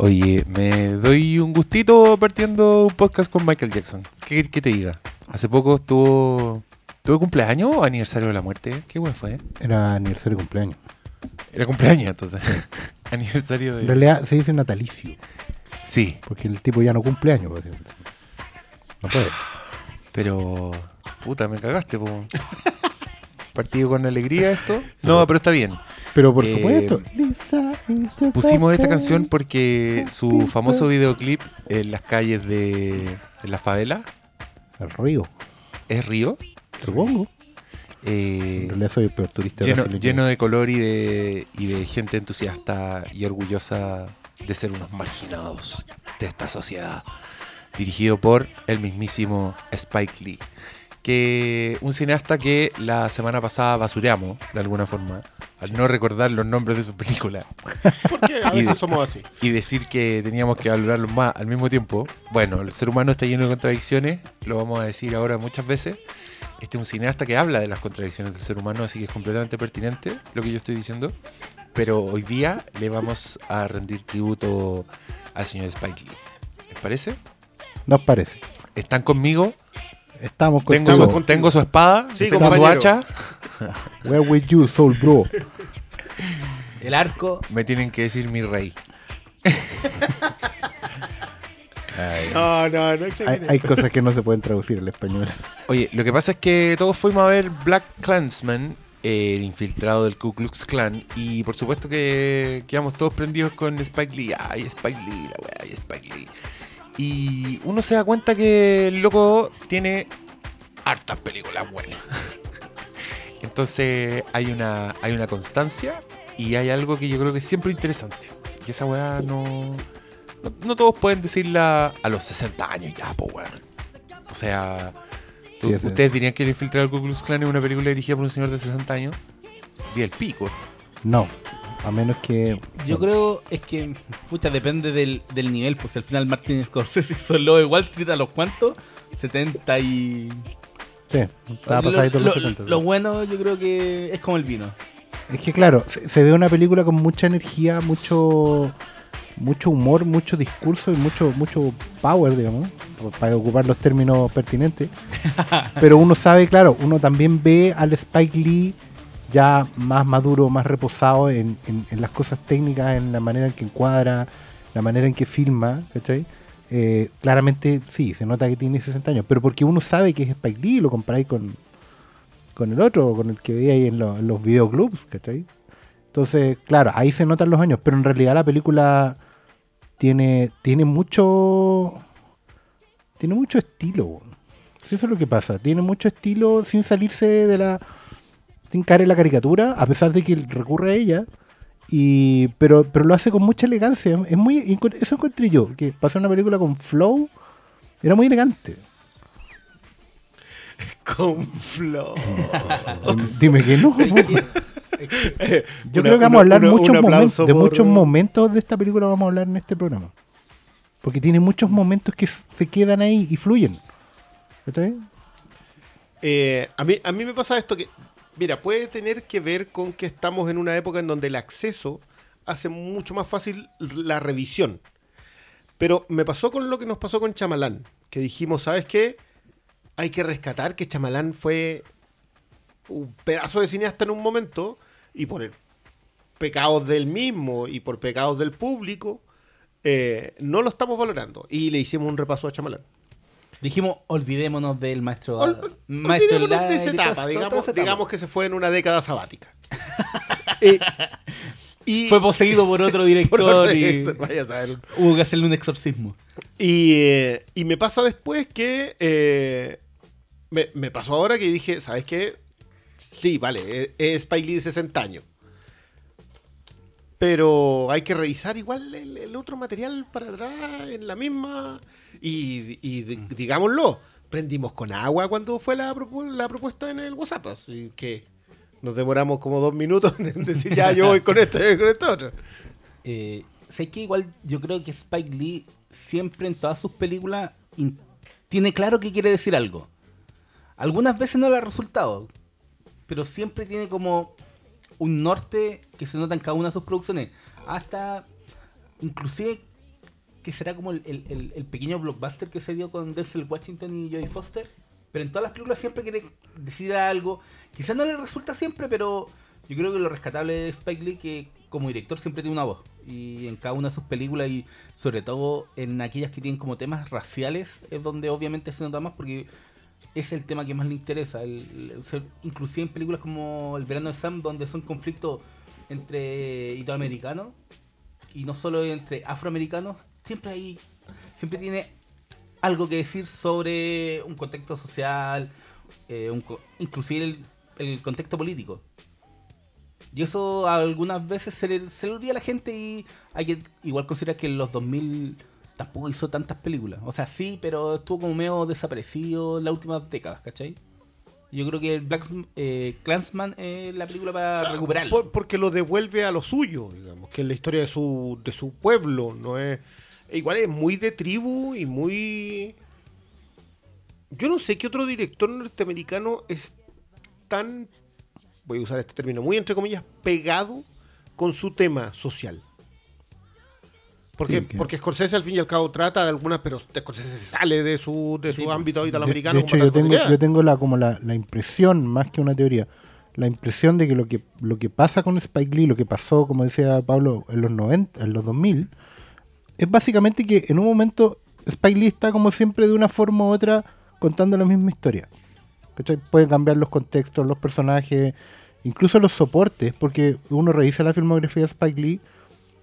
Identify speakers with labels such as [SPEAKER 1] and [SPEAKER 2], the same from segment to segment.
[SPEAKER 1] Oye, me doy un gustito partiendo un podcast con Michael Jackson. ¿Qué, qué te diga? Hace poco estuvo. ¿Tuvo cumpleaños o aniversario de la muerte? ¿Qué bueno fue?
[SPEAKER 2] Era aniversario de cumpleaños.
[SPEAKER 1] Era cumpleaños, entonces. aniversario
[SPEAKER 2] En
[SPEAKER 1] de.
[SPEAKER 2] realidad se dice natalicio,
[SPEAKER 1] Sí,
[SPEAKER 2] porque el tipo ya no cumple años. básicamente. No puede.
[SPEAKER 1] pero. Puta, me cagaste, po. Partido con alegría esto. No, pero está bien.
[SPEAKER 2] Pero por
[SPEAKER 1] Eh,
[SPEAKER 2] supuesto.
[SPEAKER 1] Pusimos esta canción porque su famoso videoclip en las calles de, la favela
[SPEAKER 2] El río,
[SPEAKER 1] es Río.
[SPEAKER 2] supongo.
[SPEAKER 1] eh,
[SPEAKER 2] En realidad soy el peor turista
[SPEAKER 1] lleno, lleno de color y de, y de gente entusiasta y orgullosa de ser unos marginados de esta sociedad. Dirigido por el mismísimo Spike Lee. Que un cineasta que la semana pasada basureamos, de alguna forma, al no recordar los nombres de sus películas
[SPEAKER 3] Porque a
[SPEAKER 1] de-
[SPEAKER 3] veces somos así.
[SPEAKER 1] y decir que teníamos que valorarlos más al mismo tiempo. Bueno, el ser humano está lleno de contradicciones, lo vamos a decir ahora muchas veces. Este es un cineasta que habla de las contradicciones del ser humano, así que es completamente pertinente lo que yo estoy diciendo. Pero hoy día le vamos a rendir tributo al señor Spike Lee. ¿Les parece?
[SPEAKER 2] Nos parece.
[SPEAKER 1] ¿Están conmigo?
[SPEAKER 2] Estamos
[SPEAKER 1] Tengo
[SPEAKER 2] contigo.
[SPEAKER 1] su, tengo su espada,
[SPEAKER 3] Sí,
[SPEAKER 1] tengo su hacha.
[SPEAKER 2] Where with you, soul bro?
[SPEAKER 4] El arco.
[SPEAKER 1] Me tienen que decir mi rey.
[SPEAKER 3] No, no, no
[SPEAKER 2] Hay, hay cosas que no se pueden traducir al español.
[SPEAKER 1] Oye, lo que pasa es que todos fuimos a ver Black Clansman, el infiltrado del Ku Klux Klan, y por supuesto que quedamos todos prendidos con Spike Lee. Ay, Spike Lee, la weá, ay, Spike Lee. Y uno se da cuenta que el loco tiene hartas películas buenas. Entonces hay una, hay una constancia y hay algo que yo creo que es siempre interesante. Y esa weá no, no. no todos pueden decirla a los 60 años ya, pues weón. O sea, tú- ¿ustedes dirían que El infiltrado del Ku Klux Klan es una película dirigida por un señor de 60 años? Di el pico.
[SPEAKER 2] No, a menos que.
[SPEAKER 4] Yo creo es que, pucha, depende del, del nivel. Pues al final Martin Scorsese hizo lobo de Wall Street a los cuantos, 70 y.
[SPEAKER 2] Sí, estaba
[SPEAKER 4] lo,
[SPEAKER 2] pasadito en los
[SPEAKER 4] lo-
[SPEAKER 2] 70.
[SPEAKER 4] lo bueno yo creo que es como el vino.
[SPEAKER 2] Es que claro, se, se ve una película con mucha energía, mucho mucho humor, mucho discurso y mucho mucho power, digamos, para ocupar los términos pertinentes. Pero uno sabe, claro, uno también ve al Spike Lee ya más maduro, más reposado en, en- en las cosas técnicas, en la manera en que encuadra, la manera en que filma, ¿cachai? Eh, claramente sí, se nota que tiene 60 años, pero porque uno sabe que es Spike Lee, lo comparáis con, con el otro, con el que veía en, lo- en los videoclubs, ¿cachai? Entonces, claro, ahí se notan los años, pero en realidad la película tiene, tiene mucho. Tiene mucho estilo, Eso es lo que pasa. Tiene mucho estilo sin salirse de la. Sin caer en la caricatura, a pesar de que recurre a ella. Y, pero, pero lo hace con mucha elegancia. Es muy, eso encontré yo, que pasar una película con flow era muy elegante.
[SPEAKER 3] Con flow.
[SPEAKER 2] Dime que no. Yo
[SPEAKER 3] Una-
[SPEAKER 2] creo que vamos a hablar
[SPEAKER 3] una-
[SPEAKER 2] muchos momentos, de muchos momentos de esta película vamos a hablar en este programa. Porque tiene muchos momentos que se quedan ahí y fluyen. ¿Está bien?
[SPEAKER 3] Eh, a, mí, a mí me pasa esto que, mira, puede tener que ver con que estamos en una época en donde el acceso hace mucho más fácil la revisión. Pero me pasó con lo que nos pasó con Chamalán, que dijimos, ¿sabes qué? Hay que rescatar que Chamalán fue un pedazo de cineasta en un momento y por pecados del mismo y por pecados del público, eh, no lo estamos valorando. Y le hicimos un repaso a Chamalán.
[SPEAKER 4] Dijimos, olvidémonos del maestro.
[SPEAKER 3] Ol-
[SPEAKER 4] maestro
[SPEAKER 3] olvidémonos de esa etapa, digamos,
[SPEAKER 4] toda esa etapa.
[SPEAKER 3] digamos que se fue en una década sabática. Eh, y,
[SPEAKER 4] Fue poseído por otro
[SPEAKER 3] por
[SPEAKER 4] director
[SPEAKER 3] otro
[SPEAKER 4] y
[SPEAKER 3] director, vaya a saber.
[SPEAKER 4] hubo que hacerle un exorcismo.
[SPEAKER 3] Y, eh, y me pasa después que eh, me, me pasó ahora que dije, ¿sabes qué? Sí, vale, es, es Spike Lee de 60 años. Pero hay que revisar igual el, el otro material para atrás en la misma. Y, y di- digámoslo, prendimos con agua cuando fue la, la propuesta en el WhatsApp. Así que nos demoramos como dos minutos en decir, ya, yo voy con este, con este otro.
[SPEAKER 4] Eh, sé que igual yo creo que Spike Lee siempre en todas sus películas tiene claro que quiere decir algo. Algunas veces no le ha resultado, pero siempre tiene como un norte que se nota en cada una de sus producciones. Hasta, inclusive, que será como el, el- pequeño blockbuster que se dio con Denzel Washington y Jodie Foster. Pero en todas las películas siempre quiere decir algo. Quizás no le resulta siempre, pero yo creo que lo rescatable de Spike Lee que como director siempre tiene una voz. Y en cada una de sus películas y sobre todo en aquellas que tienen como temas raciales es donde obviamente se nota más porque es el tema que más le interesa. El, sea, inclusive en películas como El verano de Sam donde son conflictos entre italoamericanos y no solo entre afroamericanos, siempre hay, siempre tiene algo que decir sobre un contexto social, eh, un inclusive el, el contexto político. Y eso algunas veces se le, se le olvida a la gente y hay que igual considerar que en los 2000 tampoco hizo tantas películas. O sea, sí, pero estuvo como medio desaparecido en las últimas décadas, ¿cachai? Yo creo que Black eh, Clansman es la película para
[SPEAKER 3] O sea,
[SPEAKER 4] recuperarlo.
[SPEAKER 3] por- porque lo devuelve a lo suyo, digamos, que es la historia de su, de su pueblo, no es. Igual es muy de tribu y muy. Yo no sé qué otro director norteamericano es tan, voy a usar este término, muy entre comillas, pegado con su tema social. Porque,
[SPEAKER 2] Sí, que-
[SPEAKER 3] porque Scorsese al fin y al cabo trata de algunas, pero Scorsese se sale de su, de su
[SPEAKER 4] Sí,
[SPEAKER 3] ámbito italoamericano.
[SPEAKER 2] de hecho, yo tengo, yo tengo la, como la, la impresión, más que una teoría, la impresión de que lo que lo que pasa con Spike Lee, lo que pasó, como decía Pablo, en los 90, en los 2000, es básicamente que en un momento Spike Lee está como siempre de una forma u otra contando la misma historia. ¿Cachai? Pueden cambiar los contextos, los personajes, incluso los soportes, porque uno revisa la filmografía de Spike Lee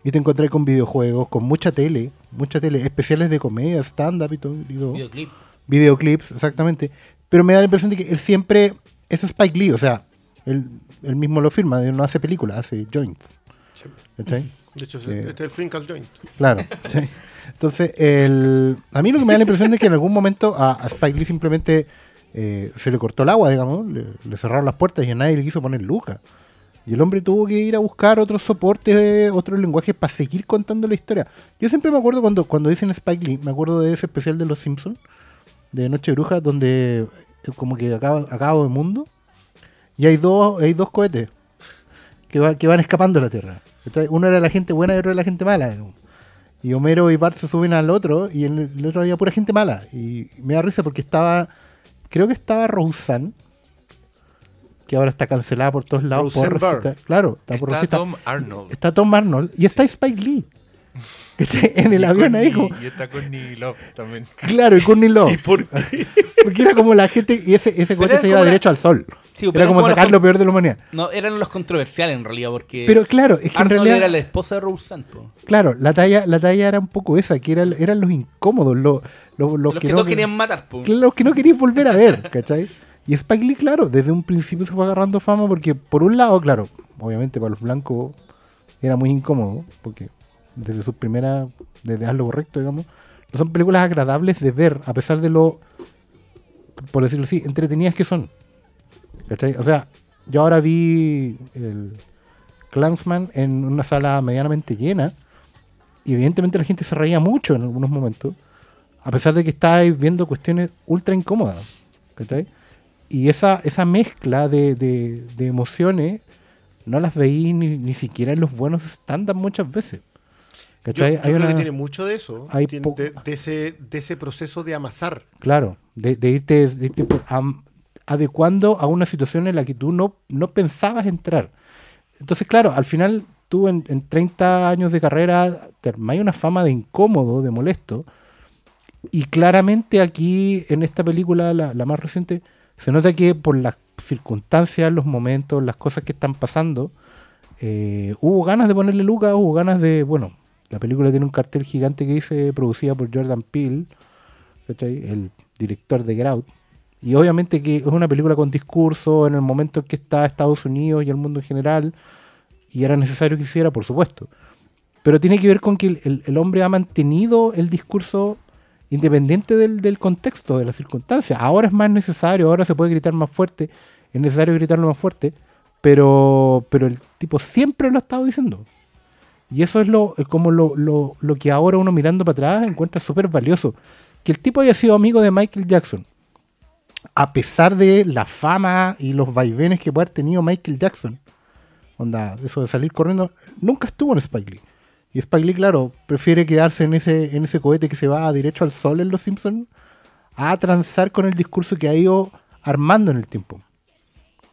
[SPEAKER 2] y te encontré con videojuegos, con mucha tele, mucha tele, especiales de comedia, stand-up y todo. y todo
[SPEAKER 4] Videoclip.
[SPEAKER 2] videoclips, exactamente. Pero me da la impresión de que él siempre es Spike Lee, o sea, él, él mismo lo firma, él no hace películas, hace joints.
[SPEAKER 3] Sí.
[SPEAKER 2] ¿cachai?
[SPEAKER 3] De hecho,
[SPEAKER 2] Sí.
[SPEAKER 3] este es el Frinkle Joint.
[SPEAKER 2] Claro, sí. Entonces, el, a mí lo que me da la impresión es que en algún momento a, a Spike Lee simplemente eh, se le cortó el agua, digamos, le, le cerraron las puertas y a nadie le quiso poner Luca. Y el hombre tuvo que ir a buscar otros soportes, otros lenguajes para seguir contando la historia. Yo siempre me acuerdo cuando, cuando dicen Spike Lee, me acuerdo de ese especial de Los Simpsons, de Noche de Brujas, donde eh, como que acaba, acaba el mundo y hay dos, hay dos cohetes que, va- que van escapando de la Tierra. Entonces, uno era la gente buena y otro era la gente mala. Y Homero y Bart se suben al otro y en el otro había pura gente mala. Y me da risa porque estaba, creo que estaba Roseanne, que ahora está cancelada por todos lados. por. Claro, está por.
[SPEAKER 1] Tom Arnold.
[SPEAKER 2] Está Tom Arnold y está Spike Lee. ¿Cachai? En el
[SPEAKER 1] Y
[SPEAKER 2] avión ahí, como-
[SPEAKER 1] Y está Courtney Love también.
[SPEAKER 2] Claro, y Courtney Love.
[SPEAKER 3] ¿Por qué?
[SPEAKER 2] Porque era como la gente, y ese, ese se iba
[SPEAKER 4] la-
[SPEAKER 2] derecho al sol.
[SPEAKER 4] Sí, pero
[SPEAKER 2] era como
[SPEAKER 4] como
[SPEAKER 2] sacar
[SPEAKER 4] los-
[SPEAKER 2] lo peor de la humanidad.
[SPEAKER 4] No, eran los controversiales en realidad, porque
[SPEAKER 2] Pero claro, es que en realidad.
[SPEAKER 4] era la esposa de Rose Santo.
[SPEAKER 2] Claro, la talla, la talla era un poco esa, que era- eran los incómodos, los, los, los
[SPEAKER 4] Los, que,
[SPEAKER 2] no,
[SPEAKER 4] todos querían matar, po.
[SPEAKER 2] los que no querías volver a ver, ¿cachai? Y Spike Lee, claro, desde un principio se fue agarrando fama porque, por un lado, claro, obviamente para los blancos era muy incómodo, porque desde sus primeras, desde Haz lo Correcto, digamos, no son películas agradables de ver, a pesar de lo, por decirlo así, entretenidas que son. ¿Cachai? O sea, yo ahora vi el Clansman en una sala medianamente llena y evidentemente la gente se reía mucho en algunos momentos, a pesar de que estáis viendo cuestiones ultra incómodas. ¿cachai? Y esa, esa mezcla de, de- emociones no las veí ni, ni siquiera en los buenos stand muchas veces.
[SPEAKER 3] Yo,
[SPEAKER 2] ¿cachai?
[SPEAKER 3] yo
[SPEAKER 2] Hay
[SPEAKER 3] creo
[SPEAKER 2] una-
[SPEAKER 3] que tiene mucho de eso.
[SPEAKER 2] hay
[SPEAKER 3] tiene- de, de ese, de ese proceso de amasar.
[SPEAKER 2] Claro, de, de irte, am- adecuando a una situación en la que tú no, no pensabas entrar. Entonces, claro, al final tú en, en 30 años de carrera te armáis una fama de incómodo, de molesto. Y claramente aquí, en esta película, la, la más reciente, se nota que por las circunstancias, los momentos, las cosas que están pasando, eh, hubo ganas de ponerle lucas, hubo ganas de, bueno, la película tiene un cartel gigante que dice producida por Jordan Peele, ¿cachai? el director de Get Out. Y obviamente que es una película con discurso en el momento en que está Estados Unidos y el mundo en general, y era necesario que hiciera, por supuesto. Pero tiene que ver con que el hombre ha mantenido el discurso independiente del, del contexto, de las circunstancias. Ahora es más necesario, ahora se puede gritar más fuerte, es necesario gritarlo más fuerte, pero, pero el tipo siempre lo ha estado diciendo. Y eso es lo, es como lo, lo- lo que ahora uno mirando para atrás encuentra súper valioso. Que el tipo haya sido amigo de Michael Jackson. A pesar de la fama y los vaivenes que puede haber tenido Michael Jackson. Onda, eso de salir corriendo. Nunca estuvo en Spike Lee. Y Spike Lee, claro, prefiere quedarse en ese, en ese cohete que se va derecho al sol en Los Simpsons a transar con el discurso que ha ido armando en el tiempo.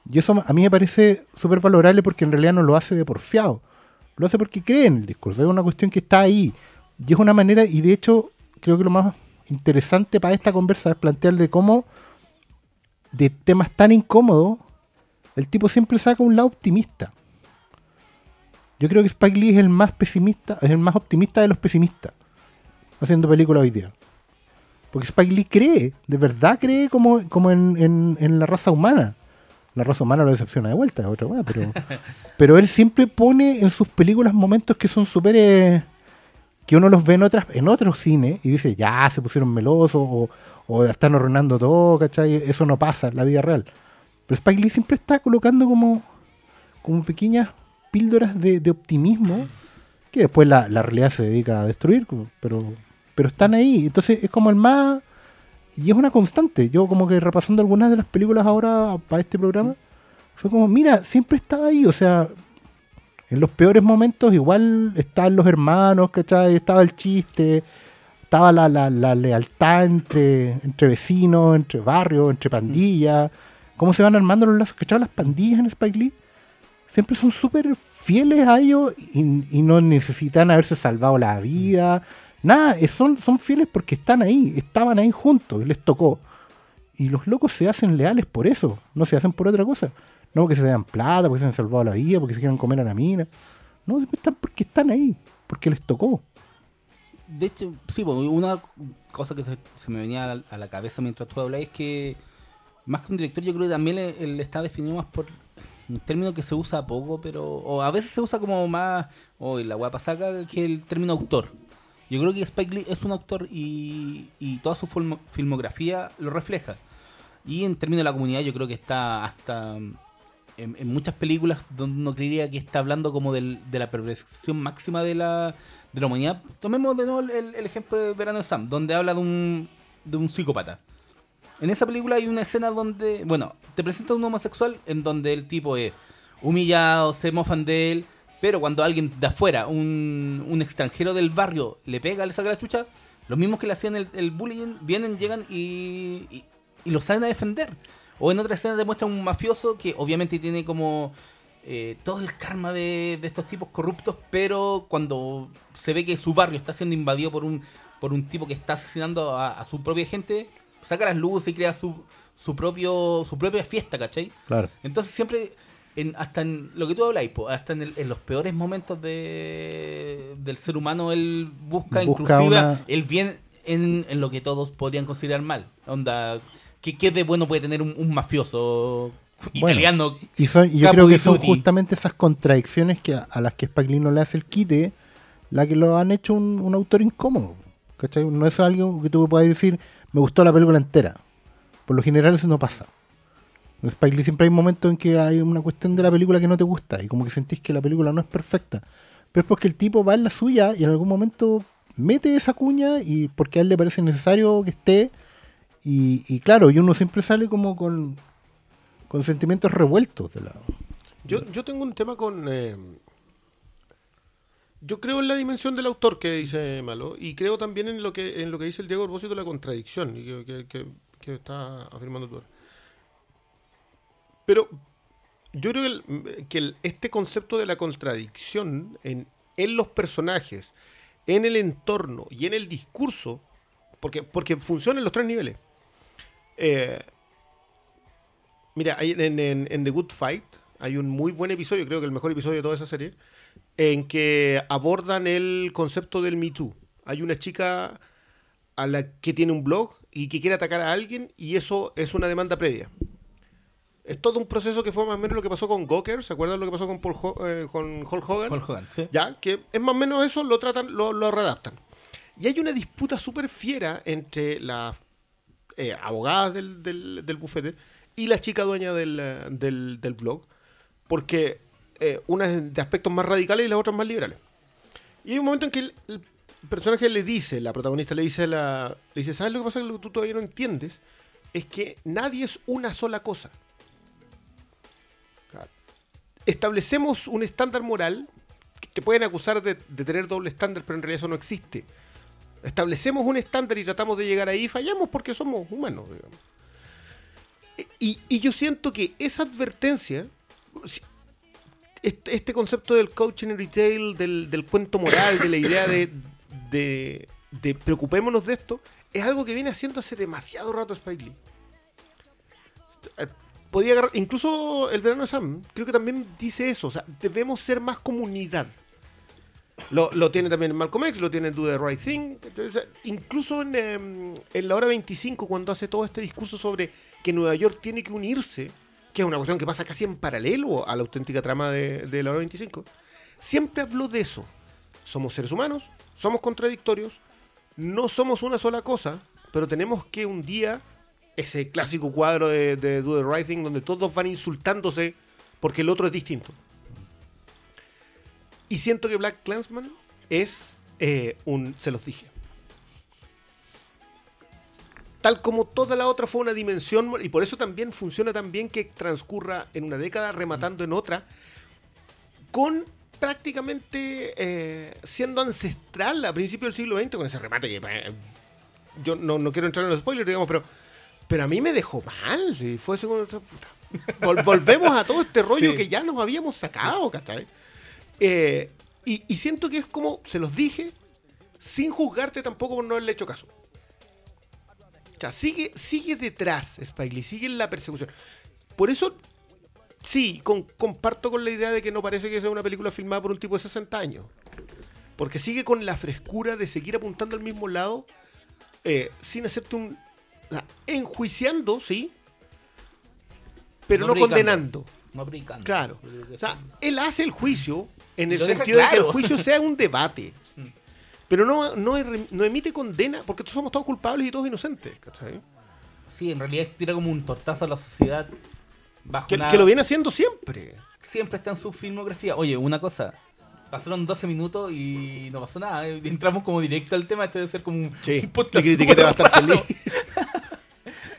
[SPEAKER 2] Y eso a mí me parece súper valorable porque en realidad no lo hace de porfiado. Lo hace porque cree en el discurso. Es una cuestión que está ahí. Y es una manera, y de hecho, creo que lo más interesante para esta conversa es plantear de cómo de temas tan incómodos, el tipo siempre saca un lado optimista. Yo creo que Spike Lee es el más pesimista, es el más optimista de los pesimistas haciendo películas hoy día. Porque Spike Lee cree, de verdad cree como, como en- en la raza humana. La raza humana lo decepciona de vuelta, es otra weá, pero, pero él siempre pone en sus películas momentos que son súper... eh, que uno los ve en otras en otros cines y dice, ya, se pusieron melosos o, están arruinando todo, ¿cachai? Eso no pasa en la vida real. Pero Spike Lee siempre está colocando como, como pequeñas píldoras de, de optimismo que después la, la realidad se dedica a destruir, pero, pero están ahí. Entonces es como el más... Y es una constante. Yo como que repasando algunas de las películas ahora para este programa, fue como, mira, siempre estaba ahí. O sea, en los peores momentos igual estaban los hermanos, ¿cachai? Estaba el chiste, estaba la, la- la lealtad entre, entre vecinos, entre barrios, entre pandillas. Cómo se van armando los lazos, ¿cachai? Las pandillas en Spike Lee siempre son súper fieles a ellos y, y no necesitan haberse salvado la vida. Nada, son, son fieles porque están ahí, estaban ahí juntos, les tocó. Y los locos se hacen leales por eso, no se hacen por otra cosa. No porque se den plata, porque se han salvado la vida, porque se quieran comer a la mina. No, están porque están ahí, porque les tocó.
[SPEAKER 4] De hecho, sí, una cosa que se, me venía a la, cabeza mientras tú hablabas es que más que un director, yo creo que también él, está definido más por un término que se usa poco, pero. O a veces se usa como más. O la guapa saca que el término autor. Yo creo que Spike Lee es un autor y, toda su filmo- filmografía lo refleja. Y en términos de la comunidad, yo creo que está hasta en, en muchas películas donde uno creería que está hablando como de la perversión máxima de la, de la humanidad. Tomemos de nuevo el, el ejemplo de Verano de Sam, donde habla de un, de un psicópata. En esa película hay una escena donde, bueno, te presenta un homosexual en donde el tipo es humillado, se mofan de él, pero cuando alguien de afuera, un, un extranjero del barrio, le pega, le saca la chucha, los mismos que le hacían el, el bullying vienen, llegan y, y, y lo salen a defender. O en otra escena te muestra un mafioso que obviamente tiene como eh, todo el karma de, de estos tipos corruptos, pero cuando se ve que su barrio está siendo invadido por un, por un tipo que está asesinando a, a su propia gente, saca las luces y crea su, su, propio, su propia fiesta, ¿cachai?
[SPEAKER 2] Claro.
[SPEAKER 4] Entonces siempre, en, hasta en lo que tú habláis, po, hasta en, el- en los peores momentos de, del ser humano, él busca,
[SPEAKER 2] Busca
[SPEAKER 4] inclusive
[SPEAKER 2] una-
[SPEAKER 4] el bien en, en lo que todos podrían considerar mal. Onda, ¿qué, qué de bueno puede tener un, un mafioso
[SPEAKER 2] Bueno,
[SPEAKER 4] italiano?
[SPEAKER 2] Y, son- yo creo que son justamente esas contradicciones que a, a las que Spike Lee no le hace el quite, la que lo han hecho un, un autor incómodo. ¿cachai? No es algo que tú puedas decir, me gustó la película entera. Por lo general eso no pasa. En Spike Lee siempre hay momentos en que hay una cuestión de la película que no te gusta y como que sentís que la película no es perfecta. Pero es porque el tipo va en la suya y en algún momento mete esa cuña y porque a él le parece necesario que esté. Y, claro, y uno siempre sale como con, con sentimientos revueltos de la...
[SPEAKER 3] Yo, yo tengo un tema con. eh, yo creo en la dimensión del autor que dice Malo y creo también en lo que en lo que dice el Diego a propósito de la contradicción y que- que- que está afirmando tú. Pero yo creo que, este concepto de la contradicción en, los personajes, en el entorno y en el discurso, porque, porque funciona en los tres niveles. Eh, Mira, en, en- en The Good Fight hay un muy buen episodio, creo que el mejor episodio de toda esa serie, en que abordan el concepto del Me Too. Hay una chica a la que tiene un blog y que quiere atacar a alguien y eso es una demanda previa. Es todo un proceso que fue más o menos lo que pasó con Gawker, ¿se acuerdan lo que pasó con, Paul Ho- eh, con Hulk Hogan?
[SPEAKER 4] Hulk Hogan, ¿sí?
[SPEAKER 3] Ya, que es más o menos eso, lo tratan, lo, lo readaptan. Y hay una disputa súper fiera entre las eh, abogadas del, del, del bufete y la chica dueña del, eh, del, del blog, porque eh, una es de aspectos más radicales y la otra más liberales. Y hay un momento en que el, el personaje le dice, la protagonista le dice, a la, le dice, ¿sabes lo que pasa? Que tú todavía no entiendes es que nadie es una sola cosa. Establecemos un estándar moral te pueden acusar de, tener doble estándar, pero en realidad eso no existe. Establecemos un estándar y tratamos de llegar ahí y fallamos porque somos humanos, digamos. Y, y yo siento que esa advertencia, este, este concepto del coaching and retail, del, del cuento moral, de la idea de, preocupémonos de esto, es algo que viene haciendo hace demasiado rato Spike. Podía incluso el verano de Sam, creo que también dice eso, o sea, debemos ser más comunidad. Lo, lo tiene también Malcolm X, lo tiene Do the Right Thing. Entonces, incluso en, em, en la hora 25, cuando hace todo este discurso sobre que Nueva York tiene que unirse, que es una cuestión que pasa casi en paralelo a la auténtica trama de, de la hora 25, siempre habló de eso. Somos seres humanos, somos contradictorios, no somos una sola cosa, pero tenemos que un día, ese clásico cuadro de, de Do Thing, donde todos van insultándose porque el otro es distinto. Y siento que Black Clansman es eh, un. Se los dije. Tal como toda la otra fue una dimensión, y por eso también funciona tan bien que transcurra en una década rematando en otra, con prácticamente eh, siendo ancestral a principios del siglo XX, con ese remate que. eh, yo no, no quiero entrar en los spoilers, digamos, pero, pero a mí me dejó mal. Si fue puta. Vol- volvemos a todo este rollo
[SPEAKER 4] Sí.
[SPEAKER 3] que ya nos habíamos sacado, ¿cachai? Eh, y, y siento que es como, se los dije, sin juzgarte tampoco por no haberle hecho caso. O sea, sigue, sigue detrás Spike Lee, sigue en la persecución. Por eso, sí, con- comparto con la idea de que no parece que sea una película filmada por un tipo de 60 años. Porque sigue con la frescura de seguir apuntando al mismo lado eh, sin hacerte un... enjuiciando, sí, pero no, condenando.
[SPEAKER 4] No predicando.
[SPEAKER 3] Claro. O sea, él hace el juicio en el sentido de que el juicio sea un debate.
[SPEAKER 4] Mm.
[SPEAKER 3] Pero no, no, no emite condena, porque todos somos todos culpables y todos inocentes. ¿cachai?
[SPEAKER 4] Sí, en realidad tira como un tortazo a la sociedad. Bajo
[SPEAKER 3] Que,
[SPEAKER 4] una-
[SPEAKER 3] que lo viene haciendo siempre.
[SPEAKER 4] Siempre está en su filmografía. Oye, una cosa. Pasaron 12 minutos y no pasó nada. Entramos como directo al tema. Este debe ser como un,
[SPEAKER 3] Sí,
[SPEAKER 4] un
[SPEAKER 3] te va a estar feliz.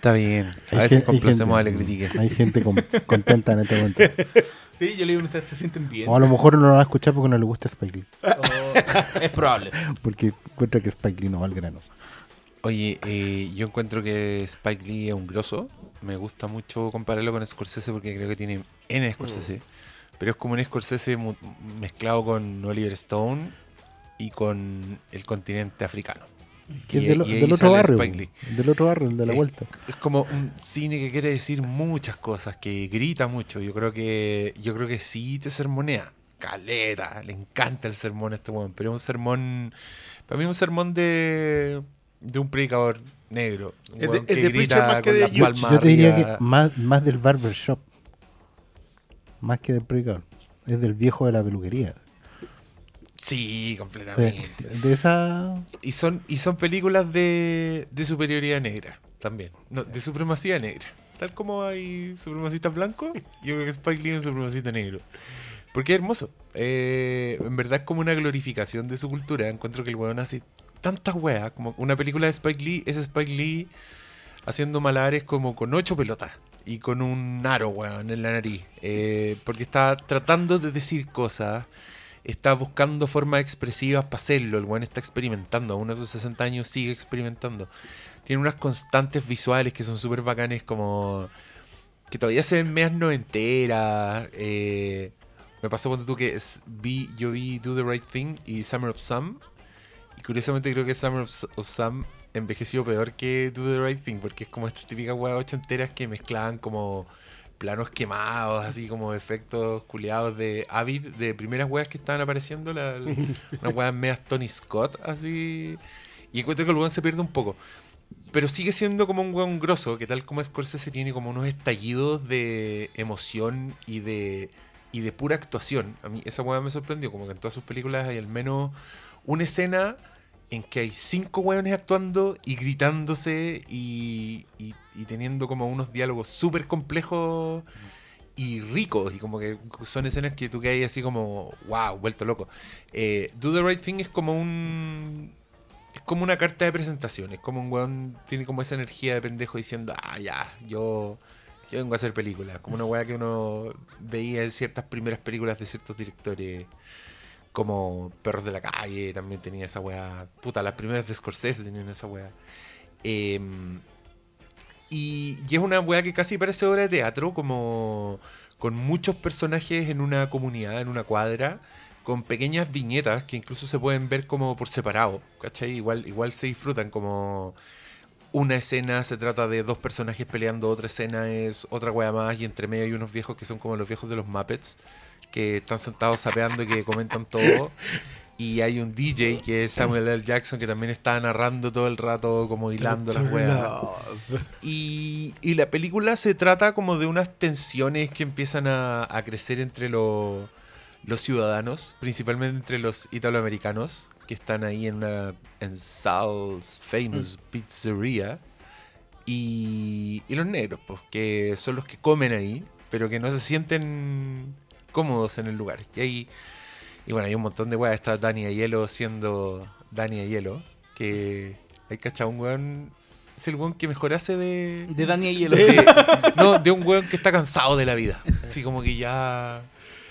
[SPEAKER 1] Está bien. A
[SPEAKER 2] Hay
[SPEAKER 1] veces complacemos a
[SPEAKER 2] gente-
[SPEAKER 1] la critique.
[SPEAKER 2] Hay gente con- contenta en este momento.
[SPEAKER 4] Sí, yo le digo, ustedes se sienten bien.
[SPEAKER 2] O a lo mejor no lo va a escuchar porque no le gusta Spike Lee.
[SPEAKER 4] O- es probable.
[SPEAKER 2] Porque encuentra que Spike Lee no va al grano.
[SPEAKER 1] Oye, eh, yo encuentro que Spike Lee es un grosso. Me gusta mucho compararlo con Scorsese porque creo que tiene N Scorsese. Pero es como un Scorsese mezclado con Oliver Stone y con el continente africano.
[SPEAKER 2] Que es del,
[SPEAKER 1] y ahí
[SPEAKER 2] del otro barrio. Del otro barrio, el de la
[SPEAKER 1] Es-
[SPEAKER 2] vuelta.
[SPEAKER 1] Es como un cine que quiere decir muchas cosas, que grita mucho. Yo creo que yo creo que sí te sermonea. Caleta, le encanta el sermón a este weón. Pero es un sermón, para mí es un sermón de, de un predicador negro. Un
[SPEAKER 3] Es de- es
[SPEAKER 1] que
[SPEAKER 3] de
[SPEAKER 1] grita
[SPEAKER 3] más que
[SPEAKER 1] con
[SPEAKER 3] de
[SPEAKER 1] las palmas
[SPEAKER 2] Yo te diría
[SPEAKER 1] arriba.
[SPEAKER 2] que más, más del barbershop. Más que del predicador. Es del viejo de la peluquería.
[SPEAKER 1] Sí,
[SPEAKER 2] De,
[SPEAKER 1] completamente.
[SPEAKER 2] de esa.
[SPEAKER 1] Y son, y son películas de, de superioridad negra también. No, de supremacía negra. Tal como hay supremacistas blancos, yo creo que Spike Lee es un supremacista negro. Porque es hermoso. Eh, en verdad es como una glorificación de su cultura. Encuentro que el weón hace tantas weas. Como una película de Spike Lee es Spike Lee haciendo malares como con ocho pelotas. Y con un aro, weón, en la nariz. Eh, porque está tratando de decir cosas. Está buscando formas expresivas para hacerlo. El weón está experimentando. A uno de sus 60 años sigue experimentando. Tiene unas constantes visuales que son súper bacanes como... Que todavía se ven medias noventeras. Eh, me pasó cuando tú que es- vi, yo vi Do the Right Thing y Summer of Sam. Y curiosamente creo que Summer of, of Sam envejeció peor que Do the Right Thing. Porque es como estas típicas weas ochenteras que mezclaban como planos quemados, así como efectos culiados de Avid, de primeras weas que estaban apareciendo, la, la- unas weas medias Tony Scott, así. Y encuentro que el weón se pierde un poco. Pero sigue siendo como un weón grosso, que tal como Scorsese tiene como unos estallidos de emoción y de, y de pura actuación. A mí esa weá me sorprendió, como que en todas sus películas hay al menos una escena en que hay cinco weones actuando y gritándose y, y- y teniendo como unos diálogos súper complejos y ricos. Y como que son escenas que tú quedas así como, wow, vuelto loco. Eh, Do the Right Thing es como un... Es como una carta de presentación. Es como un weón, tiene como esa energía de pendejo diciendo, ah, ya, yo, yo vengo a hacer películas. Como una weá que uno veía en ciertas primeras películas de ciertos directores como Perros de la Calle también tenía esa weá. Puta, las primeras de Scorsese tenían esa weá. Em, y, es una weá que casi parece obra de teatro, como con muchos personajes en una comunidad, en una cuadra, con pequeñas viñetas que incluso se pueden ver como por separado, ¿cachai? Igual, igual se disfrutan como una escena se trata de dos personajes peleando, otra escena es otra wea más y entre medio hay unos viejos que son como los viejos de los Muppets que están sentados sapeando y que comentan todo. Y hay un DJ que es Samuel L. Jackson que también está narrando todo el rato como hilando las weas. Y, y la película se trata como de unas tensiones que empiezan a, a crecer entre lo- los ciudadanos, principalmente entre los italoamericanos, que están ahí en una en Sal's Famous Pizzeria, y, y los negros, pues, que son los que comen ahí, pero que no se sienten cómodos en el lugar. Y, hay, y bueno, hay un montón de weas. Está Dani Hielo siendo Dani Hielo, que hay cachado un weón. Es el weón que mejor hace de,
[SPEAKER 4] De Daniel Hielo.
[SPEAKER 1] de- no, de un weón que está cansado de la vida. Así como que ya.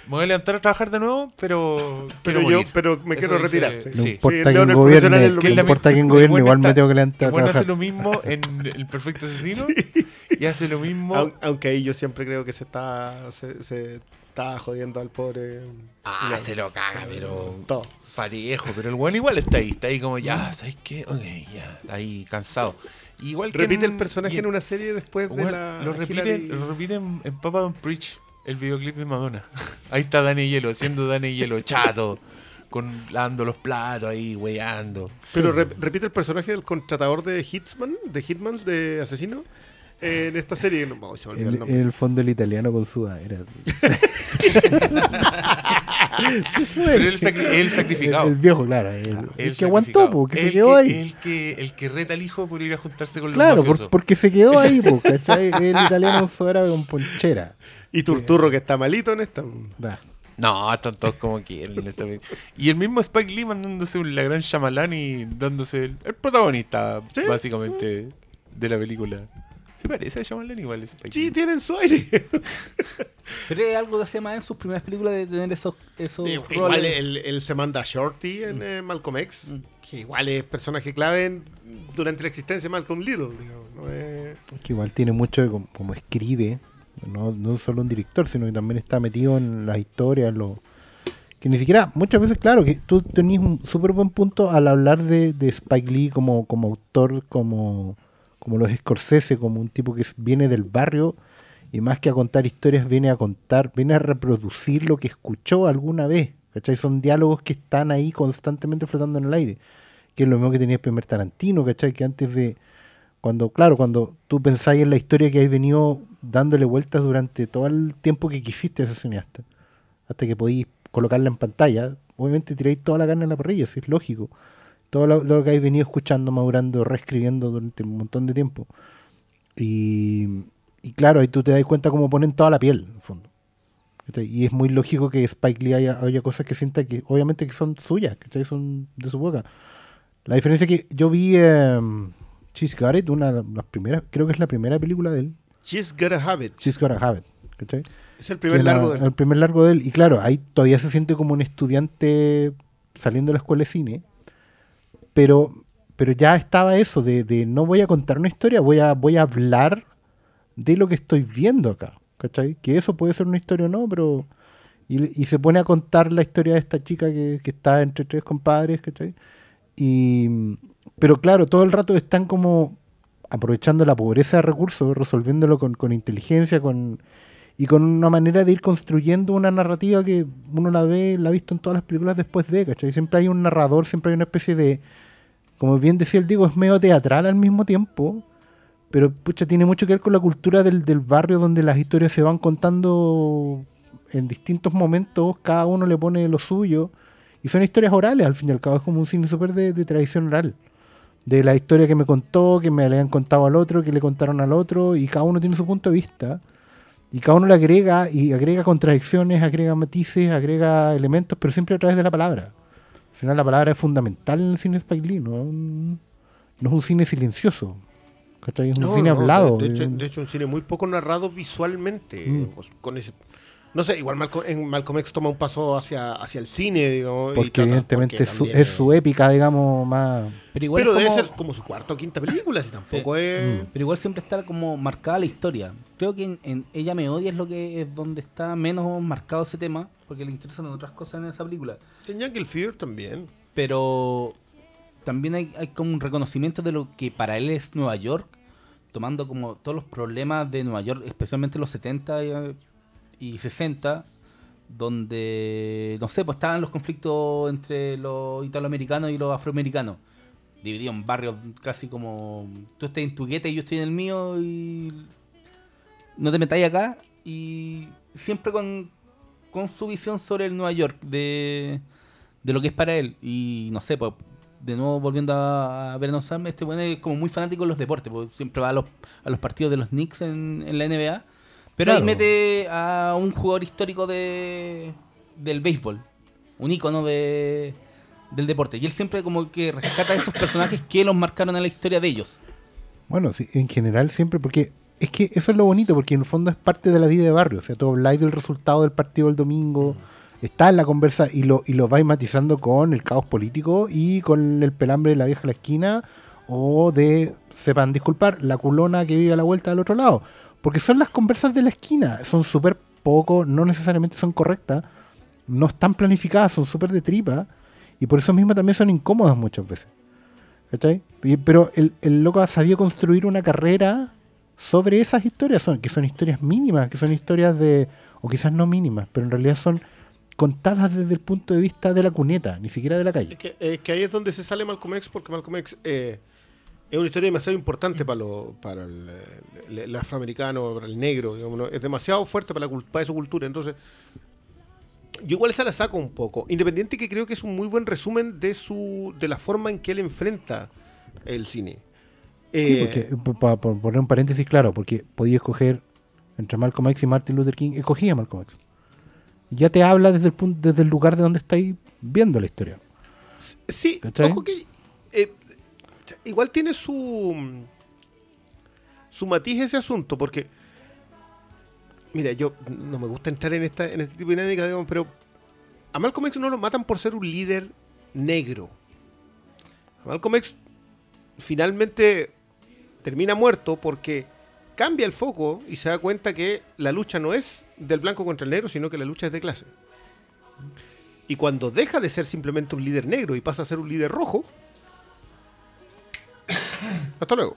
[SPEAKER 1] Me voy a levantar a trabajar de nuevo, pero.
[SPEAKER 3] Pero yo
[SPEAKER 1] morir.
[SPEAKER 3] pero me
[SPEAKER 1] Eso
[SPEAKER 3] quiero
[SPEAKER 1] dice-
[SPEAKER 3] retirar. sí.
[SPEAKER 2] No importa
[SPEAKER 3] Sí,
[SPEAKER 2] quién gobierne, no
[SPEAKER 1] que la
[SPEAKER 2] importa quién
[SPEAKER 1] el
[SPEAKER 2] gobierne, igual me tengo que levantar a
[SPEAKER 1] weón hace lo mismo en El Perfecto Asesino y hace lo mismo.
[SPEAKER 3] Aun- Aunque ahí yo siempre creo que se está se, se está jodiendo al pobre.
[SPEAKER 1] Ah,
[SPEAKER 3] Ya.
[SPEAKER 1] se lo caga, pero.
[SPEAKER 3] Todo.
[SPEAKER 1] Parejo, pero el weón igual está ahí. Está ahí como, ya, ¿sabes qué? Ok, ya. Está ahí cansado. Igual que
[SPEAKER 3] Repite
[SPEAKER 1] en-
[SPEAKER 3] el personaje
[SPEAKER 1] y
[SPEAKER 3] en una serie después de la.
[SPEAKER 1] lo repite,
[SPEAKER 3] Hillary-
[SPEAKER 1] lo repite en, en Papa Don't Preach, el videoclip de Madonna. Ahí está Dani Hielo, haciendo Dani Hielo chato, con lavando los platos ahí, weyando.
[SPEAKER 3] Pero re- repite el personaje del contratador de Hitman, de Hitman, de asesino, en esta serie. No, oh, se el
[SPEAKER 2] En, el fondo el italiano con sudadera.
[SPEAKER 1] Pero el, sacri- el sacrificado.
[SPEAKER 2] El, el viejo, claro. El, el
[SPEAKER 1] El
[SPEAKER 2] que aguantó, po, que se
[SPEAKER 1] El
[SPEAKER 2] quedó ahí.
[SPEAKER 1] El que, el que reta al hijo por ir a juntarse con los
[SPEAKER 2] Claro, por- porque se quedó ahí, po, ¿cachai? El italiano con sudadera con ponchera.
[SPEAKER 3] Y Turturro, que está malito en esta.
[SPEAKER 2] Da.
[SPEAKER 1] No, están todos como quieren. y el mismo Spike Lee mandándose un la gran Shyamalan y dándose el, el protagonista,
[SPEAKER 3] Sí.
[SPEAKER 1] básicamente, de la película. Se parece a Shyamalan igual, Spike
[SPEAKER 3] Sí,
[SPEAKER 1] Lee.
[SPEAKER 3] tienen su aire.
[SPEAKER 4] Pero es algo que hacía más en sus primeras películas de tener esos, esos
[SPEAKER 3] Igual
[SPEAKER 4] roles.
[SPEAKER 3] él, él se manda a Shorty en eh, Malcolm X, que igual es personaje clave en- durante la existencia de Malcolm Little. digamos, ¿no? Eh,
[SPEAKER 2] Que igual tiene mucho de como, como escribe. No, no solo un director, sino que también está metido en las historias, en lo que ni siquiera, muchas veces, claro, que tú tenés un súper buen punto al hablar de, de Spike Lee como, como autor, como, como los Scorsese, como un tipo que viene del barrio y más que a contar historias, viene a contar, viene a reproducir lo que escuchó alguna vez. ¿Cachai? Son diálogos que están ahí constantemente flotando en el aire. Que es lo mismo que tenía el primer Tarantino, ¿cachai? Que antes de. Cuando, claro, cuando tú pensáis en la historia que has venido dándole vueltas durante todo el tiempo que quisiste ese cineasta, hasta que podéis colocarla en pantalla, obviamente tiráis toda la carne en la parrilla, eso es lógico. Todo lo, lo que habéis venido escuchando, madurando, reescribiendo durante un montón de tiempo. Y, y claro, ahí tú te das cuenta cómo ponen toda la piel, en el fondo. Y es muy lógico que Spike Lee haya, haya cosas que sienta que, obviamente, que son suyas, que son de su boca. La diferencia es que yo vi eh, She's Got It, una de las primeras, creo que es la primera película de él.
[SPEAKER 3] She's Gotta Have It.
[SPEAKER 2] She's Gotta Have It. ¿cachai?
[SPEAKER 3] Es el primer
[SPEAKER 2] Que la-
[SPEAKER 3] largo de
[SPEAKER 2] El primer largo de él. Y claro, ahí todavía se siente como un estudiante saliendo de la escuela de cine. Pero, pero ya estaba eso de, de no voy a contar una historia, voy a, voy a hablar de lo que estoy viendo acá. ¿Cachai? Que eso puede ser una historia o no, pero... Y, se pone a contar la historia de esta chica que, que está entre tres compadres, ¿cachai? Y, pero claro, todo el rato están como aprovechando la pobreza de recursos, resolviéndolo con, con inteligencia, con y con una manera de ir construyendo una narrativa que uno la ve, la ha visto en todas las películas después de, ¿cachai? Siempre hay un narrador, siempre hay una especie de, como bien decía el Diego, es medio teatral al mismo tiempo, pero pucha, tiene mucho que ver con la cultura del, del barrio donde las historias se van contando en distintos momentos, cada uno le pone lo suyo, y son historias orales, al fin y al cabo, es como un cine súper de, de tradición oral. De la historia que me contó, que me le han contado al otro, que le contaron al otro, y cada uno tiene su punto de vista. Y cada uno le agrega, y agrega contradicciones, agrega matices, agrega elementos, pero siempre a través de la palabra. Al final la palabra es fundamental en el cine Spike Lee, no, es un- no es un cine silencioso. ¿cachai? Es un
[SPEAKER 3] No,
[SPEAKER 2] cine
[SPEAKER 3] no,
[SPEAKER 2] hablado.
[SPEAKER 3] De, de hecho,
[SPEAKER 2] eh,
[SPEAKER 3] de hecho, un cine muy poco narrado visualmente.
[SPEAKER 2] Mm.
[SPEAKER 3] pues, con ese, No sé, igual Malcolm, en Malcolm X toma un paso hacia, hacia el cine, digamos. y
[SPEAKER 2] Porque
[SPEAKER 3] trata-
[SPEAKER 2] evidentemente
[SPEAKER 3] porque
[SPEAKER 2] es su,
[SPEAKER 3] también
[SPEAKER 2] es su épica, digamos, más...
[SPEAKER 4] Pero igual,
[SPEAKER 3] Pero
[SPEAKER 4] es
[SPEAKER 3] debe
[SPEAKER 4] como-
[SPEAKER 3] ser como su cuarta o quinta película, si tampoco es.
[SPEAKER 4] pero igual siempre está como marcada la historia. Creo que en, en Ella me odia es lo que es donde está menos marcado ese tema, porque le interesan otras cosas en esa película.
[SPEAKER 3] En Jungle Fear también.
[SPEAKER 4] Pero también hay, hay como un reconocimiento de lo que para él es Nueva York, tomando como todos los problemas de Nueva York, especialmente los 70 y, y 60, donde, no sé, pues estaban los conflictos entre los italoamericanos y los afroamericanos. Divididos en barrios casi como tú estás en tu gueta y yo estoy en el mío y no te metáis acá. Y siempre con, con su visión sobre el Nueva York de, de lo que es para él. Y no sé pues de nuevo volviendo a, Vernon Sam este bueno es como muy fanático de los deportes pues siempre va a los, a los partidos de los Knicks en, en la NBA pero ahí
[SPEAKER 2] Claro.
[SPEAKER 4] mete a un jugador histórico de del béisbol un ícono de del deporte y él siempre como que rescata a esos personajes que los marcaron en la historia de ellos
[SPEAKER 2] Bueno, sí, en general siempre, porque es que eso es lo bonito, porque en el fondo es parte de la vida de barrio. O sea, tú habláis del resultado del partido del domingo, está en la conversa y lo, y lo vais matizando con el caos político y con el pelambre de la vieja a la esquina o de, sepan disculpar, la culona que vive a la vuelta del otro lado. Porque son las conversas de la esquina, son súper poco, no necesariamente son correctas, no están planificadas, son súper de tripa y por eso mismo también son incómodas muchas veces. ¿Cachai? Pero el, el loco ha sabido construir una carrera sobre esas historias, que son historias mínimas, que son historias de, o quizás no mínimas, pero en realidad son contadas desde el punto de vista de la cuneta, ni siquiera de la
[SPEAKER 3] Es
[SPEAKER 2] calle.
[SPEAKER 3] que, es que ahí es donde se sale Malcolm X, porque Malcolm X eh, es una historia demasiado importante para, lo, para el, el- el afroamericano, para el negro, digamos, ¿no? es demasiado fuerte para, la, para su cultura. Entonces, yo igual esa la saco un poco, independiente que creo que es un muy buen resumen de su de la forma en que él enfrenta el cine.
[SPEAKER 2] Sí,
[SPEAKER 3] Eh,
[SPEAKER 2] porque, para poner un paréntesis claro, porque podía escoger entre Malcolm X y Martin Luther King, escogía Malcolm X. Ya te habla desde el, punto, desde el lugar de donde estáis viendo la historia.
[SPEAKER 3] Sí, ojo que eh, igual tiene su su matiz ese asunto, porque mira, yo no me gusta entrar en esta en este tipo de dinámica, digamos, pero a Malcolm X no lo matan por ser un líder negro. A Malcolm X finalmente termina muerto porque cambia el foco y se da cuenta que la lucha no es del blanco contra el negro, sino que la lucha es de clase. Y cuando deja de ser simplemente un líder negro y pasa a ser un líder rojo, hasta luego.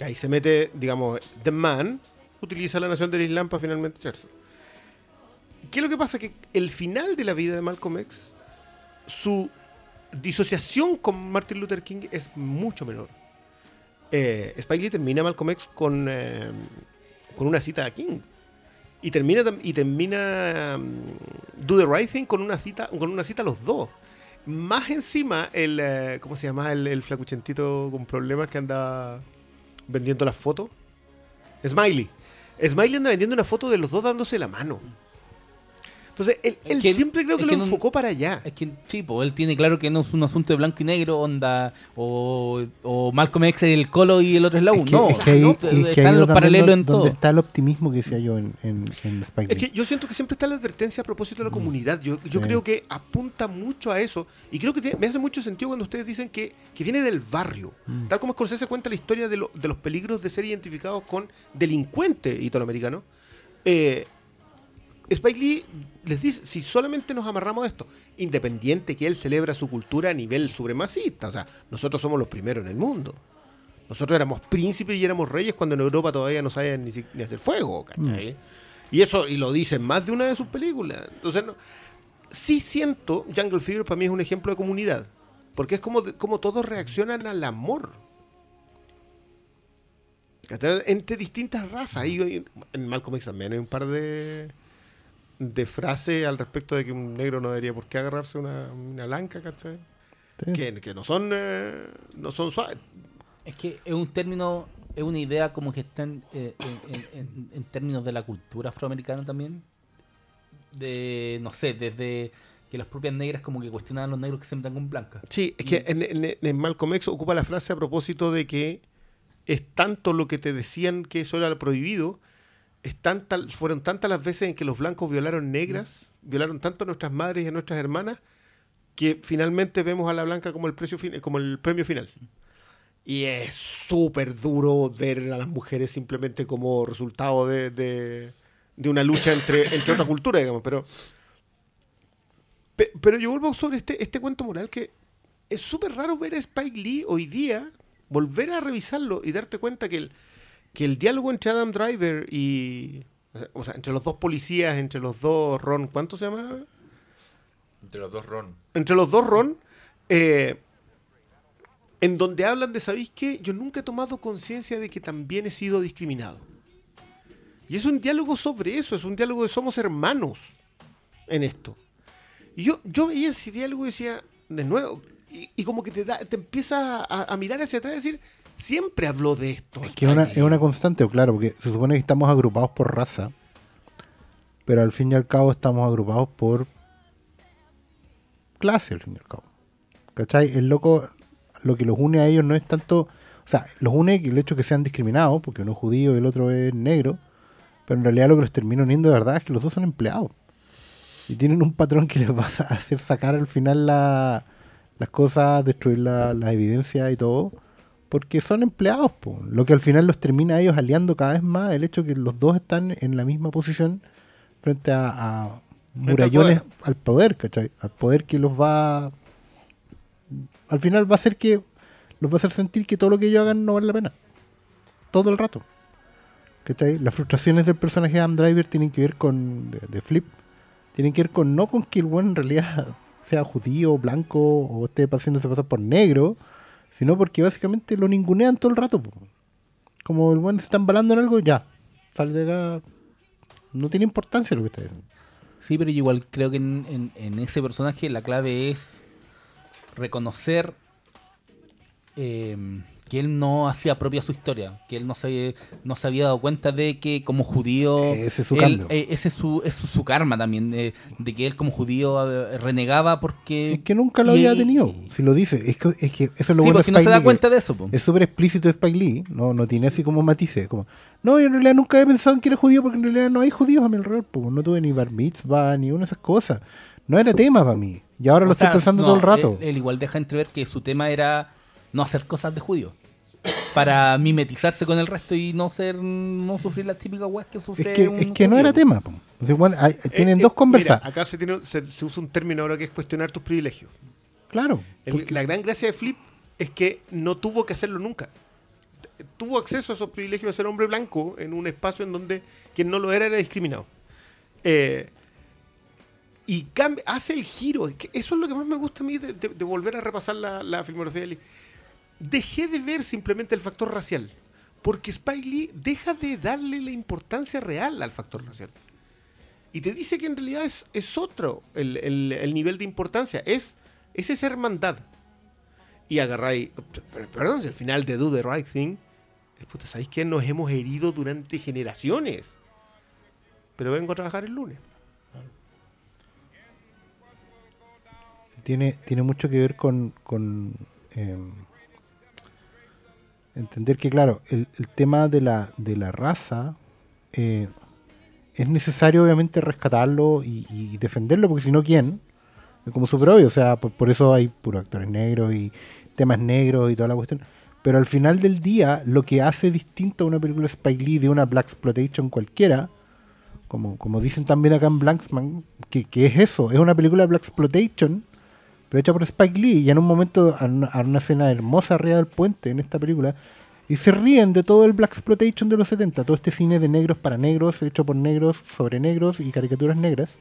[SPEAKER 3] Ahí se mete, digamos, The Man utiliza la nación del Islam para finalmente echarse. ¿Qué es lo que pasa? Que el final de la vida de Malcolm X, su disociación con Martin Luther King es mucho menor. Eh, Spike Lee termina Malcolm X con, eh, con una cita a King. Y termina, y termina um, Do the Right Thing con una cita, con una cita a los dos. Más encima, el, eh, ¿cómo se llama? El, el flacuchentito con problemas que anda vendiendo las fotos. Smiley. Smiley anda vendiendo una foto de los dos dándose la mano. Entonces, él,
[SPEAKER 4] Es
[SPEAKER 3] él
[SPEAKER 4] que-
[SPEAKER 3] siempre creo que
[SPEAKER 4] es
[SPEAKER 3] lo
[SPEAKER 4] que no-
[SPEAKER 3] enfocó para allá.
[SPEAKER 4] Es que sí, pues, él tiene claro que no es un asunto de blanco y negro, onda, o, o Malcolm X es el Colo y el otro es la U.
[SPEAKER 2] Es que-
[SPEAKER 4] no,
[SPEAKER 2] es que
[SPEAKER 4] no,
[SPEAKER 2] es que ahí
[SPEAKER 4] están
[SPEAKER 2] es
[SPEAKER 4] los paralelos en todo.
[SPEAKER 2] donde está el optimismo que decía yo en, en, en Spike
[SPEAKER 3] Es que yo siento que siempre está la advertencia a propósito de la comunidad. Yo, yo
[SPEAKER 2] Sí.
[SPEAKER 3] creo que apunta mucho a eso. Y creo que tiene- me hace mucho sentido cuando ustedes dicen que, que viene del barrio. Tal como Scorsese cuenta la historia de, lo- de los peligros de ser identificados con delincuentes italoamericanos. Eh, Spike Lee les dice, si solamente nos amarramos a esto, independiente que él celebra su cultura a nivel supremacista, o sea, nosotros somos los primeros en el mundo. Nosotros éramos príncipes y éramos reyes cuando en Europa todavía no sabían ni, ni hacer fuego, ¿cachai? Y eso, y lo dice en más de una de sus películas. Entonces, no- sí siento, Jungle Fever para mí es un ejemplo de comunidad. Porque es como, como todos reaccionan al amor. Entre distintas razas. Y en Malcolm X también hay un par de, de frases al respecto de que un negro no debería por qué agarrarse una, una blanca, ¿cachai?
[SPEAKER 2] Sí.
[SPEAKER 3] Que, que no son eh, no son suaves.
[SPEAKER 4] Es que es un término, es una idea como que está en, eh, en- en- en- en términos de la cultura afroamericana también. De, no sé, desde que las propias negras como que cuestionaban a los negros que se metan con blancas.
[SPEAKER 3] Sí, es que en, en- en Malcolm X ocupa la frase a propósito de que es tanto lo que te decían que eso era prohibido fueron tantas las veces en que los blancos violaron negras, violaron tanto a nuestras madres y a nuestras hermanas, que finalmente vemos a la blanca como el, precio como el premio final. Y es súper duro ver a las mujeres simplemente como resultado de, de- una lucha entre, entre otra cultura, digamos. Pero, pe- pero yo vuelvo sobre este, este cuento moral que es súper raro ver a Spike Lee hoy día, volver a revisarlo y darte cuenta que el, que el diálogo entre Adam Driver y... O sea, entre los dos policías, entre los dos Ron, ¿cuánto se llama?
[SPEAKER 1] Entre los dos Ron.
[SPEAKER 3] entre los dos Ron, eh, en donde hablan de, ¿sabéis qué? Yo nunca he tomado conciencia de que también he sido discriminado. Y es un diálogo sobre eso, es un diálogo de somos hermanos en esto. Y yo, yo veía ese diálogo y decía, de nuevo, y, y como que te, da, te empiezas a, a mirar hacia atrás y decir, siempre habló de esto.
[SPEAKER 2] Es que es una, es una
[SPEAKER 3] Lee".
[SPEAKER 2] constante, claro, porque se supone que estamos agrupados por raza, pero al fin y al cabo estamos agrupados por clase, al fin y al cabo. ¿Cachai? El loco, lo que los une a ellos no es tanto, o sea, los une el hecho que sean discriminados, porque uno es judío y el otro es negro, pero en realidad lo que los termina uniendo de verdad es que los dos son empleados. Y tienen un patrón que les va a hacer sacar al final la- las cosas, destruir la, la evidencia y todo, porque son empleados. po. Lo que al final los termina a ellos aliando cada vez más, el hecho que los dos están en la misma posición frente a, a murallones al poder, ¿cachai? Al poder que los va... Al final va a hacer que... Los va a hacer sentir que todo lo que ellos hagan no vale la pena. Todo el rato. ¿Cachai? Las frustraciones del personaje de Adam Driver tienen que ver con... De, de Flip. Tienen que ver con... No con que el buen en realidad sea judío, blanco o esté haciéndose pasar por negro, sino porque básicamente lo ningunean todo el rato. Como el buen se está embalando en algo, ya. Sale de acá. No tiene importancia lo que está diciendo.
[SPEAKER 4] Sí, pero yo igual creo que en, en- en ese personaje la clave es reconocer eh, que él no hacía propia su historia, que él no se, no se había dado cuenta de que como judío...
[SPEAKER 2] Ese es su
[SPEAKER 4] él- eh, ese es su, es su, su karma también, eh, de que él como judío renegaba porque...
[SPEAKER 2] Es que nunca lo
[SPEAKER 4] y-
[SPEAKER 2] había tenido. Si lo dice, es que, es que eso es lo
[SPEAKER 4] Sí,
[SPEAKER 2] bueno de
[SPEAKER 4] porque no
[SPEAKER 2] Spike
[SPEAKER 4] se da
[SPEAKER 2] Lee,
[SPEAKER 4] cuenta de eso. po.
[SPEAKER 2] Es súper explícito de Spike Lee, no, no tiene así como matices. Como, no, yo en realidad nunca he pensado en que era judío porque en realidad no hay judíos a mi alrededor. po. No tuve ni bar mitzvah ni una de esas cosas. No era tema para mí. Y ahora lo
[SPEAKER 4] sea,
[SPEAKER 2] estoy pensando
[SPEAKER 4] no,
[SPEAKER 2] todo el rato.
[SPEAKER 4] Él, él igual deja entrever que su tema era no hacer cosas de judío. Para mimetizarse con el resto y no ser no sufrir las típicas weas que sufre
[SPEAKER 2] es que,
[SPEAKER 4] un
[SPEAKER 2] es que no era tema. po. O sea, bueno, hay- tienen
[SPEAKER 3] Eh,
[SPEAKER 2] dos conversas.
[SPEAKER 3] mira, acá se, tiene- se- se usa un término ahora que es cuestionar tus privilegios.
[SPEAKER 2] Claro.
[SPEAKER 3] El-
[SPEAKER 2] porque-
[SPEAKER 3] la gran gracia de Flip es que no tuvo que hacerlo nunca. Tuvo acceso a esos privilegios de ser hombre blanco en un espacio en donde quien no lo era era discriminado. Eh, y cambia- hace el giro. Es que Eso es lo que más me gusta a mí de, de- de volver a repasar la, la filmografía de Lee. Dejé de ver simplemente el factor racial. Porque Spike Lee deja de darle la importancia real al factor racial. Y te dice que en realidad es, es otro el, el- el nivel de importancia. Es, es esa hermandad. Y agarráis. per- Perdón, si al final de Do the Right Thing. ¿sabéis que nos hemos herido durante generaciones? Pero vengo a trabajar el lunes.
[SPEAKER 2] tiene, tiene mucho que ver con, con, em, entender que, claro, el, tema de la, de la raza eh, es necesario, obviamente, rescatarlo y, defenderlo, porque si no, ¿quién? Como súper obvio, o sea, por, por eso hay puros actores negros y temas negros y toda la cuestión. Pero al final del día, lo que hace distinto a una película Spike Lee de una Black Exploitation cualquiera, como, como dicen también acá en Blanksman, que, que es eso, es una película Black Exploitation, pero hecha por Spike Lee, y en un momento, a una, una escena hermosa arriba del puente en esta película, y se ríen de todo el Black Exploitation de los 70, todo este cine de negros para negros, hecho por negros, sobre negros y caricaturas negras.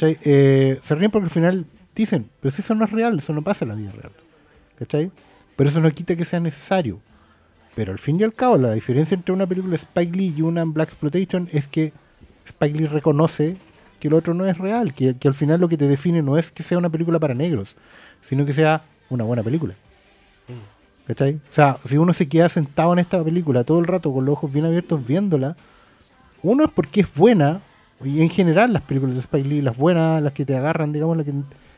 [SPEAKER 2] Eh, se ríen porque al final dicen, pero si eso no es real, eso no pasa en la vida real. ¿cachai? Pero eso no quita que sea necesario. Pero al fin y al cabo, la diferencia entre una película de Spike Lee y una Black Exploitation es que Spike Lee reconoce que lo otro no es real, que, que al final lo que te define no es que sea una película para negros, sino que sea una buena película. ¿Cachai? O sea, si uno se queda sentado en esta película todo el rato con los ojos bien abiertos viéndola, uno es porque es buena, y en general las películas de Spike Lee, las buenas, las que te agarran, digamos, las que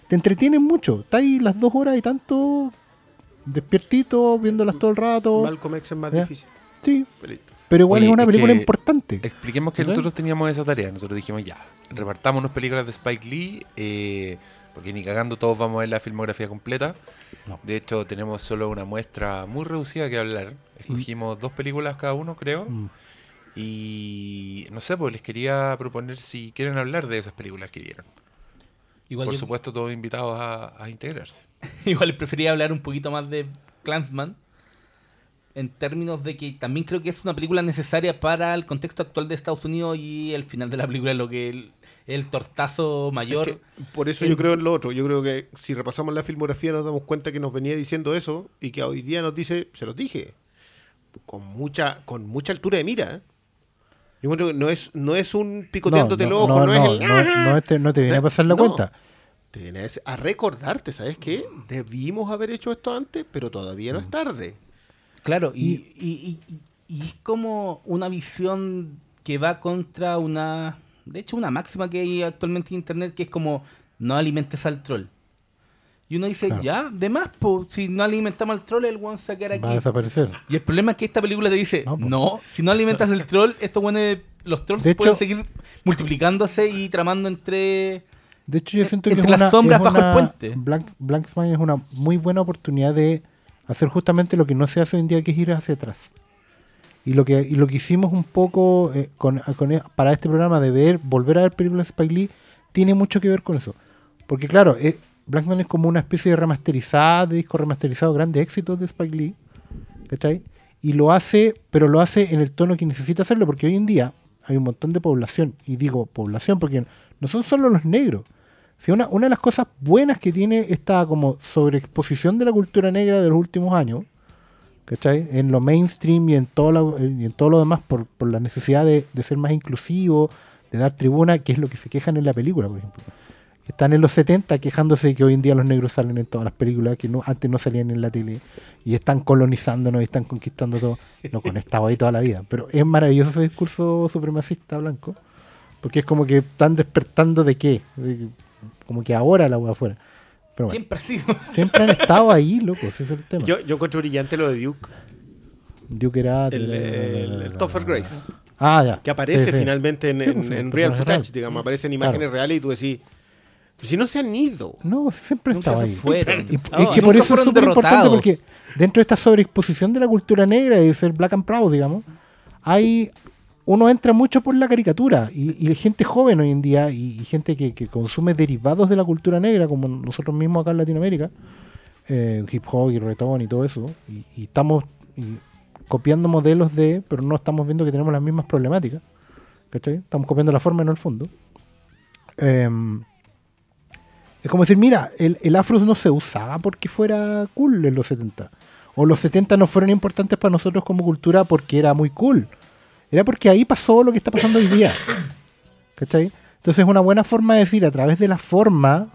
[SPEAKER 2] te entretienen mucho. Está ahí las dos horas y tanto despiertito, viéndolas todo el rato.
[SPEAKER 3] Malcolm X es más
[SPEAKER 2] Ya.
[SPEAKER 3] difícil.
[SPEAKER 2] Sí,
[SPEAKER 3] Listo.
[SPEAKER 2] Pero igual
[SPEAKER 1] Oye,
[SPEAKER 2] es una
[SPEAKER 1] es
[SPEAKER 2] película
[SPEAKER 1] que-
[SPEAKER 2] importante.
[SPEAKER 1] Expliquemos que
[SPEAKER 2] ¿Verdad?
[SPEAKER 1] nosotros teníamos esa tarea. Nosotros dijimos ya, repartámonos películas de Spike Lee, eh, porque ni cagando todos vamos a ver la filmografía completa.
[SPEAKER 2] No.
[SPEAKER 1] De hecho, tenemos solo una muestra muy reducida que hablar. Escogimos dos películas cada uno, creo.
[SPEAKER 2] Mm.
[SPEAKER 1] Y no sé, pues les quería proponer si quieren hablar de esas películas que vieron.
[SPEAKER 4] Igual
[SPEAKER 1] Por
[SPEAKER 4] yo-
[SPEAKER 1] supuesto, todos invitados a, a integrarse.
[SPEAKER 4] Igual prefería hablar un poquito más de Clansman. En términos de que también creo que es una película necesaria para el contexto actual de Estados Unidos y el final de la película lo que el, el tortazo mayor.
[SPEAKER 3] Es que por eso yo creo en lo otro. Yo creo que si repasamos la filmografía nos damos cuenta que nos venía diciendo eso y que hoy día nos dice, se los dije, con mucha, con mucha altura de mira. ¿eh? Yo encuentro que no es, no es un picoteándote el ojo, no, es el.
[SPEAKER 2] no, no te, no te viene a pasar la
[SPEAKER 3] No.
[SPEAKER 2] cuenta.
[SPEAKER 3] Te viene a recordarte, ¿sabes qué? Debimos haber hecho esto antes, pero todavía
[SPEAKER 2] Mm.
[SPEAKER 3] no es tarde.
[SPEAKER 4] Claro, y, y- y- y es como una visión que va contra una. De hecho, una máxima que hay actualmente en internet que es como: no alimentes al troll. Y uno dice,
[SPEAKER 2] Claro.
[SPEAKER 4] ya, de más, po, si no alimentamos al troll, el one se va a quedar
[SPEAKER 2] Va a
[SPEAKER 4] aquí.
[SPEAKER 2] desaparecer.
[SPEAKER 4] Y el problema es que esta película te dice,
[SPEAKER 2] No,
[SPEAKER 4] si no alimentas el troll, estos buenos, los trolls
[SPEAKER 2] De hecho-
[SPEAKER 4] pueden seguir multiplicándose y tramando entre...
[SPEAKER 2] De hecho, yo siento que
[SPEAKER 4] Entre
[SPEAKER 2] es
[SPEAKER 4] las
[SPEAKER 2] una,
[SPEAKER 4] sombras
[SPEAKER 2] es
[SPEAKER 4] bajo el puente.
[SPEAKER 2] Blank, Blanksman es una muy buena oportunidad de hacer justamente lo que no se hace hoy en día, que es ir hacia atrás. Y lo que, y lo que hicimos un poco eh, con, con- para este programa de ver, volver a ver películas de Spike Lee, tiene mucho que ver con eso. Porque claro, eh, Blackman es como una especie de remasterizada, de disco remasterizado, grandes éxitos de Spike Lee. ¿Cachai? Y lo hace, pero lo hace en el tono que necesita hacerlo, porque hoy en día hay un montón de población, y digo población porque no son solo los negros. Si una, una de las cosas buenas que tiene esta como sobreexposición de la cultura negra de los últimos años, ¿cachai? En lo mainstream y en todo lo, y en todo lo demás por, por la necesidad de, de ser más inclusivo, de dar tribuna, que es lo que se quejan en la película, por ejemplo. Están en los 70 quejándose de que hoy en día los negros salen en todas las películas, que no, antes no salían en la tele, y están colonizándonos y están conquistando todo. Lo han estado ahí toda la vida. Pero es maravilloso ese discurso supremacista blanco, porque es como que están despertando de qué, como que ahora la hueá. Pero bueno,
[SPEAKER 4] Siempre ha sido.
[SPEAKER 2] siempre han estado ahí, loco, ese es el tema.
[SPEAKER 3] Yo, yo encuentro brillante lo de Duke,
[SPEAKER 2] Duke era
[SPEAKER 3] el, el, el Topher Grace,
[SPEAKER 2] Ah, ya.
[SPEAKER 3] que aparece
[SPEAKER 2] Sí, sí.
[SPEAKER 3] finalmente en,
[SPEAKER 2] Sí,
[SPEAKER 3] en-
[SPEAKER 2] pues,
[SPEAKER 3] en real footage,
[SPEAKER 2] real.
[SPEAKER 3] digamos, aparecen imágenes
[SPEAKER 2] Claro.
[SPEAKER 3] reales y tú decís, si no se han ido.
[SPEAKER 2] No, siempre estaba
[SPEAKER 4] se
[SPEAKER 2] ahí. Y,
[SPEAKER 3] No,
[SPEAKER 2] que por eso es súper importante porque dentro de esta sobreexposición de la cultura negra y de ser black and proud, digamos, hay uno entra mucho por la caricatura y, y gente joven hoy en día y, gente que, consume derivados de la cultura negra, como nosotros mismos acá en Latinoamérica, eh, hip hop y reggaetón y todo eso, y, estamos copiando modelos de, pero no estamos viendo que tenemos las mismas problemáticas. Estamos copiando la forma y no el fondo. Em, es como decir, mira, el, el afro no se usaba porque fuera cool en los 70. O los 70 no fueron importantes para nosotros como cultura porque era muy cool. Era porque ahí pasó lo que está pasando hoy día. ¿Cachai? Entonces es una buena forma de decir, a través de la forma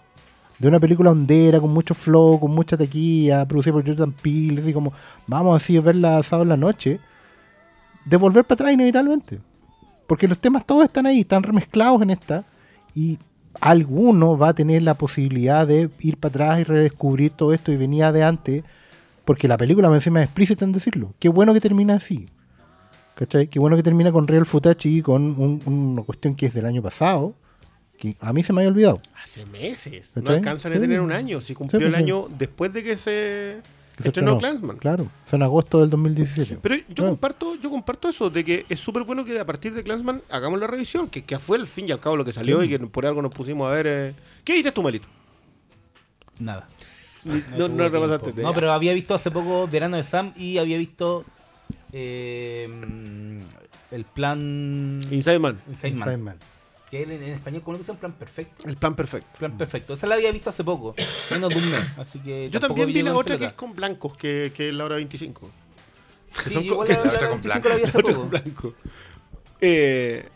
[SPEAKER 2] de una película hondera, con mucho flow, con mucha taquilla, producida por Jordan Peele, así como, vamos así a verla sábado en la noche, de volver para atrás inevitablemente. Porque los temas todos están ahí, están remezclados en esta, y alguno va a tener la posibilidad de ir para atrás y redescubrir todo esto y venía de antes, porque la película me encima es explícita en decirlo. Qué bueno que termina así. ¿Cachai? Qué bueno que termina con real y con un- una cuestión que es del año pasado, que a mí se me había olvidado.
[SPEAKER 3] Hace meses. No alcanzan a
[SPEAKER 2] Sí.
[SPEAKER 3] tener un año. Si cumplió
[SPEAKER 2] Sí, pues,
[SPEAKER 3] el
[SPEAKER 2] sí.
[SPEAKER 3] año después de que se
[SPEAKER 2] Que se
[SPEAKER 3] estrenó. Clansman.
[SPEAKER 2] Claro, fue en agosto del 2017.
[SPEAKER 3] Pero yo
[SPEAKER 2] Claro.
[SPEAKER 3] comparto, yo comparto eso, de que es súper bueno que a partir de Clansman hagamos la revisión, que, que fue al fin y al cabo lo que salió
[SPEAKER 2] Sí.
[SPEAKER 3] y que por algo nos pusimos a ver. eh, ¿Qué viste tú, Malito?
[SPEAKER 4] Nada.
[SPEAKER 3] No, no ya.
[SPEAKER 4] No, pero había visto hace poco Verano de Sam y había visto eh, el plan
[SPEAKER 3] Inside Man,
[SPEAKER 4] Inside Man.
[SPEAKER 2] Inside Man.
[SPEAKER 4] Que él en, en español, ¿cómo lo dicen? Plan perfecto.
[SPEAKER 3] el plan perfecto.
[SPEAKER 4] Plan perfecto. Esa la había visto hace poco, menos de un mes. Así que
[SPEAKER 3] Yo también vi la otra que es con blancos, que, que es la hora 25. Que
[SPEAKER 4] Sí,
[SPEAKER 3] son
[SPEAKER 4] igual
[SPEAKER 3] que-
[SPEAKER 4] la,
[SPEAKER 1] la
[SPEAKER 4] la
[SPEAKER 1] otra con
[SPEAKER 4] 25 la vi hace
[SPEAKER 3] La otra
[SPEAKER 4] poco.
[SPEAKER 3] con blanco. Eh,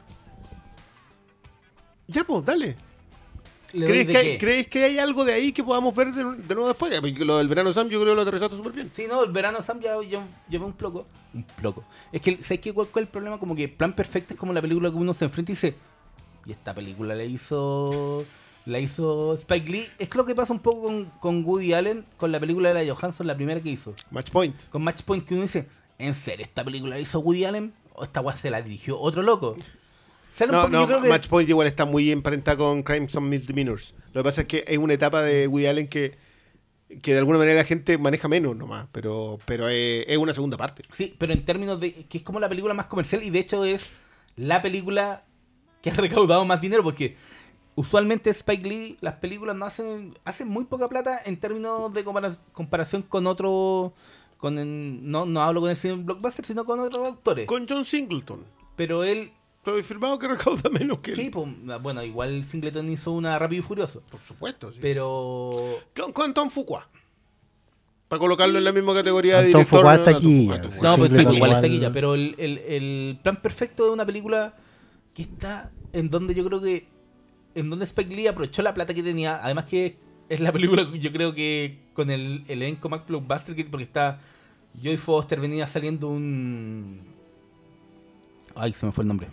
[SPEAKER 3] ya, pues, dale.
[SPEAKER 4] ¿Le doy
[SPEAKER 3] ¿Crees
[SPEAKER 4] de
[SPEAKER 3] que, hay,
[SPEAKER 4] qué?
[SPEAKER 3] ¿Crees que hay algo de ahí que podamos ver de, de nuevo después? Lo del verano Sam yo creo que lo aterrizaste súper bien.
[SPEAKER 4] Sí, no, el verano Sam ya llevé un ploco. Un ploco. Es que, ¿sabes qué? ¿Cuál, cuál es el problema? Como que Plan Perfecto es como la película que uno se enfrenta y dice, y esta película la hizo la hizo Spike Lee. Es lo que pasa un poco con, con Woody Allen, con la película de la Johansson, la primera que hizo.
[SPEAKER 3] Match point.
[SPEAKER 4] Con Match Point, que uno dice, ¿en serio esta película la hizo Woody Allen? ¿O esta weá se la dirigió otro loco? Sale un
[SPEAKER 3] No,
[SPEAKER 4] poco-
[SPEAKER 3] no,
[SPEAKER 4] yo creo que
[SPEAKER 3] Match
[SPEAKER 4] es-
[SPEAKER 3] Point igual está muy emparentada con Crimes and Misdemeanors. Lo que pasa es que es una etapa de Woody Allen que, que de alguna manera la gente maneja menos nomás, pero, pero es, es una segunda parte.
[SPEAKER 4] Sí, pero en términos de que es como la película más comercial y de hecho es la película que ha recaudado más dinero porque usualmente Spike Lee, las películas no hacen hacen muy poca plata en términos de compara- comparación con otro con el- no no hablo con el cine blockbuster, sino con otros autores.
[SPEAKER 3] Con John Singleton.
[SPEAKER 4] Pero él
[SPEAKER 3] Lo he firmado que recauda menos que él.
[SPEAKER 4] sí, pues, bueno, igual Singleton hizo una Rápido y Furioso,
[SPEAKER 3] Por supuesto, sí.
[SPEAKER 4] pero
[SPEAKER 3] Con, con Tom Fuqua. Para colocarlo en la misma categoría de
[SPEAKER 2] Tom
[SPEAKER 3] director.
[SPEAKER 2] Fuqua
[SPEAKER 3] no,
[SPEAKER 2] está
[SPEAKER 3] no.
[SPEAKER 4] No, pues
[SPEAKER 2] Singleton
[SPEAKER 4] sí, igual aquí ya, pero el, el- el plan perfecto de una película que está en donde yo creo que en donde Spike Lee aprovechó la plata que tenía, además que es la película yo creo que con el elenco Mac Blockbuster que- porque está Joy Foster venía saliendo un ay se me fue el nombre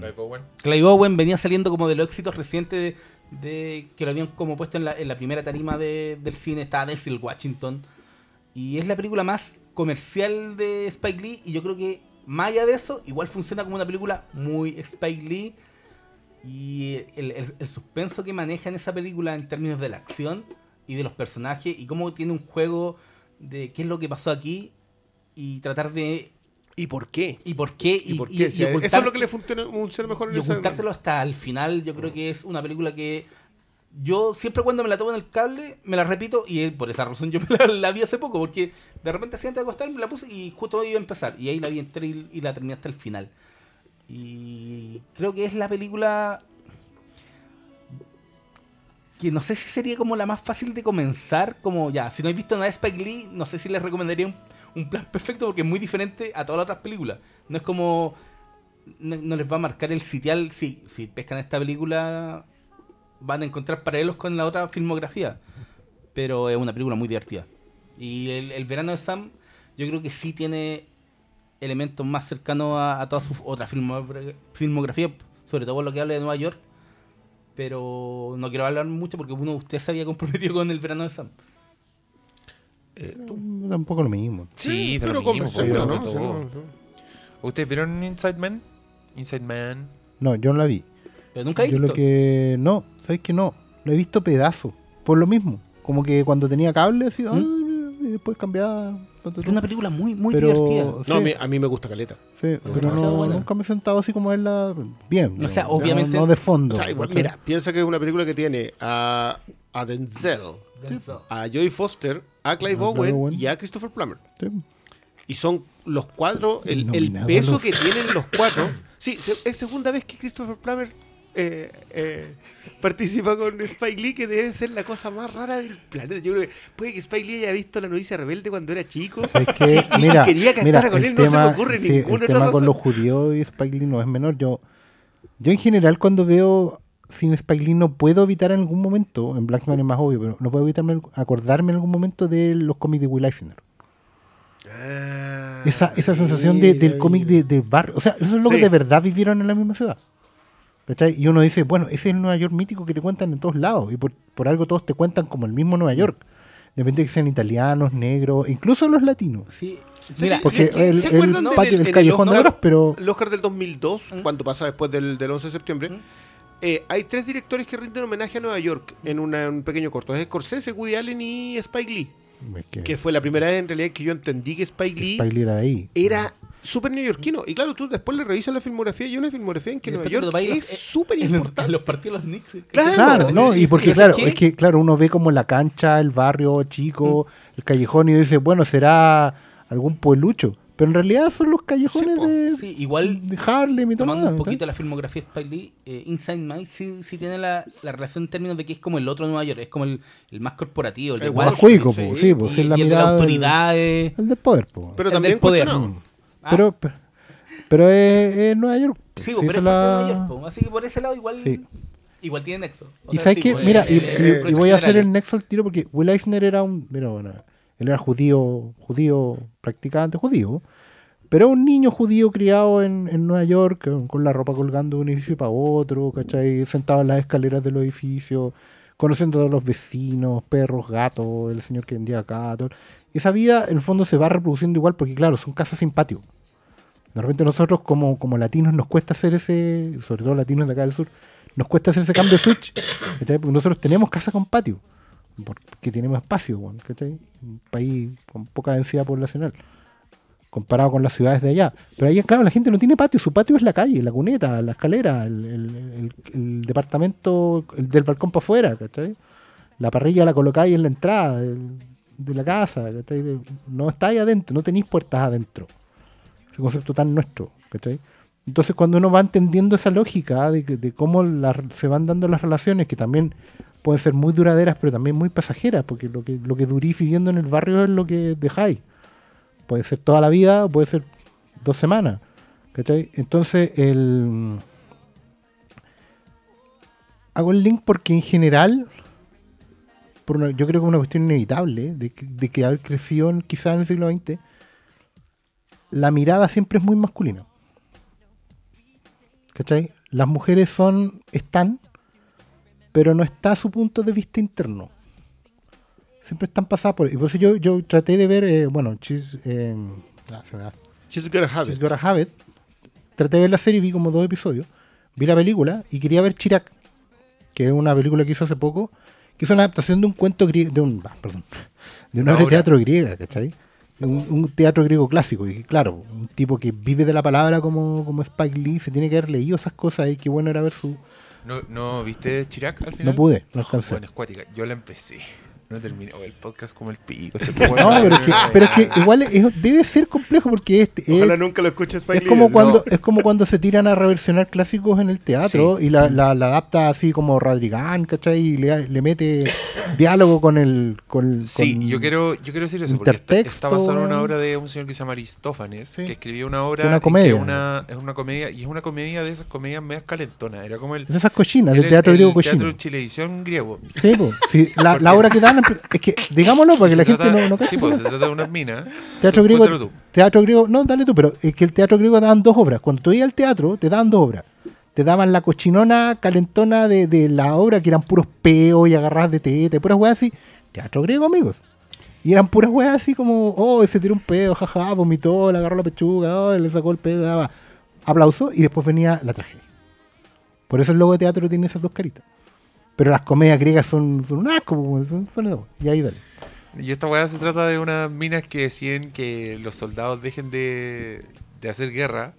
[SPEAKER 1] Clive Owen.
[SPEAKER 4] Owen venía saliendo como de los éxitos recientes de, que lo habían como puesto en la, primera tarima de- del cine, estaba Denzel Washington. Y es la película más comercial de Spike Lee y yo creo que más allá de eso, igual funciona como una película muy Spike Lee. Y el, el- el suspenso que maneja en esa película en términos de la acción y de los personajes y cómo tiene un juego de qué es lo que pasó aquí y tratar de...
[SPEAKER 3] ¿Y por qué?
[SPEAKER 4] ¿Y por qué?
[SPEAKER 3] ¿Y, por qué? O sea, eso
[SPEAKER 4] ocultar-
[SPEAKER 3] es lo que le funciona, funciona mejor en
[SPEAKER 4] y ocultártelo hasta el final, yo creo que es una película que yo siempre cuando me la tomo en el cable, me la repito y por esa razón yo me la, la vi hace poco, porque de repente así antes de acostarme me la puse y justo hoy iba a empezar y ahí la vi entera y, y la terminé hasta el final. Y creo que es la película que no sé si sería como la más fácil de comenzar, como ya, si no habéis visto nada de Spike Lee, no sé si les recomendaría un, un plan perfecto porque es muy diferente a todas las otras películas. No es como no, les va a marcar el sitial. Sí, si pescan esta película, van a encontrar paralelos con la otra filmografía. Pero es una película muy divertida. Y el, el verano de Sam, yo creo que sí tiene elementos más cercanos a, a toda su otra filmogra- filmografía, sobre todo por lo que habla de Nueva York. Pero no quiero hablar mucho porque uno de ustedes se había comprometido con el verano de Sam.
[SPEAKER 3] Eh, tú-
[SPEAKER 2] Tampoco lo mismo.
[SPEAKER 1] Sí,
[SPEAKER 3] pero
[SPEAKER 1] lo mismo, pues,
[SPEAKER 3] ¿no?
[SPEAKER 1] todo.
[SPEAKER 3] Sí, no, no.
[SPEAKER 1] ¿Ustedes vieron Inside Man? Inside Man.
[SPEAKER 2] No, yo no la vi.
[SPEAKER 4] Pero nunca he
[SPEAKER 2] Yo
[SPEAKER 4] visto.
[SPEAKER 2] lo que. No, ¿sabes que no? Lo he visto pedazos. Por lo mismo. Como que cuando tenía cable, así. ah, y después cambiaba.
[SPEAKER 4] Es una película muy, muy
[SPEAKER 2] Pero-
[SPEAKER 4] divertida.
[SPEAKER 3] No,
[SPEAKER 2] Sí.
[SPEAKER 3] a mí, a mí me gusta Caleta.
[SPEAKER 2] Sí, pero no, nunca me he sentado así como a verla bien.
[SPEAKER 4] O sea,
[SPEAKER 2] no,
[SPEAKER 4] obviamente-
[SPEAKER 2] No, de fondo.
[SPEAKER 3] O sea, igual, mira, piensa que es una película que tiene a, a Denzel,
[SPEAKER 4] Denzel.
[SPEAKER 3] a Joey Foster, a Clive
[SPEAKER 2] A Clive
[SPEAKER 3] Owen
[SPEAKER 2] Owen.
[SPEAKER 3] y a Christopher Plummer.
[SPEAKER 2] Sí.
[SPEAKER 3] Y son los cuatro, el, peso
[SPEAKER 2] los-
[SPEAKER 3] que tienen los cuatro. Sí, es segunda vez que Christopher Plummer eh, eh, participa con Spike Lee, que debe ser la cosa más rara del planeta. Yo creo que puede que Spike Lee haya visto la novicia rebelde cuando era chico. Y- y
[SPEAKER 2] Mira,
[SPEAKER 3] quería que
[SPEAKER 2] mira,
[SPEAKER 3] con él, no se me ocurre
[SPEAKER 2] sí,
[SPEAKER 3] ninguna
[SPEAKER 2] El
[SPEAKER 3] otra
[SPEAKER 2] tema con
[SPEAKER 3] razón.
[SPEAKER 2] los judíos y Spike Lee no es menor. Yo, yo en general cuando veo sin Spike Lee no puedo evitar en algún momento, en Black Man es más obvio, pero no puedo evitarme acordarme en algún momento de los cómics de Will Eisner.
[SPEAKER 3] Ah,
[SPEAKER 2] Esa, esa sensación de- del cómic de, de barrio. O sea, eso es lo que
[SPEAKER 3] Sí.
[SPEAKER 2] de verdad vivieron en la misma ciudad. ¿Cachai? Y uno dice, bueno, ese es el Nueva York mítico que te cuentan en todos lados. Y por, por algo todos te cuentan como el mismo Nueva York. Depende de que sean italianos, negros, incluso los latinos.
[SPEAKER 4] Sí,
[SPEAKER 3] ¿Se-
[SPEAKER 4] mira,
[SPEAKER 2] Porque
[SPEAKER 3] ¿se-
[SPEAKER 2] el,
[SPEAKER 3] del-
[SPEAKER 2] patio,
[SPEAKER 3] en
[SPEAKER 2] el
[SPEAKER 3] el
[SPEAKER 2] callejón de Oro, pero
[SPEAKER 3] El Oscar del 2002,
[SPEAKER 4] ¿Mm?
[SPEAKER 3] cuando pasa después del, del 11 de septiembre,
[SPEAKER 4] ¿Mm?
[SPEAKER 3] Eh, hay tres directores que rinden homenaje a Nueva York en una- un pequeño corto. Es Scorsese, Woody Allen y Spike Lee.
[SPEAKER 2] que
[SPEAKER 3] Que fue la primera vez en realidad que yo entendí que Spike Lee
[SPEAKER 2] Spike Lee era ahí.
[SPEAKER 3] era súper neoyorquino. Y claro, tú después le revisas la filmografía y una filmografía en que Nueva York es súper
[SPEAKER 4] los- en
[SPEAKER 3] importante.
[SPEAKER 4] los partidos de los Knicks.
[SPEAKER 3] Claro.
[SPEAKER 2] Claro, no, y porque
[SPEAKER 4] ¿sabes
[SPEAKER 2] claro,
[SPEAKER 4] qué?
[SPEAKER 2] es que claro, uno ve como la cancha, el barrio chico,
[SPEAKER 3] Mm.
[SPEAKER 2] el callejón y dice, bueno, será algún pueblucho, pero en realidad son los callejones
[SPEAKER 3] Sí,
[SPEAKER 2] de,
[SPEAKER 4] Sí, igual
[SPEAKER 2] de Harlem y todo.
[SPEAKER 4] tomando un
[SPEAKER 2] ¿no?
[SPEAKER 4] poquito la filmografía de Spike Lee, eh, Inside Man sí, sí tiene la, la relación en términos de que es como el otro Nueva York, es como el, el más corporativo, el de
[SPEAKER 3] El
[SPEAKER 4] Wall Street,
[SPEAKER 3] sí,
[SPEAKER 2] po,
[SPEAKER 3] sí,
[SPEAKER 2] pues
[SPEAKER 4] y,
[SPEAKER 2] es la
[SPEAKER 4] y el de la
[SPEAKER 2] mirada del,
[SPEAKER 4] autoridad es-
[SPEAKER 2] el del poder, po.
[SPEAKER 3] Pero
[SPEAKER 4] el
[SPEAKER 3] también
[SPEAKER 4] del poder.
[SPEAKER 3] cuestionado.
[SPEAKER 2] Mm.
[SPEAKER 4] Ah,
[SPEAKER 2] Pero, pero, pero es, es Nueva York. po.
[SPEAKER 4] sí,
[SPEAKER 2] Sí,
[SPEAKER 4] po, pero es
[SPEAKER 2] la-
[SPEAKER 4] Nueva York, po, así que por ese lado igual
[SPEAKER 2] Sí.
[SPEAKER 4] igual tiene nexo. O
[SPEAKER 2] Y sabes
[SPEAKER 4] sí,
[SPEAKER 2] que,
[SPEAKER 4] po,
[SPEAKER 2] mira,
[SPEAKER 4] el-
[SPEAKER 2] y,
[SPEAKER 4] el-
[SPEAKER 2] y-
[SPEAKER 4] el
[SPEAKER 2] y voy a hacer el nexo al tiro porque Will Eisner era un, mira, bueno, él era judío, judío, practicante judío, pero un niño judío criado en, Nueva York, con, la ropa colgando de un edificio para otro, ¿cachai? Sentado en las escaleras del edificio, conociendo a todos los vecinos, perros, gatos, el señor que vendía todo. Esa vida, en el fondo, se va reproduciendo igual porque, claro, son casas sin patio. De repente nosotros como, latinos nos cuesta hacer ese, sobre todo latinos de acá del sur, nos cuesta hacer ese cambio de switch, porque nosotros tenemos casa con patio, porque tenemos espacio, weón, ¿cachai? un país con poca densidad poblacional, comparado con las ciudades de allá. Pero ahí, claro, la gente no tiene patio, su patio es la calle, la cuneta, la escalera, el, departamento el del balcón para afuera, ¿cachai? La parrilla la colocáis en la entrada de la casa, ¿cachai? De- no estáis adentro, no tenéis puertas adentro ese concepto tan nuestro, ¿cachai? Entonces cuando uno va entendiendo esa lógica de, cómo se van dando las relaciones, que también pueden ser muy duraderas, pero también muy pasajeras, porque lo que, lo que durís viviendo en el barrio es lo que dejáis. Puede ser toda la vida, puede ser dos semanas. Entonces el... Hago el link porque en general, yo creo que es una cuestión inevitable de, que- de que haber crecido quizás en el siglo XX, la mirada siempre es muy masculina. Las mujeres son, están, pero no está su punto de vista interno. Siempre están pasadas por... Y por eso yo, yo traté de ver, eh, bueno, She's, eh, ah, se me da.
[SPEAKER 3] She's Gotta Have
[SPEAKER 2] She's
[SPEAKER 3] It.
[SPEAKER 2] Gotta Have It. Traté de ver la serie, vi como dos episodios. Vi la película y quería ver Chirac, que es una película que hizo hace poco, que es una adaptación de un cuento griego, de un, ah, perdón, de una obra de teatro griega, ¿cachai? Un, un teatro griego clásico. Y claro, un tipo que vive de la palabra como, como Spike Lee, se tiene que haber leído esas cosas y qué bueno era ver su...
[SPEAKER 1] ¿No, ¿No viste Chirac al final?
[SPEAKER 2] No pude, no alcancé.
[SPEAKER 1] Bueno, es cuática. Yo la empecé. No terminé. Oh, el podcast como el pico. este
[SPEAKER 2] No, pero es que, pero es que igual es- debe ser complejo porque es, es-
[SPEAKER 3] Ojalá nunca lo
[SPEAKER 2] es como
[SPEAKER 3] No.
[SPEAKER 2] cuando es como cuando se tiran a reversionar clásicos en el teatro y la, la- la adapta así como Radrigán, ¿cachai? Y le, le mete diálogo con el con,
[SPEAKER 1] Sí,
[SPEAKER 2] con-
[SPEAKER 1] yo quiero, yo quiero decir eso, porque está, está basado en una obra de un señor que se llama Aristófanes,
[SPEAKER 2] Sí.
[SPEAKER 1] que escribió una obra
[SPEAKER 2] una comedia.
[SPEAKER 1] es una, es una comedia, y es una comedia de esas comedias medias calentonas, era como el,
[SPEAKER 2] de esas cochinas, del
[SPEAKER 1] el-
[SPEAKER 2] teatro
[SPEAKER 1] el
[SPEAKER 2] griego cochino.
[SPEAKER 1] teatro chilevisión griego.
[SPEAKER 2] Sí, la, la obra que dan es que digámoslo para que
[SPEAKER 1] Se
[SPEAKER 2] la gente no, no
[SPEAKER 1] Sí, pues se trata de unas minas.
[SPEAKER 2] Teatro griego,
[SPEAKER 1] tú.
[SPEAKER 2] teatro griego, no, dale tú, pero es que el teatro griego daban dos obras. Cuando tú ibas al teatro, te daban dos obras. Te daban la cochinona calentona de, de la obra, que eran puros peos y agarradas de teta, y puras weas así. Teatro griego, amigos. Y eran puras weas así como, oh, ese tiró un peo, jaja, vomitó, le agarró la pechuga, oh, le sacó el peo, daba aplauso, y después venía la tragedia. Por eso el logo de teatro tiene esas dos caritas. Pero las comedias griegas son, son un asco, pues, son, son- y ahí dale.
[SPEAKER 1] Y esta weá se trata de unas minas que deciden que los soldados dejen de, de hacer guerra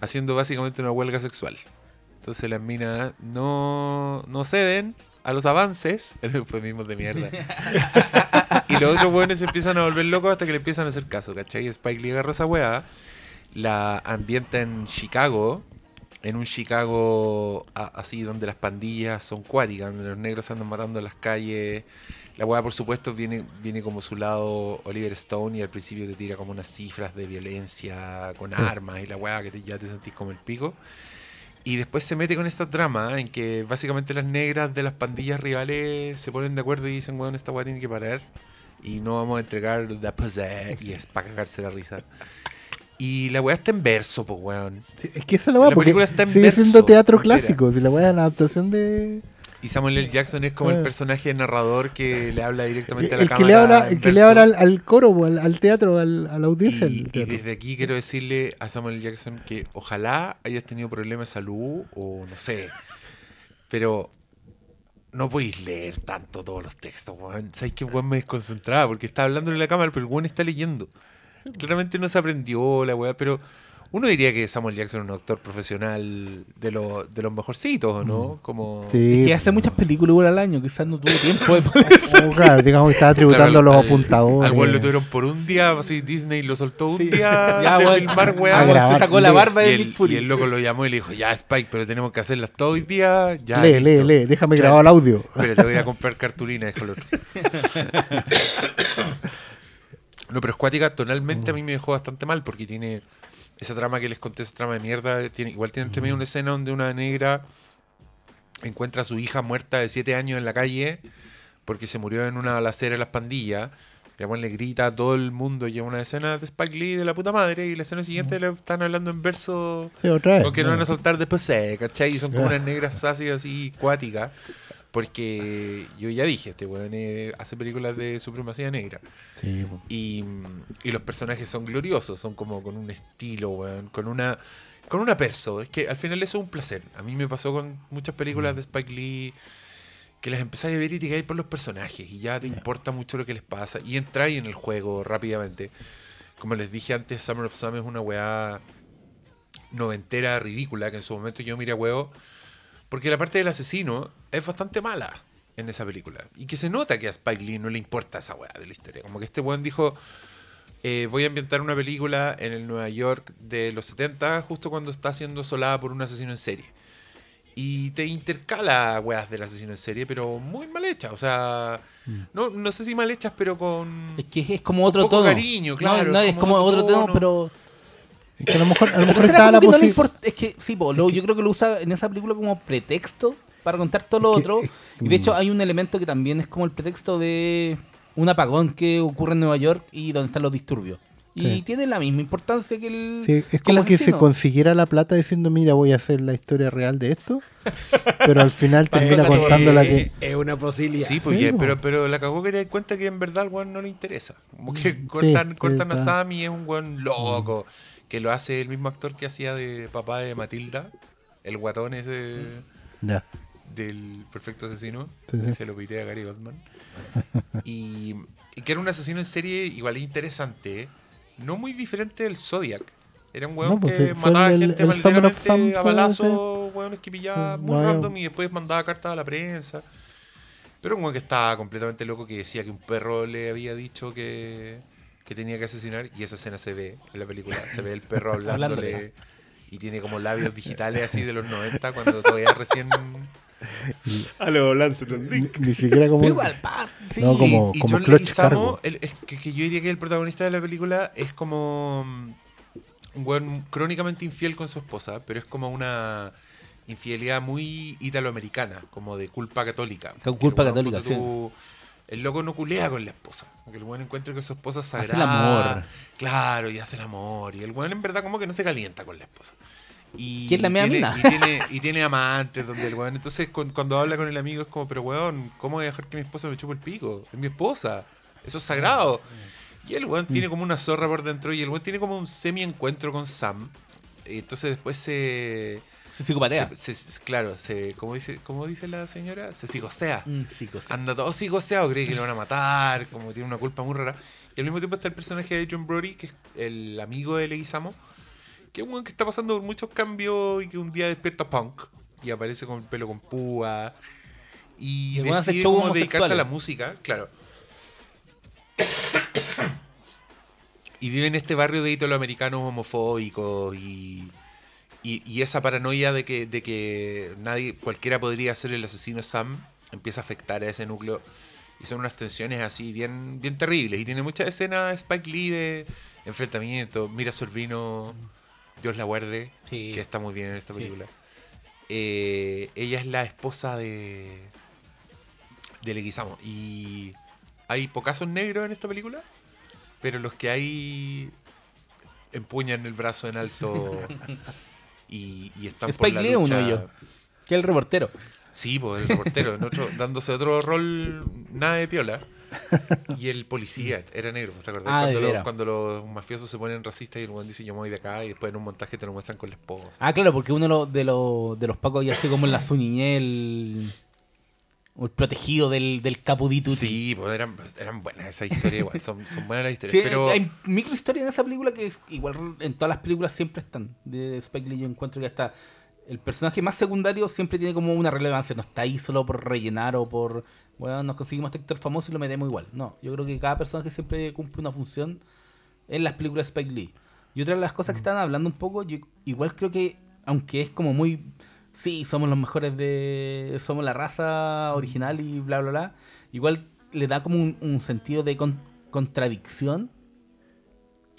[SPEAKER 1] haciendo básicamente una huelga sexual. Entonces las minas no, no ceden a los avances, eufemismos de mierda. y los otros weones se empiezan a volver locos hasta que le empiezan a hacer caso, ¿cachai? Spike Lee agarra esa weá, la ambienta en Chicago, en un Chicago así donde las pandillas son cuáticas, donde los negros andan matando en las calles. La weá, por supuesto, viene, viene como su lado Oliver Stone y al principio te tira como unas cifras de violencia con
[SPEAKER 2] Sí.
[SPEAKER 1] armas y la weá que te- ya te sentís como el pico. Y después se mete con esta trama en que básicamente las negras de las pandillas rivales se ponen de acuerdo y dicen, weón, esta weá tiene que parar y no vamos a entregar the pussy y es para cagarse la risa. Y la weá está en verso, pues weón.
[SPEAKER 2] Sí, es que esa es la weá,
[SPEAKER 1] La película está en
[SPEAKER 2] sigue
[SPEAKER 1] verso
[SPEAKER 2] siendo teatro
[SPEAKER 1] entera.
[SPEAKER 2] clásico. Si la weá es la adaptación de.
[SPEAKER 1] Y Samuel L. Jackson es como el personaje narrador que le habla directamente a la
[SPEAKER 2] El que
[SPEAKER 1] cámara.
[SPEAKER 2] le habla, el que le habla al, al coro, o al, al teatro, al, a la audiencia.
[SPEAKER 1] Y, y desde aquí quiero decirle a Samuel L. Jackson que ojalá hayas tenido problemas de salud o no sé. Pero no podéis leer tanto todos los textos, weón. ¿Sabes qué weón me desconcentraba? Porque está hablando en la cámara, pero el weón está leyendo. Claramente no se aprendió la weá, pero uno diría que Samuel Jackson es un actor profesional de, lo- de los mejorcitos, ¿o no? Como...
[SPEAKER 2] Mm. Sí.
[SPEAKER 4] Es que hace muchas películas igual al año, quizás no tuvo tiempo de ponerse.
[SPEAKER 2] Oh, claro, digamos que estaba tributando
[SPEAKER 1] Claro,
[SPEAKER 2] a los
[SPEAKER 1] al-
[SPEAKER 2] apuntadores.
[SPEAKER 1] Al lo tuvieron por un día, así Disney lo soltó un
[SPEAKER 4] Sí.
[SPEAKER 1] día
[SPEAKER 4] Ya,
[SPEAKER 1] de filmar, weá.
[SPEAKER 2] grabar.
[SPEAKER 4] se sacó la
[SPEAKER 2] lee.
[SPEAKER 4] barba de
[SPEAKER 1] el,
[SPEAKER 4] Nick Fury.
[SPEAKER 1] y el loco lo llamó y le dijo, ya Spike, pero tenemos que hacerlas todo hoy día. Ya,
[SPEAKER 2] lee, lee,
[SPEAKER 1] listo".
[SPEAKER 2] lee, déjame
[SPEAKER 1] Claro.
[SPEAKER 2] grabar el audio.
[SPEAKER 1] Pero te voy a ir a comprar cartulina de color. No, pero Escuática tonalmente a mí me dejó bastante mal porque tiene esa trama que les conté, esa trama de mierda. Tiene, igual tiene entre medio una escena donde una negra encuentra a su hija muerta de 7 años en la calle porque se murió en una balacera en las pandillas. Y después le grita a todo el mundo y es una escena de Spike Lee de la puta madre. Y la escena siguiente le están hablando en verso
[SPEAKER 2] Sí, otra vez.
[SPEAKER 1] no
[SPEAKER 2] no.
[SPEAKER 1] van a soltar después, ¿cachai? Y son como unas negras así cuáticas. Porque yo ya dije, este weón eh, hace películas de supremacía negra.
[SPEAKER 2] Sí.
[SPEAKER 1] Y, y los personajes son gloriosos, son como con un estilo, weón, con una con una perso. Es que al final eso es un placer. A mí me pasó con muchas películas de Spike Lee que las empezáis a ver y te caes por los personajes y ya te importa mucho lo que les pasa y entráis en el juego rápidamente. Como les dije antes, Summer of Sam es una weá noventera ridícula que en su momento yo miré a huevo porque la parte del asesino es bastante mala en esa película y que se nota que a Spike Lee no le importa esa weá de la historia. Como que este weón dijo, eh, voy a ambientar una película en el Nueva York de los 70 justo cuando está siendo asolada por un asesino en serie. Y te intercala weas del asesino en serie, pero muy mal hechas. O sea, no, no sé si mal hechas, pero con...
[SPEAKER 4] Es que es como otro tono.
[SPEAKER 1] cariño, claro,
[SPEAKER 4] No,
[SPEAKER 1] es
[SPEAKER 4] es
[SPEAKER 1] como
[SPEAKER 4] como
[SPEAKER 1] otro
[SPEAKER 4] tono. pero.
[SPEAKER 2] Es que a lo mejor, a lo mejor estaba la
[SPEAKER 4] no
[SPEAKER 2] posibilidad.
[SPEAKER 4] Es que sí, po, lo- yo creo que lo usa en esa película como pretexto para contar todo lo
[SPEAKER 2] Es que-
[SPEAKER 4] otro.
[SPEAKER 2] es-
[SPEAKER 4] Y de hecho,
[SPEAKER 2] mm.
[SPEAKER 4] hay un elemento que también es como el pretexto de un apagón que ocurre en Nueva York y donde están los disturbios. Y
[SPEAKER 2] Sí.
[SPEAKER 4] tiene la misma importancia que el.
[SPEAKER 2] Sí, es como que se consiguiera la plata diciendo, mira, voy a hacer la historia real de esto, pero al final termina
[SPEAKER 3] Pasa
[SPEAKER 2] contando la que...
[SPEAKER 3] Es una posibilidad.
[SPEAKER 1] Sí, pues,
[SPEAKER 2] Sí,
[SPEAKER 1] ya,
[SPEAKER 2] po.
[SPEAKER 1] pero, pero la cagó que te das cuenta que en verdad al weón no le interesa. Como que cortan,
[SPEAKER 2] sí,
[SPEAKER 1] cortan a. Sammy, es un weón loco. Que lo hace el mismo actor que hacía de papá de Matilda, el guatón ese
[SPEAKER 2] Ya.
[SPEAKER 1] del perfecto asesino.
[SPEAKER 2] Sí, sí.
[SPEAKER 1] Se lo pité a Gary Goldman. y, y que era un asesino en serie igual interesante, ¿eh? no muy diferente del Zodiac. Era un weón
[SPEAKER 2] No, pues,
[SPEAKER 1] que mataba
[SPEAKER 2] el-
[SPEAKER 1] gente
[SPEAKER 2] el
[SPEAKER 1] malditamente a balazos, weones que pillaba muy
[SPEAKER 2] No,
[SPEAKER 1] random y después mandaba cartas a la prensa. Pero un weón que estaba completamente loco que decía que un perro le había dicho que, que tenía que asesinar y esa escena se ve en la película. Se ve el perro hablándole
[SPEAKER 4] Hablándole.
[SPEAKER 1] y tiene como labios digitales así de los 90 cuando todavía recién...
[SPEAKER 3] A lo Lancelot Link.
[SPEAKER 2] Ni siquiera como...
[SPEAKER 4] Pero igual, pa, sí.
[SPEAKER 2] No, como-
[SPEAKER 1] y, y
[SPEAKER 2] como
[SPEAKER 1] John Leguizamo, el- es que, que yo diría que el protagonista de la película es como mm, un weón crónicamente infiel con su esposa, pero es como una infidelidad muy italoamericana, como de culpa católica.
[SPEAKER 4] Con culpa
[SPEAKER 1] weón,
[SPEAKER 4] católica,
[SPEAKER 1] tú, El loco no culea con la esposa. Que el weón encuentra que su esposa es
[SPEAKER 4] Hace el
[SPEAKER 1] sagrada.
[SPEAKER 4] amor.
[SPEAKER 1] Claro, y hace el amor. Y el weón en verdad como que no se calienta con la esposa. Y
[SPEAKER 4] es la mea
[SPEAKER 1] tiene,
[SPEAKER 4] mina.
[SPEAKER 1] y tiene, y tiene amantes donde el weón. Entonces cu- cuando habla con el amigo es como, pero weón, ¿cómo voy a dejar que mi esposa me chupe el pico? Es mi esposa. Eso es sagrado. Y el weón tiene como una zorra por dentro y el weón tiene como un semi-encuentro con Sam. Y entonces después se...
[SPEAKER 4] Se psicopatea.
[SPEAKER 1] se- se- claro, se, ¿cómo, dice, ¿cómo dice la señora? Se psicosea.
[SPEAKER 4] Mm.
[SPEAKER 1] Anda todo psicoseado, cree que lo van a matar, como tiene una culpa muy rara. Y al mismo tiempo está el personaje de John Brody, que es el amigo de Leguizamo, que es un que está pasando por muchos cambios y que un día despierta punk y aparece con el pelo con púa. Y
[SPEAKER 4] Y
[SPEAKER 1] decide como dedicarse a la música, claro. y vive en este barrio de italoamericanos homofóbicos y, y, y esa paranoia de que, de que nadie, cualquiera podría ser el asesino Sam, empieza a afectar a ese núcleo. Y son unas tensiones así bien, bien terribles. Y tiene muchas escenas Spike Lee de enfrentamiento. Mira Sorbino, Dios la guarde,
[SPEAKER 4] Sí.
[SPEAKER 1] que está muy bien en esta
[SPEAKER 4] Sí.
[SPEAKER 1] película. Eh, ella es la esposa de, de Leguizamo. Y hay pocazos negros en esta película, pero los que hay empuñan el brazo en alto y, y están por
[SPEAKER 4] Spike
[SPEAKER 1] la
[SPEAKER 4] Lee uno
[SPEAKER 1] lucha.
[SPEAKER 4] de ellos. Que es el reportero.
[SPEAKER 1] Sí, pues el reportero, en otro- dándose otro rol nada de piola. Y el policía era negro, ¿te acuerdas?
[SPEAKER 4] Ah,
[SPEAKER 1] cuando, lo-
[SPEAKER 4] veras.
[SPEAKER 1] cuando los mafiosos se ponen racistas y el buen dice yo me voy de acá y después en un montaje te lo muestran con la esposa.
[SPEAKER 4] Ah, claro, porque uno de los, de los, pacos ya así como en la su niñez, el, el protegido del, del capudito.
[SPEAKER 1] Sí, pues eran, eran buenas esas historias igual, son, son buenas las historias.
[SPEAKER 4] Sí,
[SPEAKER 1] pero
[SPEAKER 4] hay micro historias en esa película que es, igual en todas las películas siempre están. De Spike Lee yo encuentro que hasta el personaje más secundario siempre tiene como una relevancia. No está ahí solo por rellenar o por, bueno, nos conseguimos este actor famoso y lo metemos igual. No, yo creo que cada personaje siempre cumple una función en las películas de Spike Lee. Y otra de las cosas que estaban hablando un poco, yo igual creo que, aunque es como muy... Sí, somos los mejores de... Somos la raza original y bla, bla, bla. Igual le da como un, un sentido de con- contradicción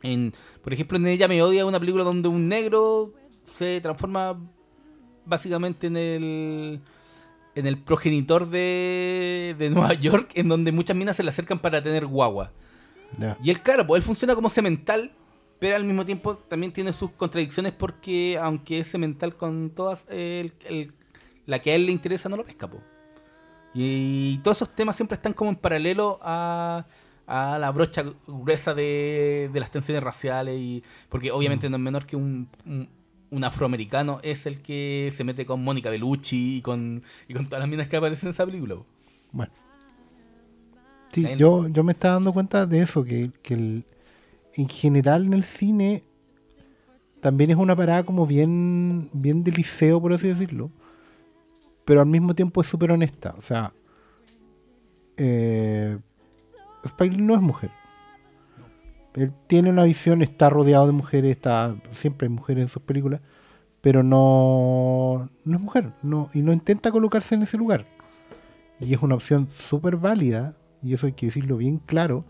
[SPEAKER 4] en, por ejemplo, en Ella me odia, una película donde un negro se transforma básicamente en el en el progenitor de, de Nueva York, en donde muchas minas se le acercan para tener guagua. Y él, claro, pues él funciona como semental, pero al mismo tiempo también tiene sus contradicciones porque, aunque es semental con todas, el- el- la que a él le interesa no lo pesca, po. Y, todos esos temas siempre están como en paralelo a, a la brocha gruesa de, de las tensiones raciales. y Porque obviamente no es menor que un, un, un afroamericano es el que se mete con Mónica Bellucci y con, y con todas las minas que aparecen en esa película. po.
[SPEAKER 2] Bueno. Sí, yo, yo me estaba dando cuenta de eso, que, que el- en general en el cine también es una parada como bien, bien de liceo, por así decirlo. Pero al mismo tiempo es súper honesta. O sea, eh, Spike no es mujer. Él tiene una visión, está rodeado de mujeres, está siempre hay mujeres en sus películas, pero no, no es mujer, no, y no intenta colocarse en ese lugar. Y es una opción súper válida, y eso hay que decirlo bien claro,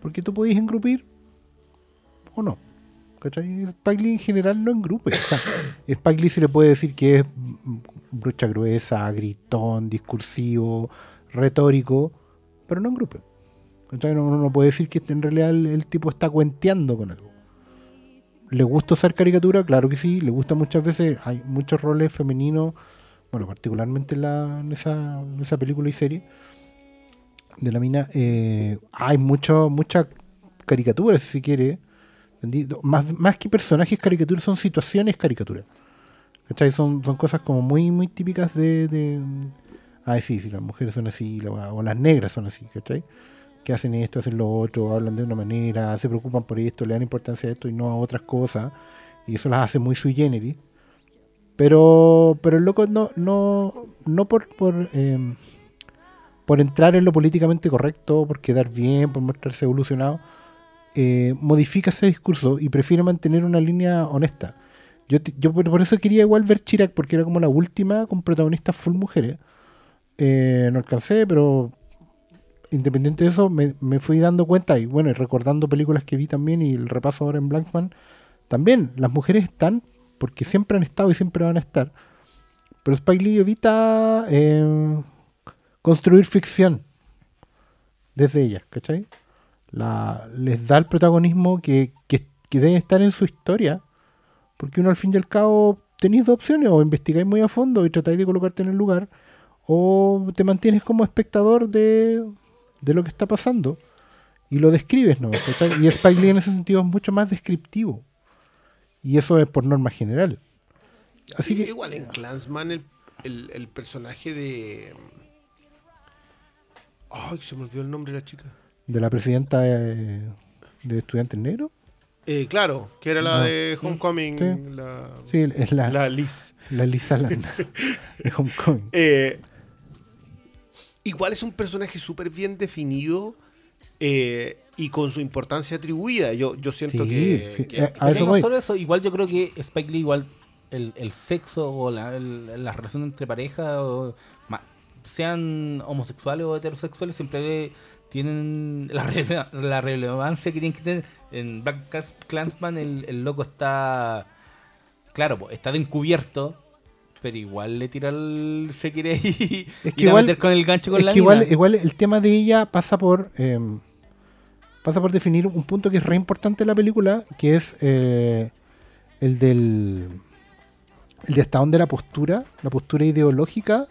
[SPEAKER 2] porque tú podéis engrupir o no. ¿Cachai? Spike Lee en general no engrupe. O sea, Spike Lee se le puede decir que es brocha gruesa, gritón, discursivo, retórico, pero no engrupe. ¿Cachai? No, uno no puede decir que en realidad el, tipo está cuenteando con algo. ¿Le gusta usar caricatura? Claro que sí. Le gusta muchas veces. Hay muchos roles femeninos, bueno, particularmente en, la, en, esa, en esa película y serie de la mina. eh, hay mucho, mucha caricatura, si quiere. Más, que personajes caricaturas, son situaciones caricaturas. ¿Cachai? Son, cosas como muy, típicas de. de ah, sí, sí, las mujeres son así, o las negras son así, ¿cachai? Que hacen esto, hacen lo otro, hablan de una manera, se preocupan por esto, le dan importancia a esto y no a otras cosas. Y eso las hace muy sui generis. Pero, pero el loco no, no, no por, por, em, por entrar en lo políticamente correcto, por quedar bien, por mostrarse evolucionado, eh, modifica ese discurso y prefiere mantener una línea honesta. Yo, yo por, por eso quería igual ver Chirac, porque era como la última con protagonistas full mujeres. Eh, no alcancé, pero independiente de eso, me, me fui dando cuenta y bueno, y recordando películas que vi también y el repaso ahora en Blankman, también las mujeres están porque siempre han estado y siempre van a estar. Pero Spike Lee evita eh, construir ficción desde ellas, ¿cachai? La, les da el protagonismo que, que, debe estar en su historia, porque uno al fin y al cabo tenéis dos opciones, o investigáis muy a fondo y tratáis de colocarte en el lugar, o te mantienes como espectador de, de lo que está pasando y lo describes, ¿no? Y Spike Lee en ese sentido es mucho más descriptivo. Y eso es por norma general. Así que
[SPEAKER 3] Igual en Clansman el, el, el personaje de... Ay, se me olvidó el nombre de la chica.
[SPEAKER 2] De la presidenta de, de Estudiantes Negros,
[SPEAKER 3] Eh, claro, que era la
[SPEAKER 2] Ah.
[SPEAKER 3] de Homecoming,
[SPEAKER 2] Sí.
[SPEAKER 3] la,
[SPEAKER 2] sí, es la,
[SPEAKER 3] la
[SPEAKER 2] la,
[SPEAKER 3] Liz.
[SPEAKER 2] Lisa Land de Hong Kong.
[SPEAKER 3] Eh, igual es un personaje súper bien definido eh, y con su importancia atribuida. Yo, yo siento
[SPEAKER 2] Sí,
[SPEAKER 3] que,
[SPEAKER 2] sí,
[SPEAKER 3] que-
[SPEAKER 2] eh, a eso
[SPEAKER 4] no
[SPEAKER 2] voy.
[SPEAKER 4] solo eso, igual yo creo que Spike Lee, igual el, el sexo o la, el- la relación entre parejas, o ma- sean homosexuales o heterosexuales, siempre tienen la, rele- la relevancia que tienen que tener. En Black Clansman el, el loco está, claro, po, está de encubierto. Pero igual le tira el... Se quiere ir,
[SPEAKER 2] Es que
[SPEAKER 4] ir a
[SPEAKER 2] igual-
[SPEAKER 4] meter con el gancho con
[SPEAKER 2] es
[SPEAKER 4] la
[SPEAKER 2] que igual, igual el tema de ella pasa por eh, pasa por definir un punto que es re importante en la película, que es eh, el del el de hasta dónde la postura, la postura ideológica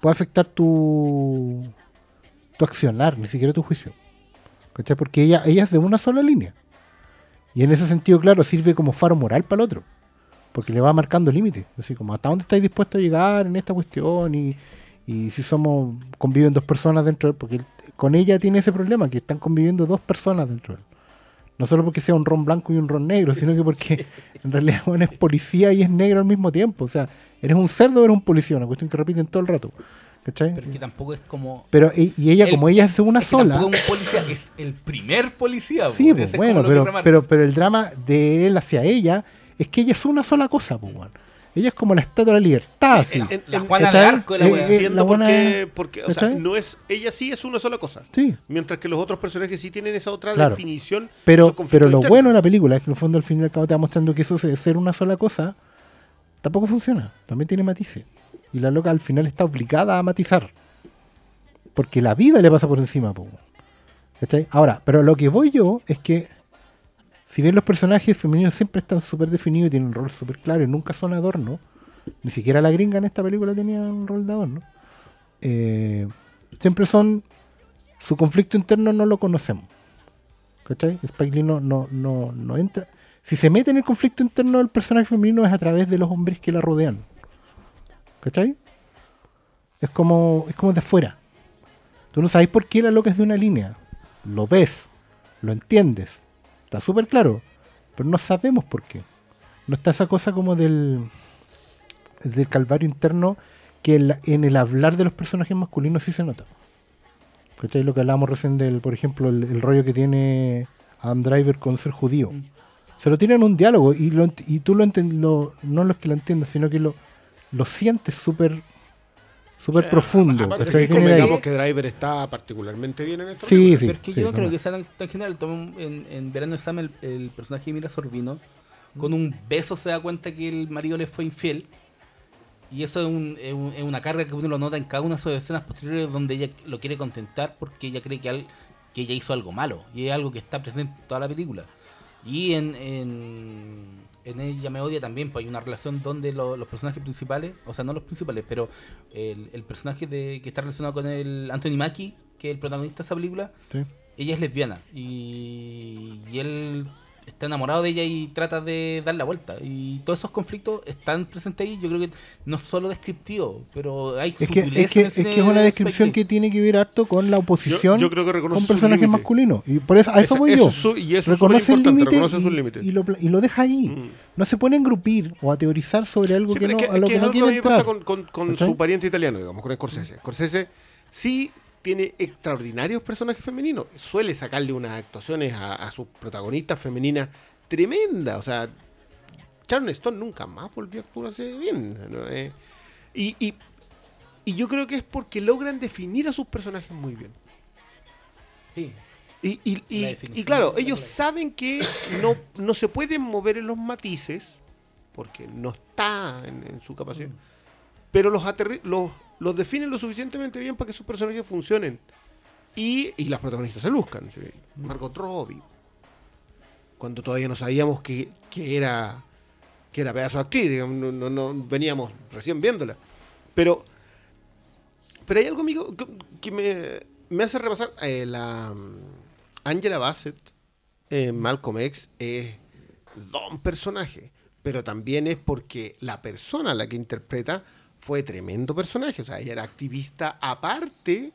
[SPEAKER 2] puede afectar tu tu accionar, ni siquiera tu juicio. ¿Cachai? Porque ella, ella es de una sola línea. Y en ese sentido, claro, sirve como faro moral para el otro. Porque le va marcando límites. Así como, ¿hasta dónde estáis dispuestos a llegar en esta cuestión? Y, y si somos, conviven dos personas dentro de él. Porque con ella tiene ese problema, que están conviviendo dos personas dentro de él. No solo porque sea un ron blanco y un ron negro, sino que porque en realidad bueno, es policía y es negro al mismo tiempo. O sea, ¿eres un cerdo o eres un policía? Una cuestión que repiten todo el rato. ¿Cachai?
[SPEAKER 4] Pero es que tampoco es como...
[SPEAKER 2] Pero, y, y ella,
[SPEAKER 4] El-
[SPEAKER 2] como ella es una
[SPEAKER 4] es
[SPEAKER 2] sola.
[SPEAKER 4] es un policía, es el primer policía. po.
[SPEAKER 2] Sí, pues, bueno, pero, pero, pero el drama de él hacia ella es que ella es una sola cosa, pues. Ella es como la estatua de la libertad, así.
[SPEAKER 3] en- en-
[SPEAKER 4] La Juana de. Arco, la
[SPEAKER 2] Eh, eh,
[SPEAKER 3] entiendo
[SPEAKER 2] la buena-
[SPEAKER 3] porque, o sea,
[SPEAKER 2] ¿cachai?
[SPEAKER 3] no es, ella sí es una sola cosa.
[SPEAKER 2] Sí,
[SPEAKER 3] Mientras que los otros personajes sí tienen esa otra
[SPEAKER 2] Claro.
[SPEAKER 3] definición.
[SPEAKER 2] pero, pero lo bueno de la película es que en el fondo al fin y al cabo te va mostrando que eso de ser una sola cosa tampoco funciona. También tiene matices. Y la loca al final está obligada a matizar. Porque la vida le pasa por encima, po. ¿Cachai? Ahora, pero lo que voy yo es que si bien los personajes femeninos siempre están súper definidos y tienen un rol súper claro y nunca son adorno, ni siquiera la gringa en esta película tenía un rol de adorno, eh, siempre son. Su conflicto interno no lo conocemos. ¿Cachai? Spike Lee no, no, no, no entra. Si se mete en el conflicto interno del personaje femenino es a través de los hombres que la rodean. ¿Cachai? Es como, es como de afuera. Tú no sabes por qué la loca es de una línea. Lo ves, lo entiendes. Está súper claro. Pero no sabemos por qué. No está esa cosa como del, del calvario interno que en, la- en el hablar de los personajes masculinos sí se nota. ¿Cachai? Lo que hablábamos recién del, por ejemplo, el, el rollo que tiene Adam Driver con ser judío.
[SPEAKER 4] Mm.
[SPEAKER 2] Se lo tiene en un diálogo y, lo ent- y tú lo entiendes, no es que lo entiendas, sino que lo, lo sientes súper súper profundo.
[SPEAKER 3] Aparte
[SPEAKER 2] ¿cachai?
[SPEAKER 3] que Driver está particularmente bien en esta
[SPEAKER 2] Sí,
[SPEAKER 3] película.
[SPEAKER 2] sí.
[SPEAKER 4] Pero es que yo no creo
[SPEAKER 2] no.
[SPEAKER 4] que sea tan, tan general. En, en Verano Sam, el, el personaje de Mira Sorbino, con un beso se da cuenta que el marido le fue infiel. Y eso es, un- es un- es una carga que uno lo nota en cada una de sus escenas posteriores donde ella lo quiere contentar porque ella cree que, al- que ella hizo algo malo. Y es algo que está presente en toda la película. Y en, en, en Ella me odia también, pues hay una relación donde lo- los personajes principales, o sea, no los principales, pero el, el personaje de, que está relacionado con el Anthony Mackie, que es el protagonista de esa película,
[SPEAKER 2] Sí.
[SPEAKER 4] ella es lesbiana y, y él está enamorado de ella y trata de dar la vuelta. Y todos esos conflictos están presentes ahí. Yo creo que no es solo descriptivo, pero hay
[SPEAKER 2] Es que, es, que, es que es una
[SPEAKER 4] de
[SPEAKER 2] descripción que tiene que ver harto con la oposición
[SPEAKER 3] Yo- yo creo que reconoce
[SPEAKER 2] con personajes masculinos. Y por eso, a eso
[SPEAKER 3] Esa-
[SPEAKER 2] voy
[SPEAKER 3] eso
[SPEAKER 2] yo.
[SPEAKER 3] su- y eso es
[SPEAKER 2] reconoce el límite
[SPEAKER 3] reconoce sus
[SPEAKER 2] y,
[SPEAKER 3] límites.
[SPEAKER 2] y lo, y lo deja ahí.
[SPEAKER 3] Mm.
[SPEAKER 2] No se pone a engrupir o a teorizar sobre algo
[SPEAKER 3] Sí,
[SPEAKER 2] que no, a lo
[SPEAKER 3] que
[SPEAKER 2] no quiere
[SPEAKER 3] me pasa
[SPEAKER 2] entrar.
[SPEAKER 3] con, con- con
[SPEAKER 2] ¿Cachai?
[SPEAKER 3] su pariente italiano, digamos, con Scorsese. Scorsese sí tiene extraordinarios personajes femeninos. Suele sacarle unas actuaciones a, a sus protagonistas femeninas tremendas. O sea, Sharon Stone nunca más volvió a actuarse bien. ¿no? Eh, y, y- y yo creo que es porque logran definir a sus personajes muy bien.
[SPEAKER 4] Sí.
[SPEAKER 3] Y, y- claro, ellos saben que no, no se pueden mover en los matices, porque no está en, en su capacidad, pero los, los, los definen lo suficientemente bien para que sus personajes funcionen. Y, y las protagonistas se luzcan. ¿sí? Margot Robbie, cuando todavía no sabíamos que, que era que era pedazo de actriz, no, no- veníamos recién viéndola. Pero, pero hay algo, amigo, que, me, me hace repasar. eh, la mm, Angela Bassett, en Malcolm X, es don personaje, pero también es porque la persona a la que interpreta fue tremendo personaje. O sea, ella era activista aparte,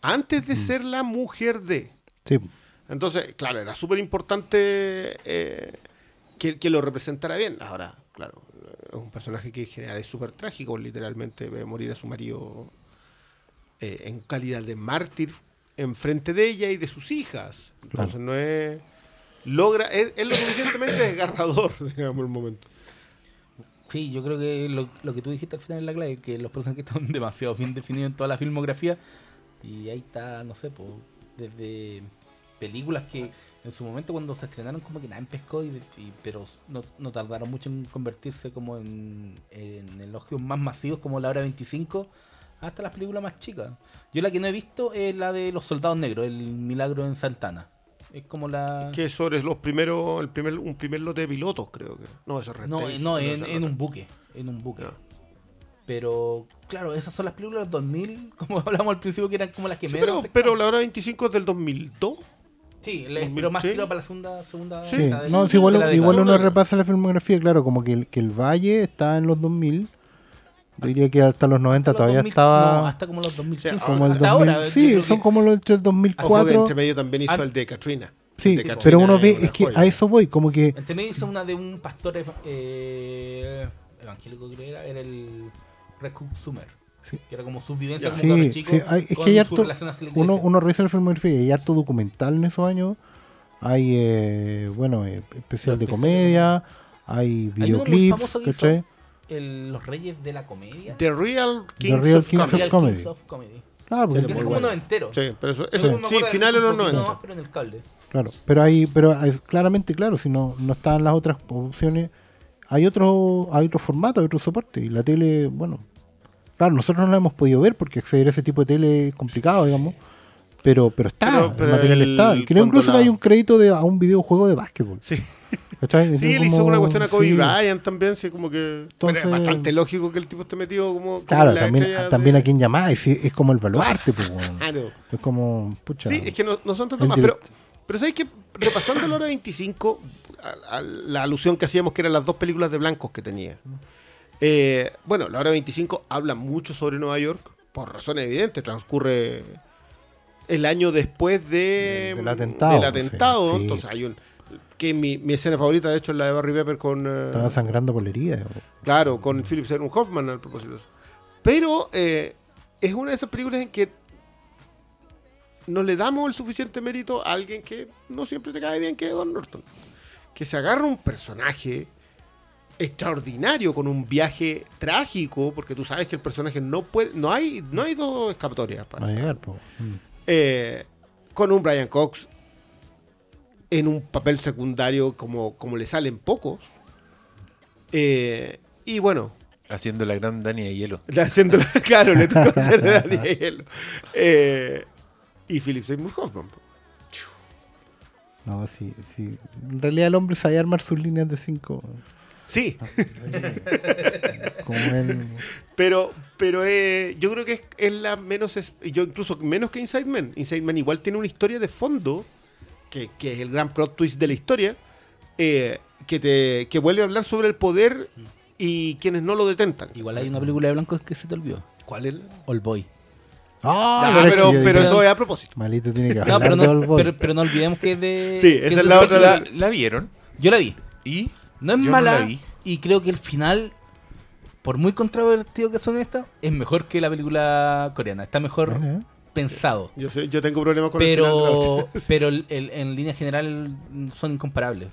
[SPEAKER 3] antes de ser la mujer de.
[SPEAKER 2] Sí.
[SPEAKER 3] Entonces, claro, era súper importante eh, que, que lo representara bien. Ahora, claro, es un personaje que en general es súper trágico, literalmente ve morir a su marido eh, en calidad de mártir enfrente de ella y de sus hijas. Entonces no es... Logra, es, es lo suficientemente desgarrador, digamos, el momento.
[SPEAKER 4] Sí, yo creo que lo, lo que tú dijiste al final es la clave, que los personajes están demasiado bien definidos en toda la filmografía. Y ahí está, no sé, pues, desde películas que en su momento cuando se estrenaron como que nadie pescó, y, y- pero no, no tardaron mucho en convertirse como en, en elogios más masivos como La Hora 25, hasta las películas más chicas. Yo la que no he visto es la de Los Soldados Negros, El Milagro en Santana. Es como la...
[SPEAKER 3] Que sobre los primeros, el primer, un primer lote de pilotos, creo que. No, eso es
[SPEAKER 4] No, no, en,
[SPEAKER 3] es
[SPEAKER 4] un buque. En un buque. Pero, claro, esas son las películas de los 2000, como hablamos al principio, que eran como las que
[SPEAKER 3] Sí,
[SPEAKER 4] menos
[SPEAKER 3] pero, pero la hora 25 es del 2002.
[SPEAKER 4] Sí, le-
[SPEAKER 3] 2000,
[SPEAKER 4] pero más
[SPEAKER 3] sí.
[SPEAKER 4] tirado para la segunda, segunda
[SPEAKER 3] Sí,
[SPEAKER 2] no, igual, igual uno repasa la filmografía, claro, como que el, que el Valle está en los 2000. Yo diría que hasta los 90
[SPEAKER 4] Los
[SPEAKER 2] todavía
[SPEAKER 4] 2000,
[SPEAKER 2] estaba
[SPEAKER 4] no, hasta como los 2015.
[SPEAKER 3] O sea,
[SPEAKER 2] como el
[SPEAKER 4] hasta
[SPEAKER 2] 2000.
[SPEAKER 4] ahora.
[SPEAKER 2] sí, son
[SPEAKER 4] que-
[SPEAKER 2] como los del
[SPEAKER 3] Ojo que
[SPEAKER 2] 2004.
[SPEAKER 3] entre medio también hizo
[SPEAKER 4] Ah,
[SPEAKER 3] el de Katrina.
[SPEAKER 2] Sí,
[SPEAKER 3] de Katrina
[SPEAKER 2] pero uno ve, es que
[SPEAKER 3] joya.
[SPEAKER 2] a eso voy, como que
[SPEAKER 4] Entre medio hizo una de un pastor eh, evangélico, creo que era, era el Recu Sumer.
[SPEAKER 2] Sí.
[SPEAKER 4] Que era como su vivencia
[SPEAKER 3] Ya.
[SPEAKER 4] como
[SPEAKER 2] Sí,
[SPEAKER 4] chico.
[SPEAKER 2] sí, hay- es
[SPEAKER 4] con
[SPEAKER 2] que hay harto, uno, uno revisa la filmografía y hay harto documental en esos años. Hay, eh, bueno, eh, especial de comedia, hay
[SPEAKER 4] Hay uno muy
[SPEAKER 2] videoclips,
[SPEAKER 4] famoso que hizo
[SPEAKER 2] ¿cachai?
[SPEAKER 4] El- Los Reyes de la Comedia.
[SPEAKER 3] The Real Kings
[SPEAKER 2] Real
[SPEAKER 3] of
[SPEAKER 2] Kings of
[SPEAKER 3] Comedy.
[SPEAKER 4] Kings of Comedy.
[SPEAKER 2] Claro, porque-
[SPEAKER 3] Es
[SPEAKER 4] como
[SPEAKER 3] bueno.
[SPEAKER 4] noventero.
[SPEAKER 3] Sí, pero eso, eso
[SPEAKER 4] me
[SPEAKER 3] sí,
[SPEAKER 4] acuerdo de
[SPEAKER 3] los
[SPEAKER 4] un poquito
[SPEAKER 3] 90.
[SPEAKER 4] más, pero en el cable.
[SPEAKER 2] claro, pero hay, pero hay- claramente, claro, si no, no están las otras opciones, hay otro, hay otro formato, hay otro soporte. Y la tele, bueno, claro, nosotros no la hemos podido ver porque acceder a ese tipo de tele es complicado, digamos. Pero, pero está,
[SPEAKER 3] Pero-
[SPEAKER 2] el
[SPEAKER 3] pero
[SPEAKER 2] material
[SPEAKER 3] el-
[SPEAKER 2] está. Y creo incluso
[SPEAKER 3] la-
[SPEAKER 2] que hay un crédito de, a un videojuego de básquetbol.
[SPEAKER 3] Sí.
[SPEAKER 2] ¿Cachai?
[SPEAKER 3] Sí, él hizo
[SPEAKER 2] como-
[SPEAKER 3] una cuestión a Kobe
[SPEAKER 2] sí.
[SPEAKER 3] Bryant también, sí, como que... Pero es bastante lógico que el tipo esté metido como... como
[SPEAKER 2] Claro, también,
[SPEAKER 3] estrella
[SPEAKER 2] también
[SPEAKER 3] de-
[SPEAKER 2] a quien llamáis, es como el baluarte, pues.
[SPEAKER 3] Claro.
[SPEAKER 2] Es como, pucha.
[SPEAKER 3] Sí, es que no, no son tantos más, pero, pero ¿sabes que Repasando la hora 25, a- a la alusión que hacíamos que eran las dos películas de blancos que tenía. Eh, bueno, la hora 25 habla mucho sobre Nueva York, por razones evidentes, transcurre el año después de,
[SPEAKER 2] Del- atentado,
[SPEAKER 3] del atentado,
[SPEAKER 2] sí.
[SPEAKER 3] entonces hay un... Que mi, mi escena favorita, de hecho, es la de Barry Pepper con... eh,
[SPEAKER 2] Estaba sangrando por la herida.
[SPEAKER 3] Claro, con Philip Seymour Hoffman al propósito. Pero eh, es una de esas películas en que no le damos el suficiente mérito a alguien que no siempre te cae bien, que es Don Norton. Que se agarra un personaje extraordinario con un viaje trágico, porque tú sabes que el personaje no puede, no hay, no hay dos escapatorias para
[SPEAKER 2] llegar. Mm.
[SPEAKER 3] Eh, con un Brian Cox en un papel secundario como, como le salen pocos. Eh, y bueno,
[SPEAKER 1] Haciendo la gran Dani de hielo.
[SPEAKER 3] haciendo claro, le tocó hacer de Daniel. Eh, y Philip Seymour Hoffman.
[SPEAKER 2] No, sí, sí. En realidad el hombre sabe armar sus líneas de cinco.
[SPEAKER 3] Sí,
[SPEAKER 2] Como él.
[SPEAKER 3] pero, pero eh, yo creo que es, es la menos, yo incluso menos que Inside Man. Inside Man igual tiene una historia de fondo, que, que es el gran plot twist de la historia, eh, que, te, que vuelve a hablar sobre el poder y quienes no lo detentan.
[SPEAKER 4] Igual hay una película de blancos que se te olvidó.
[SPEAKER 3] ¿Cuál es?
[SPEAKER 4] All Boy.
[SPEAKER 2] Ah, es que
[SPEAKER 3] pero, pero eso es a propósito.
[SPEAKER 2] Malito tiene que
[SPEAKER 4] No, pero
[SPEAKER 2] de
[SPEAKER 4] no,
[SPEAKER 2] Old Boy.
[SPEAKER 4] pero, pero no olvidemos que es de.
[SPEAKER 3] Sí, esa es la otra-.
[SPEAKER 1] ¿La, la vieron?
[SPEAKER 4] Yo la vi.
[SPEAKER 1] ¿Y?
[SPEAKER 4] No es
[SPEAKER 1] Yo no
[SPEAKER 4] mala.
[SPEAKER 1] la vi.
[SPEAKER 4] y creo que el final, por muy controvertido que son estas, es mejor que la película coreana. Está mejor
[SPEAKER 2] Bueno, ¿eh?
[SPEAKER 4] Pensado.
[SPEAKER 3] Yo, sé, yo tengo problemas con el final de la
[SPEAKER 4] Pero, pero el- el- en línea general son incomparables.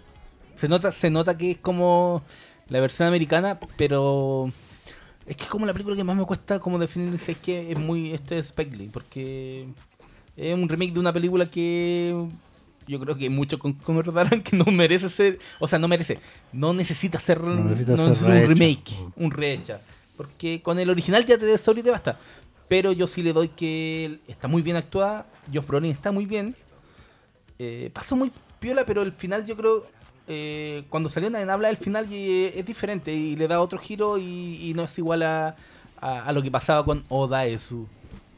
[SPEAKER 4] Se nota, se nota que es como la versión americana, pero es que es como la película que más me cuesta como definir si es que es muy esto es Spike Lee, porque es un remake de una película que yo creo que muchos con- concordarán que no merece ser, o sea, no merece, no necesita ser,
[SPEAKER 2] No necesita
[SPEAKER 4] no
[SPEAKER 2] ser
[SPEAKER 4] necesita un remake, un rehecha, porque con el original ya te de sobra y te basta. Pero yo sí le doy que está muy bien actuada, Josh está muy bien, eh, pasó muy piola, pero el final yo creo, eh, cuando salió en habla del final eh, es diferente y le da otro giro y, no es igual a, a- lo que pasaba con Odaesu.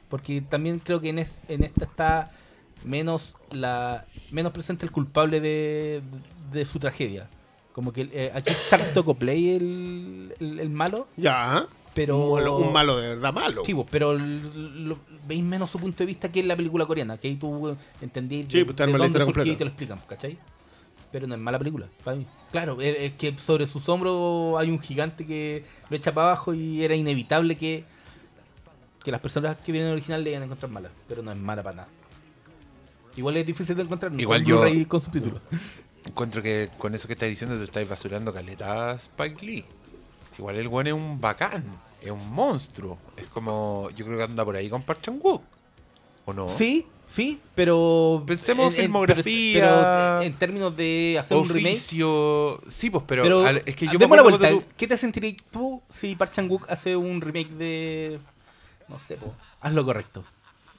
[SPEAKER 4] Porque también creo que en, en esta está menos la menos presente el culpable de, de su tragedia. Como que aquí es Charles Tocoplay el, el, el malo,
[SPEAKER 3] Ya,
[SPEAKER 4] pero...
[SPEAKER 3] un, malo, un malo de verdad malo.
[SPEAKER 4] Sí, pues, pero lo- veis menos su punto de vista que en la película coreana, que ahí tú eh, entendí
[SPEAKER 3] Sí, pues, la historia
[SPEAKER 4] surgió y te lo explican, ¿cachai? Pero no es mala película, para mí. Claro, es, es que sobre sus hombros hay un gigante que lo echa para abajo y era inevitable que, que las personas que vienen original le iban a encontrar mala, pero no es mala para nada. Igual es difícil de encontrar,
[SPEAKER 1] Igual
[SPEAKER 4] con
[SPEAKER 1] yo-
[SPEAKER 4] con subtítulos.
[SPEAKER 1] Encuentro que con eso que estás diciendo te estás basurando caleta a Spike Lee. Igual el weón es un bacán, es un monstruo. Es como, yo creo que anda por ahí con Park Chan Wook. ¿O no?
[SPEAKER 4] Sí, sí, pero...
[SPEAKER 1] Pensemos
[SPEAKER 4] en- en-
[SPEAKER 1] filmografía.
[SPEAKER 4] Pero, en términos de hacer un remake...
[SPEAKER 1] Sí, pues, pero,
[SPEAKER 4] Pero,
[SPEAKER 1] al- es que yo me
[SPEAKER 4] la vuelta.
[SPEAKER 1] tú-
[SPEAKER 4] ¿Qué te sentirías tú si Park Chan Wook hace un remake de. No sé, po, haz lo correcto?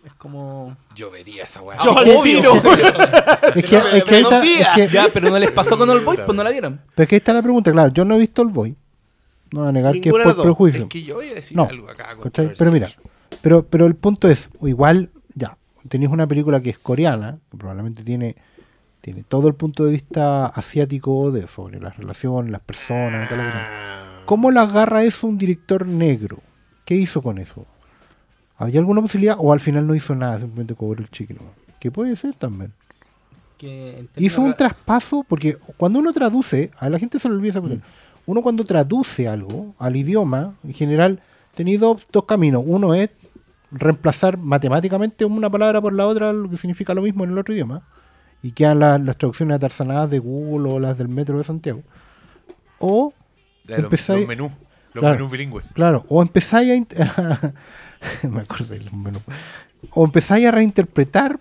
[SPEAKER 4] Es como.
[SPEAKER 1] Yo vería esa weá.
[SPEAKER 3] Yo
[SPEAKER 4] Ah, obvio.
[SPEAKER 3] tiro.
[SPEAKER 2] Es que, es que ahí está, es que-
[SPEAKER 4] Ya, pero no les pasó con All Boy, pues no la vieron.
[SPEAKER 2] pero es que ahí está la pregunta, claro. Yo no he visto el Boy. No voy a negar que es por prejuicio.
[SPEAKER 1] Es que yo voy a decir
[SPEAKER 2] No,
[SPEAKER 1] algo acá.
[SPEAKER 2] ¿cachai? Pero mira, pero, pero el punto es, o igual, ya, tenéis una película que es coreana, que probablemente tiene, tiene todo el punto de vista asiático de sobre las relaciones, las personas, tal, tal, tal.
[SPEAKER 3] Ah.
[SPEAKER 2] ¿Cómo la agarra eso un director negro? ¿Qué hizo con eso? ¿Había alguna posibilidad o al final no hizo nada, simplemente cobró el chicle? Que puede ser también.
[SPEAKER 4] Que
[SPEAKER 2] Hizo un traspaso, porque cuando uno traduce, a la gente se le olvida esa
[SPEAKER 4] Mm.
[SPEAKER 2] Uno cuando traduce algo al idioma, en general, tenéis dos, dos caminos. Uno es reemplazar matemáticamente una palabra por la otra, lo que significa lo mismo en el otro idioma. Y quedan las, las traducciones atarzanadas de Google o las del Metro de Santiago. O,
[SPEAKER 1] La de los,
[SPEAKER 2] empezáis-
[SPEAKER 1] los menús. Los
[SPEAKER 2] Claro.
[SPEAKER 1] menús bilingües.
[SPEAKER 2] claro, o empezáis a... me acordé del menú. O empezáis a reinterpretar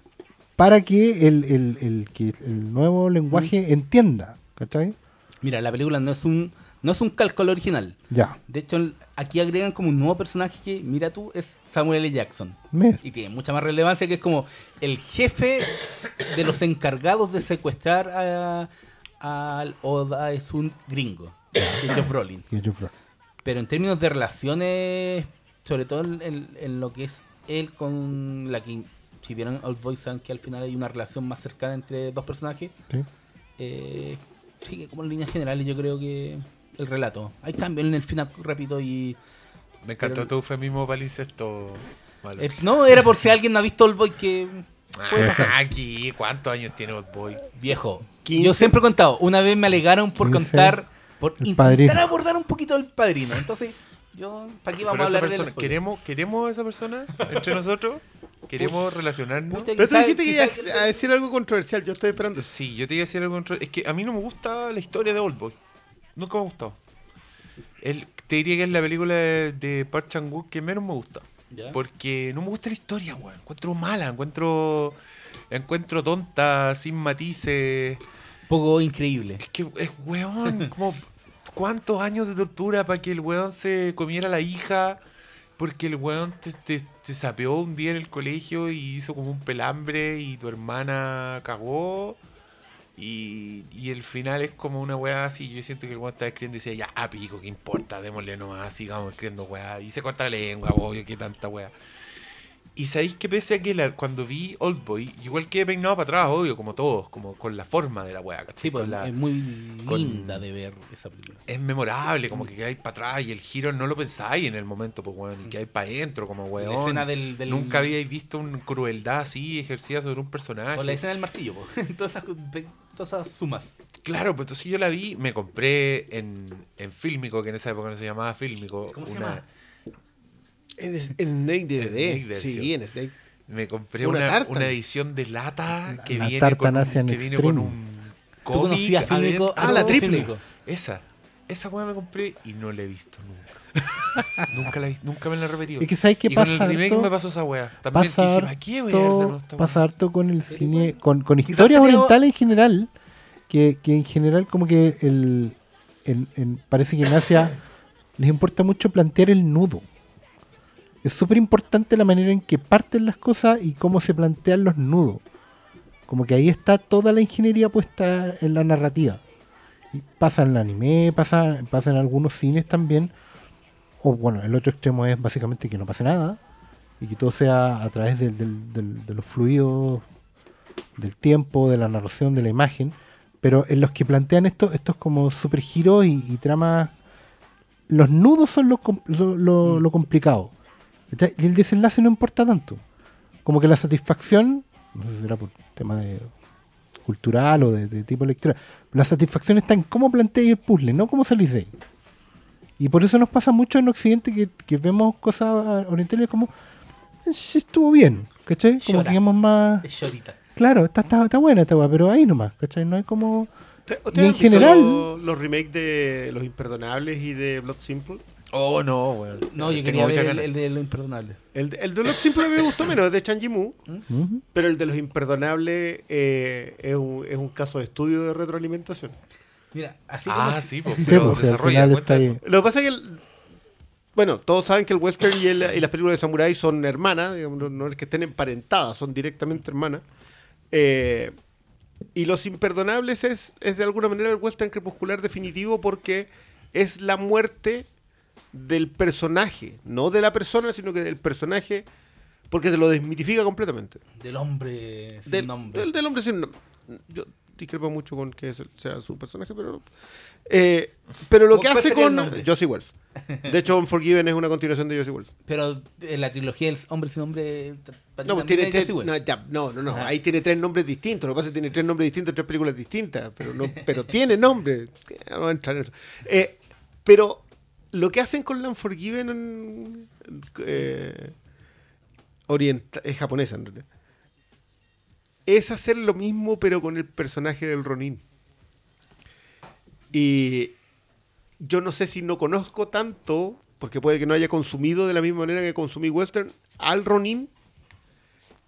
[SPEAKER 2] para que el, el- el- que el nuevo lenguaje
[SPEAKER 4] Mm.
[SPEAKER 2] entienda. ¿Cachai?
[SPEAKER 4] Mira, la película no es un. No es un cálculo original.
[SPEAKER 2] Ya.
[SPEAKER 4] De hecho, aquí agregan como un nuevo personaje que, mira tú, es Samuel L. Jackson.
[SPEAKER 2] Mira.
[SPEAKER 4] Y tiene mucha más relevancia que es como el jefe de los encargados de secuestrar a, al Oda es un gringo, Josh Brolin. Pero en términos de relaciones, sobre todo en, lo que es él con la que, si vieron Old Boy, saben que al final hay una relación más cercana entre dos personajes.
[SPEAKER 2] sí.
[SPEAKER 4] Eh, sigue como en líneas generales, yo creo que el relato. Hay cambios en el final, repito, y.
[SPEAKER 1] Me encantó
[SPEAKER 4] Pero-
[SPEAKER 1] tu eufemismo para
[SPEAKER 4] eh, no, era por si alguien no ha visto Old Boy que.
[SPEAKER 1] Ah, aquí, ¿cuántos años tiene Old Boy?
[SPEAKER 4] Viejo.
[SPEAKER 3] 15.
[SPEAKER 4] Yo siempre he contado, una vez me alegaron por
[SPEAKER 2] 15,
[SPEAKER 4] contar, por
[SPEAKER 2] el
[SPEAKER 4] intentar
[SPEAKER 2] padrino.
[SPEAKER 4] abordar un poquito el padrino. Entonces, yo, ¿para qué vamos
[SPEAKER 1] Pero
[SPEAKER 4] a hablar de
[SPEAKER 1] persona, ¿queremos, ¿Queremos a esa persona entre nosotros? ¿Queremos relacionarnos?
[SPEAKER 4] Pucha,
[SPEAKER 3] Pero tú dijiste que ibas a decir algo controversial, yo estoy esperando.
[SPEAKER 1] Sí, yo te iba a decir algo contra- Es que a mí no me gusta la historia de Old Boy. Nunca me ha gustado. El, te diría que es la película de, de Park Chan-wook que menos me gusta.
[SPEAKER 4] ¿Ya?
[SPEAKER 1] Porque no me gusta la historia, weón. Encuentro mala, encuentro... encuentro tonta, sin matices.
[SPEAKER 4] poco increíble.
[SPEAKER 1] Es que, es, weón, como... ¿Cuántos años de tortura para que el weón se comiera a la hija? Porque el weón te, te, te sapeó un día en el colegio y hizo como un pelambre y tu hermana cagó. Y, y el final es como una weá así. Yo siento que el weón está escribiendo y dice, ya, ah, pico, ¿qué importa? Démosle nomás, sigamos escribiendo weá. Y se corta la lengua, obvio, que tanta weá. Y sabéis que pese a que la- cuando vi Old Boy, igual que peinado para atrás, obvio, como todos, como con la forma de la weá.
[SPEAKER 4] Sí, pues,
[SPEAKER 1] la-
[SPEAKER 4] es muy
[SPEAKER 1] con-
[SPEAKER 4] linda de ver esa película.
[SPEAKER 1] es memorable, como que quedáis para atrás y el giro no lo pensáis en el momento, pues weón, y que hay para adentro, como weón.
[SPEAKER 4] La escena del, del-
[SPEAKER 1] Nunca habíais visto una crueldad así ejercida sobre un personaje.
[SPEAKER 4] O la escena del martillo, po. todas, esas, todas esas sumas.
[SPEAKER 1] Claro, pues entonces yo la vi, me compré en, en Fílmico, que en esa época no se llamaba Fílmico.
[SPEAKER 4] ¿Cómo se
[SPEAKER 1] una-
[SPEAKER 4] llama?
[SPEAKER 3] En, en Snake DVD.
[SPEAKER 1] Snake
[SPEAKER 3] sí, en Snake.
[SPEAKER 1] Me compré
[SPEAKER 3] Una
[SPEAKER 1] una, edición de lata que
[SPEAKER 2] La
[SPEAKER 1] viene,
[SPEAKER 2] tartan
[SPEAKER 1] con un, que viene con un
[SPEAKER 4] ¿Tú
[SPEAKER 1] cómic.
[SPEAKER 3] Ah, la triple.
[SPEAKER 1] Esa. Esa weá me compré y no la he visto nunca. nunca, la he- nunca me la he repetido.
[SPEAKER 2] Es que ¿sabes qué
[SPEAKER 1] y con
[SPEAKER 2] pasa
[SPEAKER 1] el remake
[SPEAKER 2] harto?
[SPEAKER 1] me pasó esa weá. También
[SPEAKER 2] Pasa
[SPEAKER 1] dije, ¿para qué voy a ver de nuevo
[SPEAKER 2] harto,
[SPEAKER 1] esta
[SPEAKER 2] pasa
[SPEAKER 1] weá?
[SPEAKER 2] harto con el cine, con, historias orientales en general, que, que en general como que el, en- en- parece que en Asia les importa mucho plantear el nudo. Es súper importante la manera en que parten las cosas y cómo se plantean los nudos. Como que ahí está toda la ingeniería puesta en la narrativa. Y pasa en el anime, pasa, pasa en algunos cines también. O bueno, el otro extremo es básicamente que no pase nada y que todo sea a través del- del- del- de los fluidos del tiempo, de la narración, de la imagen. Pero en los que plantean esto, estos como super giros y, y tramas, los nudos son lo, lo, lo- lo complicado. Y el desenlace no importa tanto. Como que la satisfacción, no sé si será por tema de cultural o de, de tipo lectura, la satisfacción está en cómo planteáis el puzzle, no cómo salís de ahí. Y por eso nos pasa mucho en Occidente que, que vemos cosas orientales como, "Eh, sí estuvo bien, ¿cachai? Como
[SPEAKER 4] Llora.
[SPEAKER 2] que digamos más,
[SPEAKER 4] Es chorita.
[SPEAKER 2] claro, está, está, está buena esta weá, pero ahí nomás, ¿cachai? No hay como...
[SPEAKER 3] ¿Ustedes
[SPEAKER 2] Y en general-
[SPEAKER 3] Los, los remakes de Los Imperdonables y de Blood Simple.
[SPEAKER 1] Oh, no, weón.
[SPEAKER 4] No, yo
[SPEAKER 1] Tengo
[SPEAKER 4] quería ver el, de lo imperdonable.
[SPEAKER 3] El, de- el de Blood Simple me gustó menos, es de Chan Yimou.
[SPEAKER 2] Ujú.
[SPEAKER 3] Pero el de Los Imperdonables eh, es, un, es un caso de estudio de retroalimentación.
[SPEAKER 4] Mira, así
[SPEAKER 1] Ah,
[SPEAKER 4] como...
[SPEAKER 1] sí, pues,
[SPEAKER 2] Sí,
[SPEAKER 1] pero
[SPEAKER 2] pues,
[SPEAKER 1] desarrolla,
[SPEAKER 2] está ahí.
[SPEAKER 3] Lo que pasa es que, el- bueno, todos saben que el western y, el- y las películas de samurái son hermanas, digamos, no es que estén emparentadas, son directamente hermanas. Eh, y Los Imperdonables es, es de alguna manera el western crepuscular definitivo porque es la muerte del personaje, no de la persona, sino que del personaje, porque te lo desmitifica completamente.
[SPEAKER 4] Del hombre sin
[SPEAKER 3] Del,
[SPEAKER 4] nombre.
[SPEAKER 3] del- del hombre sin nombre. Yo discrepo mucho con que sea su personaje, pero. eh, pero lo
[SPEAKER 4] ¿Cuál
[SPEAKER 3] que hace con? Josie Wells. De hecho, Unforgiven es una continuación de Josie Wells.
[SPEAKER 4] Pero en la trilogía El hombre sin nombre...
[SPEAKER 3] No, pues tiene
[SPEAKER 4] es
[SPEAKER 3] tres, no, ya, no, no, ahí tiene tres nombres distintos. Lo que pasa es que tiene tres nombres distintos tres películas distintas, pero no, pero tiene nombre. No voy a entrar en eso. Eh, pero lo que hacen con la Unforgiven eh, es japonesa en realidad. Es hacer lo mismo pero con el personaje del Ronin. Y yo no sé si no conozco tanto, porque puede que no haya consumido de la misma manera que consumí Western, al Ronin,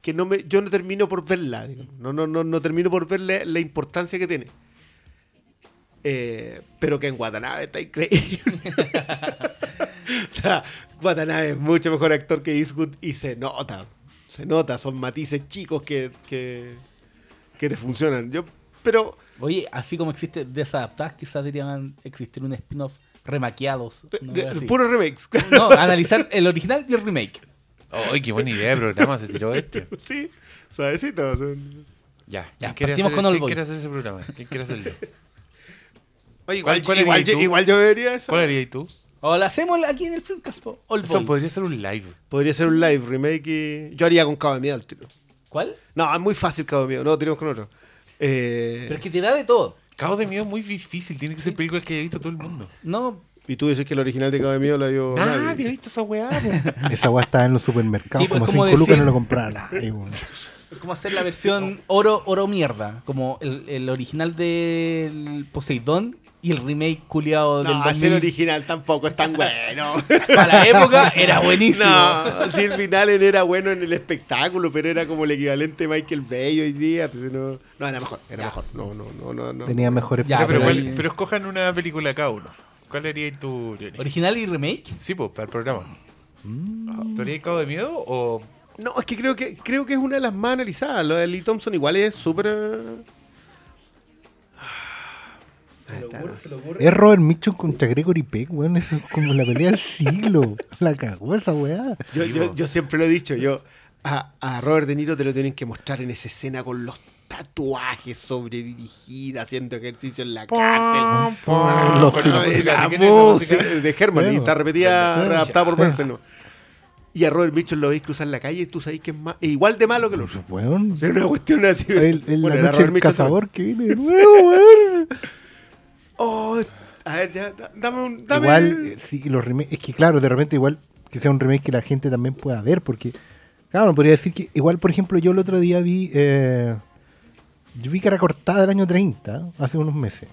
[SPEAKER 3] que no me, yo no termino por verla. No, no, no, no termino por ver la, la importancia que tiene. Eh, pero que en Watanabe está increíble. o sea, Watanabe es mucho mejor actor que Eastwood y se nota. Se nota, son matices chicos que, que, que te funcionan. Yo, pero
[SPEAKER 4] Oye, así como existe desadaptadas, quizás deberían existir un spin-off remaqueados. así.
[SPEAKER 3] Puros remakes.
[SPEAKER 4] No, analizar el original y el remake.
[SPEAKER 1] ¡Ay, qué buena idea de programa se tiró este!
[SPEAKER 3] sí, suavecito.
[SPEAKER 1] Ya,
[SPEAKER 4] Ya,
[SPEAKER 1] ¿quién quiere,
[SPEAKER 4] partimos
[SPEAKER 1] hacer,
[SPEAKER 4] con
[SPEAKER 1] ¿quién quiere hacer ese programa? ¿Quién quiere hacerlo?
[SPEAKER 3] Oye, igual,
[SPEAKER 1] ¿Cuál- cuál
[SPEAKER 3] igual, yo, igual yo vería eso.
[SPEAKER 1] ¿Cuál harías tú?
[SPEAKER 4] O la hacemos aquí en el Filmcast,
[SPEAKER 1] Eso
[SPEAKER 4] Boy.
[SPEAKER 1] podría ser un live.
[SPEAKER 3] Podría ser un live remake y... Yo haría con Cabo de Miedo el tiro.
[SPEAKER 4] ¿Cuál?
[SPEAKER 3] No, es muy fácil Cabo de Miedo. No, tenemos con otro. Eh,
[SPEAKER 4] Pero es que te da de todo.
[SPEAKER 1] Cabo de Miedo es muy difícil, tiene que ser películas que haya visto todo el mundo.
[SPEAKER 4] No,
[SPEAKER 3] Y tú dices que el original de Cabo de Miedo la vio
[SPEAKER 1] Nadie
[SPEAKER 3] nadie.
[SPEAKER 1] ha visto esa weá.
[SPEAKER 2] Esa weá estaba en los supermercados,
[SPEAKER 4] Sí, pues,
[SPEAKER 2] como
[SPEAKER 4] como
[SPEAKER 2] 5 lucas
[SPEAKER 4] decir-
[SPEAKER 2] no lo compraba nadie, weón.
[SPEAKER 4] es como hacer la versión oro, oro mierda. Como el, el original del Poseidón y el remake culiado del
[SPEAKER 3] No,
[SPEAKER 4] 2000.
[SPEAKER 3] ese original tampoco es tan bueno.
[SPEAKER 4] Para la época era buenísimo.
[SPEAKER 3] No, si el final era bueno en el espectáculo, pero era como el equivalente de Michael Bay hoy día. Entonces no, no, era mejor, era
[SPEAKER 4] Ya.
[SPEAKER 3] mejor. No, no, no, no. no.
[SPEAKER 2] Tenía mejores
[SPEAKER 4] Ya,
[SPEAKER 1] pero,
[SPEAKER 4] pero
[SPEAKER 1] ¿cuál-
[SPEAKER 4] ahí-
[SPEAKER 1] pero escojan una película cada uno. ¿Cuál tú, Johnny?
[SPEAKER 4] ¿Original y remake?
[SPEAKER 1] Sí, pues, para el programa. ¿Tú harías Cabo de Miedo o...?
[SPEAKER 3] No, es que creo que creo que es una de las más analizadas. Lo de Lee Thompson igual es súper.
[SPEAKER 2] Es Robert Mitchum contra Gregory Peck, weón. Eso es como la pelea del siglo. La cagó esa weá.
[SPEAKER 3] Yo,
[SPEAKER 1] Sí,
[SPEAKER 3] yo, yo siempre lo he dicho, yo a, a Robert De Niro te lo tienen que mostrar en esa escena con los tatuajes sobredirigidos, haciendo ejercicio en la cárcel.
[SPEAKER 2] Los
[SPEAKER 1] la
[SPEAKER 3] Ah,
[SPEAKER 1] música,
[SPEAKER 3] la
[SPEAKER 1] ¿de es
[SPEAKER 3] de Herman y está repetida, adaptada por ¿no? Y a Robert Mitchum lo veis cruzar la calle y tú sabes que es más, es igual de malo que el otro.
[SPEAKER 2] Weón.
[SPEAKER 3] O sea, una cuestión así.
[SPEAKER 2] El, el-
[SPEAKER 3] Bueno,
[SPEAKER 2] la noche cazador que viene de nuevo, weón.
[SPEAKER 3] Oh, a ver, ya, da- dame un. Dame,
[SPEAKER 2] Igual, eh, sí, los remakes. Es que claro, de repente igual que sea un remake que la gente también pueda ver, porque, claro, podría decir que, igual, por ejemplo, yo el otro día vi. eh, yo vi cara cortada del año 30, hace unos meses.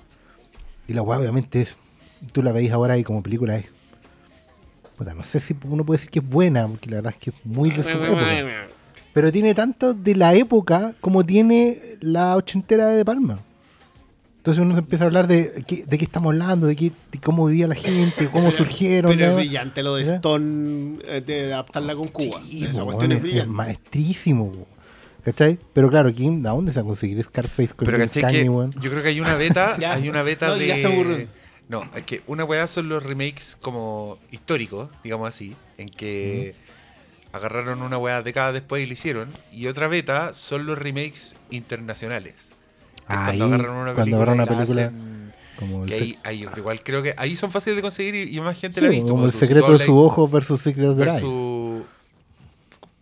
[SPEAKER 2] Y la weá, obviamente, es. Tú la veis ahora y como película es. puta, no sé si uno puede decir que es buena, porque la verdad es que es muy de su época. Pero tiene tanto de la época como tiene la ochentera De Palma. Entonces uno se empieza a hablar de qué, de qué estamos hablando, de, qué, de cómo vivía la gente, cómo surgieron.
[SPEAKER 3] Pero es
[SPEAKER 2] ¿no?
[SPEAKER 3] brillante lo de. Stone eh, de adaptarla con Cuba.
[SPEAKER 2] Sí,
[SPEAKER 3] Esa
[SPEAKER 2] po,
[SPEAKER 3] cuestión es
[SPEAKER 2] es,
[SPEAKER 3] brillante.
[SPEAKER 2] maestrísimo. ¿Cachai? Pero claro, aquí, ¿a dónde se va a conseguir Scarface con
[SPEAKER 1] Pero que
[SPEAKER 2] weón?
[SPEAKER 1] yo creo que hay una beta, hay una beta
[SPEAKER 4] No,
[SPEAKER 1] de...
[SPEAKER 4] ya se aburrió.
[SPEAKER 1] No, es que una weá son los remakes como históricos, digamos así, en que agarraron una weá décadas después y lo hicieron. Y otra beta son los remakes internacionales.
[SPEAKER 2] Ahí,
[SPEAKER 1] cuando agarran una
[SPEAKER 2] cuando
[SPEAKER 1] película,
[SPEAKER 2] agarran una película
[SPEAKER 1] hacen-
[SPEAKER 2] Como el,
[SPEAKER 1] que ahí, ahí igual creo que ahí son fáciles de conseguir y, y más gente
[SPEAKER 2] sí,
[SPEAKER 1] la ha visto.
[SPEAKER 2] como el
[SPEAKER 1] Tú, si
[SPEAKER 2] secreto de su ojo versus Secret of the Eyes.
[SPEAKER 1] versus,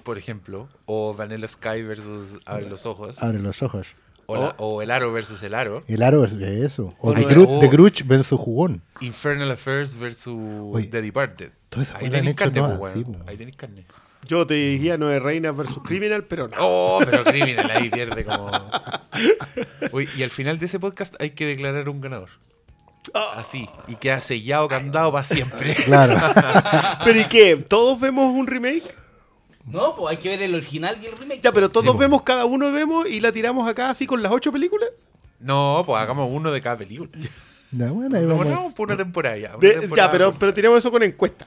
[SPEAKER 1] por ejemplo, o Vanilla Sky versus Abre los Ojos,
[SPEAKER 2] Abre los ojos.
[SPEAKER 1] o, la- o El Aro versus El Aro,
[SPEAKER 2] El aro es de eso. O The, Gru-
[SPEAKER 1] o-
[SPEAKER 2] The Grudge versus Jugón.
[SPEAKER 1] Infernal Affairs versus
[SPEAKER 2] Oye,
[SPEAKER 1] The Departed.
[SPEAKER 2] todas esas
[SPEAKER 1] Ahí
[SPEAKER 2] hecho
[SPEAKER 1] carne, pues,
[SPEAKER 2] sí, po.
[SPEAKER 1] Ahí tenéis carne.
[SPEAKER 3] Yo te diría Nueve Reinas versus Criminal, pero no.
[SPEAKER 1] Oh, pero Criminal ahí pierde como. Uy, y al final de ese podcast hay que declarar un ganador. Así. Y queda sellado, candado para siempre.
[SPEAKER 2] Claro.
[SPEAKER 3] ¿Pero y qué? ¿Todos vemos un remake?
[SPEAKER 4] No, pues hay que ver el original y el remake.
[SPEAKER 3] Ya, pero todos
[SPEAKER 1] Sí,
[SPEAKER 3] vemos, cada uno vemos y la tiramos acá así con las ocho películas.
[SPEAKER 1] No, pues hagamos uno de cada película.
[SPEAKER 2] Ya, bueno, ahí vamos.
[SPEAKER 1] por una temporada ya. una
[SPEAKER 3] De-
[SPEAKER 1] temporada
[SPEAKER 3] ya, pero,
[SPEAKER 1] por-
[SPEAKER 3] pero tiramos eso con encuesta.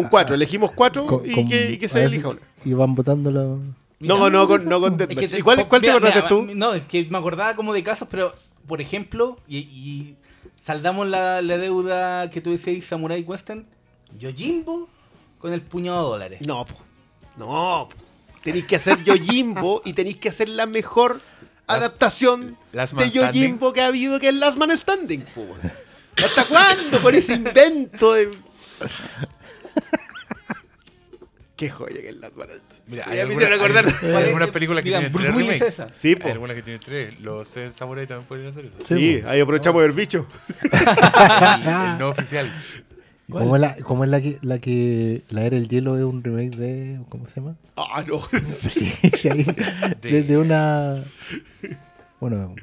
[SPEAKER 3] Con cuatro, elegimos cuatro
[SPEAKER 2] Con-
[SPEAKER 3] y,
[SPEAKER 2] con-
[SPEAKER 3] que, y que se
[SPEAKER 2] ver,
[SPEAKER 3] elija.
[SPEAKER 2] Y van votando los.
[SPEAKER 3] No, no, con, no con
[SPEAKER 4] Es que
[SPEAKER 3] Deathmatch.
[SPEAKER 4] te-
[SPEAKER 3] ¿Y cuál, cuál te acordaste
[SPEAKER 4] mira,
[SPEAKER 3] tú?
[SPEAKER 4] No, es que me acordaba como de casos, pero por ejemplo, y, y saldamos la, la deuda que tú decías, Samurai Western, Yojimbo con el puñado de dólares.
[SPEAKER 3] No, po. no. po. Tenéis que hacer Yojimbo y tenéis que hacer la mejor
[SPEAKER 1] Las-
[SPEAKER 3] adaptación
[SPEAKER 1] Last
[SPEAKER 3] de. Yojimbo que ha habido, que es Last Man Standing. po. ¿Hasta cuándo con ese invento de... Qué joya que es Last.
[SPEAKER 1] Mira,
[SPEAKER 3] Ya
[SPEAKER 1] hay,
[SPEAKER 3] me hicieron acordar.
[SPEAKER 1] hay- hay
[SPEAKER 4] ¿Cuál es?
[SPEAKER 1] algunas películas que
[SPEAKER 4] Digan,
[SPEAKER 1] tienen
[SPEAKER 4] Bruce
[SPEAKER 1] tres remakes.
[SPEAKER 4] esa.
[SPEAKER 3] Sí, po.
[SPEAKER 1] Hay algunas que tienen tres. Los Seven Samurai también pueden hacer eso.
[SPEAKER 3] Sí, ahí aprovechamos el bicho.
[SPEAKER 1] el, el no oficial.
[SPEAKER 2] ¿Cómo es la, cómo es la que la que la era el hielo es un remake de ¿cómo se llama?
[SPEAKER 3] Ah, no.
[SPEAKER 2] Sí, sí, ahí, de, de una bueno,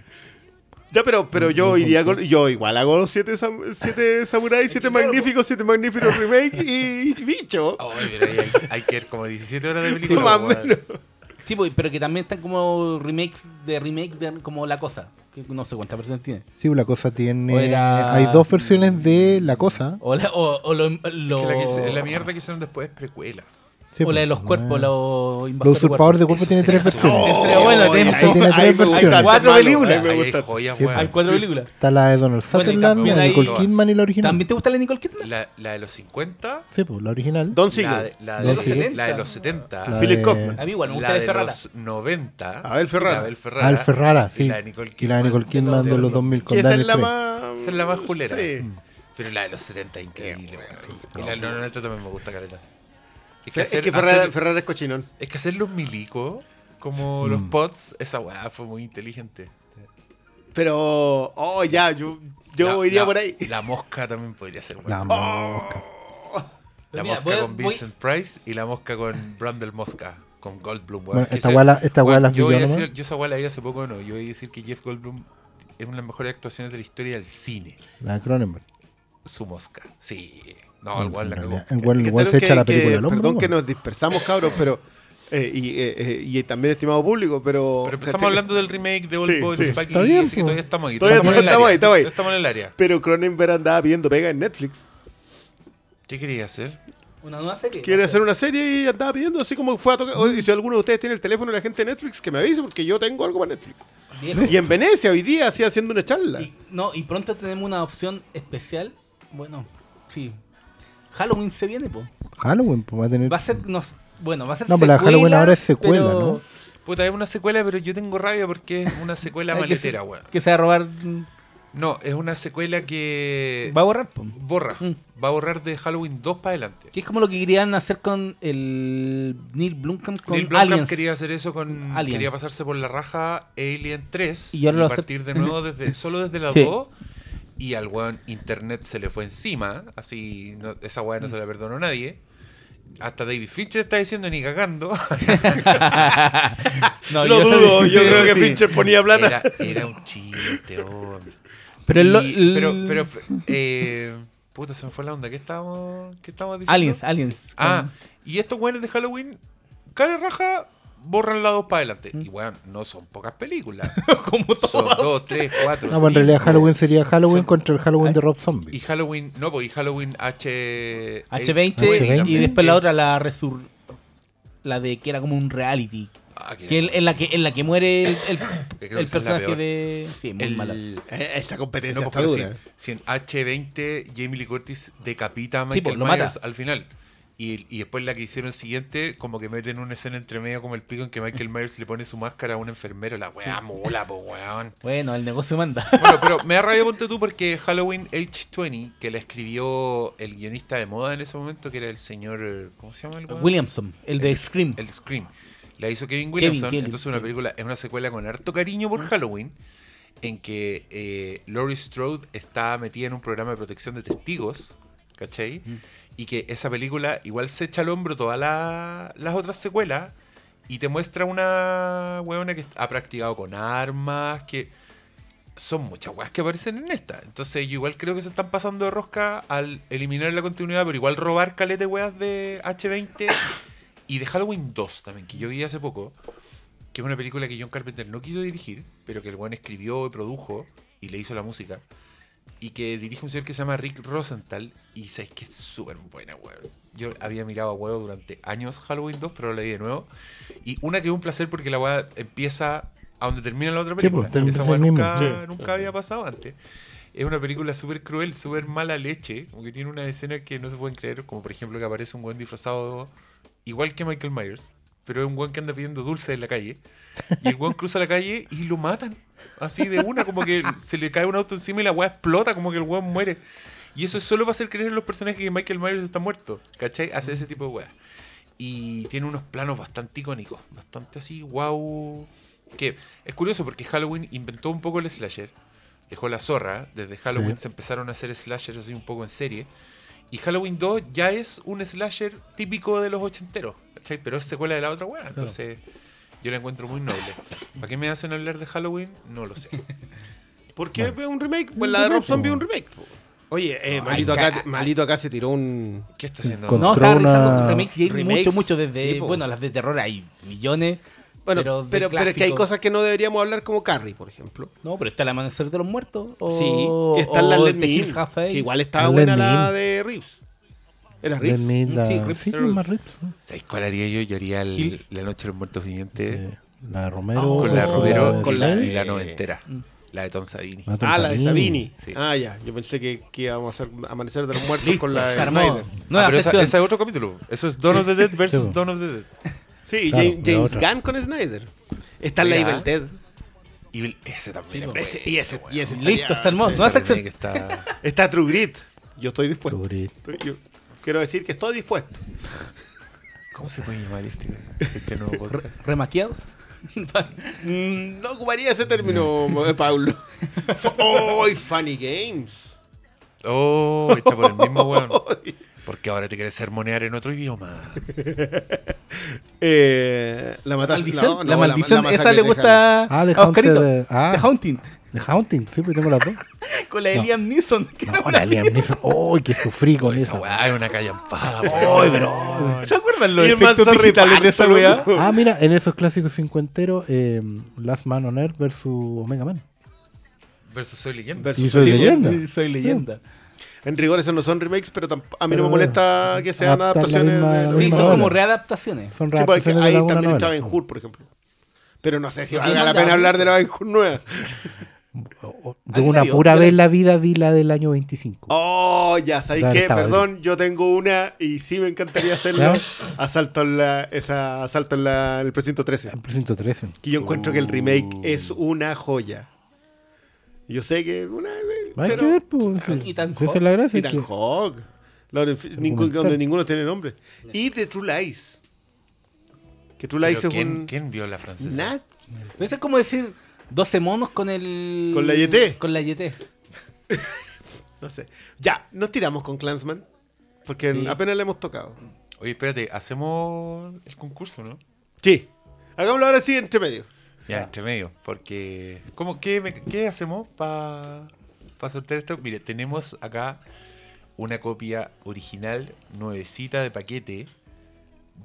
[SPEAKER 3] Ya, pero, pero yo iría con. Yo igual hago los siete, sam- siete samuráis, siete magníficos, siete magníficos remake y bicho.
[SPEAKER 1] Oh, mira, hay, hay que ver como 17 horas de película.
[SPEAKER 3] más o
[SPEAKER 1] weón.
[SPEAKER 3] menos.
[SPEAKER 4] Sí, pues, pero que también están como remakes de remake de como La Cosa, que no sé cuántas versiones tiene.
[SPEAKER 2] sí, la cosa tiene
[SPEAKER 4] era-
[SPEAKER 2] hay dos versiones de la cosa.
[SPEAKER 4] O, la- o, o lo, lo-
[SPEAKER 1] Que la, que se- la mierda que hicieron después es precuela.
[SPEAKER 2] Sí,
[SPEAKER 4] o la de
[SPEAKER 2] pues,
[SPEAKER 4] los cuerpos,
[SPEAKER 2] ah.
[SPEAKER 4] los
[SPEAKER 2] Los
[SPEAKER 4] invasores
[SPEAKER 2] usurpadores de
[SPEAKER 1] Eso
[SPEAKER 2] cuerpo tiene tres versiones.
[SPEAKER 4] Bueno, tiene-
[SPEAKER 2] tres versiones.
[SPEAKER 3] está
[SPEAKER 4] Cuatro películas.
[SPEAKER 1] hay.
[SPEAKER 4] Hay cuatro películas.
[SPEAKER 2] Está la de Donald Sutherland,
[SPEAKER 4] también
[SPEAKER 2] la de
[SPEAKER 4] hay-
[SPEAKER 2] Nicole Kidman y la original.
[SPEAKER 4] ¿También te gusta la Nicole Kidman?
[SPEAKER 1] La, la de los 50.
[SPEAKER 2] Sí, pues, la original.
[SPEAKER 3] Don
[SPEAKER 1] La
[SPEAKER 3] Siegel.
[SPEAKER 1] de, la, de los,
[SPEAKER 2] Siegel.
[SPEAKER 1] la de los 70.
[SPEAKER 2] La
[SPEAKER 3] Philip
[SPEAKER 2] de-
[SPEAKER 3] Kaufman.
[SPEAKER 4] A mí igual, me gusta
[SPEAKER 1] la
[SPEAKER 4] la de
[SPEAKER 1] de
[SPEAKER 4] Ferrara.
[SPEAKER 1] los 90.
[SPEAKER 3] Abel Ferrara.
[SPEAKER 1] la Abel Ferrara.
[SPEAKER 2] Ah, el Ferrara,
[SPEAKER 1] Y
[SPEAKER 2] sí.
[SPEAKER 1] la de Nicole
[SPEAKER 2] Y la de Nicole Kidman de los 2000 con
[SPEAKER 3] Que esa es
[SPEAKER 2] Daniel
[SPEAKER 3] la más.
[SPEAKER 1] Esa es la más julera. Pero la de los 70 es increíble. Y la de los 90 también me gusta, careta. Es
[SPEAKER 3] Es
[SPEAKER 1] hacer-
[SPEAKER 3] que
[SPEAKER 1] hacer-
[SPEAKER 3] Ferrara es cochinón.
[SPEAKER 1] es que hacer los milicos, como los pods, esa weá fue muy inteligente.
[SPEAKER 3] Pero, oh, ya, yo, yo
[SPEAKER 1] La-
[SPEAKER 3] iría
[SPEAKER 1] la-
[SPEAKER 3] por ahí.
[SPEAKER 1] La mosca también podría ser
[SPEAKER 2] La
[SPEAKER 1] buena.
[SPEAKER 2] mosca.
[SPEAKER 1] La
[SPEAKER 4] Mira,
[SPEAKER 1] mosca
[SPEAKER 4] voy a-
[SPEAKER 1] con
[SPEAKER 4] voy-
[SPEAKER 1] Vincent Price y la mosca con Brandel Mosca, con Goldblum. weón.
[SPEAKER 2] Bueno, esta
[SPEAKER 1] ese-
[SPEAKER 2] weá la- esta las
[SPEAKER 1] yo, voy a decir- yo esa weá la vi hace poco, no. Yo voy a decir que Jeff Goldblum es una de las mejores actuaciones de la historia del cine.
[SPEAKER 2] La de Cronenberg.
[SPEAKER 1] Su mosca. Sí. No, el weón la cagó.
[SPEAKER 2] El se echa
[SPEAKER 3] que-
[SPEAKER 2] la película
[SPEAKER 3] que-
[SPEAKER 2] al hombro.
[SPEAKER 3] Perdón que nos dispersamos, cabros, pero. eh, y, eh, eh, y también, estimado público, pero.
[SPEAKER 1] Pero empezamos
[SPEAKER 3] ¿cachai?
[SPEAKER 1] hablando del remake de Old
[SPEAKER 3] Sí,
[SPEAKER 1] Boy
[SPEAKER 3] sí.
[SPEAKER 2] Está bien,
[SPEAKER 1] así que todavía estamos ahí.
[SPEAKER 3] Todavía estamos ahí, estamos ahí.
[SPEAKER 1] Estamos en el área.
[SPEAKER 3] Pero Cronenberg andaba pidiendo pega en Netflix.
[SPEAKER 1] ¿Qué quería hacer?
[SPEAKER 4] Una nueva serie.
[SPEAKER 3] Quiere hacer una serie y andaba pidiendo así como fue a tocar. Y si alguno de ustedes tiene el teléfono de la gente de Netflix, que me avise porque yo tengo algo para Netflix.
[SPEAKER 4] Bien.
[SPEAKER 3] Y en Venecia hoy día, así haciendo una charla.
[SPEAKER 4] Y, no, y pronto tenemos una opción especial. Bueno, sí. Halloween se viene, po.
[SPEAKER 2] Halloween, pues va a tener.
[SPEAKER 4] Va a ser, no, bueno, va a ser
[SPEAKER 2] No, pero la
[SPEAKER 4] secuela,
[SPEAKER 2] Halloween ahora es secuela,
[SPEAKER 4] pero
[SPEAKER 2] ¿no?
[SPEAKER 1] Puta, es una secuela, pero yo tengo rabia porque es una secuela
[SPEAKER 4] que
[SPEAKER 1] maletera,
[SPEAKER 4] se-
[SPEAKER 1] weón.
[SPEAKER 4] Que se va a robar.
[SPEAKER 1] No, es una secuela que
[SPEAKER 4] Va a borrar, po.
[SPEAKER 1] borra.
[SPEAKER 4] Mm.
[SPEAKER 1] Va a borrar de Halloween 2 para adelante.
[SPEAKER 4] Que es como lo que querían hacer con el Neil Blomkamp con
[SPEAKER 1] Neil Blomkamp
[SPEAKER 4] Aliens.
[SPEAKER 1] quería hacer eso con.
[SPEAKER 4] Aliens.
[SPEAKER 1] Quería pasarse por la raja Alien 3
[SPEAKER 4] Y ahora lo hace-
[SPEAKER 1] partir de nuevo desde, solo desde la
[SPEAKER 4] Sí.
[SPEAKER 1] 2. Y al weón internet se le fue encima. Así, no- esa weá no se la perdonó a nadie. Hasta David Fincher está diciendo ni cagando.
[SPEAKER 4] No,
[SPEAKER 3] Lo
[SPEAKER 4] yo
[SPEAKER 3] dudo, yo creo que
[SPEAKER 4] sí.
[SPEAKER 3] Fincher ponía plata.
[SPEAKER 1] Era, era un chiste, hombre.
[SPEAKER 4] Pero, el, lo-
[SPEAKER 1] Y-
[SPEAKER 4] el-
[SPEAKER 1] pero, pero, eh, puta, se me fue la onda. ¿Qué estábamos, qué estábamos diciendo?
[SPEAKER 4] Aliens, Aliens.
[SPEAKER 1] Ah, y estos weones de Halloween, cara raja, borran la 2 para adelante.
[SPEAKER 4] Mm.
[SPEAKER 1] Y weón, no son pocas películas.
[SPEAKER 4] como
[SPEAKER 1] son. 2, 3, 4.
[SPEAKER 2] No, pues en realidad Halloween sería Halloween
[SPEAKER 1] Son-
[SPEAKER 2] contra el Halloween de Rob Zombie.
[SPEAKER 1] Y Halloween, no, pues y Halloween H.
[SPEAKER 4] H20
[SPEAKER 2] H20.
[SPEAKER 4] y después la otra, la resur... La de que era como un reality.
[SPEAKER 1] Ah, que-
[SPEAKER 4] Que en, en la que en la que muere el, el, el personaje de. Sí, muy
[SPEAKER 1] el-
[SPEAKER 4] mala.
[SPEAKER 3] Eh, Esa competencia
[SPEAKER 1] No,
[SPEAKER 3] está
[SPEAKER 1] pero
[SPEAKER 3] dura.
[SPEAKER 1] si, si en H20 Jamie Lee Curtis decapita a
[SPEAKER 4] Sí,
[SPEAKER 1] Michael
[SPEAKER 4] pues, lo mata.
[SPEAKER 1] Myers al final. Y, y después la que hicieron siguiente, como que meten una escena entre medio como el pico en que Michael Myers le pone su máscara a una enfermera. La weá mola, po weón.
[SPEAKER 4] Bueno, el negocio manda.
[SPEAKER 1] Bueno, pero me da rabia ponte tú porque Halloween H20, que la escribió el guionista de moda en ese momento, que era el señor. ¿Cómo se llama el weón?
[SPEAKER 4] Williamson, el de Scream.
[SPEAKER 1] El Scream. La hizo Kevin Williamson.
[SPEAKER 4] Kevin,
[SPEAKER 1] entonces una película, es una secuela con harto cariño por Halloween. En que eh, Laurie Strode está metida en un programa de protección de testigos. ¿Cachai? Y que esa película igual se echa al hombro todas la- las otras secuelas. Y te muestra una huevona que ha practicado con armas. Que son muchas weas que aparecen en esta. Entonces yo igual creo que se están pasando de rosca al eliminar la continuidad, pero igual robar calete weas de H20 y de Halloween 2 también, que yo vi hace poco, que es una película que John Carpenter no quiso dirigir, pero que el weón escribió y produjo y le hizo la música. Y que dirige un señor que se llama Rick Rosenthal. Y sabes que es súper buena, weón. Yo había mirado a huevo durante años Halloween 2, pero la vi de nuevo. Y una que es un placer porque la weá empieza a donde termina la otra
[SPEAKER 2] Sí,
[SPEAKER 1] película.
[SPEAKER 2] pues, termina
[SPEAKER 1] Esa
[SPEAKER 2] el
[SPEAKER 1] weá nunca,
[SPEAKER 3] Sí.
[SPEAKER 1] nunca había pasado antes. Es una película súper cruel, súper mala leche. Como que tiene una escena que no se pueden creer. Como por ejemplo que aparece un buen disfrazado igual que Michael Myers. Pero es un buen que anda pidiendo dulce en la calle. Y el buen cruza la calle y lo matan. Así de una, como que se le cae un auto encima y la weá explota, como que el weón muere. Y eso es solo para hacer creer a los personajes que Michael Myers está muerto. ¿Cachai? Hace ese tipo de weá. Y tiene unos planos bastante icónicos. Bastante así, wow. Que es curioso porque Halloween inventó un poco el slasher. Dejó la zorra. Desde Halloween
[SPEAKER 2] Sí.
[SPEAKER 1] se empezaron a hacer slashers así un poco en serie. Y Halloween 2 ya es un slasher típico de los ochenteros. ¿Cachai? Pero es secuela de la otra weá. Entonces yo la encuentro muy noble. ¿Para qué me hacen hablar de Halloween? No lo sé.
[SPEAKER 3] ¿Por qué es un remake? Pues la de Rob Zombie es un remake. Oye, eh, malito, acá, malito acá se tiró un.
[SPEAKER 1] ¿Qué está haciendo?
[SPEAKER 4] No, estaba revisando
[SPEAKER 2] una-
[SPEAKER 4] remakes y hay
[SPEAKER 3] Remakes,
[SPEAKER 4] mucho, mucho desde.
[SPEAKER 3] sí,
[SPEAKER 4] bueno, las de terror hay millones.
[SPEAKER 3] Bueno,
[SPEAKER 4] pero,
[SPEAKER 3] pero,
[SPEAKER 4] de
[SPEAKER 3] pero, es que hay cosas que no deberíamos hablar como Carrie, por ejemplo.
[SPEAKER 4] No, pero está el amanecer de los muertos. O,
[SPEAKER 3] sí, está
[SPEAKER 4] o
[SPEAKER 3] la Me
[SPEAKER 4] Hills
[SPEAKER 3] que igual estaba buena la de Reeves. ¿Era
[SPEAKER 2] de
[SPEAKER 3] Reeves?
[SPEAKER 4] Sí, Reeves.
[SPEAKER 2] Sí, más Reeves, ¿no?
[SPEAKER 1] ¿Sabéis cuál haría yo? Yo haría el-. La Noche de los Muertos Vivientes
[SPEAKER 2] Eh, la de Romero.
[SPEAKER 3] Oh,
[SPEAKER 1] con la
[SPEAKER 3] Oh,
[SPEAKER 1] Romero
[SPEAKER 3] con
[SPEAKER 1] y, la,
[SPEAKER 3] la-
[SPEAKER 1] y la noventera. La de Tom
[SPEAKER 2] la Tom
[SPEAKER 3] Ah, la de Sabini.
[SPEAKER 1] Sí.
[SPEAKER 3] Ah, ya. Yo pensé que, que íbamos a hacer Amanecer de los Muertos
[SPEAKER 4] Listo,
[SPEAKER 3] con la de. Snyder.
[SPEAKER 4] Nueva
[SPEAKER 1] Ah, pero esa, es otro capítulo. Eso es Dawn of the Dead versus
[SPEAKER 2] Sí.
[SPEAKER 1] Dawn of the Dead.
[SPEAKER 3] Sí,
[SPEAKER 2] Claro,
[SPEAKER 3] James. Gunn con Snyder. Está la. Evil Dead.
[SPEAKER 1] Y ese también es
[SPEAKER 3] Ese-
[SPEAKER 1] bueno,
[SPEAKER 3] y ese, y ese
[SPEAKER 4] Listo,
[SPEAKER 3] sí.
[SPEAKER 4] Sección.
[SPEAKER 1] remake está...
[SPEAKER 3] Está True Grit. Yo estoy dispuesto. Estoy- yo quiero decir que estoy dispuesto.
[SPEAKER 1] ¿Cómo se puede llamar este, este nuevo podcast?
[SPEAKER 4] ¿Remaqueados?
[SPEAKER 3] Mm, No ocuparía ese término, eh, Paulo. ¡Oh! Funny Games.
[SPEAKER 1] Oh, hecha por el mismo weón. Porque ahora te quieres sermonear en otro idioma.
[SPEAKER 3] Eh, la
[SPEAKER 4] La maldición,
[SPEAKER 3] no, no,
[SPEAKER 4] la maldición esa
[SPEAKER 3] de
[SPEAKER 4] le gusta
[SPEAKER 2] Ah, de
[SPEAKER 4] a Oscarito.
[SPEAKER 2] Haunted, ah.
[SPEAKER 4] The Haunting.
[SPEAKER 2] The Haunting, pues tengo las dos.
[SPEAKER 4] Con la de
[SPEAKER 2] No.
[SPEAKER 4] Liam Neeson. que
[SPEAKER 2] No, la Liam Neeson. ¡Uy, que sufrí con
[SPEAKER 1] Oh, esa
[SPEAKER 2] esa!
[SPEAKER 1] weá es una callampada,
[SPEAKER 2] ¡Ay,
[SPEAKER 1] weón.
[SPEAKER 2] pero!
[SPEAKER 4] ¿Se acuerdan los efectos digitales de esa weá?
[SPEAKER 2] Ah, mira, en esos clásicos cincuenteros, eh, Last Man on Earth versus Omega Man.
[SPEAKER 1] Versus Soy Leyenda.
[SPEAKER 3] Versus
[SPEAKER 2] soy
[SPEAKER 3] Soy
[SPEAKER 2] leyenda.
[SPEAKER 4] Soy leyenda.
[SPEAKER 3] En rigor, esos no son remakes, pero a mí no me molesta que sean adaptaciones.
[SPEAKER 2] misma-
[SPEAKER 3] de-
[SPEAKER 2] la
[SPEAKER 4] Sí, son como readaptaciones.
[SPEAKER 2] Son
[SPEAKER 3] Sí, porque ahí también
[SPEAKER 2] novela.
[SPEAKER 3] estaba en Hood, por ejemplo. Pero no sé si valga la pena hablar de la Ben Hur nueva.
[SPEAKER 2] Yo
[SPEAKER 4] ¿Alguien
[SPEAKER 2] una
[SPEAKER 4] vio?
[SPEAKER 2] pura vez en la vida vi la del año 25.
[SPEAKER 3] Oh, ya, ¿sabéis qué? Perdón, yo tengo una y sí me encantaría hacerlo.
[SPEAKER 2] ¿Ya?
[SPEAKER 3] Asalto en la, esa, asalto en la, el precinto 13.
[SPEAKER 2] El precinto 13.
[SPEAKER 3] Que yo encuentro que el remake es una joya. Yo sé que una
[SPEAKER 2] Hay
[SPEAKER 3] pero-
[SPEAKER 2] que ver, pues.
[SPEAKER 4] Ethan
[SPEAKER 2] Esa es la gracia.
[SPEAKER 3] Ethan
[SPEAKER 2] que-
[SPEAKER 3] Hawke. Lauren Fi- ningún-
[SPEAKER 2] documental.
[SPEAKER 3] donde ninguno tiene nombre. Y The True Lies. Que True Lies
[SPEAKER 1] Pero
[SPEAKER 3] es
[SPEAKER 1] ¿quién,
[SPEAKER 3] un.
[SPEAKER 1] ¿Quién vio la francesa?
[SPEAKER 3] Nat-
[SPEAKER 4] Pero eso es como decir 12 monos con el.
[SPEAKER 3] Con la YT.
[SPEAKER 4] Con la YT.
[SPEAKER 3] No sé. Ya, nos tiramos con Clansman. Porque
[SPEAKER 4] Sí.
[SPEAKER 3] apenas le hemos tocado.
[SPEAKER 1] Oye, espérate, hacemos el concurso, ¿no?
[SPEAKER 3] Sí. Hagámoslo ahora sí, entre medio.
[SPEAKER 1] Ya, entre medio, porque... ¿cómo, qué, me- qué hacemos para sortear esto? Mire, tenemos acá una copia original, nuevecita de paquete,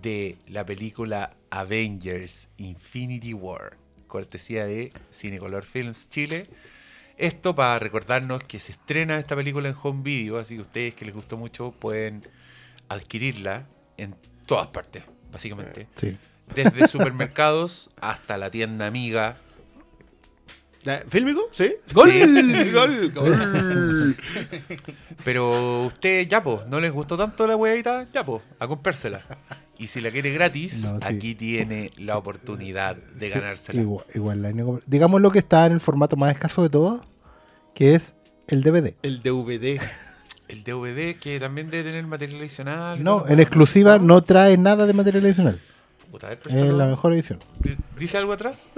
[SPEAKER 1] de la película Avengers Infinity War, cortesía de Cinecolor Films Chile. Esto para recordarnos que se estrena esta película en home video, así que ustedes que les gustó mucho pueden adquirirla en todas partes, básicamente.
[SPEAKER 2] Sí.
[SPEAKER 1] Desde supermercados hasta la tienda amiga.
[SPEAKER 3] ¿Fílmico? ¿Sí?
[SPEAKER 1] ¡Gol!
[SPEAKER 3] ¡Gol! ¡Gol!
[SPEAKER 1] Pero usted, ya po, ¿no les gustó tanto la huevita? Ya po, a comprársela. Y si la quiere gratis,
[SPEAKER 2] No, sí.
[SPEAKER 1] aquí tiene la oportunidad de ganársela.
[SPEAKER 2] Igual, igual la Digamos lo que está en el formato más escaso de todos, que es el DVD.
[SPEAKER 3] El DVD.
[SPEAKER 1] El DVD que también debe tener material adicional.
[SPEAKER 2] No,
[SPEAKER 1] todo.
[SPEAKER 2] en exclusiva no trae nada de material adicional.
[SPEAKER 1] Puta, a ver,
[SPEAKER 2] Es
[SPEAKER 1] préstalo.
[SPEAKER 2] la mejor edición.
[SPEAKER 1] ¿Dice algo atrás?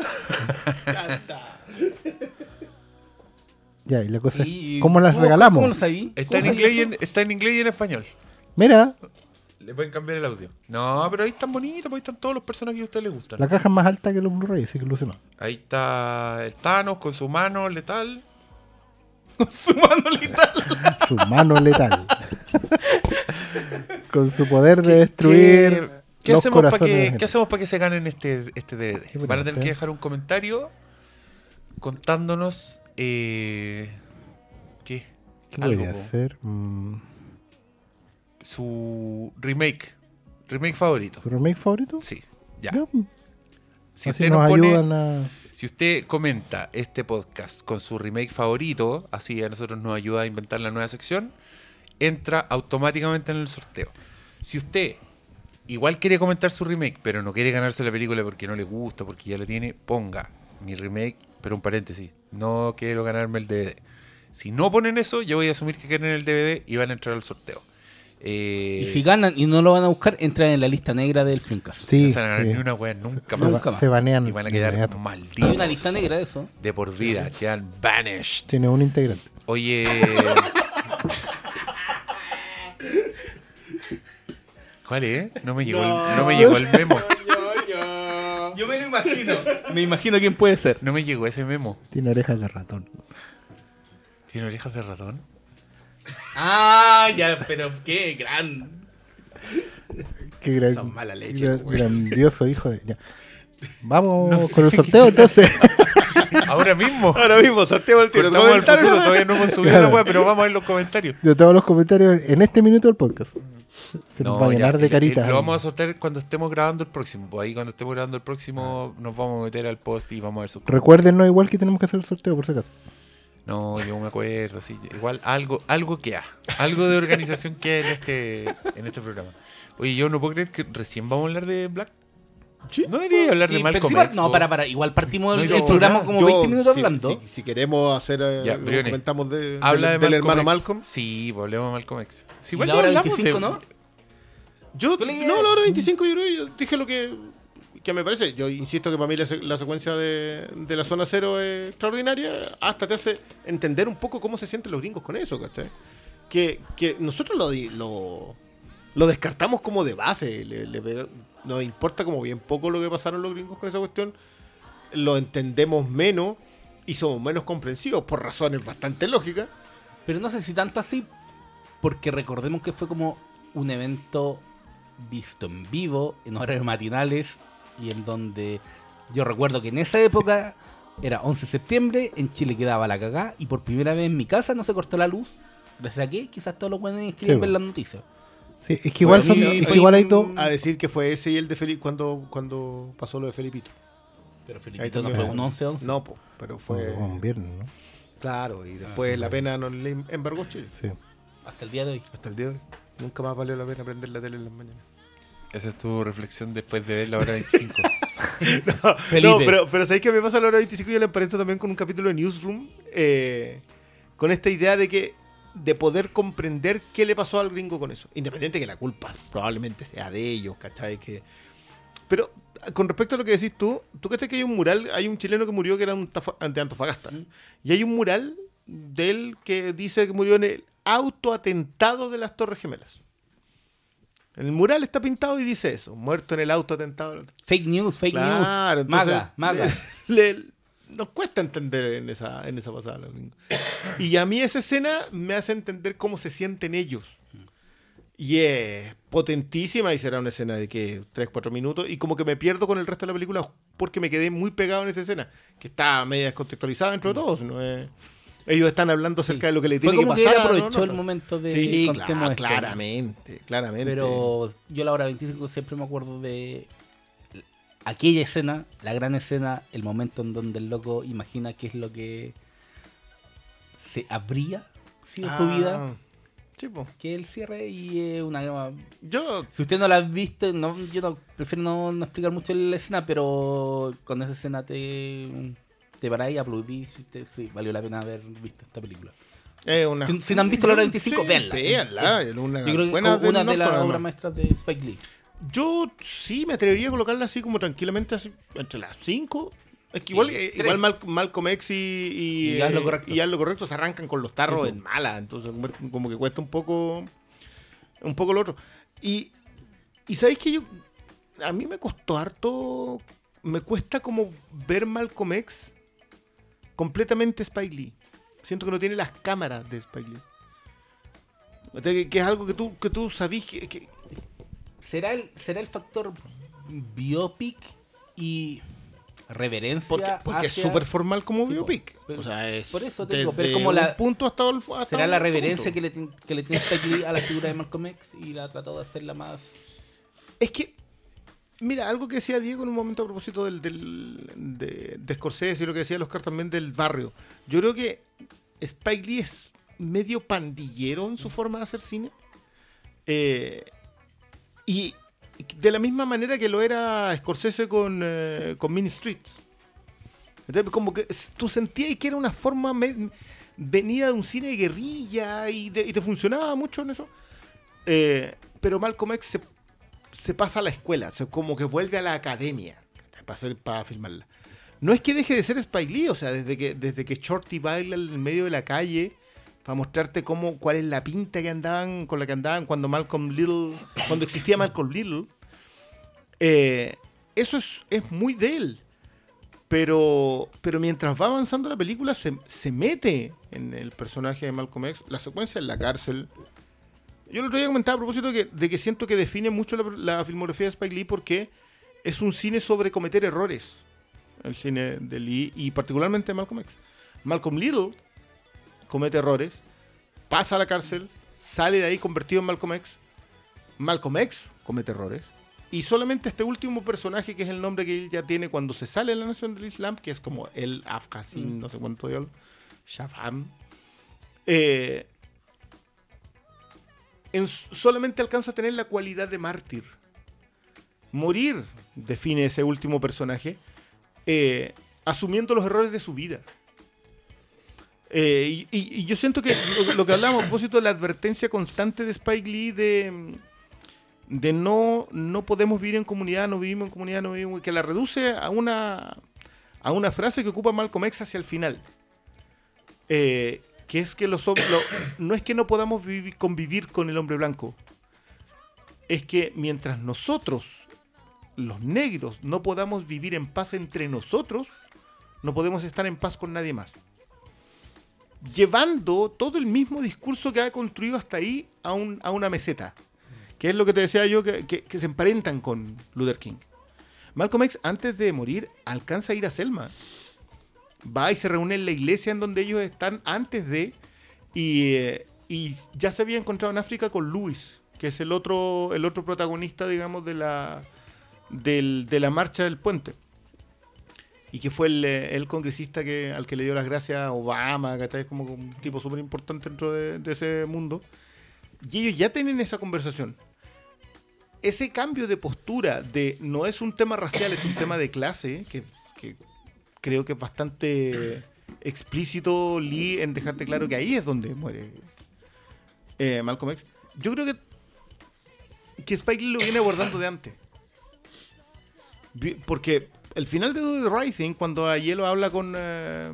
[SPEAKER 2] Ya, y la cosa
[SPEAKER 4] Y-
[SPEAKER 2] es, ¿cómo las
[SPEAKER 4] ¿cómo-
[SPEAKER 2] regalamos?
[SPEAKER 4] ¿Cómo lo sabí?
[SPEAKER 1] Está en,
[SPEAKER 4] ¿Cómo
[SPEAKER 1] inglés y en, está en inglés y en español.
[SPEAKER 2] Mira,
[SPEAKER 1] Le pueden cambiar el audio. No, pero ahí están bonitos, porque ahí están todos los personajes que a usted le gustan.
[SPEAKER 2] la caja es más alta que los Blu-ray, así que luce más.
[SPEAKER 1] Ahí está el Thanos con su mano letal.
[SPEAKER 4] Su mano letal.
[SPEAKER 2] Su mano letal. Con su poder de destruir
[SPEAKER 1] ¿Qué
[SPEAKER 2] los
[SPEAKER 1] hacemos para que. ¿Qué hacemos para que se ganen este, este Van a tener que
[SPEAKER 2] hacer?
[SPEAKER 1] dejar un comentario contándonos eh, ¿qué?
[SPEAKER 2] ¿Qué
[SPEAKER 1] Algo,
[SPEAKER 2] podría
[SPEAKER 1] po.
[SPEAKER 2] hacer? Mm,
[SPEAKER 1] Su remake. Remake favorito.
[SPEAKER 2] ¿Tu remake favorito?
[SPEAKER 1] Sí, ya.
[SPEAKER 2] Ya,
[SPEAKER 1] Si
[SPEAKER 2] así
[SPEAKER 1] usted
[SPEAKER 2] nos
[SPEAKER 1] nos pone,
[SPEAKER 2] ayudan a...
[SPEAKER 1] si usted comenta este podcast con su remake favorito, así a nosotros nos ayuda a inventar la nueva sección, entra automáticamente en el sorteo. Si usted igual quiere comentar su remake, pero no quiere ganarse la película porque no le gusta, porque ya la tiene, ponga mi remake, pero un paréntesis, no quiero ganarme el DVD. Si no ponen eso, yo voy a asumir que quieren el DVD y van a entrar al sorteo. Eh,
[SPEAKER 4] Y si ganan y no lo van a buscar, entran en la lista negra del Filmcast.
[SPEAKER 2] Sí,
[SPEAKER 1] no se van a ganar
[SPEAKER 2] sí.
[SPEAKER 1] ni una wea nunca
[SPEAKER 2] Se,
[SPEAKER 1] más.
[SPEAKER 4] Nunca más.
[SPEAKER 2] se banean
[SPEAKER 1] Y van a quedar
[SPEAKER 2] inmediato.
[SPEAKER 1] malditos.
[SPEAKER 4] Hay una lista negra de eso.
[SPEAKER 1] De por vida, quedan banished.
[SPEAKER 2] Tiene un integrante.
[SPEAKER 1] Oye. ¿Cuál es? No me llegó, el, no me llegó el memo.
[SPEAKER 4] Yo me lo imagino. Me imagino quién puede ser.
[SPEAKER 1] No me llegó ese memo.
[SPEAKER 2] Tiene orejas de ratón.
[SPEAKER 1] ¿Tiene orejas de ratón?
[SPEAKER 4] Ah, ya, pero qué gran.
[SPEAKER 2] Qué gran-
[SPEAKER 3] Son mala leche,
[SPEAKER 2] gran- grandioso hijo de... ya. Vamos
[SPEAKER 1] No sé
[SPEAKER 2] con el sorteo entonces.
[SPEAKER 1] Ahora mismo.
[SPEAKER 3] Ahora mismo, sorteo el tiro.
[SPEAKER 1] Futuro, todavía no hemos subido
[SPEAKER 2] Claro.
[SPEAKER 1] la web, pero vamos a ver los comentarios.
[SPEAKER 2] Yo tengo los comentarios en este minuto del podcast. Se nos
[SPEAKER 1] No,
[SPEAKER 2] va a
[SPEAKER 1] ya,
[SPEAKER 2] llenar de caritas.
[SPEAKER 1] Lo vamos a sortear cuando estemos grabando el próximo. Pues ahí cuando estemos grabando el próximo nos vamos a meter al post y vamos a ver sus
[SPEAKER 2] Recuérdenos igual que tenemos que hacer el sorteo, por si acaso.
[SPEAKER 1] No, yo me acuerdo, sí. Igual algo, algo que ha. Algo de organización que hay en este, en este programa. Oye, yo no puedo creer que recién vamos a hablar de Black.
[SPEAKER 3] Sí.
[SPEAKER 1] No debería hablar de
[SPEAKER 4] Sí,
[SPEAKER 1] Malcolm X,
[SPEAKER 4] no,
[SPEAKER 1] o-
[SPEAKER 4] para, para. Igual partimos
[SPEAKER 1] No
[SPEAKER 4] el, el programa como
[SPEAKER 3] Yo,
[SPEAKER 4] 20 minutos
[SPEAKER 3] si-
[SPEAKER 4] hablando.
[SPEAKER 3] Si, si queremos hacer, eh,
[SPEAKER 1] Ya,
[SPEAKER 3] comentamos de,
[SPEAKER 1] Habla
[SPEAKER 3] del,
[SPEAKER 1] de
[SPEAKER 3] del hermano
[SPEAKER 1] X.
[SPEAKER 3] Malcolm.
[SPEAKER 1] Sí, pues hablemos de Malcolm X. Sí,
[SPEAKER 4] Y
[SPEAKER 1] igual
[SPEAKER 4] la
[SPEAKER 1] ya
[SPEAKER 4] hora
[SPEAKER 1] hablamos
[SPEAKER 4] 25,
[SPEAKER 1] de-
[SPEAKER 4] ¿no?
[SPEAKER 3] Yo, no, la hora 25 yo, creo yo dije lo que, que me parece. Yo insisto que para mí la, se- la secuencia de, de la zona cero es extraordinaria. Hasta te hace entender un poco cómo se sienten los gringos con eso, ¿cachai? Que, que nosotros lo, lo, lo descartamos como de base. le- le nos importa como bien poco lo que pasaron los gringos con esa cuestión. Lo entendemos menos y somos menos comprensivos por razones bastante lógicas.
[SPEAKER 4] Pero no sé si tanto así, porque recordemos que fue como un evento visto en vivo, en horarios matinales, y en donde yo recuerdo que en esa época era 11 de septiembre, en Chile quedaba la cagá, y por primera vez en mi casa no se cortó la luz. Gracias a que quizás todos los buenos escriben
[SPEAKER 2] Sí,
[SPEAKER 4] ver
[SPEAKER 2] po.
[SPEAKER 4] las noticias.
[SPEAKER 2] Sí, es que igual, son, es que igual hay dos.
[SPEAKER 3] A decir que fue ese y el de Felipe cuando, cuando pasó lo de Felipito.
[SPEAKER 4] Pero Felipito no fue un 11-11.
[SPEAKER 3] No, po, pero fue.
[SPEAKER 2] Un viernes, ¿no?
[SPEAKER 3] Claro, y después la pena no le embargó Chile.
[SPEAKER 2] Sí.
[SPEAKER 4] Hasta el día de hoy.
[SPEAKER 3] Hasta el día de hoy. Nunca más valió la pena prender la tele en las mañanas.
[SPEAKER 1] Esa es tu reflexión después de ver la hora 25.
[SPEAKER 4] Felipe.
[SPEAKER 3] No, pero, pero ¿sabéis que me pasa a la hora 25 y yo le emparento también con un capítulo de Newsroom? eh, con esta idea de que de poder comprender qué le pasó al gringo con eso. Independiente que la culpa probablemente sea de ellos, ¿cachai? Que... Pero con respecto a lo que decís tú, tú crees que hay un mural, hay un chileno que murió que era un de Antofagasta. Y hay un mural de él que dice que murió en el autoatentado de las Torres Gemelas. El mural está pintado y dice eso, muerto en el autoatentado.
[SPEAKER 4] Fake news, fake
[SPEAKER 3] Claro,
[SPEAKER 4] news.
[SPEAKER 3] entonces,
[SPEAKER 4] Maga, maga.
[SPEAKER 3] le- le- nos cuesta entender en esa, en esa pasada. Y a mí esa escena me hace entender cómo se sienten ellos. Y es potentísima y será una escena de que 3, 4 minutos. Y como que me pierdo con el resto de la película porque me quedé muy pegado en esa escena. Que está media descontextualizada dentro de todos. ¿no? Es- ellos están hablando acerca de lo que le tiene que
[SPEAKER 4] como que
[SPEAKER 3] pasar.
[SPEAKER 4] él aprovechó
[SPEAKER 3] No,
[SPEAKER 4] el momento de
[SPEAKER 3] Sí, claro, claramente, claramente.
[SPEAKER 4] Pero yo la hora 25 siempre me acuerdo de aquella escena, la gran escena, el momento en donde el loco imagina qué es lo que se habría sido su vida,
[SPEAKER 3] Ah, Sí, po.
[SPEAKER 4] que el cierre y es una...
[SPEAKER 3] Yo
[SPEAKER 4] Si usted no la ha visto, no, yo no, prefiero no, no explicar mucho la escena, pero con esa escena te, te parás y aplaudís, te- sí, valió la pena haber visto esta película.
[SPEAKER 3] Una...
[SPEAKER 4] Si- si no han visto la hora 25,
[SPEAKER 3] Sí,
[SPEAKER 4] véanla.
[SPEAKER 3] una
[SPEAKER 4] Yo creo que
[SPEAKER 3] buena
[SPEAKER 4] una de las obras maestras de Spike Lee.
[SPEAKER 3] Yo sí me atrevería a colocarla así como tranquilamente, así, entre las 5. Es que igual, eh, igual Mal- Malcolm X y, y,
[SPEAKER 4] Y Haz lo
[SPEAKER 3] eh,
[SPEAKER 4] Correcto.
[SPEAKER 3] y Haz lo correcto se arrancan con los tarros en mala, entonces como- como que cuesta un poco un poco lo otro. Y, y sabéis que yo a mí me costó harto, me cuesta como ver Malcolm X completamente Spike Lee. Siento que no tiene las cámaras de Spike Lee. O sea, Que, que es algo que tú, que tú sabís que- que,
[SPEAKER 4] ¿Será el, será el factor biopic y reverencia?
[SPEAKER 3] Porque, porque es súper formal como biopic.
[SPEAKER 4] pero-
[SPEAKER 3] o sea, es
[SPEAKER 4] por eso te digo, pero como la-
[SPEAKER 3] un punto hasta el hasta
[SPEAKER 4] ¿Será la reverencia
[SPEAKER 3] punto.
[SPEAKER 4] que le, que le tiene Spike Lee a la figura de Malcolm X y la ha tratado de hacerla más...
[SPEAKER 3] Es que, mira, algo que decía Diego en un momento a propósito del, del- de, Scorsese y lo que decía Oscar también del barrio. Yo creo que Spike Lee es medio pandillero en su forma de hacer cine. Eh, y de la misma manera que lo era Scorsese con, eh, con Mean Streets. Entonces, como que tú sentías que era una forma venida de un cine de guerrilla y, de- te funcionaba mucho en eso. Eh, pero Malcolm X se, se pasa a la escuela, se, como que vuelve a la academia para, filmarla. No es que deje de ser Spike Lee, o sea, desde que, desde que Shorty baila en medio de la calle para mostrarte cómo, cuál es la pinta que andaban, con la que andaban cuando Malcolm Little, cuando existía Malcolm Little, eh, eso es, es muy de él. Pero, pero mientras va avanzando la película, se, se mete en el personaje de Malcolm X, la secuencia en la cárcel. Yo el otro día comentaba a propósito de que, de que siento que define mucho la, la filmografía de Spike Lee porque es un cine sobre cometer errores. El cine de Lee y particularmente Malcolm X. Malcolm Little comete errores, pasa a la cárcel, sale de ahí convertido en Malcolm X Malcolm X comete errores. Y solamente este último personaje, que es el nombre que él ya tiene cuando se sale de la nación del Islam, que es como el Afghasin, no sé cuánto diablo, Shafam, eh, en- solamente alcanza a tener la cualidad de mártir. Morir, define ese último personaje, eh, asumiendo los errores de su vida. Eh, y, yo siento que lo, que hablamos a propósito de la advertencia constante de Spike Lee de, de no, no podemos vivir en comunidad, no vivimos en comunidad, no vivimos, que la reduce a una, a una frase que ocupa Malcolm X hacia el final. Eh, que es que los no es que no podamos vivir- convivir con el hombre blanco, es que mientras nosotros, los negros, no podamos vivir en paz entre nosotros, no podemos estar en paz con nadie más. Llevando todo el mismo discurso que ha construido hasta ahí a, un- a una meseta. Que es lo que te decía yo, que- que se emparentan con Luther King. Malcolm X, antes de morir, alcanza a ir a Selma. Va y se reúne en la iglesia en donde ellos están antes de. Y, eh, y ya se había encontrado en África con Luis, que es el otro, el otro protagonista, digamos, de la, del- de la marcha del puente. Y que fue el, eh, el congresista que, al que le dio las gracias a Obama, que es como un tipo súper importante dentro de, ese mundo. Y ellos ya tienen esa conversación. Ese cambio de postura de no es un tema racial, es un tema de clase, que, que creo que es bastante explícito Lee en dejarte claro que ahí es donde muere eh, Malcolm X. Yo creo que, que Spike Lee lo viene abordando de antes. Porque el final de the Right Thing, cuando Hielo habla con, eh,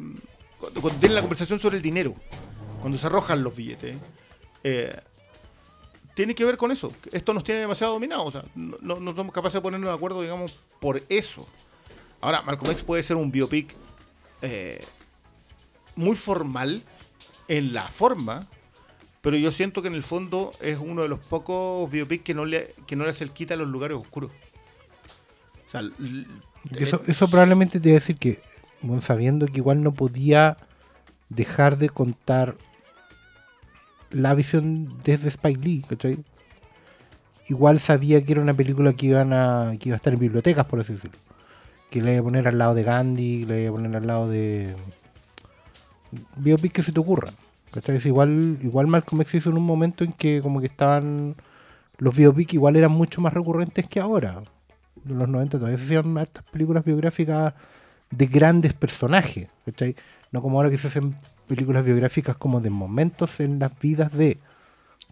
[SPEAKER 3] cuando, tiene la conversación sobre el dinero, cuando se arrojan los billetes, eh, tiene que ver con eso. Esto nos tiene demasiado dominados. O sea, no- no somos capaces de ponernos de acuerdo, digamos, por eso. Ahora, Malcolm X puede ser un biopic eh, muy formal en la forma, pero yo siento que en el fondo es uno de los pocos biopics que no le, que no le hace el quita a los lugares oscuros. O sea,
[SPEAKER 2] Eso,
[SPEAKER 3] eh,
[SPEAKER 2] eso probablemente te iba a decir que, bueno, sabiendo que igual no podía dejar de contar la visión desde Spike Lee, ¿cachai? Igual sabía que era una película que, iban a, que iba a estar en bibliotecas, por así decirlo. Que le iba a poner al lado de Gandhi, le iba a poner al lado de... Biopic que se te ocurra. Es igual, igual Malcolm X hizo en un momento en que como que estaban... Los biopics igual eran mucho más recurrentes que ahora de los 90 todavía se hacían hartas películas biográficas de grandes personajes, ¿cachai? No como ahora que se hacen películas biográficas como de momentos en las vidas de...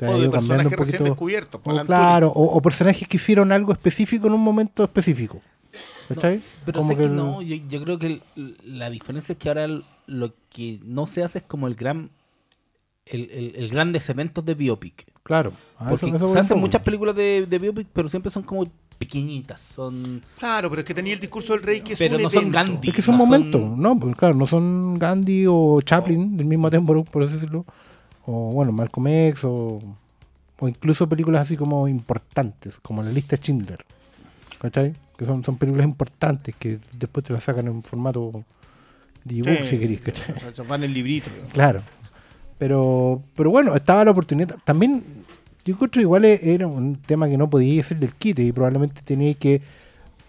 [SPEAKER 3] o de personajes
[SPEAKER 2] un
[SPEAKER 3] recién
[SPEAKER 2] poquito-
[SPEAKER 3] descubiertos.
[SPEAKER 2] o,
[SPEAKER 3] por Alan
[SPEAKER 2] claro, o, o personajes que hicieron algo específico en un momento específico.
[SPEAKER 4] Pero
[SPEAKER 2] Como
[SPEAKER 4] sé que,
[SPEAKER 2] el-
[SPEAKER 4] no, yo, yo creo que el- la diferencia es que ahora el- lo que no se hace es como el gran el, el, el grandes eventos de biopic.
[SPEAKER 2] Claro. a
[SPEAKER 4] Porque
[SPEAKER 2] eso- eso voy
[SPEAKER 4] se hacen muchas películas de, de biopic, pero siempre son como pequeñitas. Son
[SPEAKER 3] Claro, pero es que tenía el discurso del rey que es
[SPEAKER 4] Pero
[SPEAKER 3] un
[SPEAKER 4] no son. Gandhi.
[SPEAKER 2] Es que son
[SPEAKER 4] no
[SPEAKER 2] momentos,
[SPEAKER 4] son-
[SPEAKER 2] ¿no? Pues claro, no son Gandhi o Chaplin del mismo tiempo, por así decirlo. O bueno, Malcolm X o, o incluso películas así como importantes, como la lista de Schindler. ¿Cachai? Que son, son películas importantes que después te las sacan en formato ebook
[SPEAKER 3] Sí,
[SPEAKER 2] si querés, ¿cachai?
[SPEAKER 3] o sea, va en el librito.
[SPEAKER 2] Claro. Pero, pero bueno, estaba la oportunidad. También, yo encuentro igual e- era un tema que no podía hacer del quite y probablemente tenía que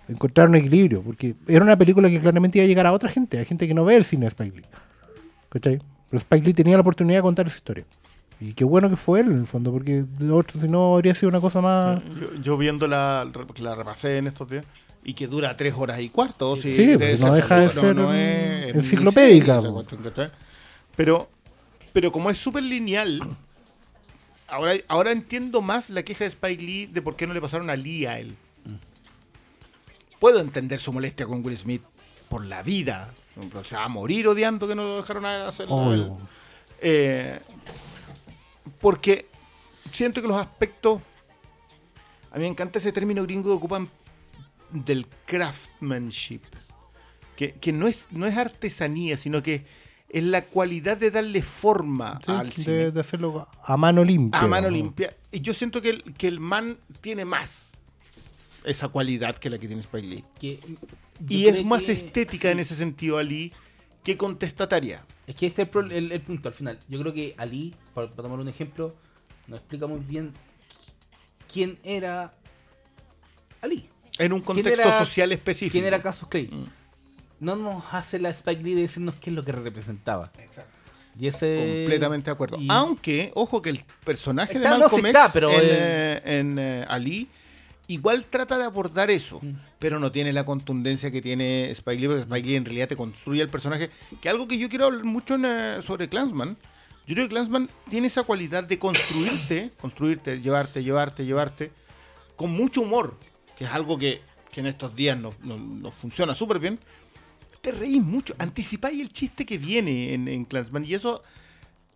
[SPEAKER 2] encontrar un equilibrio, porque era una película que claramente iba a llegar a otra gente, a gente que no ve el cine de Spike Lee. ¿Cachai? Pero Spike Lee tenía la oportunidad de contar esa historia. Y qué bueno que fue él, en el fondo, porque lo otro, si no, habría sido una cosa más.
[SPEAKER 3] Yo, yo viendo la, la repasé en estos días y que dura tres horas y cuarto. Sí,
[SPEAKER 2] Sí,
[SPEAKER 3] debe
[SPEAKER 2] pues, no deja de
[SPEAKER 3] no-
[SPEAKER 2] ser
[SPEAKER 3] no
[SPEAKER 2] en-
[SPEAKER 3] es
[SPEAKER 2] enciclopédica,
[SPEAKER 3] ¿cachai? Pero, pero como es súper lineal, ahora, ahora entiendo más la queja de Spike Lee de por qué no le pasaron a Lee a él. Puedo entender su molestia con Will Smith por la vida. O sea, a morir odiando que no lo dejaron hacer. Eh, porque siento que los aspectos. A mí me encanta ese término gringo que ocupan del craftsmanship. Que, que no, es, no es artesanía, sino que es la cualidad de darle forma
[SPEAKER 2] Sí,
[SPEAKER 3] al
[SPEAKER 2] de,
[SPEAKER 3] cine.
[SPEAKER 2] de hacerlo a mano limpia.
[SPEAKER 3] a mano
[SPEAKER 2] ¿no?
[SPEAKER 3] limpia. Y yo siento que el, que el man tiene más esa cualidad que la que tiene Spike Lee.
[SPEAKER 4] que
[SPEAKER 3] Y es más
[SPEAKER 4] que-
[SPEAKER 3] estética
[SPEAKER 4] sí.
[SPEAKER 3] en ese sentido, Ali, que contestataria.
[SPEAKER 4] Es que ese es el, pro- el- el punto al final. Yo creo que Ali, para, para tomar un ejemplo, nos explica muy bien quién era Ali.
[SPEAKER 3] En un
[SPEAKER 4] ¿Quién
[SPEAKER 3] contexto
[SPEAKER 4] era-
[SPEAKER 3] social específico.
[SPEAKER 4] ¿Quién era Casus Clay?
[SPEAKER 3] Mm.
[SPEAKER 4] No nos hace la Spike Lee de decirnos qué es lo que representaba. Y ese...
[SPEAKER 3] Completamente de acuerdo.
[SPEAKER 4] y-
[SPEAKER 3] Aunque, ojo que el personaje de
[SPEAKER 4] no,
[SPEAKER 3] Malcolm
[SPEAKER 4] sí está,
[SPEAKER 3] X
[SPEAKER 4] pero
[SPEAKER 3] en,
[SPEAKER 4] el-
[SPEAKER 3] eh, en, eh, Ali igual trata de abordar eso,
[SPEAKER 4] Mm.
[SPEAKER 3] pero no tiene la contundencia que tiene Spike Lee, porque Spike Lee en realidad te construye el personaje, que algo que yo quiero hablar mucho en, eh, sobre Clansman. Yo creo que Clansman tiene esa cualidad de construirte, construirte, llevarte, llevarte, llevarte, con mucho humor, es algo que, que en estos días nos no, nos funciona súper bien. Te reís mucho, anticipáis el chiste que viene en, en Clansman y eso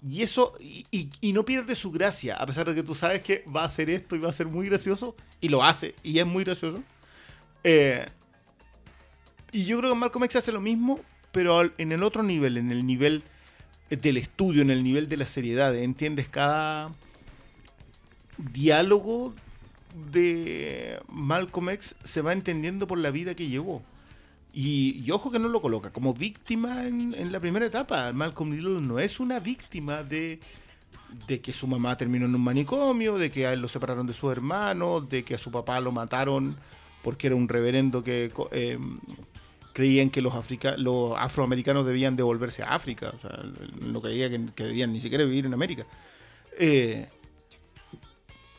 [SPEAKER 3] y eso, y, y- no pierde su gracia, a pesar de que tú sabes que va a hacer esto y va a ser muy gracioso, y lo hace, y es muy gracioso. Eh, y yo creo que Malcolm X hace lo mismo, pero en el otro nivel, en el nivel del estudio, en el nivel de la seriedad. Entiendes cada diálogo de Malcolm X se va entendiendo por la vida que llevó. Y, ojo que no lo coloca como víctima en, la primera etapa. Malcolm Little no es una víctima de, de que su mamá terminó en un manicomio, de que a él lo separaron de su hermano, de que a su papá lo mataron porque era un reverendo que eh, creían que los, los afroamericanos debían devolverse a África. O sea, no creía que, que debían ni siquiera vivir en América. Eh,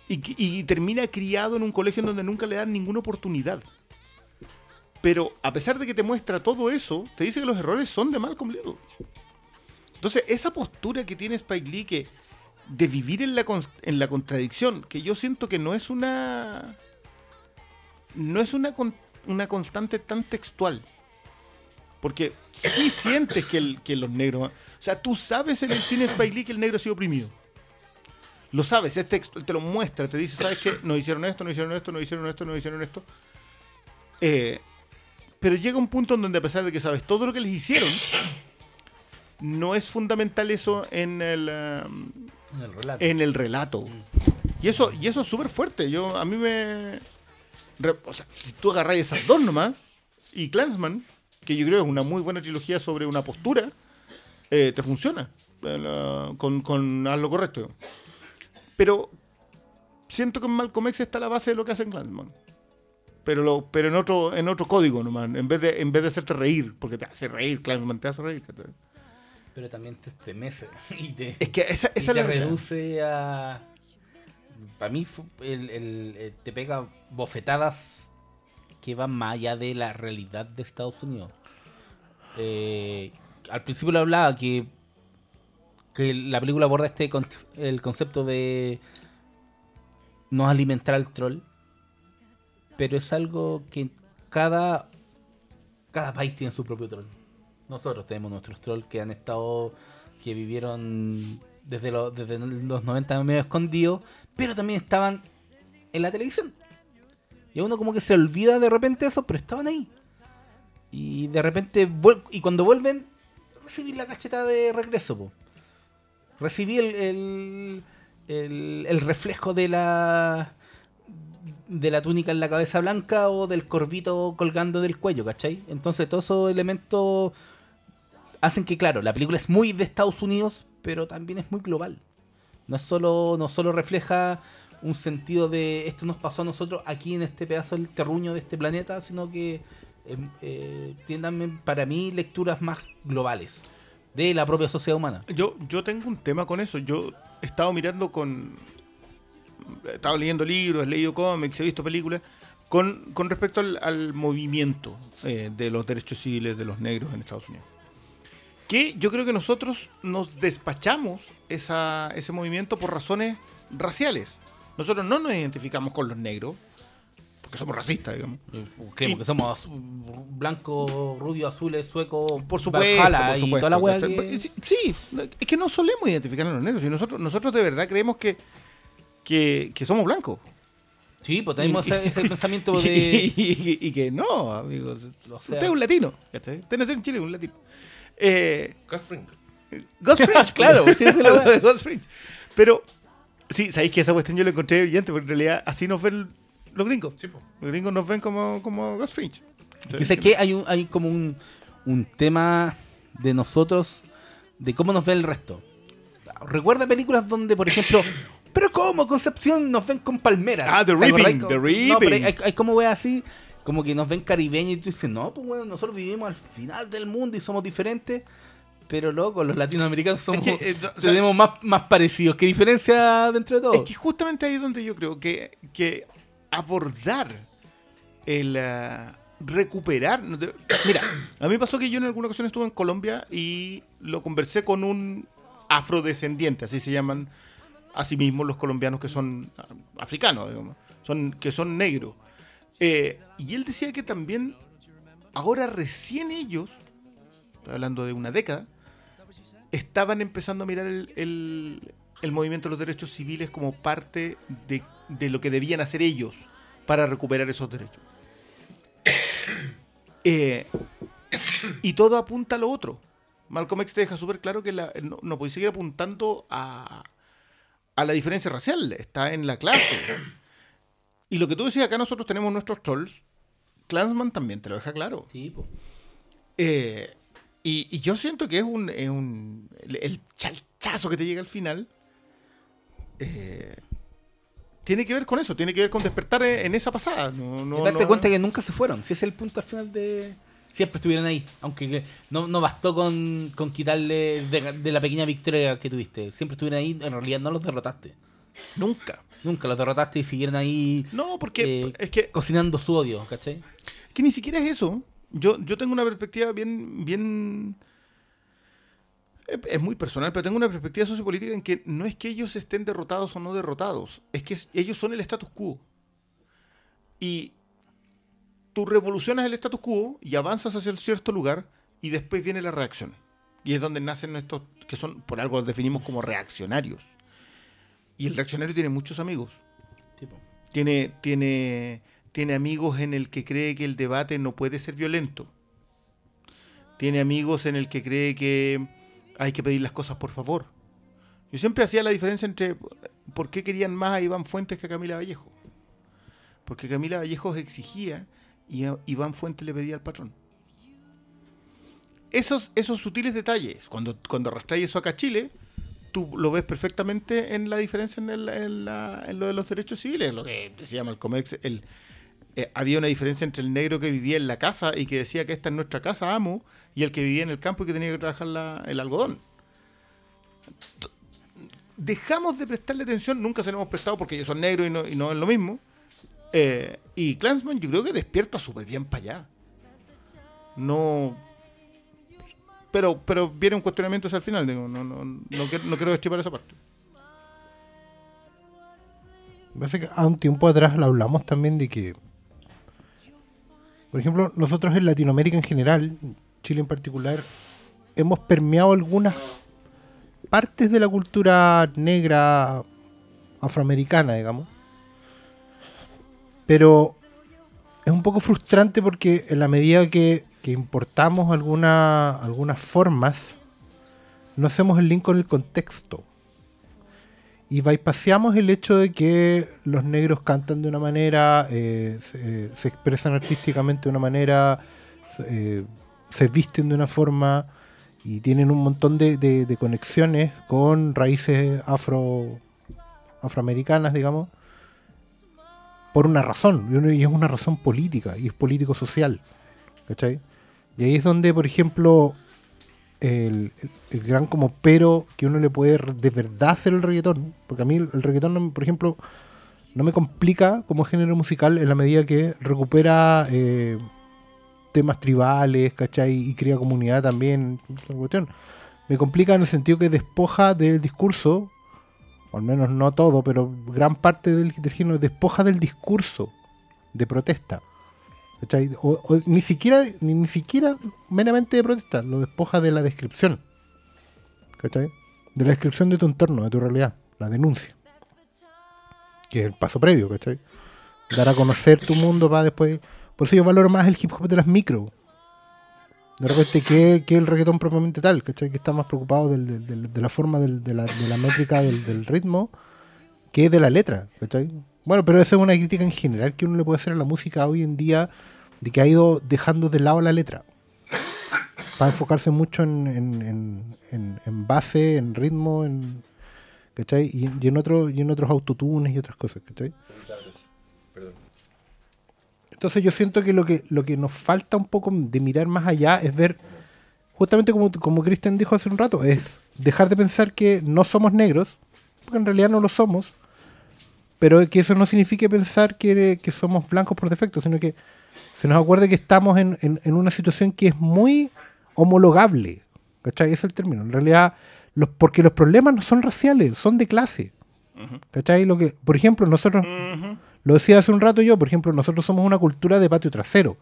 [SPEAKER 3] y, y termina criado en un colegio en donde nunca le dan ninguna oportunidad. Pero a pesar de que te muestra todo eso, te dice que los errores son de Malcolm Little. Entonces, esa postura que tiene Spike Lee que de vivir en la, en la contradicción, que yo siento que no es una. No es una, una constante tan textual. Porque sí sientes que, el- que los negros. O sea, tú sabes en el cine Spike Lee que el negro ha sido oprimido. Lo sabes, es texto, te lo muestra, te dice, ¿sabes qué? Nos hicieron esto, nos hicieron esto, nos hicieron esto, nos hicieron esto. Eh, pero llega un punto en donde a pesar de que sabes todo lo que les hicieron, no es fundamental eso en el, um,
[SPEAKER 4] En el relato.
[SPEAKER 3] en el relato. Y eso, y eso es súper fuerte. Yo, a mí me... re- o sea, si tú agarras esas dos nomás, y Clansman, que yo creo es una muy buena trilogía sobre una postura, eh, te funciona. Eh, la- con, con haz lo correcto. Pero siento que en Malcolm X está la base de lo que hace en. Pero, lo, pero en otro en otro código nomás, en vez de en vez de hacerte reír, porque te hace reír, Clansman te hace reír.
[SPEAKER 4] Pero también te estremece. Y te,
[SPEAKER 3] Es que esa,
[SPEAKER 4] y
[SPEAKER 3] esa es
[SPEAKER 4] te
[SPEAKER 3] la
[SPEAKER 4] reduce a. Para mí, el, el- eh, te pega bofetadas que van más allá de la realidad de Estados Unidos. Eh, al principio le hablaba que, que la película aborda este con- el concepto de no alimentar al troll, pero es algo que cada, cada país tiene su propio troll. Nosotros tenemos nuestros trolls que han estado, que vivieron desde, los desde los 90 medio escondidos, pero también estaban en la televisión. Y uno como que se olvida de repente eso, pero estaban ahí. Y de repente, y cuando vuelven, recibir la cachetada de regreso, po. Recibí el, el, reflejo de la de la túnica en la cabeza blanca o del corvito colgando del cuello, ¿cachai? Entonces todos esos elementos hacen que, claro, la película es muy de Estados Unidos, pero también es muy global. No es solo, no solo refleja un sentido de esto nos pasó a nosotros aquí en este pedazo del terruño de este planeta, sino que eh, eh, tiene también para mí lecturas más globales de la propia sociedad humana.
[SPEAKER 3] Yo, yo tengo un tema con eso. Yo he estado mirando con. He estado leyendo libros, he leído cómics, he visto películas. Con, con respecto al, movimiento eh, de los derechos civiles de los negros en Estados Unidos. Que yo creo que nosotros nos despachamos esa, ese movimiento por razones raciales. Nosotros no nos identificamos con los negros, porque somos racistas, digamos.
[SPEAKER 4] Creemos
[SPEAKER 3] Y-
[SPEAKER 4] que somos azu- blanco, rubio, azules, sueco,
[SPEAKER 3] Por supuesto, por
[SPEAKER 4] y
[SPEAKER 3] supuesto.
[SPEAKER 4] toda la wea
[SPEAKER 3] Sí, Sí, es que no solemos identificar a los negros. Y nosotros, nosotros de verdad creemos que, que, que somos blancos.
[SPEAKER 4] Sí, pues tenemos
[SPEAKER 3] Y-
[SPEAKER 4] ese, pensamiento
[SPEAKER 3] Y,
[SPEAKER 4] de...
[SPEAKER 3] y- y que no, amigos.
[SPEAKER 4] O sea-
[SPEAKER 3] Usted es un latino. Usted nació en Chile, un latino. Eh,
[SPEAKER 1] Gus Fring.
[SPEAKER 3] Ghost Fringe,
[SPEAKER 4] Claro, sí, esa es
[SPEAKER 3] Lo de Ghost Fringe. Pero, sí, sabéis que esa cuestión yo la encontré brillante, porque en realidad así nos ven los gringos.
[SPEAKER 1] Sí, po.
[SPEAKER 3] Los gringos nos ven como, como Ghost Fringe.
[SPEAKER 4] Sé que hay, un, hay como un, un tema de nosotros, de cómo nos ve el resto. Recuerda películas donde, por ejemplo, pero ¿cómo? Concepción nos ven con palmeras.
[SPEAKER 3] Ah, The. Reaping, The
[SPEAKER 4] No, pero
[SPEAKER 3] Reaping.
[SPEAKER 4] hay, hay como ve así, como que nos ven caribeños y tú dices, no, pues bueno, nosotros vivimos al final del mundo y somos diferentes. Pero loco, los latinoamericanos somos,
[SPEAKER 3] que, eh, no, o sea-
[SPEAKER 4] tenemos más, más parecidos. ¿Qué diferencia dentro de todo?
[SPEAKER 3] Es que justamente ahí es donde yo creo que, que abordar el ah, recuperar. Mira, a mí pasó que yo en alguna ocasión estuve en Colombia y lo conversé con un afrodescendiente, así se llaman a sí mismos los colombianos que son ah, africanos, digamos, son, que son negros. Eh, y él decía que también ahora recién ellos, estoy hablando de una década, estaban empezando a mirar el- el movimiento de los derechos civiles como parte de, de lo que debían hacer ellos para recuperar esos derechos. Eh, y todo apunta a lo otro. Malcolm X te deja súper claro que la- no, no podéis seguir apuntando a, a la diferencia racial, está en la clase. Y lo que tú decías, acá nosotros tenemos nuestros trolls. Clansman también te lo deja claro.
[SPEAKER 4] Sí.
[SPEAKER 3] Eh, y, y yo siento que es un, es un- el, el chalchazo que te llega al final. Eh, tiene que ver con eso, tiene que ver con despertar en, en esa pasada. No, no-
[SPEAKER 4] y darte
[SPEAKER 3] no-
[SPEAKER 4] cuenta que nunca se fueron. Si es el punto al final de. Siempre estuvieron ahí. Aunque que no, no bastó con, con quitarle de, de la pequeña victoria que tuviste. Siempre estuvieron ahí. En realidad no los derrotaste.
[SPEAKER 3] Nunca.
[SPEAKER 4] Nunca los derrotaste y siguieron ahí
[SPEAKER 3] No, porque
[SPEAKER 4] Eh,
[SPEAKER 3] es que,
[SPEAKER 4] cocinando su odio, ¿cachai?
[SPEAKER 3] que ni siquiera es eso. Yo, yo tengo una perspectiva bien, bien. Es muy personal, pero tengo una perspectiva sociopolítica en que no es que ellos estén derrotados o no derrotados, es que ellos son el status quo. Y tú revolucionas el status quo y avanzas hacia cierto lugar y después viene la reacción. Y es donde nacen estos que son, por algo los definimos como reaccionarios. Y el reaccionario tiene muchos amigos.
[SPEAKER 4] Tipo.
[SPEAKER 3] Tiene, tiene, tiene amigos en el que cree que el debate no puede ser violento. Tiene amigos en el que cree que hay que pedir las cosas por favor. Yo siempre hacía la diferencia entre por qué querían más a Iván Fuentes que a Camila Vallejo. Porque Camila Vallejo exigía y a Iván Fuentes le pedía al patrón. Esos, esos sutiles detalles, cuando, cuando arrastráis eso acá a Chile, tú lo ves perfectamente en la diferencia en, lo de los derechos civiles, lo que Malcolm X. El, eh, había una diferencia entre el negro que vivía en la casa y que decía que esta es nuestra casa, amo, y el que vivía en el campo y que tenía que trabajar el algodón. Dejamos de prestarle atención, nunca se le hemos prestado porque ellos son negros y no, y no es lo mismo. Eh, y Clansman yo creo que despierta súper bien para allá. No. Pero, pero viene un cuestionamiento hacia el final, no, no, no, quiero, no quiero destripar esa parte.
[SPEAKER 2] Parece que a un tiempo atrás lo hablamos también de que, por ejemplo, nosotros en Latinoamérica en general, Chile en particular, hemos permeado algunas partes de la cultura negra afroamericana, digamos. Pero es un poco frustrante porque en la medida que, importamos alguna- algunas formas, no hacemos el link con el contexto. Y bypaseamos el hecho de que los negros cantan de una manera, eh, se, se expresan artísticamente de una manera, eh, se visten de una forma y tienen un montón de, conexiones con raíces afro afroamericanas, digamos, por una razón, y es una razón política, y es político-social. ¿Cachai? Y ahí es donde, por ejemplo, el, el- gran como pero que uno le puede de verdad hacer el reggaetón, porque a mí el, el reggaetón, por ejemplo, no me complica como género musical en la medida que recupera eh, temas tribales, ¿cachai? Y crea comunidad también. cuestión. Me complica en el sentido que despoja del discurso, o al menos no todo, pero gran parte del, del género despoja del discurso de protesta. ¿cachai? O, o ni siquiera ni, ni siquiera meramente de protesta, lo despoja de la descripción. ¿cachai? De la descripción de tu entorno, de tu realidad, la denuncia. Que es el paso previo, ¿cachai? Dar a conocer tu mundo para después. Por eso yo valoro más el hip hop de las micro. De repente que, el reggaetón propiamente tal, ¿cachai? Que está más preocupado de la forma, de, la, métrica, del, ritmo, que de la letra, ¿cachai? Bueno, pero esa es una crítica en general que uno le puede hacer a la música hoy en día, de que ha ido dejando de lado la letra. Para enfocarse mucho en, en- en base, en ritmo, en, ¿cachai? Y, y en, otro, y en otros autotunes y otras cosas, ¿cachai? Entonces yo siento que lo que, lo que nos falta un poco de mirar más allá es ver, justamente como, como Cristian dijo hace un rato, es dejar de pensar que no somos negros, porque en realidad no lo somos, pero que eso no signifique pensar que, que somos blancos por defecto, sino que se nos acuerde que estamos en, en- en una situación que es muy homologable, ¿cachai? Ese es el término. En realidad, los, porque los problemas no son raciales, son de clase. ¿Cachai? Lo que, por ejemplo, nosotros, lo decía hace un rato yo, por ejemplo, nosotros somos una cultura de patio trasero.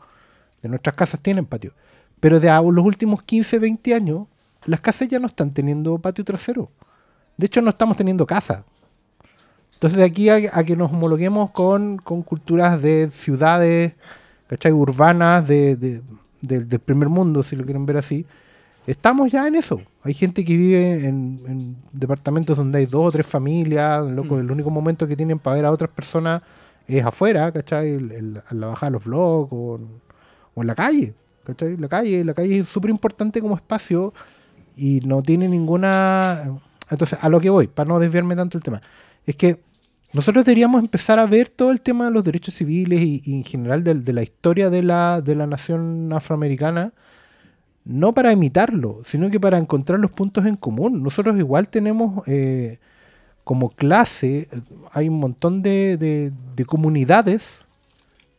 [SPEAKER 2] De nuestras casas tienen patio. Pero de los últimos 15, 20 años, las casas ya no están teniendo patio trasero. De hecho, no estamos teniendo casa. Entonces, de aquí a, a que nos homologuemos con, con culturas de ciudades, ¿cachai? Urbanas de, de- de- del primer mundo, si lo quieren ver así, estamos ya en eso. Hay gente que vive en, en departamentos donde hay dos o tres familias, loco, el único momento que tienen para ver a otras personas es afuera, ¿cachai? El- el- la bajada de los blogs o, en- la calle, ¿cachai? La calle, la calle es súper importante como espacio y no tiene ninguna... Entonces, a lo que voy, para no desviarme tanto el tema, es que nosotros deberíamos empezar a ver todo el tema de los derechos civiles y, y en general del- de, la historia de la, de la nación afroamericana, no para imitarlo, sino que para encontrar los puntos en común. Nosotros igual tenemos eh, como clase, eh, hay un montón de, de- de comunidades,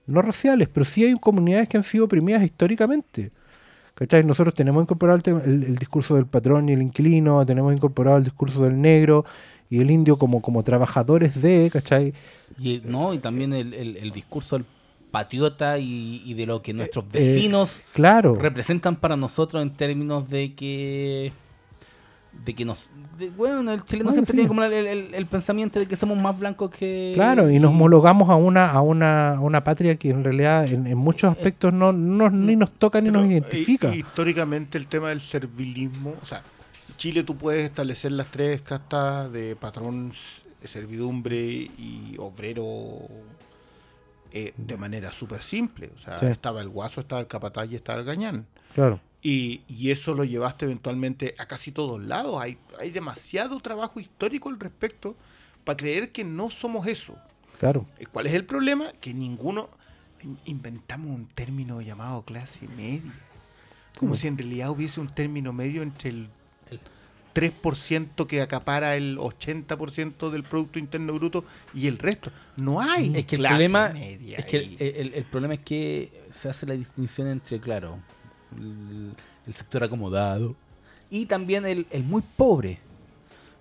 [SPEAKER 2] no raciales, pero sí hay comunidades que han sido oprimidas históricamente. ¿Cachai? Nosotros tenemos incorporado el, el- el discurso del patrón y el inquilino, tenemos incorporado el discurso del negro y el indio como, como trabajadores de, ¿cachai?
[SPEAKER 4] Y, no, y también el, el- discurso del patriota y, y de lo que nuestros
[SPEAKER 2] Eh,
[SPEAKER 4] vecinos
[SPEAKER 2] Claro.
[SPEAKER 4] representan para nosotros en términos de que de que nos de- bueno el chileno
[SPEAKER 2] Bueno,
[SPEAKER 4] siempre
[SPEAKER 2] sí.
[SPEAKER 4] tiene como el, el- el pensamiento de que somos más blancos que
[SPEAKER 2] Claro, y nos homologamos a una, a una, a una patria que en realidad en, en muchos aspectos no, no- ni nos toca ni nos
[SPEAKER 3] Pero,
[SPEAKER 2] identifica.
[SPEAKER 3] hi- Históricamente el tema del servilismo, o sea, en Chile tú puedes establecer las tres castas de patrón, servidumbre y obrero eh, de manera súper simple. O sea,
[SPEAKER 2] Sí.
[SPEAKER 3] estaba el guaso, estaba el capataz y estaba el gañán.
[SPEAKER 2] Claro.
[SPEAKER 3] Y, y eso lo llevaste eventualmente a casi todos lados. Hay, hay demasiado trabajo histórico al respecto para creer que no somos eso.
[SPEAKER 2] Claro.
[SPEAKER 3] Eh, ¿Cuál es el problema? Que ninguno in- inventamos un término llamado clase media. Como si en realidad hubiese un término medio entre el 3% que acapara el 80% del Producto Interno Bruto y el resto. No hay
[SPEAKER 4] es que el
[SPEAKER 3] clase
[SPEAKER 4] problema
[SPEAKER 3] media
[SPEAKER 4] es que
[SPEAKER 3] ahí.
[SPEAKER 4] el, el- el problema es que se hace la distinción entre claro el, el sector acomodado y también el, el muy pobre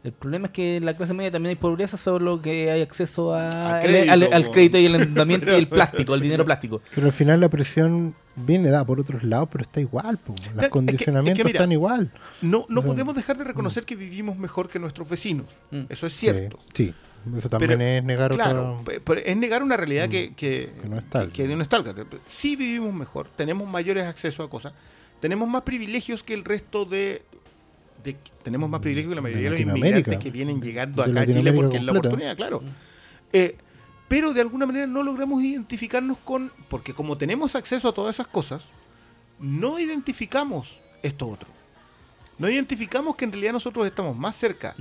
[SPEAKER 4] el problema es que en la clase media también hay pobreza, solo que hay acceso a,
[SPEAKER 3] A
[SPEAKER 4] al-
[SPEAKER 3] crédito,
[SPEAKER 4] al, al
[SPEAKER 3] po.
[SPEAKER 4] crédito y el endeudamiento y el plástico, el dinero plástico.
[SPEAKER 2] Pero al final la presión viene dada por otros lados, pero está igual. po.
[SPEAKER 3] Es
[SPEAKER 2] Los
[SPEAKER 3] que-
[SPEAKER 2] condicionamientos
[SPEAKER 3] es que mira,
[SPEAKER 2] están igual.
[SPEAKER 3] No, no podemos dejar de reconocer que vivimos mejor que nuestros vecinos.
[SPEAKER 4] Mm.
[SPEAKER 3] Eso es cierto.
[SPEAKER 2] Sí, sí. Eso también
[SPEAKER 3] Pero,
[SPEAKER 2] es negar
[SPEAKER 3] Claro,
[SPEAKER 2] otra...
[SPEAKER 3] es negar una realidad que, que,
[SPEAKER 2] Que no es tal.
[SPEAKER 3] que no es tal. Sí vivimos mejor, tenemos mayores accesos a cosas, tenemos más privilegios que el resto de... de- tenemos más privilegios que la mayoría de, los inmigrantes que vienen llegando
[SPEAKER 2] De
[SPEAKER 3] acá a Chile porque es la oportunidad, claro. Eh, pero de alguna manera no logramos identificarnos con... Porque como tenemos acceso a todas esas cosas, no identificamos esto otro. No identificamos que en realidad nosotros estamos más cerca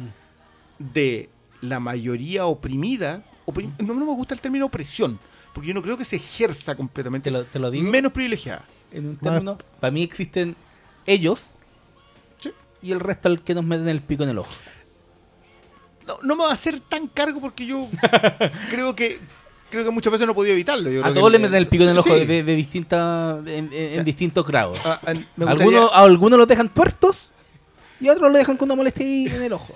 [SPEAKER 3] de la mayoría oprimida. oprim- no, no me gusta el término opresión, porque yo no creo que se ejerza completamente.
[SPEAKER 4] Te lo, te lo digo
[SPEAKER 3] menos privilegiada.
[SPEAKER 4] en un término. Para mí existen ellos
[SPEAKER 3] Sí.
[SPEAKER 4] y el resto al que nos meten el pico en el ojo.
[SPEAKER 3] No, no me va a hacer tan cargo porque yo creo que creo que muchas veces no podía evitarlo. Yo
[SPEAKER 4] A todos le meten el pico en el ojo
[SPEAKER 3] Sí.
[SPEAKER 4] de, de distinta, en, en- en
[SPEAKER 3] sea,
[SPEAKER 4] distintos grados.
[SPEAKER 3] Ah, me gustaría-
[SPEAKER 4] Algunos, a algunos los dejan tuertos y a otros lo dejan con una molestia en el ojo.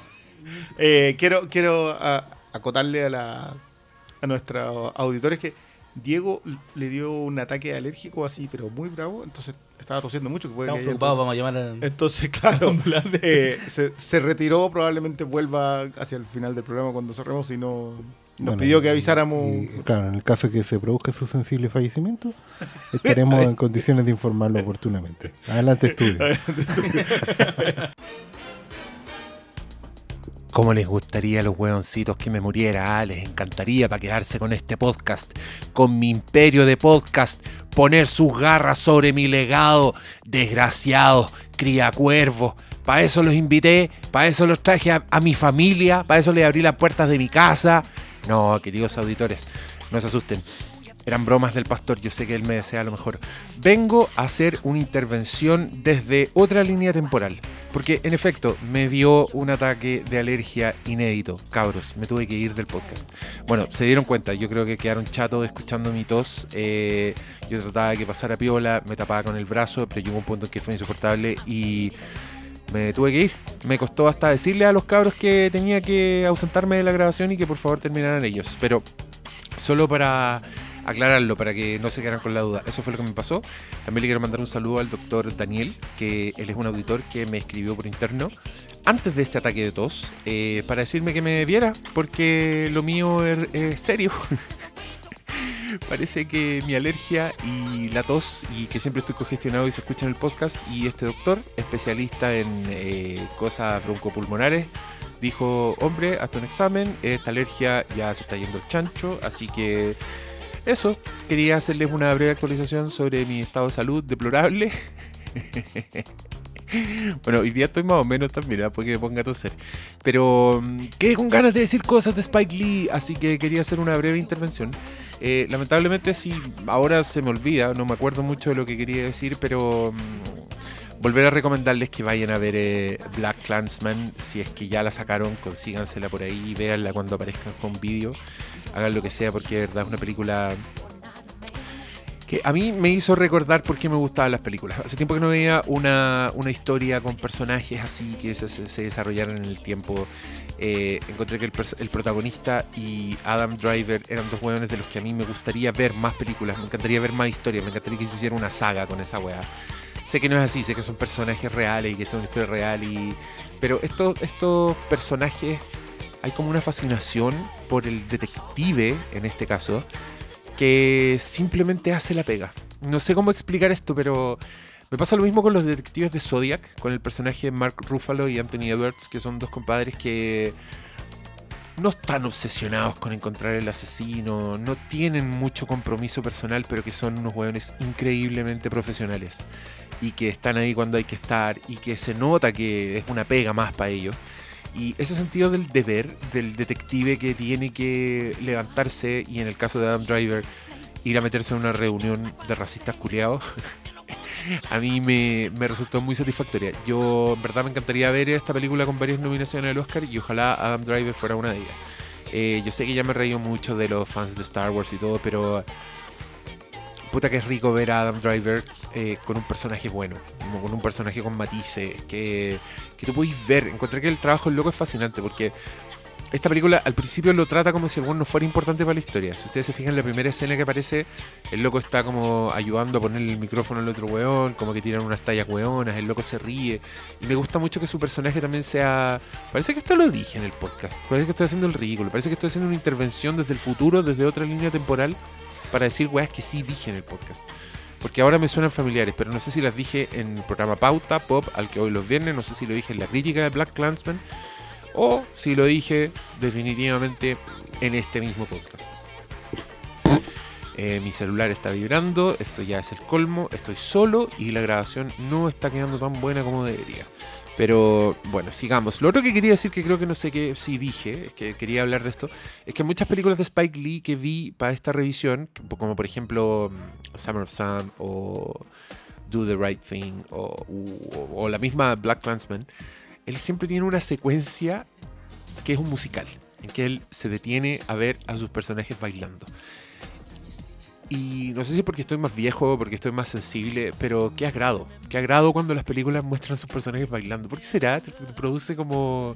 [SPEAKER 3] Eh, quiero quiero ah, acotarle a, la, a nuestros auditores que Diego le dio un ataque alérgico así, pero muy bravo, entonces estaba tosiendo mucho. Que puede
[SPEAKER 4] Estamos
[SPEAKER 3] que haya-
[SPEAKER 4] preocupados, vamos a llamar a...
[SPEAKER 3] Entonces, claro, eh, se, se retiró, probablemente vuelva hacia el final del programa cuando cerremos y no nos
[SPEAKER 2] Bueno,
[SPEAKER 3] pidió que avisáramos.
[SPEAKER 2] y, claro, en el caso que se produzca su sensible fallecimiento, estaremos en condiciones de informarlo oportunamente. Adelante, estudio.
[SPEAKER 1] ¿Cómo les gustaría a los hueoncitos que me muriera? Ah, les encantaría para quedarse con este podcast, con mi imperio de podcast, poner sus garras sobre mi legado. Desgraciados, cría cuervos. Para eso los invité, para eso los traje a, a mi familia, para eso les abrí las puertas de mi casa. No, queridos auditores, no se asusten. Eran bromas del pastor, yo sé que él me desea lo mejor. Vengo a hacer una intervención desde otra línea temporal. Porque en efecto me dio un ataque de alergia inédito. Cabros, me tuve que ir del podcast. Bueno, se dieron cuenta, yo creo que quedaron chatos escuchando mi tos. Eh, yo trataba de que pasara piola, me tapaba con el brazo, pero llegó un punto en que fue insoportable y me tuve que ir. Me costó hasta decirle a los cabros que tenía que ausentarme de la grabación y que por favor terminaran ellos. Pero solo para aclararlo, para que no se quedaran con la duda. Eso fue lo que me pasó. También le quiero mandar un saludo al doctor Daniel, que él es un auditor que me escribió por interno antes de este ataque de tos eh, para decirme que me viera, porque lo mío es, es serio. Parece que mi alergia y la tos y que siempre estoy congestionado y se escucha en el podcast y este doctor, especialista en eh, cosas broncopulmonares, dijo, hombre, hazte un examen, esta alergia ya se está yendo el chancho, así que eso, quería hacerles una breve actualización sobre mi estado de salud deplorable. Bueno, hoy día estoy más o menos también, ¿ah? porque me ponga a toser. Pero mm, quedé con ganas de decir cosas de Spike Lee, así que quería hacer una breve intervención. Eh, lamentablemente, sí, ahora se me olvida, no me acuerdo mucho de lo que quería decir, pero mm, volver a recomendarles que vayan a ver eh, Black Clansman. Si es que ya la sacaron, consígansela por ahí, véanla cuando aparezcan con vídeo. Hagan lo que sea, porque de verdad es una película que a mí me hizo recordar por qué me gustaban las películas. Hace tiempo que no veía una, una historia con personajes así que se, se- desarrollaran en el tiempo. Eh, encontré que el, el protagonista y Adam Driver eran dos hueones de los que a mí me gustaría ver más películas, me encantaría ver más historias, me encantaría que se hiciera una saga con esa weá. Sé que no es así, sé que son personajes reales y que esto es una historia real, y... pero estos, estos personajes hay como una fascinación por el detective, en este caso, que simplemente hace la pega. No sé cómo explicar esto, pero me pasa lo mismo con los detectives de Zodiac, con el personaje de Mark Ruffalo y Anthony Edwards, que son dos compadres que no están obsesionados con encontrar el asesino, no tienen mucho compromiso personal, pero que son unos hueones increíblemente profesionales y que están ahí cuando hay que estar y que se nota que es una pega más para ellos. Y ese sentido del deber, del detective que tiene que levantarse y en el caso de Adam Driver ir a meterse en una reunión de racistas culiados, a mí me, me resultó muy satisfactoria. Yo en verdad me encantaría ver esta película con varias nominaciones al Oscar y ojalá Adam Driver fuera una de ellas. Eh, yo sé que ya me he reído mucho de los fans de Star Wars y todo, pero puta que es rico ver a Adam Driver eh, con un personaje bueno, como con un personaje con matices, que, que tú podéis ver. Encontré que el trabajo del loco es fascinante porque esta película al principio lo trata como si el no fuera importante para la historia. Si ustedes se fijan en la primera escena que aparece, el loco está como ayudando a ponerle el micrófono al otro weón, como que tiran unas tallas weonas, el loco se ríe. Y me gusta mucho que su personaje también sea... Parece que esto lo dije en el podcast, parece que estoy haciendo el ridículo, parece que estoy haciendo una intervención desde el futuro, desde otra línea temporal, para decir weas que sí dije en el podcast. Porque ahora me suenan familiares, pero no sé si las dije en el programa Pauta Pop, al que hoy los viernes, no sé si lo dije en la crítica de Black Clansman, o si lo dije definitivamente en este mismo podcast. Eh, mi celular está vibrando, esto ya es el colmo, estoy solo y la grabación no está quedando tan buena como debería. Pero bueno, sigamos. Lo otro que quería decir, que creo que no sé qué si dije, es que quería hablar de esto, es que muchas películas de Spike Lee que vi para esta revisión, como por ejemplo mm, Summer of Sam o Do the Right Thing o, o- o la misma Black Clansman, él siempre tiene una secuencia que es un musical, en que él se detiene a ver a sus personajes bailando. Y no sé si porque estoy más viejo, porque estoy más sensible, pero qué agrado. Qué agrado cuando las películas muestran a sus personajes bailando. ¿Por qué será? Te produce como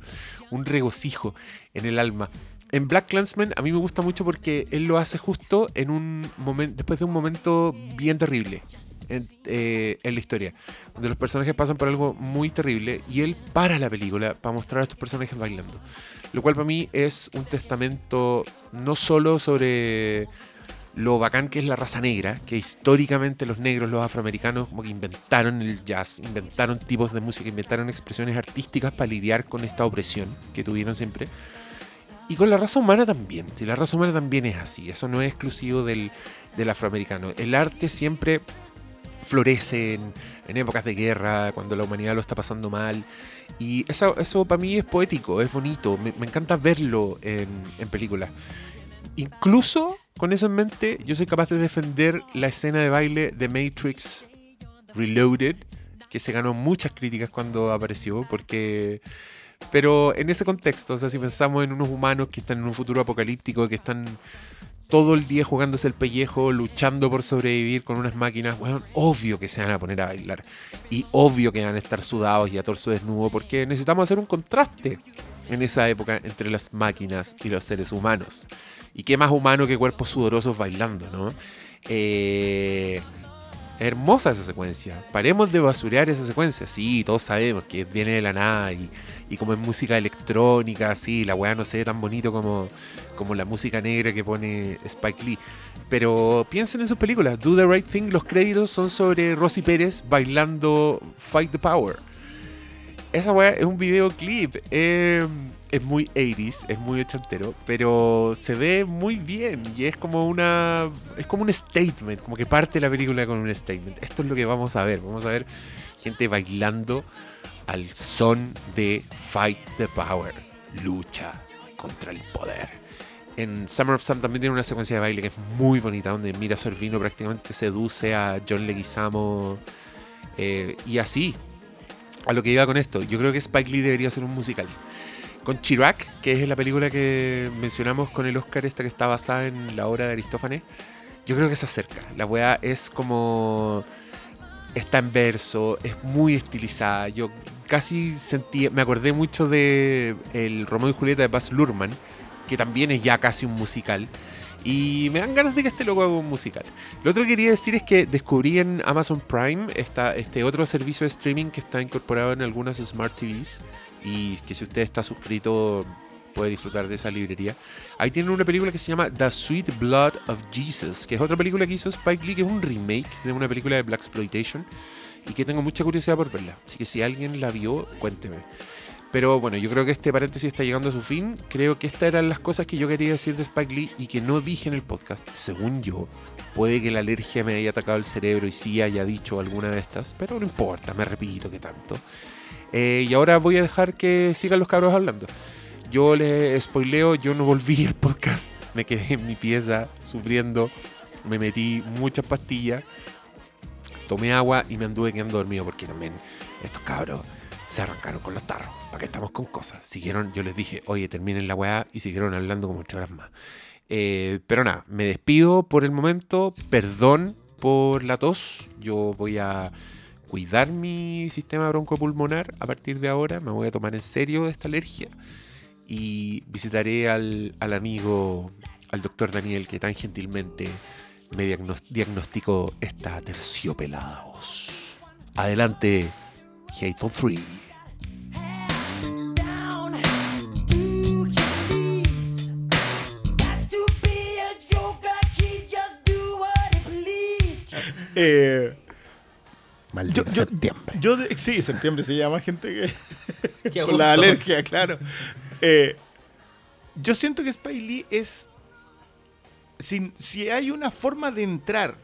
[SPEAKER 1] un regocijo en el alma. En Black Clansman a mí me gusta mucho porque él lo hace justo en un momento, después de un momento bien terrible en, eh, en la historia, donde los personajes pasan por algo muy terrible y él para la película para mostrar a estos personajes bailando. Lo cual para mí es un testamento no solo sobre lo bacán que es la raza negra, que históricamente los negros, los afroamericanos, como que inventaron el jazz, inventaron tipos de música, inventaron expresiones artísticas para lidiar con esta opresión que tuvieron siempre. Y con la raza humana también, si la raza humana también es así, eso no es exclusivo del, del afroamericano. El arte siempre florece en, en épocas de guerra, cuando la humanidad lo está pasando mal. Y eso, eso para mí es poético, es bonito, me, me encanta verlo en, en películas. Incluso con eso en mente, yo soy capaz de defender la escena de baile de Matrix Reloaded, que se ganó muchas críticas cuando apareció, porque... Pero en ese contexto, o sea, si pensamos en unos humanos que están en un futuro apocalíptico, que están todo el día jugándose el pellejo, luchando por sobrevivir con unas máquinas, bueno, obvio que se van a poner a bailar. Y obvio que van a estar sudados y a torso desnudo, porque necesitamos hacer un contraste en esa época entre las máquinas y los seres humanos. Y qué más humano que cuerpos sudorosos bailando, ¿no? Eh, hermosa esa secuencia. Paremos de basurear esa secuencia. Sí, todos sabemos que viene de la nada y, y como es música electrónica, sí, la weá no se ve tan bonito como, como la música negra que pone Spike Lee. Pero piensen en sus películas. Do the Right Thing, los créditos son sobre Rosy Pérez bailando Fight the Power. Esa weá es un videoclip. eh, es muy 80s, es muy ochentero, pero se ve muy bien y es como una es como un statement, como que parte la película con un statement. Esto es lo que vamos a ver, vamos a ver gente bailando al son de Fight the Power, lucha contra el poder. En Summer of Sun también tiene una secuencia de baile que es muy bonita, donde Mira Sorvino prácticamente seduce a John Leguizamo eh, y así. A lo que iba con esto, yo creo que Spike Lee debería ser un musical con Chirac, que es la película que mencionamos con el Oscar, esta que está basada en la obra de Aristófanes, yo creo que se acerca. La weá es como. Está en verso, es muy estilizada. Yo casi sentí. Me acordé mucho de El Romeo y Julieta de Baz Luhrmann, que también es ya casi un musical. Y me dan ganas de que este loco haga un musical. Lo otro que quería decir es que descubrí en Amazon Prime esta, este otro servicio de streaming que está incorporado en algunas Smart TVs y que si usted está suscrito puede disfrutar de esa librería. Ahí tienen una película que se llama The Sweet Blood of Jesus, que es otra película que hizo Spike Lee, que es un remake de una película de Black Exploitation y que tengo mucha curiosidad por verla. Así que si alguien la vio, cuénteme. Pero bueno, yo creo que este paréntesis está llegando a su fin. Creo que estas eran las cosas que yo quería decir de Spike Lee y que no dije en el podcast. Según yo, puede que la alergia me haya atacado el cerebro y sí haya dicho alguna de estas, pero no importa, me repito que tanto. Eh, y ahora voy a dejar que sigan los cabros hablando. Yo les spoileo, yo no volví al podcast. Me quedé en mi pieza sufriendo. Me metí muchas pastillas. Tomé agua y me anduve quedando dormido porque también estos cabros se arrancaron con los tarros. ¿Para estamos con cosas? Siguieron, yo les dije, oye, terminen la weá y siguieron hablando como ocho horas más. Eh, pero nada, me despido por el momento. Perdón por la tos. Yo voy a cuidar mi sistema broncopulmonar a partir de ahora. Me voy a tomar en serio esta alergia. Y visitaré al, al amigo, al doctor Daniel, que tan gentilmente me diagnos- diagnosticó esta terciopelada voz. Adelante, Hateful 3.
[SPEAKER 3] Eh,
[SPEAKER 2] Maldito
[SPEAKER 3] yo, yo-
[SPEAKER 2] septiembre.
[SPEAKER 3] yo de- sí, septiembre se llama gente que con la alergia, claro. Eh, yo siento que Spike Lee es. Si, si hay una forma de entrar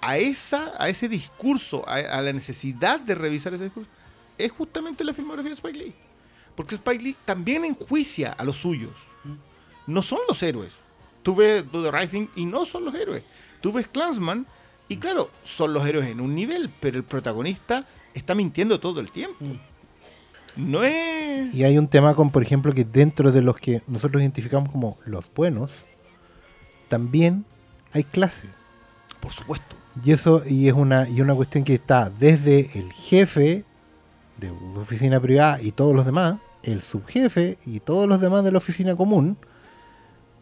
[SPEAKER 3] a, esa, a ese discurso, a, a la necesidad de revisar ese discurso, es justamente la filmografía de Spike Lee. Porque Spike Lee también enjuicia a los suyos. No son los héroes. Tú ves Do the Right Thing y no son los héroes. Tú ves Clansman y claro, son los héroes en un nivel, pero el protagonista está mintiendo todo el tiempo. No es...
[SPEAKER 2] Y hay un tema con, por ejemplo, que dentro de los que nosotros identificamos como los buenos, también hay clase.
[SPEAKER 3] Por supuesto.
[SPEAKER 2] Y eso y es una, y una cuestión que está desde el jefe de la oficina privada y todos los demás, el subjefe y todos los demás de la oficina común.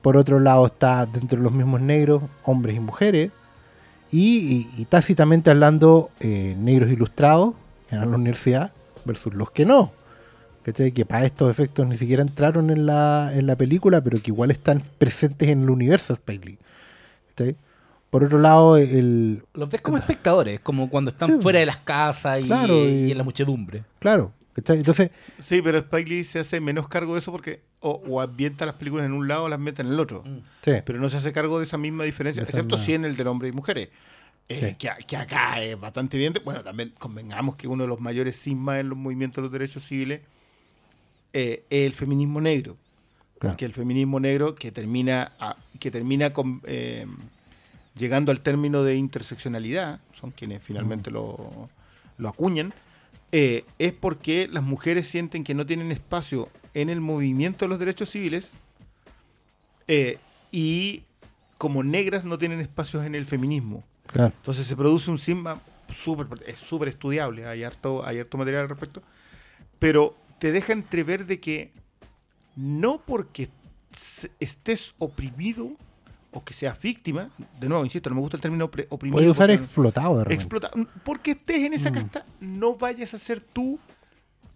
[SPEAKER 2] Por otro lado está dentro de los mismos negros, hombres y mujeres. Y, y- y tácitamente hablando, eh, negros ilustrados a la universidad versus los que no. ¿Cachai? Que para estos efectos ni siquiera entraron en la, en la película, pero que igual están presentes en el universo de Spike Lee. ¿Cachai? Por otro lado, el,
[SPEAKER 4] Los ves como espectadores, como cuando están
[SPEAKER 2] Sí.
[SPEAKER 4] fuera de las casas y,
[SPEAKER 2] Claro, y-
[SPEAKER 4] y en la muchedumbre.
[SPEAKER 2] Claro. ¿cachai? Entonces,
[SPEAKER 3] Sí, pero Spike Lee se hace menos cargo de eso porque o, o ambienta las películas en un lado o las mete en el otro.
[SPEAKER 2] sí.
[SPEAKER 3] Pero no se hace cargo de esa misma diferencia,
[SPEAKER 2] De
[SPEAKER 3] excepto
[SPEAKER 2] misma-
[SPEAKER 3] si en el de hombres y mujeres. eh,
[SPEAKER 2] Sí.
[SPEAKER 3] que, acá es bastante evidente. Bueno, también convengamos que uno de los mayores sismas en los movimientos de los derechos civiles eh, es el feminismo negro.
[SPEAKER 2] Claro.
[SPEAKER 3] Porque el feminismo negro que termina, a- que termina con, eh, llegando al término de interseccionalidad, son quienes finalmente lo, lo acuñan, eh, es porque las mujeres sienten que no tienen espacio en el movimiento de los derechos civiles eh, y como negras no tienen espacios en el feminismo.
[SPEAKER 2] Claro.
[SPEAKER 3] Entonces se produce un sigma súper es súper estudiable, hay harto, hay harto material al respecto, pero te deja entrever de que no porque estés oprimido o que seas víctima, de nuevo, insisto, no me gusta el término oprimido.
[SPEAKER 2] Puede usar explotado de repente.
[SPEAKER 3] porque estés en esa
[SPEAKER 2] Mm.
[SPEAKER 3] casta, no vayas a ser tú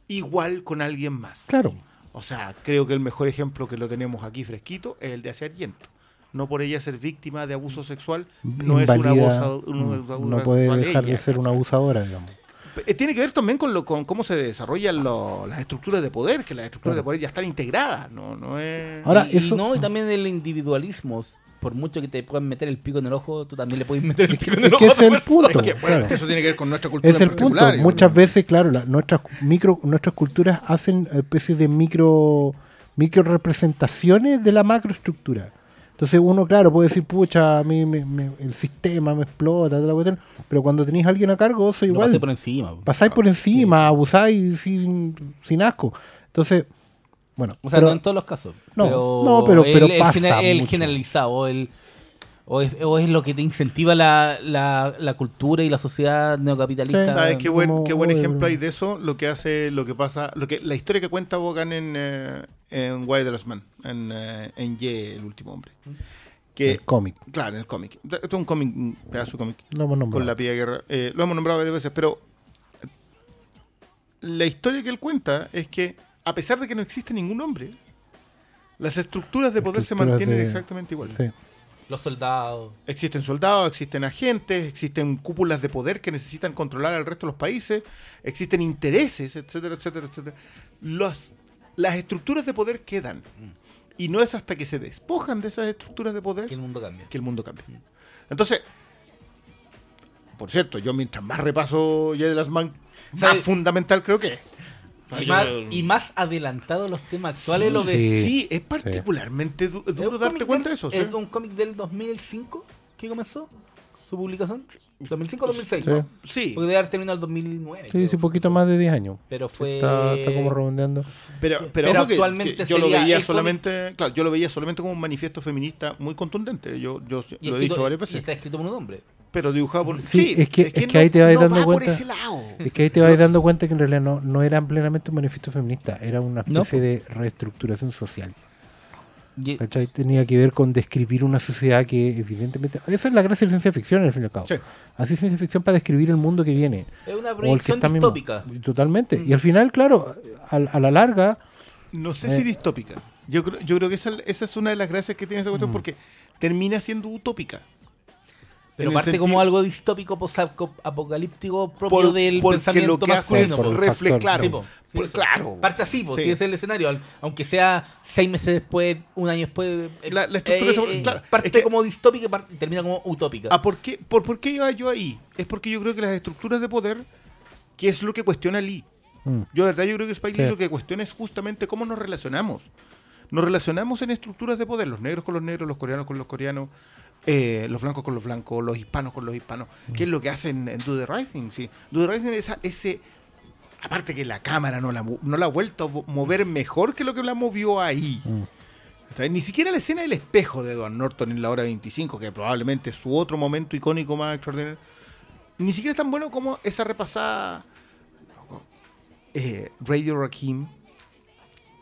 [SPEAKER 3] igual con alguien más.
[SPEAKER 2] Claro.
[SPEAKER 3] O sea, creo que el mejor ejemplo que lo tenemos aquí fresquito es el de Asia Argento. No por ella ser víctima de abuso sexual, no es una
[SPEAKER 2] Invalida,
[SPEAKER 3] abusado- una
[SPEAKER 2] mm,
[SPEAKER 3] abusadora
[SPEAKER 2] no puede
[SPEAKER 3] sexual
[SPEAKER 2] dejar de ser una abusadora, digamos.
[SPEAKER 3] Eh, Tiene que ver también con, lo, con cómo se desarrollan lo- las estructuras de poder, que las estructuras
[SPEAKER 2] Claro.
[SPEAKER 3] de poder ya están integradas, no, no es...
[SPEAKER 2] Ahora,
[SPEAKER 4] y, y
[SPEAKER 2] eso-
[SPEAKER 4] no, y también el individualismo. Por mucho que te puedan meter el pico en el ojo, tú también le puedes meter el pico en el
[SPEAKER 2] Es
[SPEAKER 4] ojo.
[SPEAKER 2] que ese
[SPEAKER 4] otra
[SPEAKER 2] es el
[SPEAKER 4] persona.
[SPEAKER 2] punto.
[SPEAKER 3] Es que, bueno,
[SPEAKER 2] claro.
[SPEAKER 3] eso tiene que ver con nuestra cultura
[SPEAKER 2] Es el punto. Muchas
[SPEAKER 3] ¿no?
[SPEAKER 2] veces, claro, la- nuestras micro, nuestras culturas hacen especies de micro, micro representaciones de la macroestructura. Entonces uno, claro, puede decir, pucha, a mí me- me- el sistema me explota, toda la cuestión", pero cuando tenéis a alguien a cargo, eso igual.
[SPEAKER 4] pasé por encima.
[SPEAKER 2] Pasáis por encima, abusáis sin, sin asco. Entonces, bueno,
[SPEAKER 4] O sea,
[SPEAKER 2] pero-
[SPEAKER 4] no en todos los casos.
[SPEAKER 2] No,
[SPEAKER 4] pero
[SPEAKER 2] no, pero-
[SPEAKER 4] el,
[SPEAKER 2] pero
[SPEAKER 4] el
[SPEAKER 2] pasa
[SPEAKER 4] gener- el
[SPEAKER 2] mucho.
[SPEAKER 4] generalizado, el, o, es, o es lo que te incentiva la, la, la cultura y la sociedad neocapitalista.
[SPEAKER 2] Sí.
[SPEAKER 3] ¿Sabes qué buen, qué buen ejemplo hay de eso? Lo que hace, lo que pasa, lo que la historia que cuenta Bogan en, eh, en Why the Last Man, en, eh, en Ye, el último hombre. Que,
[SPEAKER 2] el cómic.
[SPEAKER 3] claro, en el cómic. Esto es un cómic, un pedazo de cómic
[SPEAKER 2] Lo hemos nombrado.
[SPEAKER 3] con la pía guerra. Eh, lo hemos nombrado varias veces, pero la historia que él cuenta es que, a pesar de que no existe ningún hombre, las estructuras de poder se mantienen
[SPEAKER 2] de-
[SPEAKER 3] exactamente igual.
[SPEAKER 2] Sí.
[SPEAKER 4] Los soldados.
[SPEAKER 3] Existen soldados, existen agentes, existen cúpulas de poder que necesitan controlar al resto de los países, existen intereses, etcétera, etcétera, etcétera. Los, las estructuras de poder quedan. Y no es hasta que se despojan de esas estructuras de poder
[SPEAKER 4] Que el mundo cambia.
[SPEAKER 3] que el mundo cambia. Entonces, por cierto, yo mientras más repaso ya de las man, más fundamental creo que es. Sea,
[SPEAKER 4] Y
[SPEAKER 3] yo-
[SPEAKER 4] más, y más adelantado los temas actuales
[SPEAKER 3] sí,
[SPEAKER 4] lo ves.
[SPEAKER 2] Sí.
[SPEAKER 3] sí, es particularmente du- duro
[SPEAKER 4] un
[SPEAKER 3] darte cuenta de eso. ¿sí?
[SPEAKER 4] Es un cómic del 2005 que comenzó su publicación. 2005-2006.
[SPEAKER 2] Sí.
[SPEAKER 4] ¿no?
[SPEAKER 3] Sí,
[SPEAKER 4] Porque debe haber terminado el 2009.
[SPEAKER 2] Sí, sí, poquito más de 10 años.
[SPEAKER 4] Pero fue.
[SPEAKER 2] Está, está como redondeando.
[SPEAKER 3] Pero,
[SPEAKER 4] Sí.
[SPEAKER 3] pero,
[SPEAKER 4] Pero
[SPEAKER 3] ojo que-
[SPEAKER 4] actualmente
[SPEAKER 3] que yo lo veía solamente, claro, yo lo veía solamente como un manifiesto feminista muy contundente. Yo, yo
[SPEAKER 4] Y
[SPEAKER 3] lo he
[SPEAKER 4] escrito-
[SPEAKER 3] dicho varias
[SPEAKER 4] Y
[SPEAKER 3] veces.
[SPEAKER 4] está escrito por un hombre.
[SPEAKER 3] Pero dibujado por.
[SPEAKER 2] Sí, es que- es que ahí te
[SPEAKER 3] no-
[SPEAKER 2] vas
[SPEAKER 3] no
[SPEAKER 2] dando
[SPEAKER 3] va por
[SPEAKER 2] cuenta-
[SPEAKER 3] ese lado.
[SPEAKER 2] Es que ahí te vas dando cuenta que en realidad no, no era plenamente un manifiesto feminista, era una
[SPEAKER 4] No,
[SPEAKER 2] especie de reestructuración social.
[SPEAKER 4] Y-
[SPEAKER 2] ¿cachai? Tenía que ver con describir una sociedad que evidentemente... Esa es la gracia de la ciencia ficción, al fin y al cabo.
[SPEAKER 3] Sí.
[SPEAKER 2] Así ciencia ficción para describir el mundo que viene.
[SPEAKER 4] Es una
[SPEAKER 2] que
[SPEAKER 4] proyección
[SPEAKER 2] está mismo.
[SPEAKER 4] distópica.
[SPEAKER 2] Totalmente. Y al final, claro, a, a la larga...
[SPEAKER 3] No sé
[SPEAKER 2] Eh.
[SPEAKER 3] si distópica. Yo creo, yo creo que esa, esa es una de las gracias que tiene esa
[SPEAKER 2] Mm.
[SPEAKER 3] cuestión porque termina siendo utópica.
[SPEAKER 4] Pero parte
[SPEAKER 3] sentido-
[SPEAKER 4] como algo distópico, post-apocalíptico propio
[SPEAKER 3] Por-
[SPEAKER 4] del
[SPEAKER 3] porque
[SPEAKER 4] pensamiento
[SPEAKER 3] lo que hace
[SPEAKER 4] masculino.
[SPEAKER 3] es refle-
[SPEAKER 2] factor.
[SPEAKER 3] claro,
[SPEAKER 4] Sí, po. Sí,
[SPEAKER 3] por-
[SPEAKER 4] eso.
[SPEAKER 3] claro.
[SPEAKER 4] Parte así, po,
[SPEAKER 3] Sí.
[SPEAKER 4] si es el escenario. Aunque sea seis meses después, un año después. eh,
[SPEAKER 3] La- la estructura se- claro,
[SPEAKER 4] parte
[SPEAKER 3] es que-
[SPEAKER 4] como distópica y termina como utópica.
[SPEAKER 3] Ah, ¿por qué, por, ¿Por qué iba yo ahí? Es porque yo creo que las estructuras de poder, que es lo que cuestiona Lee.
[SPEAKER 2] mm,
[SPEAKER 3] Yo de verdad yo creo que Spike Lee lo que cuestiona es justamente cómo nos relacionamos. Nos relacionamos en estructuras de poder, los negros con los negros, los coreanos con los coreanos, eh, los blancos con los blancos, los hispanos con los hispanos. ¿Qué es lo que hacen en Do the Right Thing? Sí. Do the Right Thing es ese... Aparte que la cámara no la, no la ha vuelto a mover mejor que lo que la movió ahí.
[SPEAKER 2] mm.
[SPEAKER 3] Ni siquiera la escena del espejo de Edward Norton en la hora 25, que probablemente es su otro momento icónico más extraordinario, ni siquiera es tan bueno como esa repasada eh, Radio Rakim.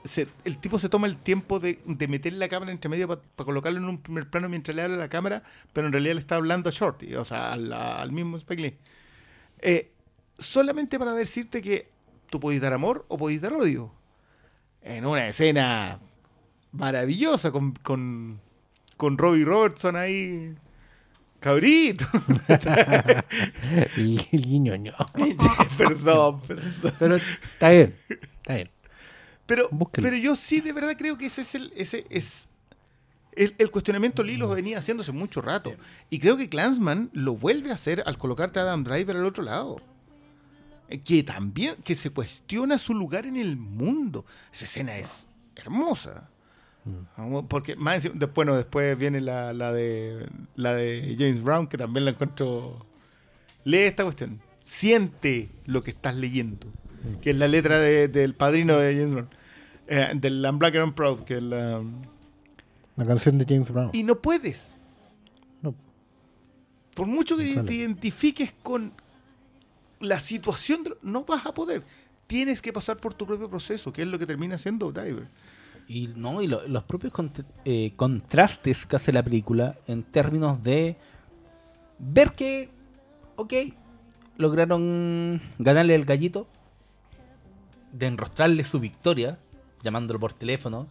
[SPEAKER 3] Se- el tipo se toma el tiempo de, de meter la cámara entre medio para colocarlo en un primer plano mientras le habla a la cámara, pero en realidad le está hablando a Shorty, o sea, al, al mismo Spike Lee. Eh, solamente para decirte que tú podés dar amor o podés dar odio. En una escena maravillosa con, con, con Robbie Robertson ahí. Cabrito.
[SPEAKER 2] El, el guiño, no.
[SPEAKER 3] perdón, perdón.
[SPEAKER 2] Pero está bien, está bien.
[SPEAKER 3] Pero,
[SPEAKER 2] Búsquelo.
[SPEAKER 3] pero yo sí de verdad creo que ese es el, ese es, El, el cuestionamiento Lee lo venía haciendo hace mucho rato. Y creo que Clansman lo vuelve a hacer al colocarte a Adam Driver al otro lado. Eh, Que también, que se cuestiona su lugar en el mundo. Esa escena es hermosa. Vamos, Porque más bueno, después viene la, la de la de James Brown, que también la encuentro. Lee esta cuestión. Siente lo que estás leyendo. Que es la letra de- del padrino de James Brown. Eh, del I'm Black and I'm Proud, que es la.
[SPEAKER 2] La canción de James Brown.
[SPEAKER 3] Y no puedes.
[SPEAKER 2] No.
[SPEAKER 3] Por mucho que te identifiques con la situación, de no vas a poder. Tienes que pasar por tu propio proceso, que es lo que termina haciendo Driver.
[SPEAKER 4] Y no, y lo- los propios cont- eh, contrastes que hace la película en términos de ver que, ok, lograron ganarle el gallito, de enrostrarle su victoria, llamándolo por teléfono,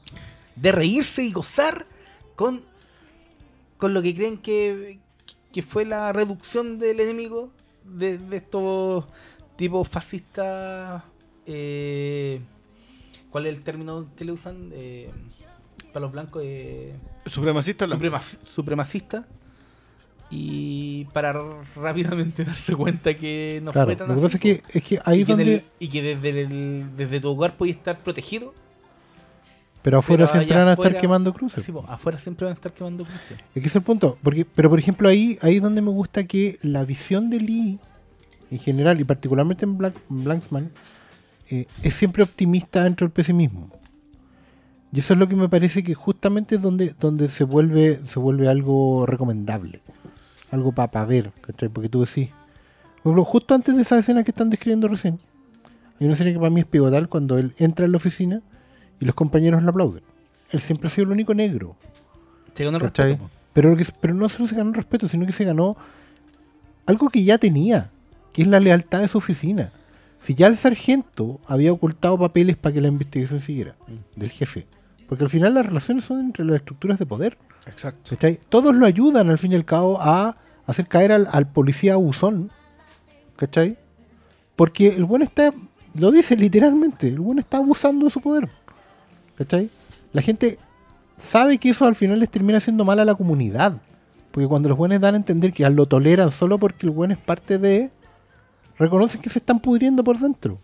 [SPEAKER 4] de reírse y gozar con, con lo que creen que, que fue la reducción del enemigo de, de estos tipos fascistas. eh, ¿Cuál es el término que le usan? Eh, para los blancos. Eh,
[SPEAKER 3] Supremacista blanco.
[SPEAKER 4] suprema- supremacista. Y para rápidamente darse cuenta que no
[SPEAKER 2] claro,
[SPEAKER 4] fue
[SPEAKER 2] lo
[SPEAKER 4] tan
[SPEAKER 2] que
[SPEAKER 4] así,
[SPEAKER 2] pasa es que, es que ahí
[SPEAKER 4] y, que
[SPEAKER 2] donde.
[SPEAKER 4] del- y que desde, el- desde tu hogar puedes estar protegido.
[SPEAKER 2] pero afuera
[SPEAKER 4] pero
[SPEAKER 2] siempre van a estar quemando cruces.
[SPEAKER 4] Sí, po, afuera siempre van a estar quemando cruces.
[SPEAKER 2] Es que ese es el punto. Porque, pero por ejemplo, ahí, ahí es donde me gusta que la visión de Lee, en general, y particularmente en Black, Blanksman, eh, es siempre optimista dentro del pesimismo. Y eso es lo que me parece que justamente es donde, donde se vuelve, se vuelve algo recomendable. Algo para ver, ¿cachai? Porque tú decís. Por ejemplo, justo antes de esa escena que están describiendo recién, hay una escena que para mí es pivotal cuando él entra en la oficina y los compañeros le aplauden. Él siempre ha sido el único negro.
[SPEAKER 4] Se ganó el
[SPEAKER 2] ¿Cachai?
[SPEAKER 4] respeto.
[SPEAKER 2] Pero, lo que, pero no solo se ganó el respeto, sino que se ganó algo que ya tenía, que es la lealtad de su oficina. Si ya el sargento había ocultado papeles para que la investigación siguiera, del jefe. Porque al final las relaciones son entre las estructuras de poder.
[SPEAKER 3] Exacto.
[SPEAKER 2] ¿cachai? Todos lo ayudan al fin y al cabo a hacer caer al, policía abusón. ¿Cachai? Porque el buen está, lo dice literalmente, el buen está abusando de su poder. ¿Cachai? La gente sabe que eso al final les termina haciendo mal a la comunidad. Porque cuando los buenos dan a entender que lo toleran solo porque el buen es parte de... Reconocen que se están pudriendo por dentro.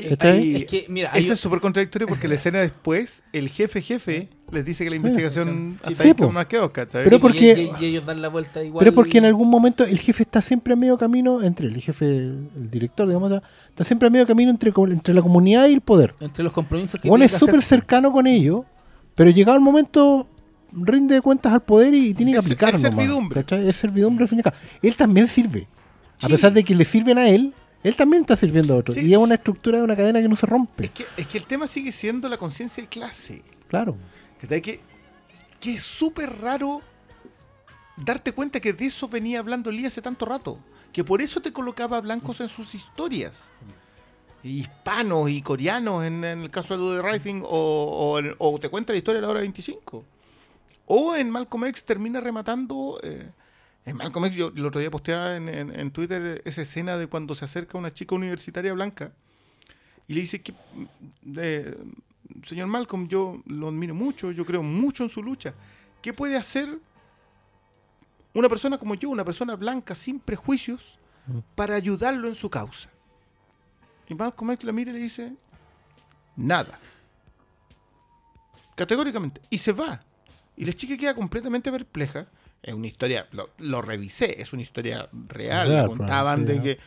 [SPEAKER 4] Es que, mira, hay-
[SPEAKER 3] eso es súper contradictorio porque la escena después, el jefe jefe les dice que la investigación
[SPEAKER 4] Sí,
[SPEAKER 3] hasta
[SPEAKER 2] sí,
[SPEAKER 3] ahí que más quedó, ¿cachai?
[SPEAKER 2] Pero
[SPEAKER 4] y-
[SPEAKER 2] porque-
[SPEAKER 4] y, y ellos dan la vuelta igual.
[SPEAKER 2] Pero porque en algún momento el jefe está siempre a medio camino entre el jefe, el director, digamos, está siempre a medio camino entre, entre la comunidad y el poder.
[SPEAKER 4] Entre los compromisos que tiene
[SPEAKER 2] es
[SPEAKER 4] que
[SPEAKER 2] súper
[SPEAKER 4] hacer.
[SPEAKER 2] cercano con ellos, pero llegado el momento rinde cuentas al poder y tiene que
[SPEAKER 3] Es-
[SPEAKER 2] aplicar
[SPEAKER 3] es servidumbre.
[SPEAKER 2] Es servidumbre al fin y al cabo. Él también sirve. A pesar de que le sirven a él, él también está sirviendo a otros.
[SPEAKER 3] Sí.
[SPEAKER 2] Y es una estructura de una cadena que no se rompe.
[SPEAKER 3] Es que, es que el tema sigue siendo la conciencia de clase.
[SPEAKER 2] Claro.
[SPEAKER 3] ¿cachai? Que, que es súper raro darte cuenta que de eso venía hablando Lee hace tanto rato. Que por eso te colocaba blancos en sus historias. Hispanos y coreanos en, en el caso de The Rising o, o, o te cuenta la historia de la hora 25. O en Malcolm X termina rematando... eh, en Malcolm X yo el otro día posteaba en, en- en Twitter esa escena de cuando se acerca una chica universitaria blanca y le dice que... eh, señor Malcolm, yo lo admiro mucho, yo creo mucho en su lucha. ¿Qué puede hacer una persona como yo, una persona blanca sin prejuicios, para ayudarlo en su causa? Y Malcolm X la mira y le dice, nada. Categóricamente. Y se va. Y la chica queda completamente perpleja. Es una historia, lo, lo revisé, es una historia real.
[SPEAKER 2] Real,
[SPEAKER 3] contaban de
[SPEAKER 2] probablemente,
[SPEAKER 3] que...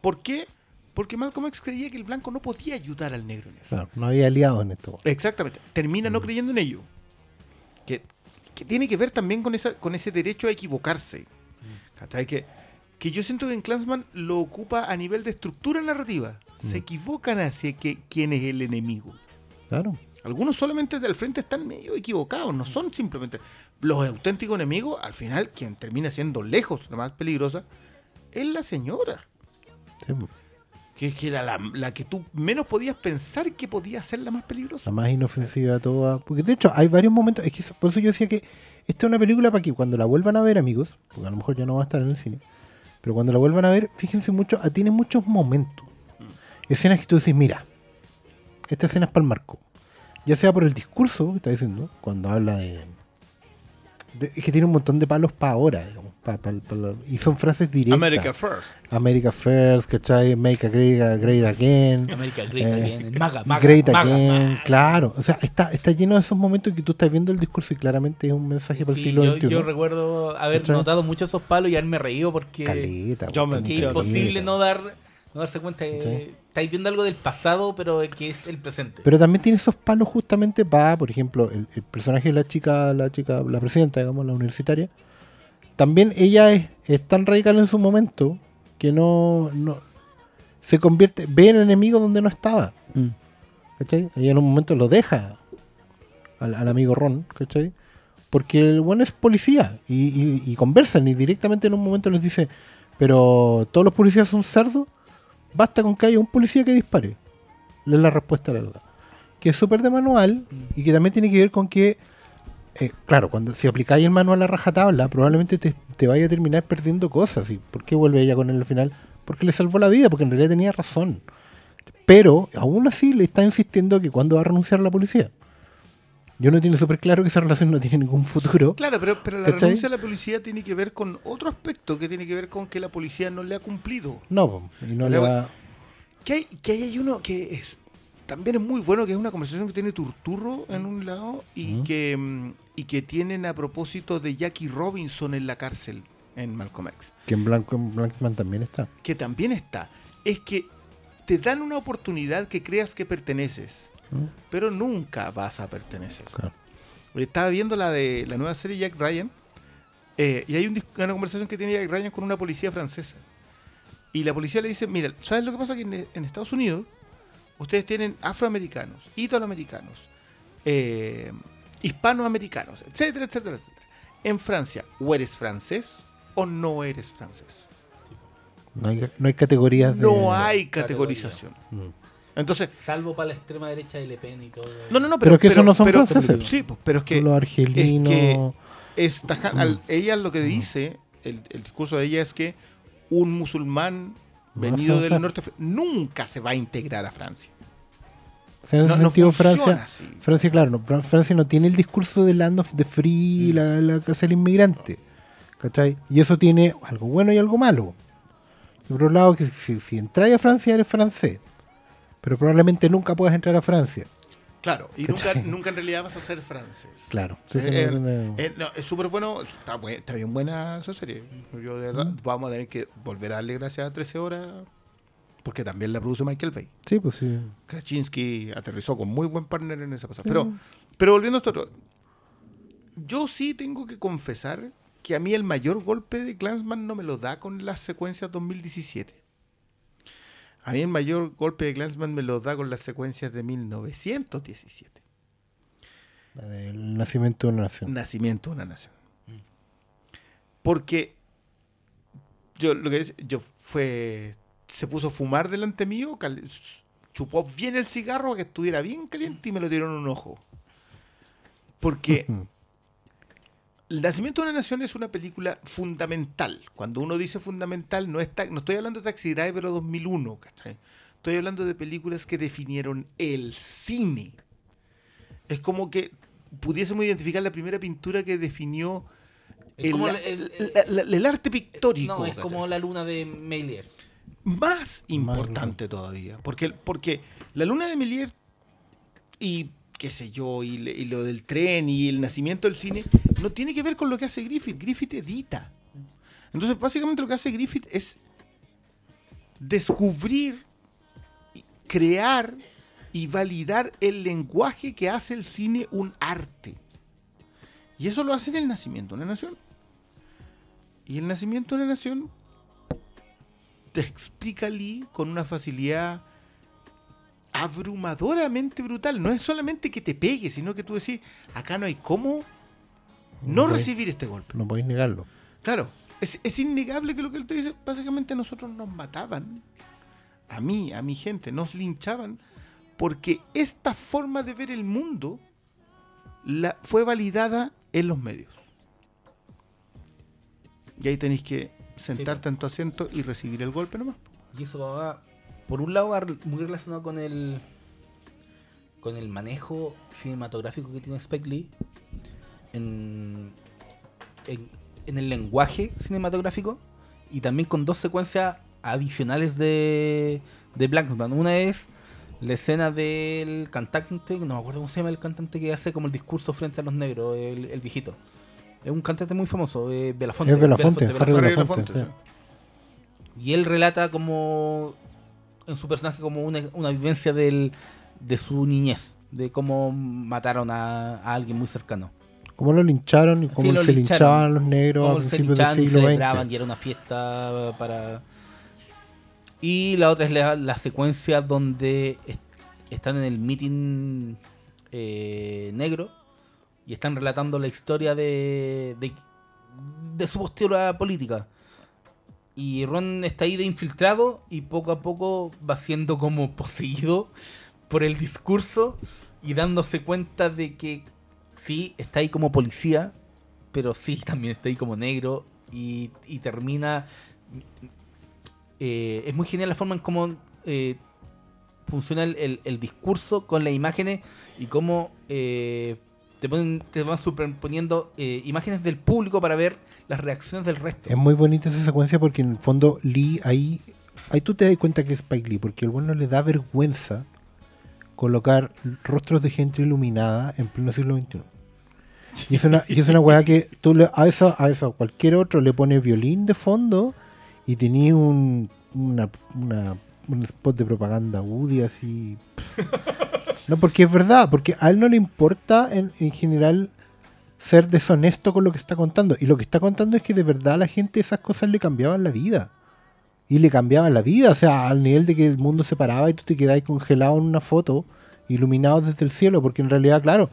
[SPEAKER 3] ¿Por qué? Porque Malcolm X creía que el blanco no podía ayudar al negro en eso.
[SPEAKER 2] Claro, no había aliados en esto.
[SPEAKER 3] Exactamente. Termina
[SPEAKER 2] Mm.
[SPEAKER 3] no creyendo en ello. Que, que tiene que ver también con, esa, con ese derecho a equivocarse.
[SPEAKER 2] Mm.
[SPEAKER 3] Que, que yo siento que en Clansman lo ocupa a nivel de estructura narrativa. Se
[SPEAKER 2] Mm.
[SPEAKER 3] equivocan hacia que, quién es el enemigo.
[SPEAKER 2] Claro.
[SPEAKER 3] Algunos solamente del frente están medio equivocados, no son simplemente los auténticos enemigos. Al final, quien termina siendo lejos la más peligrosa es la señora.
[SPEAKER 2] Sí.
[SPEAKER 3] Que que era la, la que tú menos podías pensar que podía ser la más peligrosa.
[SPEAKER 2] La más inofensiva de todas. Porque de hecho hay varios momentos. Es que por eso yo decía que esta es una película para que cuando la vuelvan a ver, amigos, porque a lo mejor ya no va a estar en el cine, pero cuando la vuelvan a ver, fíjense mucho, tiene muchos momentos. Escenas que tú dices, mira, esta escena es para el marco. Ya sea por el discurso que está diciendo, cuando habla de- es que tiene un montón de palos para ahora, digamos, pa- pa- pa y son frases directas.
[SPEAKER 3] America First.
[SPEAKER 2] America First, ¿cachai? Make America Great Again.
[SPEAKER 4] América Great
[SPEAKER 2] Eh,
[SPEAKER 4] Again, Maga, Maga,
[SPEAKER 2] Great
[SPEAKER 4] Maga,
[SPEAKER 2] Again,
[SPEAKER 4] Maga.
[SPEAKER 2] claro. O sea, está, está lleno de esos momentos que tú estás viendo el discurso y claramente es un mensaje para el
[SPEAKER 4] Sí,
[SPEAKER 2] siglo
[SPEAKER 4] yo,
[SPEAKER 2] XXI.
[SPEAKER 4] yo recuerdo haber
[SPEAKER 2] ¿Cachai?
[SPEAKER 4] notado muchos esos palos y haberme reído porque
[SPEAKER 2] Caleta,
[SPEAKER 3] Yo me-
[SPEAKER 2] weón,
[SPEAKER 4] que es imposible no dar no darse cuenta que
[SPEAKER 2] Sí.
[SPEAKER 4] Estáis viendo algo del pasado, pero que es el presente.
[SPEAKER 2] Pero también tiene esos palos justamente para, por ejemplo, el, el personaje de la chica, la chica, la presidenta, digamos, la universitaria. También ella es, es tan radical en su momento que no, no se convierte, ve el enemigo donde no estaba. ¿Cachai? Ella en un momento lo deja al, al amigo Ron, ¿cachai? Porque el bueno es policía y, y- y conversan y directamente en un momento les dice, pero todos los policías son cerdos, basta con que haya un policía que dispare. Es la respuesta a la duda. Que es súper de manual y que también tiene que ver con que, eh, claro, cuando si aplicáis el manual a rajatabla, probablemente te, te vaya a terminar perdiendo cosas. ¿Y por qué vuelve ella con él al final? Porque le salvó la vida, porque en realidad tenía razón. Pero aún así le está insistiendo que cuando va a renunciar a la policía. Yo no tiene súper claro que esa relación no tiene ningún futuro.
[SPEAKER 3] Claro, pero, pero la
[SPEAKER 2] ¿Cachai?
[SPEAKER 3] renuncia a la policía tiene que ver con otro aspecto, que tiene que ver con que la policía no le ha cumplido.
[SPEAKER 2] No, y no le va.
[SPEAKER 3] Que hay, que ahí hay uno que es, también es muy bueno, que es una conversación que tiene Turturro en un lado y, que, mm, y que tienen a propósito de Jackie Robinson en la cárcel en Malcolm X,
[SPEAKER 2] Que en Blanco en Blankman también está.
[SPEAKER 3] que también está. Es que te dan una oportunidad que creas que perteneces, pero nunca vas a pertenecer.
[SPEAKER 2] Claro.
[SPEAKER 3] Estaba viendo la de la nueva serie Jack Ryan eh, y hay un una conversación que tiene Jack Ryan con una policía francesa. Y la policía le dice, mira, ¿sabes lo que pasa? Que en, en Estados Unidos ustedes tienen afroamericanos, italoamericanos, eh, hispanoamericanos, etcétera, etcétera, etcétera. En Francia, o eres francés o no eres francés.
[SPEAKER 2] No hay, no hay categorías de.
[SPEAKER 3] No hay
[SPEAKER 4] categoría.
[SPEAKER 3] categorización.
[SPEAKER 2] Mm.
[SPEAKER 3] Entonces,
[SPEAKER 4] Salvo para la extrema derecha de Le Pen y todo.
[SPEAKER 3] no, no, no,
[SPEAKER 2] Pero
[SPEAKER 3] pero,
[SPEAKER 2] que esos no son franceses.
[SPEAKER 3] Sí, pues, pero es que
[SPEAKER 2] los argelinos.
[SPEAKER 3] es taja- al- ella lo que
[SPEAKER 2] Mm.
[SPEAKER 3] dice, el, el discurso de ella es que un musulmán
[SPEAKER 2] No,
[SPEAKER 3] venido del norte nunca se va a integrar a Francia.
[SPEAKER 2] o sea, en ese
[SPEAKER 3] no- no
[SPEAKER 2] sentido,
[SPEAKER 3] funciona
[SPEAKER 2] Francia.
[SPEAKER 3] así.
[SPEAKER 2] Francia, claro, no, Fra- Francia no tiene el discurso de Land of the Free,
[SPEAKER 3] Mm.
[SPEAKER 2] la, la casa del inmigrante. ¿Cachai? Y eso tiene algo bueno y algo malo. Y por un lado, que si, si entras a Francia eres francés. Pero probablemente nunca puedas entrar a Francia.
[SPEAKER 3] Claro, y nunca, nunca en realidad vas a ser francés.
[SPEAKER 2] Claro. Sí, sí,
[SPEAKER 3] Eh,
[SPEAKER 2] no-
[SPEAKER 3] Eh, no, es súper bueno, está, buen- está bien buena esa serie. Yo de verdad,
[SPEAKER 2] Mm.
[SPEAKER 3] vamos a tener que volver a darle gracias a 13 horas, porque también la produce Michael Bay.
[SPEAKER 2] sí, pues sí.
[SPEAKER 3] Krasinski aterrizó con muy buen partner en esa pasada. Pero, pero volviendo a esto otro, yo sí tengo que confesar que a mí el mayor golpe de Glansman no me lo da con las secuencias 2017. A mí el mayor golpe de Glansman me lo da con las secuencias de 1917.
[SPEAKER 2] La del nacimiento de una nación.
[SPEAKER 3] Nacimiento de una nación. Porque yo lo que es, yo fue se puso a fumar delante mío, cal- chupó bien el cigarro que estuviera bien caliente y me lo tiró en un ojo. Porque El Nacimiento de una Nación es una película fundamental. Cuando uno dice fundamental, no, está, no estoy hablando de Taxi Driver o 2001, ¿cachai? Estoy hablando de películas que definieron el cine. Es como que pudiésemos identificar la primera pintura que definió el,
[SPEAKER 4] como
[SPEAKER 3] la-
[SPEAKER 4] el- el-
[SPEAKER 3] la- la- el arte pictórico.
[SPEAKER 4] No, es
[SPEAKER 3] ¿cachai?
[SPEAKER 4] como la luna de Méliès.
[SPEAKER 3] más importante todavía. Porque, porque la luna de Melier y qué sé yo, y, lo del tren y el nacimiento del cine, no tiene que ver con lo que hace Griffith. Griffith edita. Entonces, básicamente lo que hace Griffith es descubrir, crear y validar el lenguaje que hace el cine un arte. Y eso lo hace en el nacimiento de una nación. Y el nacimiento de una nación te explica Lee con una facilidad abrumadoramente brutal. No es solamente que te pegue, sino que tú decís, acá no hay cómo no recibir este golpe.
[SPEAKER 2] No podéis negarlo.
[SPEAKER 3] Claro, es, es innegable que lo que él te dice, básicamente a nosotros nos mataban. A mí, a mi gente, nos linchaban porque esta forma de ver el mundo la, fue validada en los medios. Y ahí tenéis que sentarte en tu asiento y recibir el golpe nomás.
[SPEAKER 4] Y eso va, por un lado, muy relacionado con el con el manejo cinematográfico que tiene Spike Lee. En- en, en el lenguaje cinematográfico y también con dos secuencias adicionales de, de Blacksman. Una es la escena del cantante, no me acuerdo cómo se llama el cantante que hace como el discurso frente a los negros, el, el viejito. Es un cantante muy famoso, eh, Belafonte.
[SPEAKER 2] Es Belafonte,
[SPEAKER 4] Belafonte,
[SPEAKER 2] Harry
[SPEAKER 4] Belafonte.
[SPEAKER 2] Belafonte,
[SPEAKER 3] Belafonte,
[SPEAKER 2] sí.
[SPEAKER 4] Y él relata como en su personaje como una, una vivencia del, de su niñez, de cómo mataron a, a alguien muy cercano.
[SPEAKER 2] Cómo lo lincharon y cómo
[SPEAKER 4] lo
[SPEAKER 2] se
[SPEAKER 4] lincharon.
[SPEAKER 2] linchaban los negros a principios del
[SPEAKER 4] y
[SPEAKER 2] siglo
[SPEAKER 4] celebraban
[SPEAKER 2] XX.
[SPEAKER 4] y era una fiesta para... Y la otra es la, la secuencia donde est- están en el meeting eh, negro y están relatando la historia de, de, de su postura política. Y Ron está ahí de infiltrado y poco a poco va siendo como poseído por el discurso y dándose cuenta de que sí, está ahí como policía, pero sí, también está ahí como negro y, y termina... eh, es muy genial la forma en cómo eh, funciona el, discurso con las imágenes y cómo eh, te, ponen, te van superponiendo eh, imágenes del público para ver las reacciones del resto.
[SPEAKER 2] Es muy bonita esa secuencia porque en el fondo Lee ahí, ahí tú te das cuenta que es Spike Lee, porque el bueno le da vergüenza colocar rostros de gente iluminada en pleno siglo XXI. Y es una, y es una weá que tú le- a eso, a eso, cualquier otro le pones violín de fondo y tenías un, una, una- un spot de propaganda Woody así. No, porque es verdad, porque a él no le importa en, en general ser deshonesto con lo que está contando. Y lo que está contando es que de verdad a la gente esas cosas le cambiaban la vida. Y le cambiaban la vida, o sea, al nivel de que el mundo se paraba y tú te quedabas congelado en una foto, iluminado desde el cielo, porque en realidad, claro,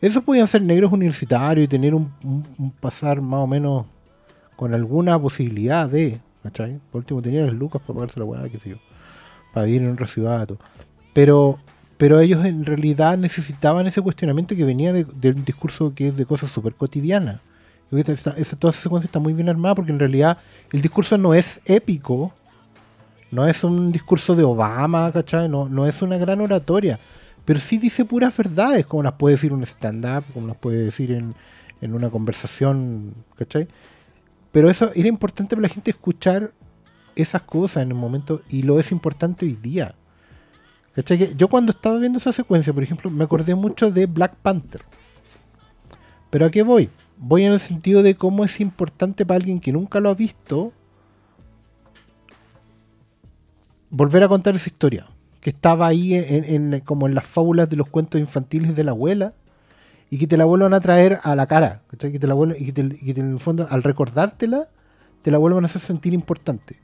[SPEAKER 2] esos podían ser negros universitarios y tener un, un- un pasar más o menos con alguna posibilidad de, ¿cachai? Por último, tenían las lucas para pagarse la weá, qué sé yo, para vivir en un ciudad. Pero, pero ellos en realidad necesitaban ese cuestionamiento que venía de, de un discurso que es de cosas súper cotidianas. Esa- esa- toda esa secuencia está muy bien armada porque en realidad el discurso no es épico, no es un discurso de Obama, ¿cachai? No, no es una gran oratoria, pero sí dice puras verdades, como las puede decir un stand-up, como las puede decir en, en una conversación, ¿cachai? Pero eso era importante para la gente escuchar esas cosas en el momento y lo es importante hoy día. ¿Cachai? Yo cuando estaba viendo esa secuencia, por ejemplo, me acordé mucho de Black Panther. Pero ¿a qué voy? Voy en el sentido de cómo es importante para alguien que nunca lo ha visto volver a contar esa historia. Que estaba ahí como en las fábulas de los cuentos infantiles de la abuela y que te la vuelvan a traer a la cara. ¿cachai? Que te la vuelvan, y que, en el fondo, al recordártela, te la vuelvan a hacer sentir importante.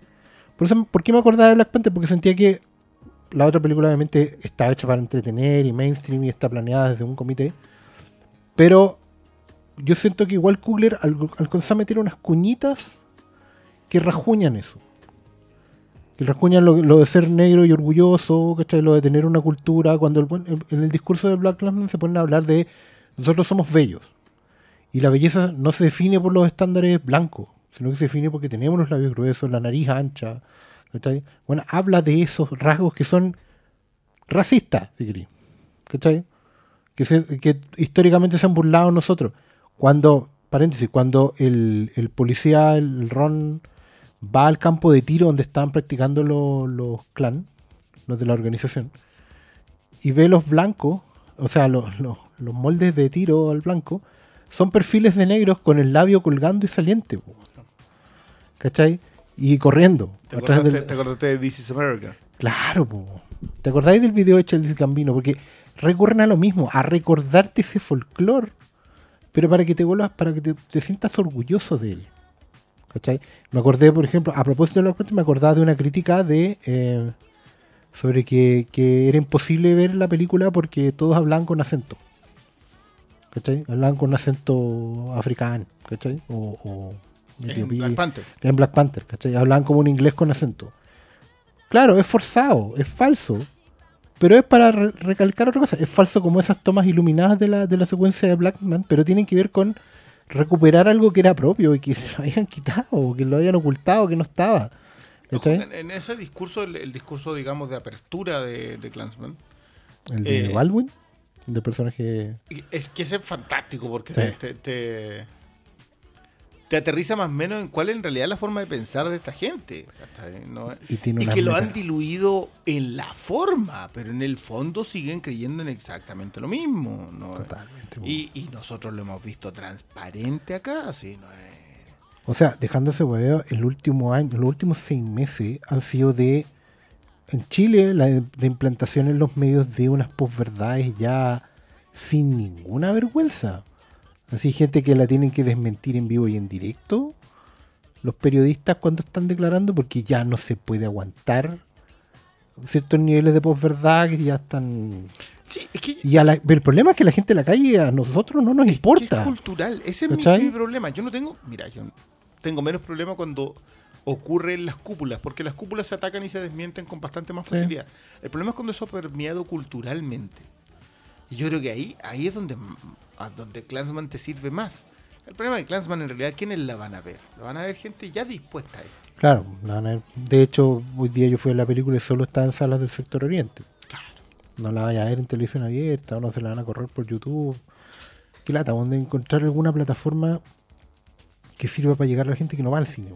[SPEAKER 2] Por eso, ¿por qué me acordaba de Black Panther? Porque sentía que la otra película obviamente está hecha para entretener y mainstream y está planeada desde un comité. Pero yo siento que igual Kugler al- alcanzó a meter unas cuñitas que rajuñan eso. Que rajuñan lo, de ser negro y orgulloso, ¿cachai? Lo de tener una cultura. Cuando en el discurso de Black Lives se ponen a hablar de nosotros somos bellos. Y la belleza no se define por los estándares blancos, sino que se define porque tenemos los labios gruesos, la nariz ancha. ¿Cachai? Bueno, habla de esos rasgos que son racistas, si queréis. ¿Cachai? Que, se- que históricamente se han burlado nosotros. Cuando, paréntesis, cuando el, el policía, el Ron, va al campo de tiro donde estaban practicando lo- los clan, los de la organización, y ve los blancos, o sea, los, los- los moldes de tiro al blanco, son perfiles de negros con el labio colgando y saliente. ¿Cachai? Y corriendo.
[SPEAKER 3] ¿Te acordaste,
[SPEAKER 2] del-
[SPEAKER 3] te acordaste de This is America?
[SPEAKER 2] Claro, po. ¿te acordáis del video de Chelsea Gambino? Porque recurren a lo mismo, a recordarte ese folclore, pero para que te vuelvas, para que te, te sientas orgulloso de él. ¿Cachai? Me acordé, por ejemplo, a propósito de Black Panther, me acordaba de una crítica de eh, sobre que, que era imposible ver la película porque todos hablaban con acento. ¿Cachai? Hablaban con acento africano, ¿cachai? O, o
[SPEAKER 3] En Black Panther.
[SPEAKER 2] en Black Panther, ¿cachai? Hablaban como un inglés con acento. Claro, es forzado, es falso, pero es para re- recalcar otra cosa. Es falso como esas tomas iluminadas de la, de la secuencia de Blackman, pero tienen que ver con recuperar algo que era propio y que se lo hayan quitado, o que lo hayan ocultado, que no estaba.
[SPEAKER 3] En, en ese discurso, el, el discurso, digamos, de apertura de, de Clansman,
[SPEAKER 2] El de
[SPEAKER 3] eh,
[SPEAKER 2] Baldwin, de personaje.
[SPEAKER 3] es que ese es fantástico porque
[SPEAKER 2] Sí.
[SPEAKER 3] te, te- te aterriza más o menos en cuál es en realidad la forma de pensar de esta gente.
[SPEAKER 2] Y tiene
[SPEAKER 3] que lo han diluido en la forma, pero en el fondo siguen creyendo en exactamente lo mismo. ¿no?
[SPEAKER 2] Totalmente.
[SPEAKER 3] Y, y nosotros lo hemos visto transparente acá, ¿sí? ¿no? es-
[SPEAKER 2] O sea, dejando ese huevo, el último año, los últimos seis meses han sido de, en Chile, la de, de implantación en los medios de unas posverdades ya sin ninguna vergüenza. Así, gente que la tienen que desmentir en vivo y en directo. Los periodistas cuando están declarando, porque ya no se puede aguantar ciertos niveles de posverdad que ya están...
[SPEAKER 3] Sí, es que
[SPEAKER 2] Y a la- el problema es que la gente de la calle a nosotros no nos
[SPEAKER 3] Es
[SPEAKER 2] importa.
[SPEAKER 3] es cultural. Ese es mi, problema. Yo no tengo. Mira, yo tengo menos problema cuando ocurre en las cúpulas, porque las cúpulas se atacan y se desmienten con bastante más
[SPEAKER 2] Sí.
[SPEAKER 3] facilidad. El problema es cuando eso ha permeado culturalmente. Y yo creo que ahí, ahí es donde, a donde Clansman te sirve más. El problema de Clansman en realidad, ¿quiénes la van a ver? La van a ver gente ya dispuesta a esto.
[SPEAKER 2] Claro, la van a ver. de hecho, hoy día yo fui a la película y solo está en salas del sector oriente.
[SPEAKER 3] Claro.
[SPEAKER 2] No la vaya a ver en televisión abierta, o no se la van a correr por YouTube. Qué lata, donde encontrar alguna plataforma que sirva para llegar a la gente que no va al cine.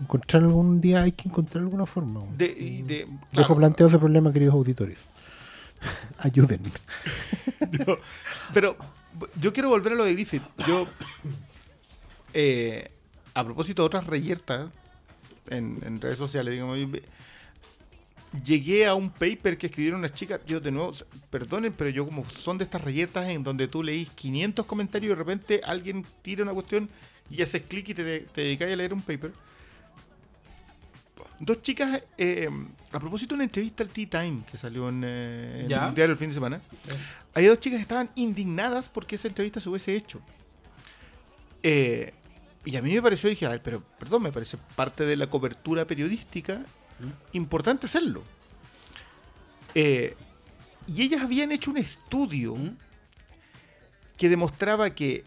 [SPEAKER 2] Encontrar algún día hay que encontrar alguna forma.
[SPEAKER 3] De, de-
[SPEAKER 2] Dejo
[SPEAKER 3] claro,
[SPEAKER 2] planteado ese problema, queridos auditores. Ayuden.
[SPEAKER 3] Pero yo quiero volver a lo de Griffith. Yo, eh, a propósito de otras reyertas en, redes sociales, digamos, llegué a un paper que escribieron unas chicas. Yo, de nuevo, perdonen, pero yo, como son de estas reyertas en donde tú leís 500 comentarios y de repente alguien tira una cuestión y haces clic y te, te dedicas a leer un paper. Dos chicas, eh, a propósito de una entrevista al Tea Time que salió en, eh, en el diario el fin de semana, hay dos chicas que estaban indignadas porque esa entrevista se hubiese hecho. Eh, y a mí me pareció, dije, a ver, pero perdón, me parece parte de la cobertura periodística importante hacerlo. Eh, y ellas habían hecho un estudio
[SPEAKER 4] ¿Mm?
[SPEAKER 3] que demostraba que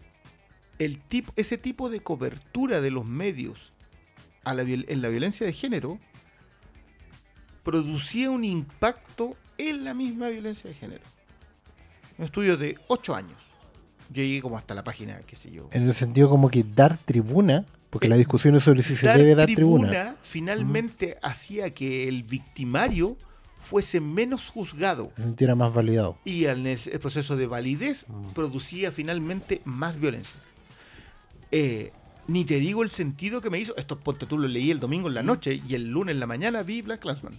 [SPEAKER 3] el tipo, ese tipo de cobertura de los medios a la viol- en la violencia de género producía un impacto en la misma violencia de género. Un estudio de 8 años. Yo llegué como hasta la página, qué sé yo.
[SPEAKER 2] En el sentido como que dar tribuna, porque
[SPEAKER 3] Eh,
[SPEAKER 2] la discusión es sobre si se debe dar tribuna.
[SPEAKER 3] finalmente hacía que el victimario fuese menos juzgado
[SPEAKER 2] Se sintiera más validado.
[SPEAKER 3] y al el proceso de validez producía finalmente más violencia. Eh, ni te digo el sentido que me hizo. Esto ponte tú lo leí el domingo en la noche y el lunes en la mañana vi Black Clansman.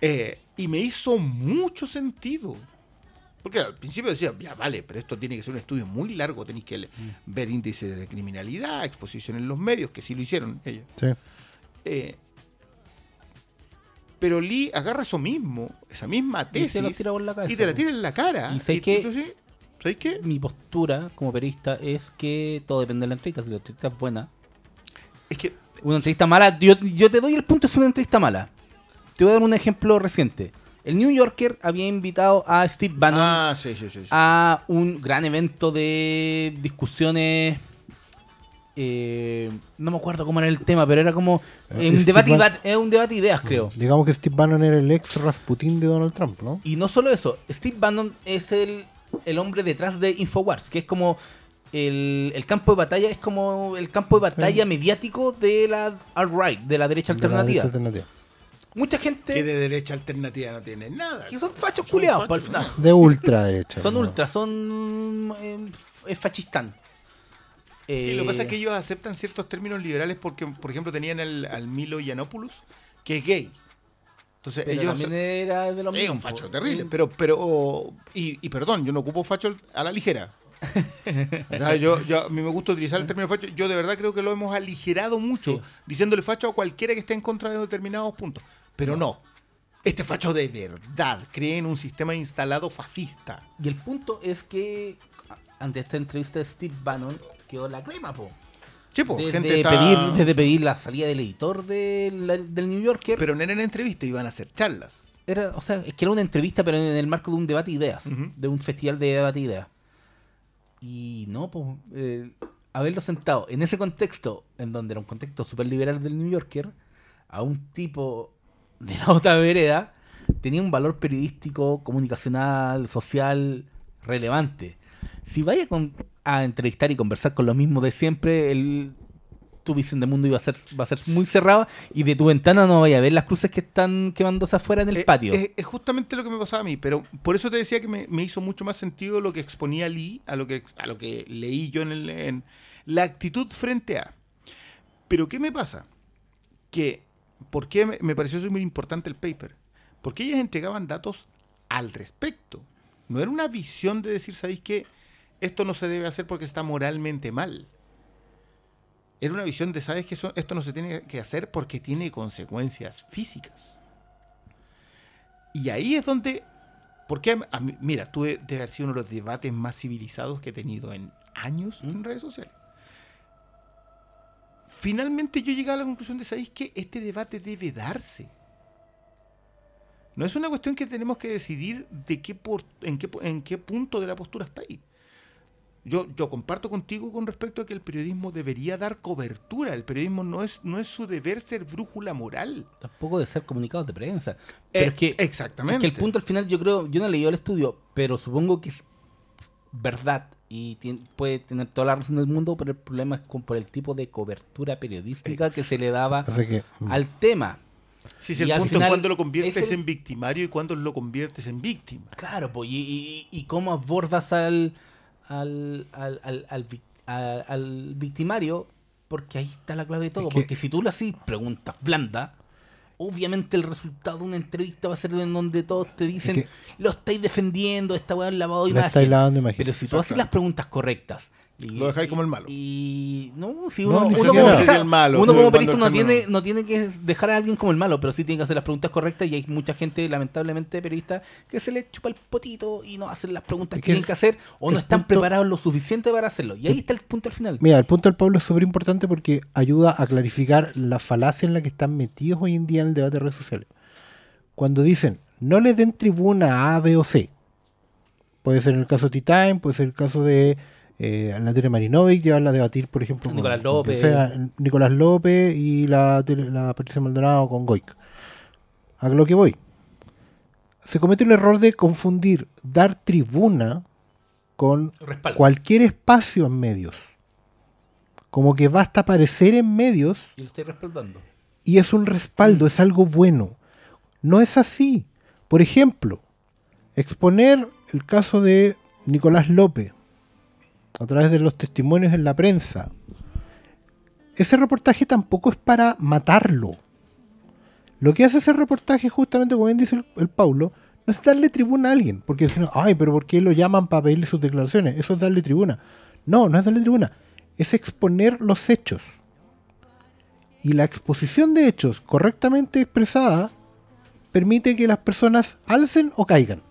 [SPEAKER 3] Eh, y me hizo mucho sentido. Porque al principio decía, ya vale, pero esto tiene que ser un estudio muy largo, tenéis que le- ver índices de criminalidad, exposición en los medios, que sí lo hicieron ellos.
[SPEAKER 2] Sí.
[SPEAKER 3] Eh, pero Lee agarra eso mismo, esa misma
[SPEAKER 4] Y
[SPEAKER 3] tesis,
[SPEAKER 4] se lo tira por la cabeza,
[SPEAKER 3] y te la tira en la cara.
[SPEAKER 4] ¿Y
[SPEAKER 3] tú- tú sí, ¿Sabes qué?
[SPEAKER 4] Mi postura como periodista es que todo depende de la entrevista. Si la entrevista es buena,
[SPEAKER 3] Es que
[SPEAKER 4] una entrevista mala, yo, yo te doy el punto, es una entrevista mala. Te voy a dar un ejemplo reciente. El New Yorker había invitado a Steve Bannon
[SPEAKER 3] Ah, sí, sí, sí. sí.
[SPEAKER 4] a un gran evento de discusiones. eh, no me acuerdo cómo era el tema, pero era como
[SPEAKER 2] Eh,
[SPEAKER 4] debate, un debate de ideas, creo.
[SPEAKER 2] Digamos que Steve Bannon era el ex Rasputin de Donald Trump, ¿no?
[SPEAKER 4] Y no solo eso, Steve Bannon es el, el hombre detrás de Infowars, que es como el, el campo de batalla, es como el campo de batalla mediático de la alt-right, de la derecha
[SPEAKER 2] De la
[SPEAKER 4] alternativa.
[SPEAKER 2] derecha alternativa.
[SPEAKER 4] Mucha
[SPEAKER 3] que
[SPEAKER 4] gente
[SPEAKER 3] de derecha alternativa no tiene nada.
[SPEAKER 4] que son fachos
[SPEAKER 3] Son
[SPEAKER 4] culiados,
[SPEAKER 3] fachos,
[SPEAKER 4] por el final.
[SPEAKER 2] De ultraderecha.
[SPEAKER 4] Son
[SPEAKER 2] ¿no?
[SPEAKER 4] ultras, son eh, es fachistán.
[SPEAKER 3] Sí, lo que pasa es que
[SPEAKER 4] Eh,
[SPEAKER 3] ellos aceptan ciertos términos liberales porque, por ejemplo, tenían al, al Milo Yiannopoulos, que es gay. Entonces
[SPEAKER 4] pero
[SPEAKER 3] ellos...
[SPEAKER 4] también era de los
[SPEAKER 3] Es un facho terrible, pero, pero, y, y perdón, yo no ocupo facho a la ligera. Yo, yo- a mí me gusta utilizar el término facho. Yo de verdad creo que lo hemos aligerado mucho,
[SPEAKER 4] Sí.
[SPEAKER 3] diciéndole facho a cualquiera que esté en contra de determinados puntos. Pero no. Este facho de verdad cree en un sistema instalado fascista.
[SPEAKER 4] Y el punto es que ante esta entrevista de Steve Bannon quedó la crema, po.
[SPEAKER 3] Sí, po,
[SPEAKER 4] Desde,
[SPEAKER 3] gente está-
[SPEAKER 4] pedir, desde pedir la salida del editor del, del New Yorker.
[SPEAKER 3] Pero no eran entrevistas, iban a hacer charlas.
[SPEAKER 4] era, o sea, es que era una entrevista, pero en el marco de un debate de ideas, de un festival de debate de ideas. Y no, pues, eh, haberlo sentado en ese contexto, en donde era un contexto súper liberal del New Yorker, a un tipo de la otra vereda, tenía un valor periodístico, comunicacional, social relevante. Si vaya con- a entrevistar y conversar con los mismos de siempre, el, tu visión de mundo iba a ser, va a ser muy cerrada y de tu ventana no vaya a ver las cruces que están quemándose afuera en el
[SPEAKER 3] Eh,
[SPEAKER 4] patio.
[SPEAKER 3] Es, es justamente lo que me pasaba a mí, pero por eso te decía que me, me hizo mucho más sentido lo que exponía Lee a lo que, a lo que leí yo en, el- en la actitud frente a. Pero ¿qué me pasa? Que, ¿por qué me, me pareció muy importante el paper? Porque ellas entregaban datos al respecto. No era una visión de decir, ¿sabéis qué? Esto no se debe hacer porque está moralmente mal. Era una visión de, ¿sabes que esto no se tiene que hacer porque tiene consecuencias físicas? Y ahí es donde, porque a mí- mira, tuve de haber sido uno de los debates más civilizados que he tenido en años en redes sociales. Finalmente yo llegué a la conclusión de, ¿sabéis que este debate debe darse? No es una cuestión que tenemos que decidir de qué por- en, qué, en qué punto de la postura está ahí. Yo, yo comparto contigo con respecto a que el periodismo debería dar cobertura. El periodismo no es, no es su deber ser brújula moral.
[SPEAKER 4] Tampoco de ser comunicados de prensa. Pero
[SPEAKER 3] Eh,
[SPEAKER 4] es que
[SPEAKER 3] exactamente.
[SPEAKER 4] Es que el punto al final, yo creo, yo no he leído el estudio, pero supongo que es verdad y puede tener toda la razón del mundo, pero el problema es con, por el tipo de cobertura periodística que se le daba
[SPEAKER 2] que, mm,
[SPEAKER 4] al tema.
[SPEAKER 3] Si es
[SPEAKER 4] Y
[SPEAKER 3] el punto
[SPEAKER 4] final
[SPEAKER 3] en cuando lo conviertes
[SPEAKER 4] es el-
[SPEAKER 3] en victimario y cuando lo conviertes en víctima.
[SPEAKER 4] Claro, pues, y, y- y cómo abordas al, al, al, al, victimario, porque ahí está la clave de todo.
[SPEAKER 2] Es que-
[SPEAKER 4] Porque si tú le haces preguntas blandas, obviamente el resultado de una entrevista va a ser en donde todos te dicen,
[SPEAKER 2] que-
[SPEAKER 4] lo estáis defendiendo, esta weá es lavado de imagen.
[SPEAKER 2] estáis lavando imagen.
[SPEAKER 4] Pero si tú haces las preguntas correctas. Y-
[SPEAKER 3] Lo dejáis como el malo.
[SPEAKER 4] Y no, si
[SPEAKER 2] No,
[SPEAKER 4] uno, como,
[SPEAKER 3] el malo,
[SPEAKER 4] uno
[SPEAKER 3] no,
[SPEAKER 4] como
[SPEAKER 3] cuando
[SPEAKER 4] periodista no
[SPEAKER 3] el
[SPEAKER 4] tiene, no tiene que dejar a alguien como el malo, pero sí tiene que hacer las preguntas correctas y hay mucha gente, lamentablemente, periodista, que se le chupa el potito y no hacen las preguntas
[SPEAKER 2] Es
[SPEAKER 4] que,
[SPEAKER 2] que
[SPEAKER 4] tienen que hacer o no están
[SPEAKER 2] punto-
[SPEAKER 4] preparados lo suficiente para hacerlo. Y ahí está el punto al final.
[SPEAKER 2] Mira, el punto del Pablo es súper importante porque ayuda a clarificar la falacia en la que están metidos hoy en día en el debate de redes sociales. Cuando dicen, no le den tribuna a A, B o C. Puede ser en el caso de T-Time, puede ser el caso de eh, la Tere Marinovic, llevarla a debatir, por ejemplo,
[SPEAKER 4] Nicolás
[SPEAKER 2] con
[SPEAKER 4] López.
[SPEAKER 2] sea, Nicolás López y la, la Patricia Maldonado con Goic. A lo que voy. Se comete un error de confundir dar tribuna con
[SPEAKER 4] Respaldo.
[SPEAKER 2] cualquier espacio en medios. Como que basta aparecer en medios
[SPEAKER 4] Y lo estoy respaldando.
[SPEAKER 2] y es un respaldo, es algo bueno. No es así. Por ejemplo, exponer el caso de Nicolás López a través de los testimonios en la prensa. Ese reportaje tampoco es para matarlo. Lo que hace ese reportaje, justamente como bien dice el, el Paulo, no es darle tribuna a alguien. Porque no, ay, pero ¿por qué lo llaman para pedirle sus declaraciones? Eso es darle tribuna. No, no es darle tribuna. Es exponer los hechos. Y la exposición de hechos correctamente expresada permite que las personas alcen o caigan.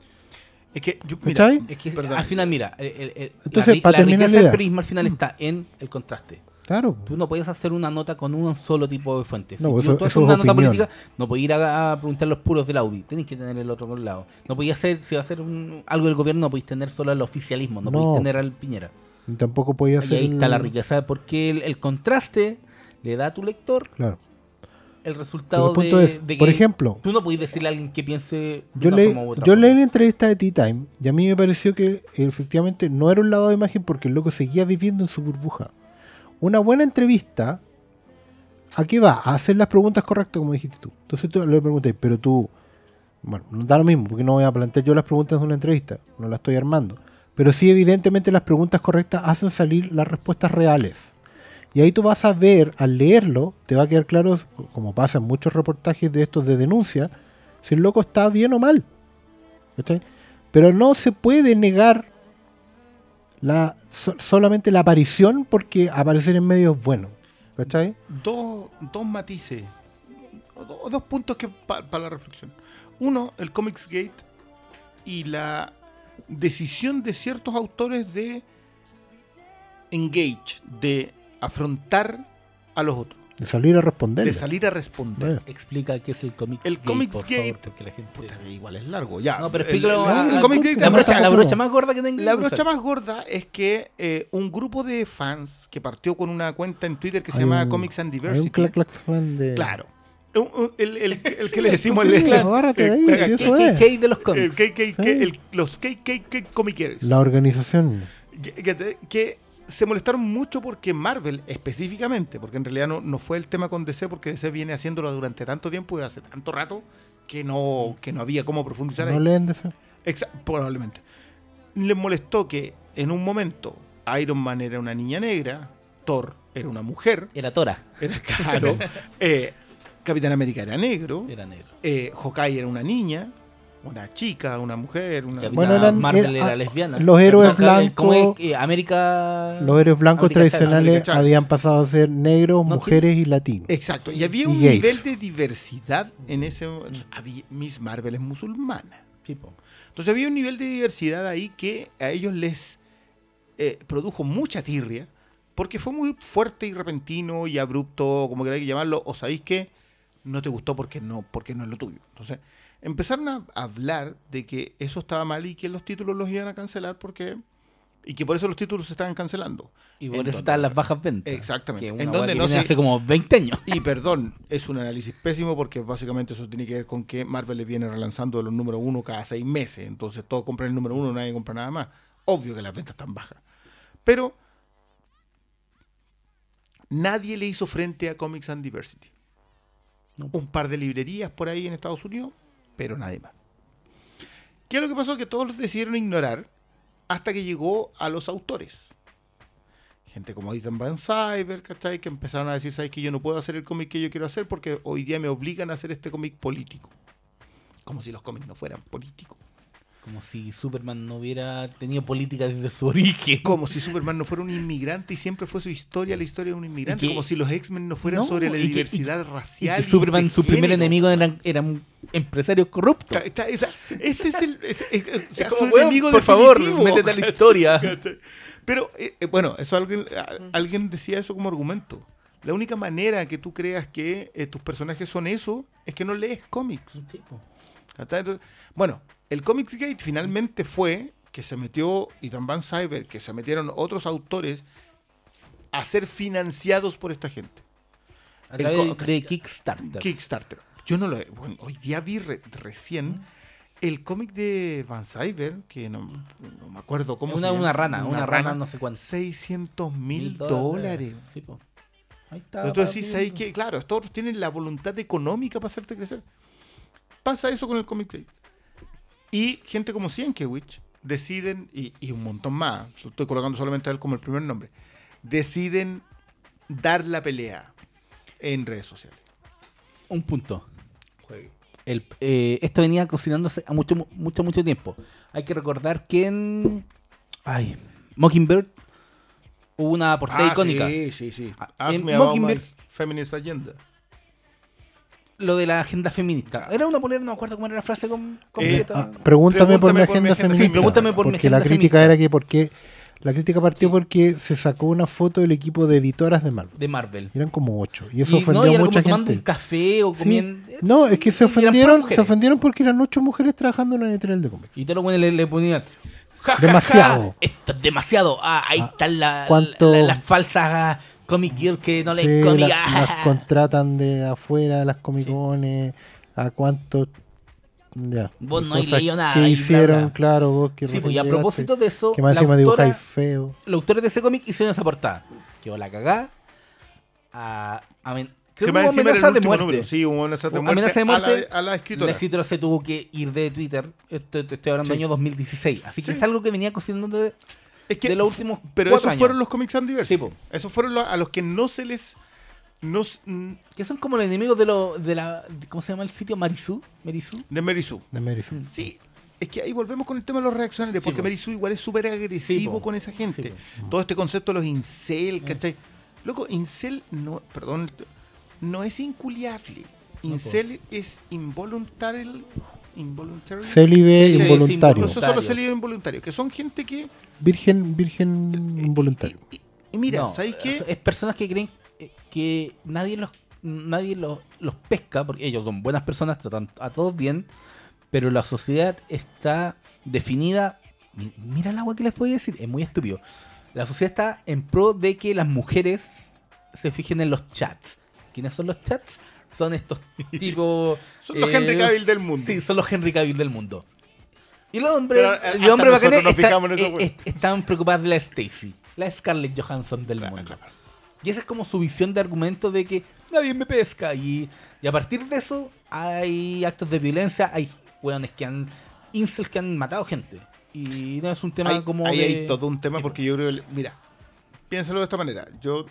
[SPEAKER 3] Es que, yo, mira.
[SPEAKER 4] Es que
[SPEAKER 3] Perdón.
[SPEAKER 4] al final, mira, el- el- el-
[SPEAKER 2] Entonces,
[SPEAKER 4] la,
[SPEAKER 2] para
[SPEAKER 4] la
[SPEAKER 2] terminar
[SPEAKER 4] riqueza
[SPEAKER 2] la
[SPEAKER 4] del periodismo al final está en el contraste.
[SPEAKER 2] Claro.
[SPEAKER 4] Tú no puedes hacer una nota con un solo tipo de fuentes.
[SPEAKER 2] No,
[SPEAKER 4] si
[SPEAKER 2] eso-
[SPEAKER 4] tú haces una nota
[SPEAKER 2] opinión.
[SPEAKER 4] política, no puedes ir a, a preguntar los puros del Audi. Tienes que tener el otro por un lado. No podías hacer, si va a hacer un- algo del gobierno, no podéis tener solo al oficialismo, no,
[SPEAKER 2] No.
[SPEAKER 4] podéis tener al Piñera.
[SPEAKER 2] Y tampoco podía
[SPEAKER 4] Y
[SPEAKER 2] hacer.
[SPEAKER 4] ahí está
[SPEAKER 2] el-
[SPEAKER 4] la riqueza, porque el, el contraste le da a tu lector
[SPEAKER 2] Claro.
[SPEAKER 4] El resultado
[SPEAKER 2] punto
[SPEAKER 4] de,
[SPEAKER 2] es,
[SPEAKER 4] de
[SPEAKER 2] por
[SPEAKER 4] que
[SPEAKER 2] ejemplo,
[SPEAKER 4] tú no podéis decirle a alguien que piense
[SPEAKER 2] yo,
[SPEAKER 4] una
[SPEAKER 2] le,
[SPEAKER 4] forma u otra
[SPEAKER 2] yo leí la entrevista de Tea Time y a mí me pareció que efectivamente no era un lavado de imagen porque el loco seguía viviendo en su burbuja. Una buena entrevista, ¿a qué va? A hacer las preguntas correctas, como dijiste tú. Entonces tú le preguntas, pero tú, bueno, no da lo mismo, porque no voy a plantear yo las preguntas de una entrevista, no las estoy armando. Pero sí, evidentemente, las preguntas correctas hacen salir las respuestas reales. Y ahí tú vas a ver, al leerlo, te va a quedar claro, como pasa en muchos reportajes de estos de denuncia, si el loco está bien o mal. ¿Cachai? Pero no se puede negar la, so- solamente la aparición porque aparecer en medios es bueno. ¿Cachai?
[SPEAKER 3] dos, dos matices, o do- o dos puntos para la reflexión. Uno, el Comics Gate y la decisión de ciertos autores de engage, de afrontar a los otros,
[SPEAKER 2] De salir a responder.
[SPEAKER 3] de salir a responder.
[SPEAKER 4] Explica qué es el Comics
[SPEAKER 3] El
[SPEAKER 4] Gate,
[SPEAKER 3] Comics
[SPEAKER 4] por favor,
[SPEAKER 3] Gate-
[SPEAKER 4] porque la gente...
[SPEAKER 3] Puta, igual es largo, ya.
[SPEAKER 4] No, pero explícalo
[SPEAKER 3] el- el
[SPEAKER 4] a-
[SPEAKER 3] Comics Gate-
[SPEAKER 4] la, brocha, la
[SPEAKER 2] Tampoco.
[SPEAKER 4] brocha más gorda que tenga.
[SPEAKER 3] La brocha más gorda es que eh, un grupo de fans que partió con una cuenta en Twitter que se llama Comics and
[SPEAKER 2] Hay un
[SPEAKER 3] Diversity.
[SPEAKER 2] clac clac fan de.
[SPEAKER 3] Claro. El, el- el que le decimos el.
[SPEAKER 4] KKK de los
[SPEAKER 3] el
[SPEAKER 4] cómics.
[SPEAKER 3] KKK, el- los KKK comiqueros.
[SPEAKER 2] La organización.
[SPEAKER 3] que, que- que se molestaron mucho porque Marvel, específicamente, porque en realidad no, no fue el tema con DC, porque DC viene haciéndolo durante tanto tiempo y hace tanto rato que no, que no había cómo profundizar
[SPEAKER 2] No
[SPEAKER 3] ahí.
[SPEAKER 2] leen
[SPEAKER 3] probablemente. Les molestó que en un momento Iron Man era una niña negra, Thor era una mujer,
[SPEAKER 4] Era Tora.
[SPEAKER 3] era claro, eh, Capitán América era negro,
[SPEAKER 4] Era negro.
[SPEAKER 3] eh, Hawkeye era una niña, una chica, una mujer, una...
[SPEAKER 4] Capitán
[SPEAKER 2] Bueno, eran-
[SPEAKER 4] Marvel
[SPEAKER 2] era-
[SPEAKER 4] era,
[SPEAKER 2] ah,
[SPEAKER 4] lesbiana.
[SPEAKER 2] los héroes blancos-
[SPEAKER 4] Eh, América.
[SPEAKER 2] Los héroes blancos
[SPEAKER 4] América
[SPEAKER 2] tradicionales
[SPEAKER 3] América
[SPEAKER 2] habían pasado a ser negros,
[SPEAKER 4] No,
[SPEAKER 2] mujeres y latinos.
[SPEAKER 3] Exacto, y había
[SPEAKER 2] Y
[SPEAKER 3] un
[SPEAKER 2] gays.
[SPEAKER 3] nivel de diversidad en ese momento. Había- Miss Marvel es musulmana.
[SPEAKER 4] Tipo.
[SPEAKER 3] Entonces había un nivel de diversidad ahí que a ellos les eh, produjo mucha tirria, porque fue muy fuerte y repentino y abrupto, como queráis llamarlo, o sabéis que no te gustó porque no, porque no es lo tuyo. Entonces empezaron a hablar de que eso estaba mal y que los títulos los iban a cancelar porque y que por eso los títulos se estaban cancelando.
[SPEAKER 4] Y por
[SPEAKER 3] En
[SPEAKER 4] eso están las bajas ventas.
[SPEAKER 3] Exactamente.
[SPEAKER 4] Que
[SPEAKER 3] En donde no se-
[SPEAKER 4] hace como 20 años.
[SPEAKER 3] Y perdón, es un análisis pésimo porque básicamente eso tiene que ver con que Marvel le viene relanzando los número uno cada seis meses. Entonces todos compran el número uno, nadie compra nada más. Obvio que las ventas están bajas. Pero nadie le hizo frente a Comics and Diversity. Un par de librerías por ahí en Estados Unidos, pero nadie más. ¿Qué es lo que pasó? Que todos los decidieron ignorar hasta que llegó a los autores gente como Ethan Van Cyber, ¿cachai? Que empezaron a decir, ¿sabes que yo no puedo hacer el cómic que yo quiero hacer porque hoy día me obligan a hacer este cómic político? Como si los cómics no fueran políticos.
[SPEAKER 4] Como si Superman no hubiera tenido política desde su origen.
[SPEAKER 3] Como si Superman no fuera un inmigrante y siempre fue su historia la historia de un inmigrante.
[SPEAKER 4] Y que-
[SPEAKER 3] como si los X-Men no fueran
[SPEAKER 4] No,
[SPEAKER 3] sobre la
[SPEAKER 4] y que- y-
[SPEAKER 3] diversidad
[SPEAKER 4] Y
[SPEAKER 3] racial.
[SPEAKER 4] que Superman, su primer enemigo eran, eran empresarios corruptos.
[SPEAKER 3] Está- ese es el. ese- eh, o sea,
[SPEAKER 4] Es como,
[SPEAKER 3] su enemigo
[SPEAKER 4] por favor, métete a la historia.
[SPEAKER 3] Pero eh, eh, bueno, eso alguien, alguien decía eso como argumento. La única manera que tú creas que eh, tus personajes son eso es que no lees cómics. bueno, el Comics Gate finalmente fue que se metió Ethan Van Cyber, que se metieron otros autores a ser financiados por esta gente.
[SPEAKER 4] A través de Kickstarter.
[SPEAKER 3] Kickstarter. Yo no lo he. Bueno, hoy día vi re- recién el cómic de Van Cyber, que no, no me acuerdo cómo
[SPEAKER 4] una,
[SPEAKER 3] se llama.
[SPEAKER 4] una rana, una, rana, no sé cuánto.
[SPEAKER 3] 600 mil dólares.
[SPEAKER 4] Sí, po. Ahí está.
[SPEAKER 3] Entonces que, claro, estos otros tienen la voluntad económica para hacerte crecer. Pasa eso con el Gate. Y gente como Sienkiewicz deciden, y, y un montón más, lo estoy colocando solamente a él como el primer nombre, deciden dar la pelea en redes sociales.
[SPEAKER 4] Un punto. El, eh, esto venía cocinándose a mucho, mucho, mucho tiempo. Hay que recordar que en. Ay, Mockingbird hubo una portada
[SPEAKER 3] Ah,
[SPEAKER 4] icónica.
[SPEAKER 3] Sí, sí, sí.
[SPEAKER 4] Ah, en
[SPEAKER 3] my
[SPEAKER 4] Mockingbird-
[SPEAKER 3] feminist agenda.
[SPEAKER 4] Lo de la agenda feminista. Era una polera, no me acuerdo cómo era la frase com- completa.
[SPEAKER 2] Ah, pregúntame, por mi agenda feminista.
[SPEAKER 4] Sí, pregúntame por mi
[SPEAKER 2] porque
[SPEAKER 4] agenda
[SPEAKER 2] la crítica
[SPEAKER 4] feminista.
[SPEAKER 2] era que porque la crítica partió porque se sacó una foto del equipo de editoras de Marvel.
[SPEAKER 4] de Marvel.
[SPEAKER 2] Eran como ocho. Y eso
[SPEAKER 4] Y, no,
[SPEAKER 2] ofendió
[SPEAKER 4] y
[SPEAKER 2] a mucha
[SPEAKER 4] como tomando
[SPEAKER 2] gente.
[SPEAKER 4] un café o
[SPEAKER 2] Sí.
[SPEAKER 4] comiendo.
[SPEAKER 2] No, es que se ofendieron, se ofendieron porque eran ocho mujeres trabajando en una editorial de cómics.
[SPEAKER 4] Y todos los buenos le, le ponían. "Ja, ja, ja,
[SPEAKER 2] Demasiado.
[SPEAKER 4] esto es demasiado. Ah, ahí
[SPEAKER 2] Ah,
[SPEAKER 4] están la- la- las falsas comic girls que no
[SPEAKER 2] Sí,
[SPEAKER 4] leen
[SPEAKER 2] la-
[SPEAKER 4] cómic.
[SPEAKER 2] las contratan de afuera, las comicones, a cuánto ya.
[SPEAKER 4] Vos no
[SPEAKER 2] cosas
[SPEAKER 4] has leído nada,
[SPEAKER 2] que hicieron, claro, vos que
[SPEAKER 4] Sí, pues, y a propósito de eso,
[SPEAKER 2] que más
[SPEAKER 4] la
[SPEAKER 2] encima
[SPEAKER 4] autora-
[SPEAKER 2] feo.
[SPEAKER 4] los autores de ese cómic hicieron esa portada. Quedó la cagá. A, amen- creo
[SPEAKER 3] Que
[SPEAKER 4] que
[SPEAKER 3] más encima
[SPEAKER 4] de muerte.
[SPEAKER 3] número. Sí, hubo amenazas de muerte,
[SPEAKER 4] amenaza de muerte.
[SPEAKER 3] A, la, a la
[SPEAKER 4] La
[SPEAKER 3] escritora.
[SPEAKER 4] escritora se tuvo que ir de Twitter. Esto estoy hablando
[SPEAKER 3] Sí.
[SPEAKER 4] del año 2016. Así que
[SPEAKER 3] Sí.
[SPEAKER 4] es algo que venía cocinando de,
[SPEAKER 3] Es que
[SPEAKER 4] de los últimos
[SPEAKER 3] Pero
[SPEAKER 4] cuatro
[SPEAKER 3] esos
[SPEAKER 4] años.
[SPEAKER 3] fueron los Comics and Diversity.
[SPEAKER 4] Sí, po.
[SPEAKER 3] esos fueron los, a los que no se les... No, mm,
[SPEAKER 4] Que son como los enemigos de, lo, de la. de- ¿Cómo se llama el sitio? Marisú. Marisú.
[SPEAKER 3] de Sue.
[SPEAKER 2] De Mary Sue.
[SPEAKER 3] Sí, es que ahí volvemos con el tema de los reaccionarios,
[SPEAKER 4] Sí,
[SPEAKER 3] porque
[SPEAKER 4] po.
[SPEAKER 3] Mary Sue igual es súper agresivo
[SPEAKER 4] Sí,
[SPEAKER 3] con esa gente.
[SPEAKER 4] Sí, Mm.
[SPEAKER 3] Todo este concepto de los incel, ¿cachai? Loco, incel no, perdón, no es inculiable. Incel es involuntario. Involuntario.
[SPEAKER 2] Célibe
[SPEAKER 4] Sí,
[SPEAKER 2] involuntario.
[SPEAKER 3] Esos son los célibes involuntarios, que son gente que.
[SPEAKER 2] Virgen, virgen involuntario.
[SPEAKER 3] Y, y- y mira,
[SPEAKER 4] No,
[SPEAKER 3] ¿sabéis qué?
[SPEAKER 4] es- personas que creen que nadie los nadie los, los pesca, porque ellos son buenas personas, tratan a todos bien, pero la sociedad está definida. mi- Mira el agua que les voy a decir, es muy estúpido. La sociedad está en pro de que las mujeres se fijen en los chats. ¿Quiénes son los chats? Son estos tipos.
[SPEAKER 3] Son los Henry Cavill del mundo.
[SPEAKER 4] Sí, son los Henry Cavill del mundo. Y los hombres,
[SPEAKER 5] eh,
[SPEAKER 4] los hombres bacanes está- eh, eh, estaban preocupados de la Stacy, la Scarlett Johansson del
[SPEAKER 5] Claro,
[SPEAKER 4] mundo.
[SPEAKER 5] claro.
[SPEAKER 4] Y esa es como su visión de argumento de que nadie me pesca. Y, y a partir de eso hay actos de violencia, hay weones que han, incels que han matado gente. Y no es un tema
[SPEAKER 3] Hay-
[SPEAKER 4] como
[SPEAKER 3] ahí
[SPEAKER 4] de-
[SPEAKER 3] hay todo un tema porque yo creo que, mira, piénsalo de esta manera. Yo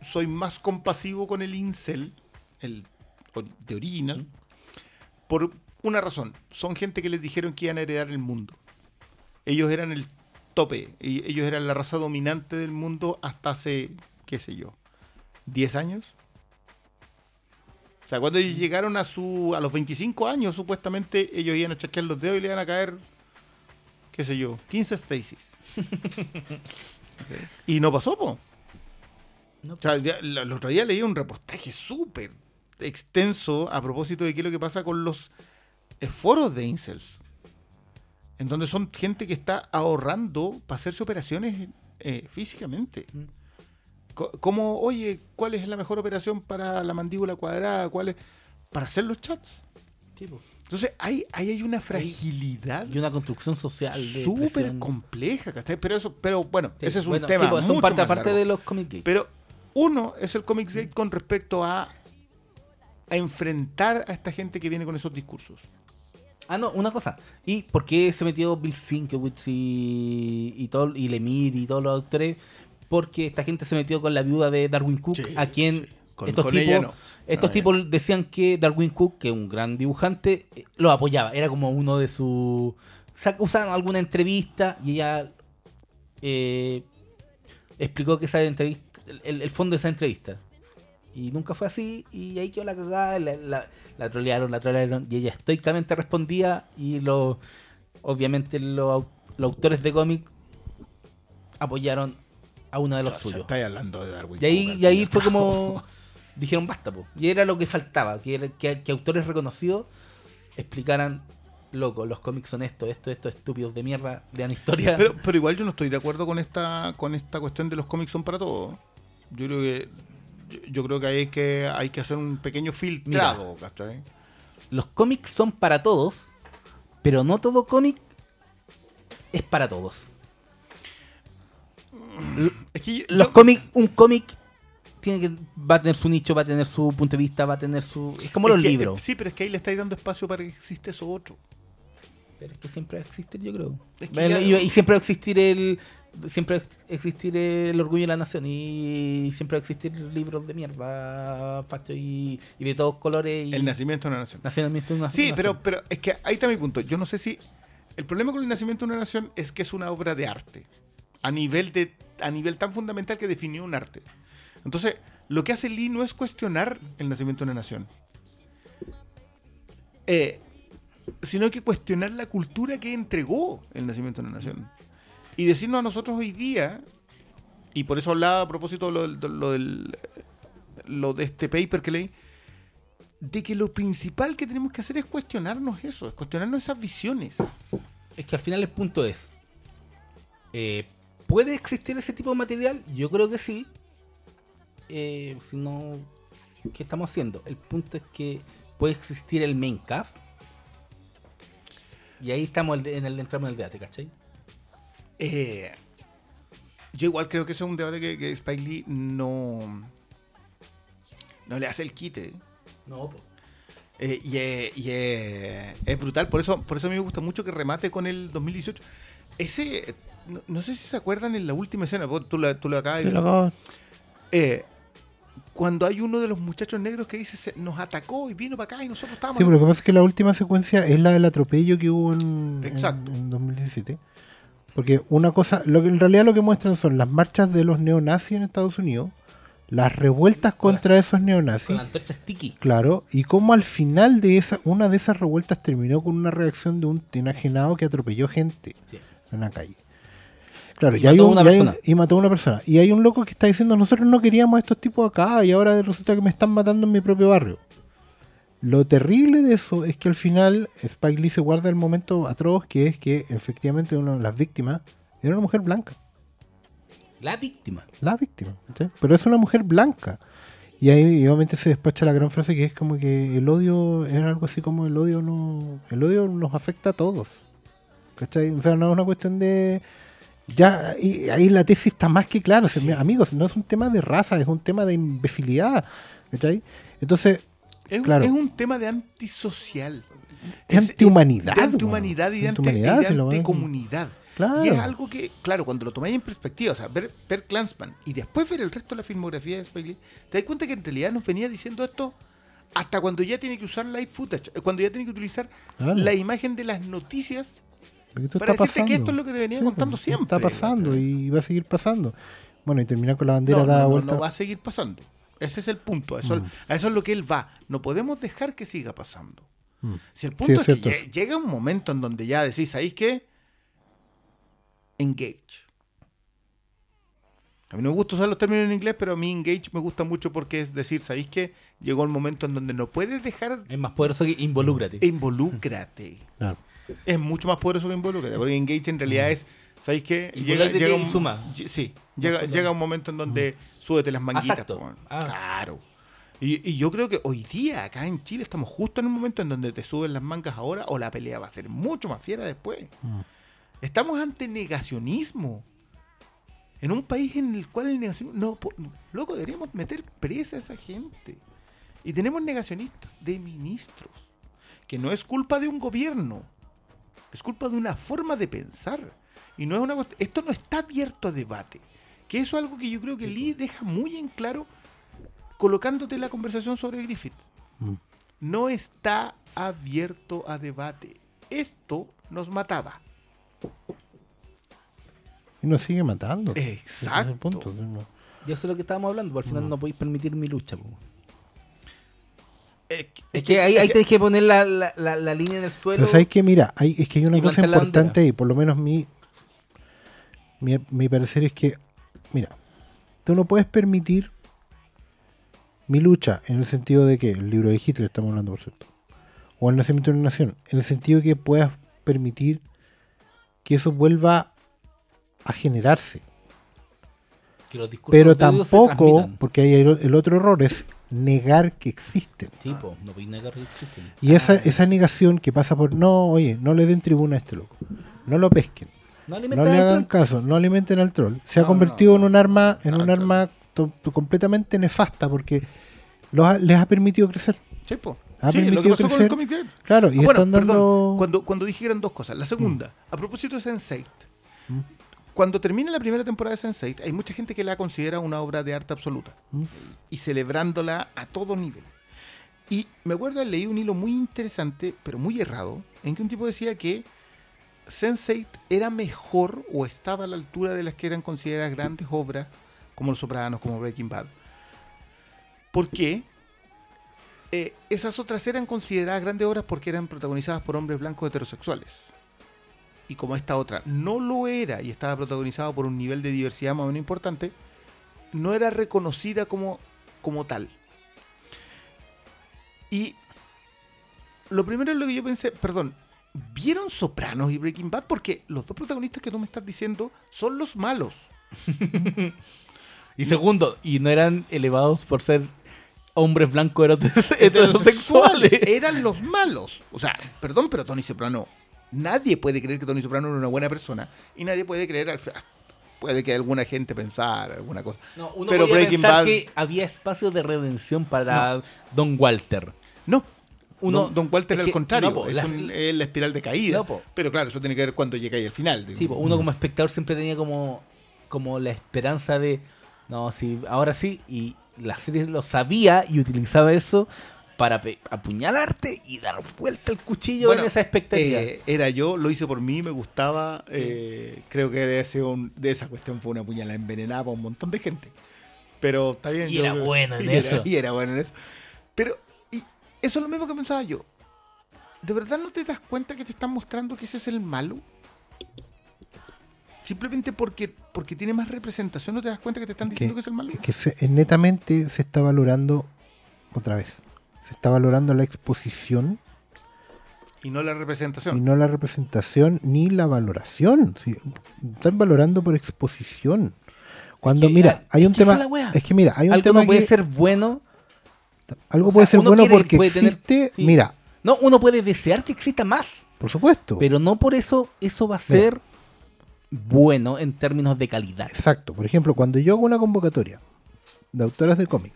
[SPEAKER 3] soy más compasivo con el incel, el de original, por una razón. Son gente que les dijeron que iban a heredar el mundo. Ellos eran el tope. Ellos eran la raza dominante del mundo hasta hace, qué sé yo, 10 años. O sea, cuando ellos llegaron a su a los 25 años, supuestamente ellos iban a chasquear los dedos y le iban a caer, qué sé yo, 15 Stacy's. y no pasó, po.
[SPEAKER 4] No,
[SPEAKER 3] O sea, el otro día leí un reportaje súper extenso a propósito de qué es lo que pasa con los eh, foros de incels. En donde son gente que está ahorrando para hacerse operaciones eh, físicamente.
[SPEAKER 4] Mm.
[SPEAKER 3] Co- Como, oye, ¿cuál es la mejor operación para la mandíbula cuadrada? ¿Cuál es? Para hacer los chats. Entonces, ahí, ahí hay una fragilidad
[SPEAKER 4] Y una construcción social.
[SPEAKER 3] súper compleja, ¿cachai? Pero eso, pero bueno,
[SPEAKER 4] Sí,
[SPEAKER 3] ese es un
[SPEAKER 4] bueno,
[SPEAKER 3] tema
[SPEAKER 4] sí, son
[SPEAKER 3] mucho
[SPEAKER 4] parte
[SPEAKER 3] más
[SPEAKER 4] aparte
[SPEAKER 3] largo.
[SPEAKER 4] de los comic gays.
[SPEAKER 3] Pero uno es el Comics Gate con respecto a, a enfrentar a esta gente que viene con esos discursos.
[SPEAKER 4] Ah, no, una cosa. ¿Y por qué se metió Bill Sienkiewicz y, y, todo, y Lemire y todos los actores? Porque esta gente se metió con la viuda de Darwin Cook,
[SPEAKER 3] Sí,
[SPEAKER 4] a quien
[SPEAKER 3] sí. Con-
[SPEAKER 4] estos
[SPEAKER 3] con
[SPEAKER 4] tipos,
[SPEAKER 3] ella no.
[SPEAKER 4] estos
[SPEAKER 3] No,
[SPEAKER 4] tipos decían que Darwin Cook, que es un gran dibujante, eh, lo apoyaba. Era como uno de sus... Usaban alguna entrevista y ella eh, explicó que esa entrevista, el, el fondo de esa entrevista. Y nunca fue así, y ahí quedó la cagada, la, la, la trolearon, la trolearon, y ella estoicamente respondía, y lo, obviamente los, au- los autores de cómic apoyaron a uno de los suyos.
[SPEAKER 3] estáis hablando de Darwin.
[SPEAKER 4] Y ahí,
[SPEAKER 3] Cook,
[SPEAKER 4] y ahí fue como. Dijeron basta, po. Y era lo que faltaba, que, era- que, que autores reconocidos explicaran, loco, los cómics son esto, esto, esto, estúpidos de mierda, lean historia.
[SPEAKER 3] Pero, pero igual yo no estoy de acuerdo con esta, con esta cuestión de los cómics son para todos. Yo creo que yo, yo creo que hay que hay que hacer un pequeño filtrado.
[SPEAKER 4] Los cómics son para todos, pero no todo cómic es para todos.
[SPEAKER 3] Es que yo-
[SPEAKER 4] Los
[SPEAKER 3] yo-
[SPEAKER 4] cómics, un cómic tiene que, va a tener su nicho, va a tener su punto de vista, va a tener su... Es como
[SPEAKER 3] es
[SPEAKER 4] los
[SPEAKER 3] que-
[SPEAKER 4] libros.
[SPEAKER 3] Sí, pero es que ahí le estáis dando espacio para que existe eso otro.
[SPEAKER 4] Pero es que siempre va a existir, yo creo.
[SPEAKER 3] Es que
[SPEAKER 4] y, y siempre va a existir el. Siempre va a existir el orgullo de la nación. Y siempre va a existir libros de mierda, facho y, y de todos colores. Y
[SPEAKER 3] El nacimiento de una nación.
[SPEAKER 4] nacionalmente de una
[SPEAKER 3] Sí,
[SPEAKER 4] nación.
[SPEAKER 3] pero, pero es que ahí está mi punto. Yo no sé si. El problema con el nacimiento de una nación es que es una obra de arte. A nivel, de, a nivel tan fundamental que definió un arte. Entonces, lo que hace Lee no es cuestionar el nacimiento de una nación. Eh, sino que cuestionar la cultura que entregó el nacimiento de una nación. Y decirnos a nosotros hoy día, y por eso hablaba a propósito lo, de lo del- lo de este paper que leí, de que lo principal que tenemos que hacer es cuestionarnos eso, es cuestionarnos esas visiones.
[SPEAKER 4] Es que al final el punto es. eh, ¿Puede existir ese tipo de material? Yo creo que sí. Eh, si no, ¿qué estamos haciendo? El punto es que puede existir el main caf. Y ahí estamos en el entramos en el debate, ¿cachai?
[SPEAKER 3] Eh, yo igual creo que ese es un debate que, que Spike Lee no, no le hace el quite.
[SPEAKER 4] No, po.
[SPEAKER 3] Eh, y eh, y, eh, es brutal, por eso, por eso a mí me gusta mucho que remate con el 2018. Ese, no, no sé si se acuerdan en la última escena, vos- tú, la, tú lo acabas de
[SPEAKER 2] acabo-
[SPEAKER 3] Eh, cuando hay uno de los muchachos negros que dice, "Se- nos atacó y vino para acá y nosotros estábamos...
[SPEAKER 2] Sí, pero lo que pasa es que la última secuencia es la del atropello que hubo en, en-
[SPEAKER 3] Exacto.
[SPEAKER 2] en 2017. Porque una cosa, lo que en realidad lo que muestran son las marchas de los neonazis en Estados Unidos, las revueltas contra esos neonazis,
[SPEAKER 4] Con la antorcha sticky.
[SPEAKER 2] claro, y cómo al final de esa, una de esas revueltas terminó con una reacción de un enajenado que atropelló gente
[SPEAKER 4] Sí.
[SPEAKER 2] en la calle. Claro,
[SPEAKER 4] Y mató a
[SPEAKER 2] un-
[SPEAKER 4] una
[SPEAKER 2] y hay un-
[SPEAKER 4] persona.
[SPEAKER 2] y mató a una persona. Y hay un loco que está diciendo, nosotros no queríamos a estos tipos acá y ahora resulta que me están matando en mi propio barrio. Lo terrible de eso es que al final Spike Lee se guarda el momento atroz que es que efectivamente una de las víctimas era una mujer blanca.
[SPEAKER 4] La víctima.
[SPEAKER 2] La víctima. ¿cachai? Pero es una mujer blanca. Y ahí obviamente se despacha la gran frase que es como que el odio era algo así como el odio no. El odio nos afecta a todos. ¿cachai? O sea, no es una cuestión de... Ya, y ahí la tesis está más que clara. O sea, mira, amigos, no es un tema de raza, es un tema de imbecilidad. ¿Cachai? Entonces,
[SPEAKER 3] Es, un-
[SPEAKER 2] Claro.
[SPEAKER 3] es un tema de antisocial.
[SPEAKER 2] De antihumanidad,
[SPEAKER 3] De antihumanidad y de, anticomunidad.
[SPEAKER 2] claro.
[SPEAKER 3] Y es algo que, claro, cuando lo tomáis en perspectiva, o sea, ver, ver Clansman y después ver el resto de la filmografía de Spike Lee, te das cuenta que en realidad nos venía diciendo esto hasta cuando ya tiene que usar live footage, cuando ya tiene que utilizar
[SPEAKER 2] Claro.
[SPEAKER 3] la imagen de las noticias para decirte que esto es lo que te venía
[SPEAKER 2] Sí,
[SPEAKER 3] contando
[SPEAKER 2] pues,
[SPEAKER 3] siempre.
[SPEAKER 2] Está pasando y va a seguir pasando. Bueno, y terminar con la bandera
[SPEAKER 3] No, no,
[SPEAKER 2] dada
[SPEAKER 3] no,
[SPEAKER 2] vuelta.
[SPEAKER 3] no va a seguir pasando. Ese es el punto. A eso,
[SPEAKER 2] Mm.
[SPEAKER 3] a eso es lo que él va. No podemos dejar que siga pasando.
[SPEAKER 2] Mm.
[SPEAKER 3] Si el punto
[SPEAKER 2] es
[SPEAKER 3] es, que llega un momento en donde ya decís, ¿sabéis qué? Engage. A mí no me gusta usar los términos en inglés, pero a mí engage me gusta mucho porque es decir, ¿sabéis qué? Llegó el momento en donde no puedes dejar
[SPEAKER 4] Es más poderoso que involúcrate.
[SPEAKER 3] involúcrate.
[SPEAKER 2] Claro.
[SPEAKER 3] Es mucho más poderoso que involúcrate, porque engage en realidad es, ¿sabéis qué? Llega, llega un,
[SPEAKER 4] suma.
[SPEAKER 3] Sí, llega, un momento en donde súbete las manguitas.
[SPEAKER 4] Exacto.
[SPEAKER 3] po, weón.
[SPEAKER 4] Ah.
[SPEAKER 3] Claro. Y, y yo creo que hoy día, acá en Chile, estamos justo en un momento en donde te suben las mangas ahora o la pelea va a ser mucho más fiera después.
[SPEAKER 2] Mm.
[SPEAKER 3] Estamos ante negacionismo. En un país en el cual el negacionismo... No, loco, deberíamos meter presa a esa gente. Y tenemos negacionistas de ministros. Que no es culpa de un gobierno. Es culpa de una forma de pensar. Y no es una Esto no está abierto a debate. Que eso es algo que yo creo que Lee deja muy en claro colocándote la conversación sobre Griffith.
[SPEAKER 2] Mm.
[SPEAKER 3] No está abierto a debate. Esto nos mataba.
[SPEAKER 2] Y nos sigue matando. Es
[SPEAKER 3] Exacto.
[SPEAKER 2] punto, no.
[SPEAKER 4] Y eso es lo que estábamos hablando, porque al final no podéis permitir mi lucha. po.
[SPEAKER 3] Es que,
[SPEAKER 4] Es que ahí, ahí tenés que poner la, la, la, la línea en el suelo.
[SPEAKER 2] Pero sabes que mira, hay, es que hay una
[SPEAKER 4] y
[SPEAKER 2] cosa importante ahí, por lo menos mi, mi, mi parecer es que, mira, tú no puedes permitir mi lucha en el sentido de que el libro de Hitler, estamos hablando por cierto, o el nacimiento de una nación, en el sentido de que puedas permitir que eso vuelva a generarse.
[SPEAKER 4] que los discursos
[SPEAKER 2] Pero tampoco, porque hay el, el otro error es negar que existen.
[SPEAKER 4] Sí, po, no podéis negar que existen.
[SPEAKER 2] Y esa, esa negación que pasa por, no, oye, no le den tribuna a este loco, no lo pesquen.
[SPEAKER 4] No
[SPEAKER 2] No le hagan
[SPEAKER 4] troll.
[SPEAKER 2] caso, no alimenten al troll. Se ha convertido
[SPEAKER 3] no,
[SPEAKER 2] en un arma, en un arma completamente nefasta porque los les ha permitido crecer.
[SPEAKER 3] Sí, po.
[SPEAKER 2] Ha
[SPEAKER 3] Sí, lo que pasó con el
[SPEAKER 2] crecer.
[SPEAKER 3] Comic.
[SPEAKER 2] Claro, y
[SPEAKER 3] Ah, bueno,
[SPEAKER 2] están dando.
[SPEAKER 3] perdón, cuando, cuando dije eran dos cosas. La segunda, a propósito de Sense8.
[SPEAKER 2] Mm.
[SPEAKER 3] Cuando termina la primera temporada de Sense8, hay mucha gente que la considera una obra de arte absoluta.
[SPEAKER 2] Mm.
[SPEAKER 3] Y celebrándola a todo nivel. Y me acuerdo leí un hilo muy interesante, pero muy errado, en que un tipo decía que Sense8 era mejor o estaba a la altura de las que eran consideradas grandes obras, como Los Sopranos, como Breaking Bad. ¿Por qué? Eh, esas otras eran consideradas grandes obras porque eran protagonizadas por hombres blancos heterosexuales. Y como esta otra no lo era y estaba protagonizada por un nivel de diversidad más o menos importante, no era reconocida como, como tal. Y lo primero es lo que yo pensé, perdón, ¿vieron Sopranos y Breaking Bad? Porque los dos protagonistas que tú me estás diciendo son los malos.
[SPEAKER 4] Y segundo, y no eran elevados por ser hombres blancos heteros-
[SPEAKER 3] heterosexuales
[SPEAKER 4] heterosexuales.
[SPEAKER 3] eran los malos. O sea, perdón, pero Tony Soprano, nadie puede creer que Tony Soprano era una buena persona y nadie puede creer, al- puede que alguna gente pensara alguna cosa.
[SPEAKER 4] No, uno
[SPEAKER 3] Pero
[SPEAKER 4] podía
[SPEAKER 3] Breaking
[SPEAKER 4] pensar
[SPEAKER 3] Bad-
[SPEAKER 4] que había espacio de redención para Don Walter.
[SPEAKER 3] No.
[SPEAKER 4] Uno-
[SPEAKER 3] don, don Walter
[SPEAKER 4] es
[SPEAKER 3] al
[SPEAKER 4] que-
[SPEAKER 3] contrario,
[SPEAKER 4] no, po,
[SPEAKER 3] es,
[SPEAKER 4] las-
[SPEAKER 3] un- es la espiral de caída.
[SPEAKER 4] No, po.
[SPEAKER 3] pero claro, eso tiene que ver cuando llega ahí al final.
[SPEAKER 4] Sí, pues, uno como espectador siempre tenía como, como la esperanza de, no, sí, ahora sí, y la serie lo sabía y utilizaba eso para apuñalarte y dar vuelta el cuchillo
[SPEAKER 3] Bueno,
[SPEAKER 4] en esa expectativa.
[SPEAKER 3] Eh, era yo, lo hice por mí, me gustaba. eh, creo que de, ese de esa cuestión fue una puñalada envenenada para un montón de gente. Pero está bien.
[SPEAKER 4] Y
[SPEAKER 3] yo-
[SPEAKER 4] era bueno en
[SPEAKER 3] y era-
[SPEAKER 4] eso.
[SPEAKER 3] y era bueno en eso. Pero eso es lo mismo que pensaba yo. ¿De verdad no te das cuenta que te están mostrando que ese es el malo? Simplemente porque, porque tiene más representación, ¿no te das cuenta que te están diciendo que, es el malo?
[SPEAKER 2] que se- netamente se está valorando otra vez. Se está valorando la exposición
[SPEAKER 3] Y no la
[SPEAKER 2] y
[SPEAKER 3] representación.
[SPEAKER 2] no la representación ni la valoración. sí. Están valorando por exposición. Cuando, mira,
[SPEAKER 4] ah,
[SPEAKER 2] hay un tema.
[SPEAKER 4] es
[SPEAKER 2] que mira, hay un
[SPEAKER 4] Algo
[SPEAKER 2] tema
[SPEAKER 4] no puede
[SPEAKER 2] que-
[SPEAKER 4] ser bueno.
[SPEAKER 2] Algo
[SPEAKER 4] o
[SPEAKER 2] puede
[SPEAKER 4] sea,
[SPEAKER 2] ser bueno
[SPEAKER 4] quiere-
[SPEAKER 2] porque
[SPEAKER 4] tener-
[SPEAKER 2] existe.
[SPEAKER 4] sí.
[SPEAKER 2] Mira,
[SPEAKER 4] No, uno puede desear que exista más,
[SPEAKER 2] Por supuesto.
[SPEAKER 4] pero no por eso eso va a
[SPEAKER 2] Mira.
[SPEAKER 4] ser bueno en términos de calidad.
[SPEAKER 2] Exacto. Por ejemplo, cuando yo hago una convocatoria de autoras de cómic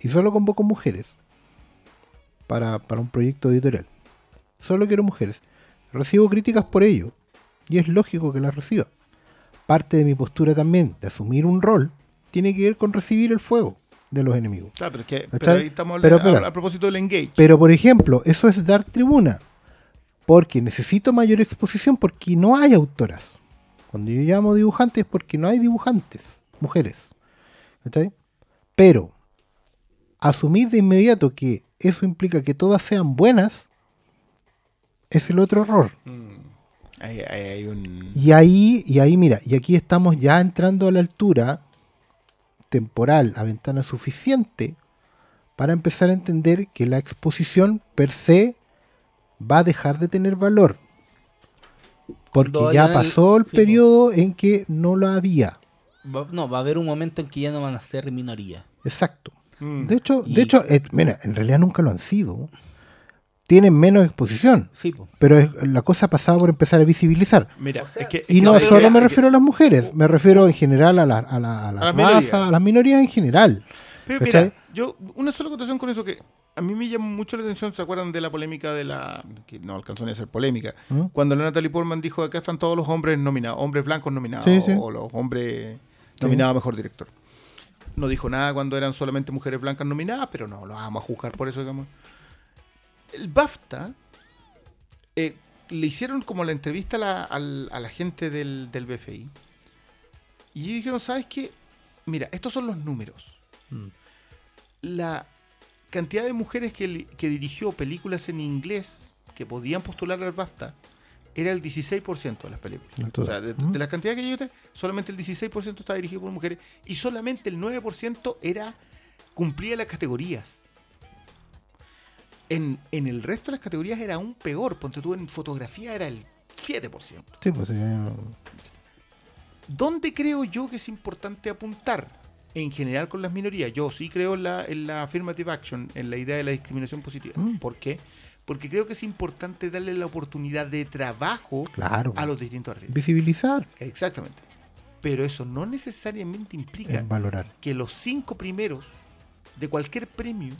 [SPEAKER 2] y solo convoco mujeres para, para un proyecto editorial, solo quiero mujeres, recibo críticas por ello. Y es lógico que las reciba. Parte de mi postura también de asumir un rol tiene que ver con recibir el fuego de los enemigos.
[SPEAKER 3] Claro, pero, es que, pero ahí estamos
[SPEAKER 2] Pero,
[SPEAKER 3] hablando- a, propósito del engage.
[SPEAKER 2] Pero, por ejemplo, eso es dar tribuna. Porque necesito mayor exposición porque no hay autoras. Cuando yo llamo dibujantes es porque no hay dibujantes, mujeres. ¿Cachai? Pero asumir de inmediato que eso implica que todas sean buenas es el otro error.
[SPEAKER 3] Hay un...
[SPEAKER 2] Y ahí, y ahí, mira, y aquí estamos ya entrando a la altura temporal, a ventana suficiente para empezar a entender que la exposición per se va a dejar de tener valor. Porque ya
[SPEAKER 4] el-
[SPEAKER 2] pasó el
[SPEAKER 4] sí, po.
[SPEAKER 2] periodo en que no lo había.
[SPEAKER 4] Va- no, va a haber un momento en que ya no van a ser minoría.
[SPEAKER 2] Exacto.
[SPEAKER 3] Mm.
[SPEAKER 2] De hecho,
[SPEAKER 4] Y-
[SPEAKER 2] de hecho, eh, mira, en realidad nunca lo han sido. Tienen menos exposición.
[SPEAKER 4] Sí, po.
[SPEAKER 2] Pero es- la cosa pasaba por empezar a visibilizar.
[SPEAKER 3] Mira,
[SPEAKER 4] O sea,
[SPEAKER 3] es que...
[SPEAKER 2] Y
[SPEAKER 3] es
[SPEAKER 2] no
[SPEAKER 3] que-
[SPEAKER 2] solo me refiero a las mujeres, me refiero en general a, la- a, la- a las
[SPEAKER 3] las
[SPEAKER 2] masas,
[SPEAKER 3] minorías.
[SPEAKER 2] a las minorías en general.
[SPEAKER 3] Pero
[SPEAKER 2] ¿Cachai?
[SPEAKER 3] mira, yo, una sola acotación con eso que a mí me llama mucho la atención, ¿se acuerdan de la polémica de la... que no alcanzó ni a ser polémica?
[SPEAKER 2] ¿Mm?
[SPEAKER 3] Cuando la Natalie Portman dijo, acá están todos los hombres nominados, hombres blancos nominados,
[SPEAKER 2] Sí, sí.
[SPEAKER 3] o los hombres nominados a Mejor Director. No dijo nada cuando eran solamente mujeres blancas nominadas, pero no, lo vamos a juzgar por eso, digamos. El BAFTA eh, le hicieron como la entrevista a la, al- a la gente del, del BFI. Y dijeron, ¿sabes qué? Mira, estos son los números. La cantidad de mujeres que, dirigió películas en inglés que podían postular al BAFTA era el 16% de las películas. O sea, de,
[SPEAKER 2] ¿Mm?
[SPEAKER 3] de la cantidad que yo tengo, solamente el 16% estaba dirigido por mujeres y solamente el 9% era cumplía las categorías. En, en el resto de las categorías era aún peor. Ponte tú en fotografía era el 7%.
[SPEAKER 2] Sí, pues, eh,
[SPEAKER 3] ¿Dónde creo yo que es importante apuntar? En general con las minorías. Yo sí creo en la, en la affirmative action, en la idea de la discriminación positiva.
[SPEAKER 2] Mm.
[SPEAKER 3] ¿Por qué? Porque creo que es importante darle la oportunidad de trabajo
[SPEAKER 2] claro.
[SPEAKER 3] a los distintos artistas.
[SPEAKER 2] Visibilizar,
[SPEAKER 3] Exactamente. Pero eso no necesariamente implica
[SPEAKER 2] valorar.
[SPEAKER 3] que los cinco primeros de cualquier premio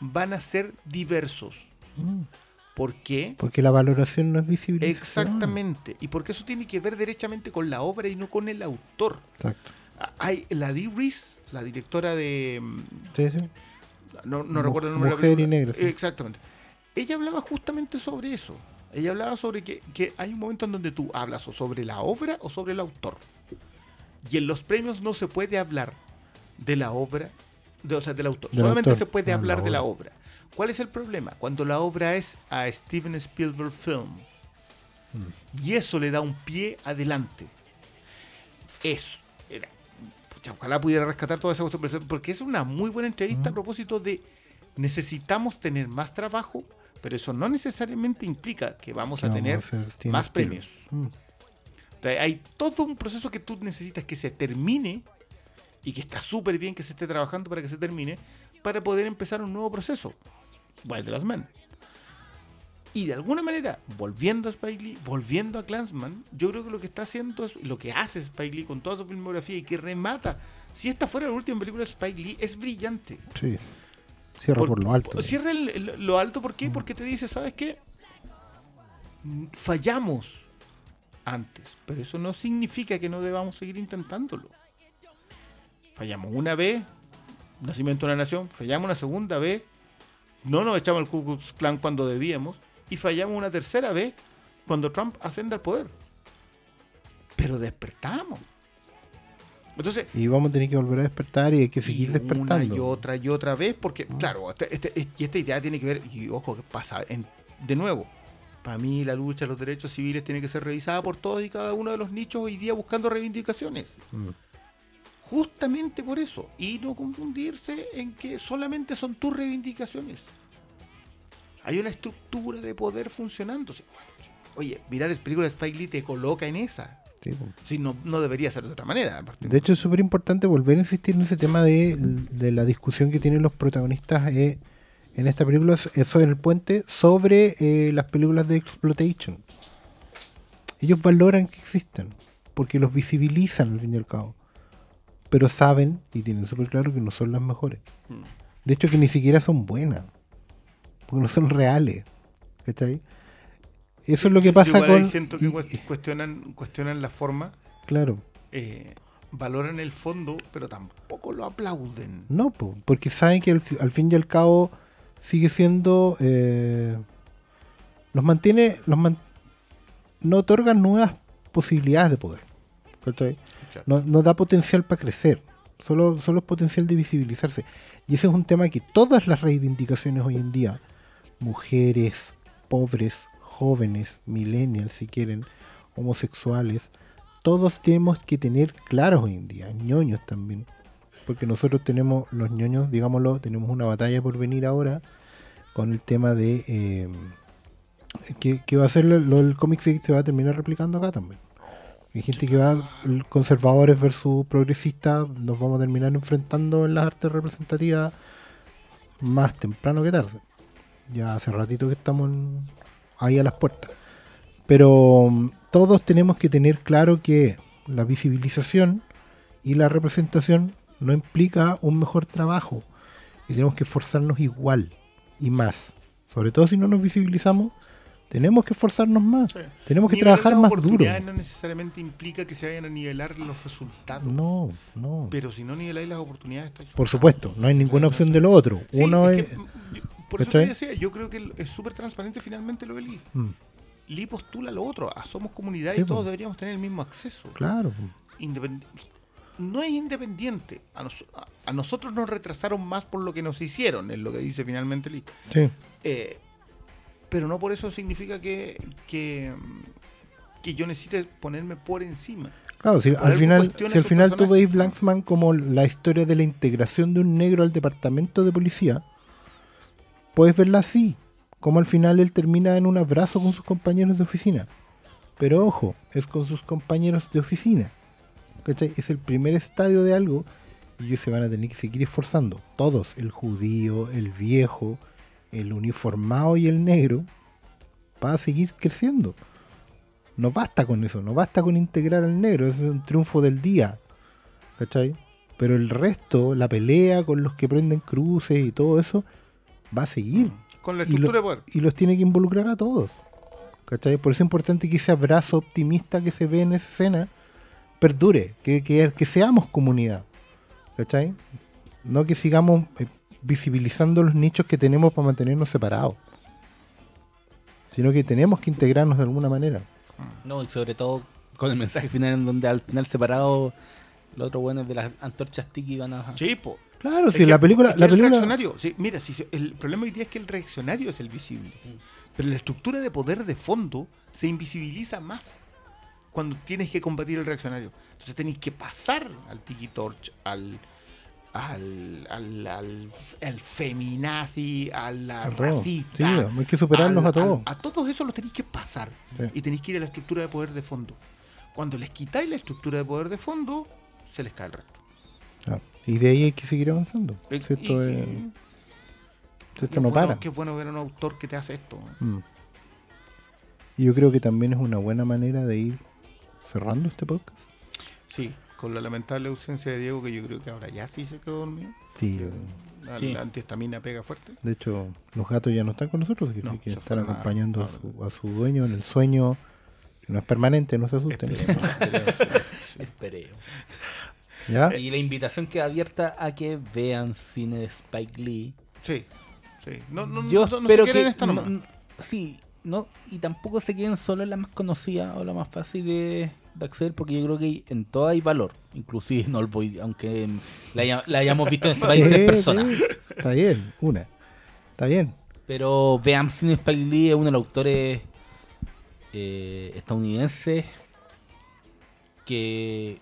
[SPEAKER 3] van a ser diversos.
[SPEAKER 2] Mm.
[SPEAKER 3] ¿Por qué?
[SPEAKER 2] Porque la valoración no es visibilización.
[SPEAKER 3] Exactamente. Y porque eso tiene que ver derechamente con la obra y no con el autor.
[SPEAKER 2] Exacto.
[SPEAKER 3] Ah, Hay la Dee Reese, la directora de. mm,
[SPEAKER 2] Sí, sí.
[SPEAKER 3] No, recuerdo el nombre de la
[SPEAKER 2] Mujer y. Negro, sí.
[SPEAKER 3] Exactamente. Ella hablaba justamente sobre eso. Ella hablaba sobre que, que hay un momento en donde tú hablas o sobre la obra o sobre el autor. Y en los premios no se puede hablar de la obra, de, o sea, del autor.
[SPEAKER 2] Del
[SPEAKER 3] Solamente
[SPEAKER 2] autor,
[SPEAKER 3] se puede
[SPEAKER 2] no,
[SPEAKER 3] hablar
[SPEAKER 2] la
[SPEAKER 3] de la
[SPEAKER 2] obra.
[SPEAKER 3] ¿Cuál es el problema? Cuando la obra es a Steven Spielberg Film.
[SPEAKER 2] Mm.
[SPEAKER 3] Y eso le da un pie adelante. Eso. Era, pucha, ojalá pudiera rescatar toda esa cuestión, porque es una muy buena entrevista a propósito de necesitamos tener más trabajo, pero eso no necesariamente implica que vamos a
[SPEAKER 2] vamos
[SPEAKER 3] tener
[SPEAKER 2] a
[SPEAKER 3] más premios.
[SPEAKER 2] Mm.
[SPEAKER 3] O sea, Hay todo un proceso que tú necesitas que se termine y que está súper bien que se esté trabajando para que se termine para poder empezar un nuevo proceso. Wild the Last Man. Y de alguna manera, volviendo a Spike Lee, volviendo a Clansman, yo creo que lo que está haciendo es lo que hace Spike Lee con toda su filmografía y que remata. Si esta fuera la última película de Spike Lee, es brillante.
[SPEAKER 2] Sí. Cierra por, lo alto.
[SPEAKER 3] Cierra el- el- lo alto, ¿por qué? Porque te dice, ¿sabes qué? Mm, Fallamos antes, pero eso no significa que no debamos seguir intentándolo. Fallamos una vez, nacimiento de una nación, fallamos una segunda vez, no nos echamos el Ku Klux Klan cuando debíamos, y fallamos una tercera vez cuando Trump ascende al poder. Pero despertamos. Entonces,
[SPEAKER 2] Y vamos a tener que volver a despertar y hay que seguir
[SPEAKER 3] y
[SPEAKER 2] despertando.
[SPEAKER 3] Una y otra y otra vez, porque, claro, este- este- y esta idea tiene que ver, y ojo, que pasa, en- de nuevo, para mí la lucha de los derechos civiles tiene que ser revisada por todos y cada uno de los nichos hoy día buscando reivindicaciones.
[SPEAKER 2] Mm.
[SPEAKER 3] Justamente por eso, y no confundirse en que solamente son tus reivindicaciones. Hay una estructura de poder funcionando. Oye, mirar las películas de Spike Lee te coloca en esa.
[SPEAKER 2] Sí,
[SPEAKER 3] no, no debería ser de otra manera.
[SPEAKER 2] De hecho, es súper importante volver a insistir en ese tema de, de la discusión que tienen los protagonistas eh, en esta película, eso en el puente, sobre eh, las películas de exploitation. Ellos valoran que existen, porque los visibilizan al fin y al cabo. Pero saben y tienen súper claro que no son las mejores.
[SPEAKER 3] Mm.
[SPEAKER 2] De hecho, que ni siquiera son buenas. Porque no son reales. ¿Cachai? Eso es lo que pasa con.
[SPEAKER 3] siento que cuestionan, cuestionan la forma,
[SPEAKER 2] claro.
[SPEAKER 3] eh, valoran el fondo, pero tampoco lo aplauden.
[SPEAKER 2] No, po, porque saben que al fin y al cabo sigue siendo. eh, los mantiene. Los man- no otorgan nuevas posibilidades de poder. ¿cachai? No, da potencial para crecer. Solo, solo es potencial de visibilizarse. Y ese es un tema que todas las reivindicaciones hoy en día, mujeres, pobres, jóvenes, millennials si quieren, homosexuales, todos tenemos que tener claros hoy en día, ñoños también. Porque nosotros tenemos, los ñoños, digámoslo, tenemos una batalla por venir ahora con el tema de eh, que, que va a ser lo, el cómic se, se va a terminar replicando acá también. Hay gente que va, conservadores versus progresistas, nos vamos a terminar enfrentando en las artes representativas más temprano que tarde. Ya hace ratito que estamos ahí a las puertas. Pero mm, todos tenemos que tener claro que la visibilización y la representación no implica un mejor trabajo. Y tenemos que esforzarnos igual y más. Sobre todo si no nos visibilizamos, tenemos que esforzarnos más.
[SPEAKER 3] Sí.
[SPEAKER 2] Tenemos que
[SPEAKER 3] Nivelar
[SPEAKER 2] trabajar más duro.
[SPEAKER 3] no necesariamente implica que se vayan a nivelar los resultados.
[SPEAKER 2] No, no.
[SPEAKER 3] Pero si no niveláis las oportunidades,
[SPEAKER 2] Por supuesto, no hay ninguna opción de lo otro.
[SPEAKER 3] Sí,
[SPEAKER 2] Uno
[SPEAKER 3] es
[SPEAKER 2] es.
[SPEAKER 3] que, mm, por eso te decía, yo creo que es súper transparente finalmente lo de Lee.
[SPEAKER 2] Mm,
[SPEAKER 3] Lee postula lo otro, a somos comunidad
[SPEAKER 2] Sí,
[SPEAKER 3] y todos deberíamos tener el mismo acceso.
[SPEAKER 2] claro.
[SPEAKER 3] Independ- No es independiente. A, nos- a- a nosotros nos retrasaron más por lo que nos hicieron, es lo que dice finalmente Lee.
[SPEAKER 2] Sí.
[SPEAKER 3] Eh, pero no por eso significa que, que, que yo necesite ponerme por encima.
[SPEAKER 2] Claro, si al final, si al final tú veis Blanksman como la historia de la integración de un negro al departamento de policía, puedes verla así, como al final él termina en un abrazo con sus compañeros de oficina. Pero ojo, es con sus compañeros de oficina. ¿cachai? Es el primer estadio de algo y ellos se van a tener que seguir esforzando. Todos, el judío, el viejo, el uniformado y el negro, para seguir creciendo. No basta con eso, no basta con integrar al negro, ese es un triunfo del día. ¿Cachai? Pero el resto, la pelea con los que prenden cruces y todo eso, va a seguir.
[SPEAKER 3] Con la estructura de poder.
[SPEAKER 2] Y los tiene que involucrar a todos. ¿Cachai? Por eso es importante que ese abrazo optimista que se ve en esa escena perdure, que, que- que seamos comunidad. ¿Cachai? No que sigamos eh, visibilizando los nichos que tenemos para mantenernos separados. Sino que tenemos que integrarnos de alguna manera.
[SPEAKER 4] No, y sobre todo con el mensaje final en donde al final separado los otros buenos de las antorchas tiki van a...
[SPEAKER 3] Sí, po.
[SPEAKER 2] Claro,
[SPEAKER 3] Es
[SPEAKER 2] si
[SPEAKER 3] que-
[SPEAKER 2] la película,
[SPEAKER 3] es que
[SPEAKER 2] la
[SPEAKER 3] el
[SPEAKER 2] película
[SPEAKER 3] reaccionario, sí, mira, si el problema hoy día es que el reaccionario es el visible. Pero la estructura de poder de fondo se invisibiliza más cuando tienes que combatir el reaccionario. Entonces tenéis que pasar al Tiki Torch, al al, al, al, al feminazi, al
[SPEAKER 2] A
[SPEAKER 3] racista.
[SPEAKER 2] Sí, hay que superarlos
[SPEAKER 3] al-
[SPEAKER 2] a todos.
[SPEAKER 3] a todos esos los tenéis que pasar.
[SPEAKER 2] Sí.
[SPEAKER 3] Y tenéis que ir a la estructura de poder de fondo. Cuando les quitáis la estructura de poder de fondo, se les cae el resto.
[SPEAKER 2] Ah, y de ahí hay que seguir avanzando.
[SPEAKER 3] Y-
[SPEAKER 2] Si esto,
[SPEAKER 3] y-
[SPEAKER 2] es- si esto no
[SPEAKER 3] bueno-
[SPEAKER 2] para.
[SPEAKER 3] Qué bueno ver a un autor que te hace esto.
[SPEAKER 2] Mm. Y yo creo que también es una buena manera de ir cerrando este podcast.
[SPEAKER 3] Sí, con la lamentable ausencia de Diego, que yo creo que ahora ya sí se quedó dormido.
[SPEAKER 2] Sí, yo-
[SPEAKER 3] La,
[SPEAKER 4] Sí.
[SPEAKER 3] la antihistamina pega fuerte.
[SPEAKER 2] de hecho, los gatos ya no están con nosotros, así que
[SPEAKER 3] No,
[SPEAKER 2] que están acompañando a,
[SPEAKER 3] a-
[SPEAKER 2] su, a su dueño en el sueño. No es permanente, no se asusten.
[SPEAKER 3] Esperemos, esperemos, sí, sí.
[SPEAKER 4] Espereo.
[SPEAKER 2] ¿Ya?
[SPEAKER 4] Y la invitación queda abierta a que vean cine de Spike Lee.
[SPEAKER 3] Sí, sí. No, no,
[SPEAKER 4] Yo
[SPEAKER 3] no, no
[SPEAKER 4] espero
[SPEAKER 3] se queden
[SPEAKER 4] que...
[SPEAKER 3] esta
[SPEAKER 4] no-
[SPEAKER 3] nomás.
[SPEAKER 4] no- sí, no, y tampoco se queden solo en la más conocida o la más fácil de, de acceder, porque yo creo que en todas hay valor. Inclusive no voy, aunque la, haya- la hayamos visto en este país tres
[SPEAKER 2] Sí,
[SPEAKER 4] personas.
[SPEAKER 2] sí. Está bien, una. Está bien.
[SPEAKER 4] Pero vean cine de Spike Lee es uno de los autores eh, estadounidenses que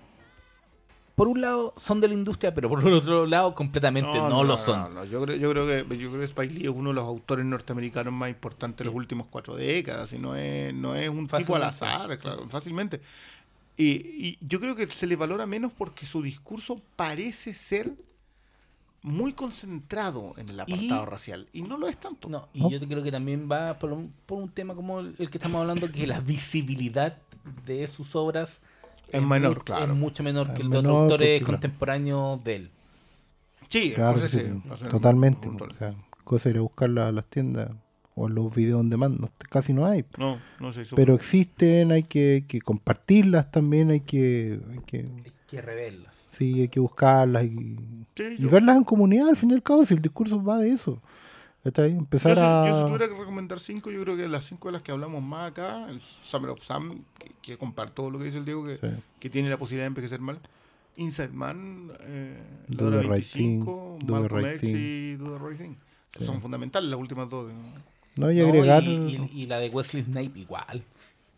[SPEAKER 4] por un lado son de la industria, pero por otro lado completamente no, lo son.
[SPEAKER 3] no. Yo, creo, yo, creo que, yo creo que Spike Lee es uno de los autores norteamericanos más importantes de los últimos cuatro décadas. Y no es, no es un tipo al
[SPEAKER 4] Fácilmente.
[SPEAKER 3] azar, claro, fácilmente. Y, y yo creo que se le valora menos porque su discurso parece ser muy concentrado en el
[SPEAKER 4] Y-
[SPEAKER 3] apartado racial. Y no lo es tanto.
[SPEAKER 4] No, y
[SPEAKER 2] ¿No?
[SPEAKER 4] yo creo que también va por un, por un tema como el, el que estamos hablando, que la visibilidad de sus obras
[SPEAKER 3] Es menor, claro.
[SPEAKER 4] es mucho menor
[SPEAKER 2] Es
[SPEAKER 4] que el de otros autores contemporáneos de él.
[SPEAKER 3] Sí,
[SPEAKER 2] Claro,
[SPEAKER 3] pues
[SPEAKER 2] sí, sí, totalmente. O sea, cosa de ir a buscarla a las tiendas o en los videos on demand, no- casi no hay.
[SPEAKER 3] No, no se hizo.
[SPEAKER 2] Pero existen, hay que, que compartirlas también, hay que, hay que,
[SPEAKER 4] Hay que reverlas.
[SPEAKER 2] sí, hay que buscarlas y,
[SPEAKER 3] Sí,
[SPEAKER 2] y
[SPEAKER 3] yo-
[SPEAKER 2] verlas en comunidad, al fin y al cabo, si el discurso va de eso. ¿Cachai?
[SPEAKER 3] Yo,
[SPEAKER 2] Empezar
[SPEAKER 3] si,
[SPEAKER 2] a...
[SPEAKER 3] yo si tuviera que recomendar cinco, yo creo que las cinco de las que hablamos más acá, el Summer of Sam, que, que comparto lo que dice el Diego, que,
[SPEAKER 2] Sí.
[SPEAKER 3] que tiene la posibilidad de envejecer mal. Inside Man, eh, La Hora
[SPEAKER 2] the Right
[SPEAKER 3] 25,
[SPEAKER 2] Thing, Do the
[SPEAKER 3] Malcolm
[SPEAKER 2] Right
[SPEAKER 3] X
[SPEAKER 2] Thing.
[SPEAKER 3] y Do the Right Thing.
[SPEAKER 2] Sí.
[SPEAKER 3] Son fundamentales las últimas dos.
[SPEAKER 2] No, y
[SPEAKER 4] No,
[SPEAKER 2] agregar...
[SPEAKER 4] y, y- y la de Wesley Snipe igual.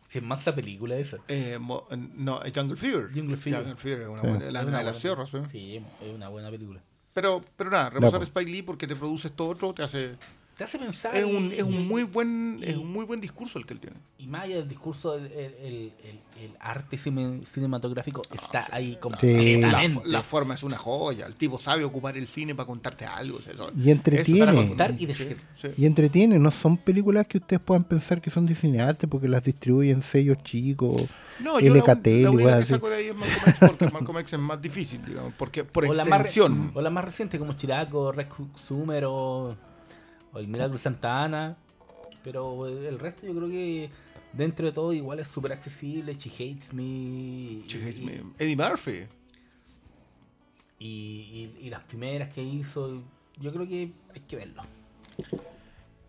[SPEAKER 4] Si es más la película esa.
[SPEAKER 3] Eh, mo- no, eh, Jungle Fever.
[SPEAKER 4] Jungle Fever.
[SPEAKER 3] es una
[SPEAKER 2] Sí.
[SPEAKER 3] buena, la
[SPEAKER 4] Es
[SPEAKER 3] de
[SPEAKER 4] una
[SPEAKER 3] la
[SPEAKER 4] buena
[SPEAKER 3] sierra, sí.
[SPEAKER 4] es una buena película.
[SPEAKER 3] Pero, pero nada, repasar
[SPEAKER 2] pues.
[SPEAKER 3] Spike Lee porque te produce esto otro, te hace...
[SPEAKER 4] Te hace pensar.
[SPEAKER 3] Es un,
[SPEAKER 4] y-
[SPEAKER 3] es un muy buen
[SPEAKER 4] y-
[SPEAKER 3] es un muy buen discurso el que él tiene.
[SPEAKER 4] Y más allá del discurso, el, el- el- el- el arte cine- cinematográfico está ahí
[SPEAKER 2] Sí.
[SPEAKER 4] completamente.
[SPEAKER 3] La, la forma es una joya. El tipo sabe ocupar el cine para contarte algo. o sea, eso-
[SPEAKER 2] Y entretiene.
[SPEAKER 4] y decir.
[SPEAKER 3] Sí, sí.
[SPEAKER 2] Y entretiene, no son películas que ustedes puedan pensar que son de cinearte porque las distribuyen sellos chicos.
[SPEAKER 3] No, yo la,
[SPEAKER 2] LKT,
[SPEAKER 3] la que
[SPEAKER 2] así.
[SPEAKER 3] saco de ahí es Malcolm X porque Malcolm X es más difícil, digamos, porque por
[SPEAKER 4] o la, más,
[SPEAKER 3] extensión.
[SPEAKER 4] o la más reciente como Chiraco, Red Sumer o, o el Milagro Santa Ana. Pero el resto yo creo que dentro de todo igual es súper accesible. She Hates Me.
[SPEAKER 3] Che, es
[SPEAKER 4] y-
[SPEAKER 3] mi- Eddie Murphy.
[SPEAKER 4] y, y- y las primeras que hizo, yo creo que hay que verlo.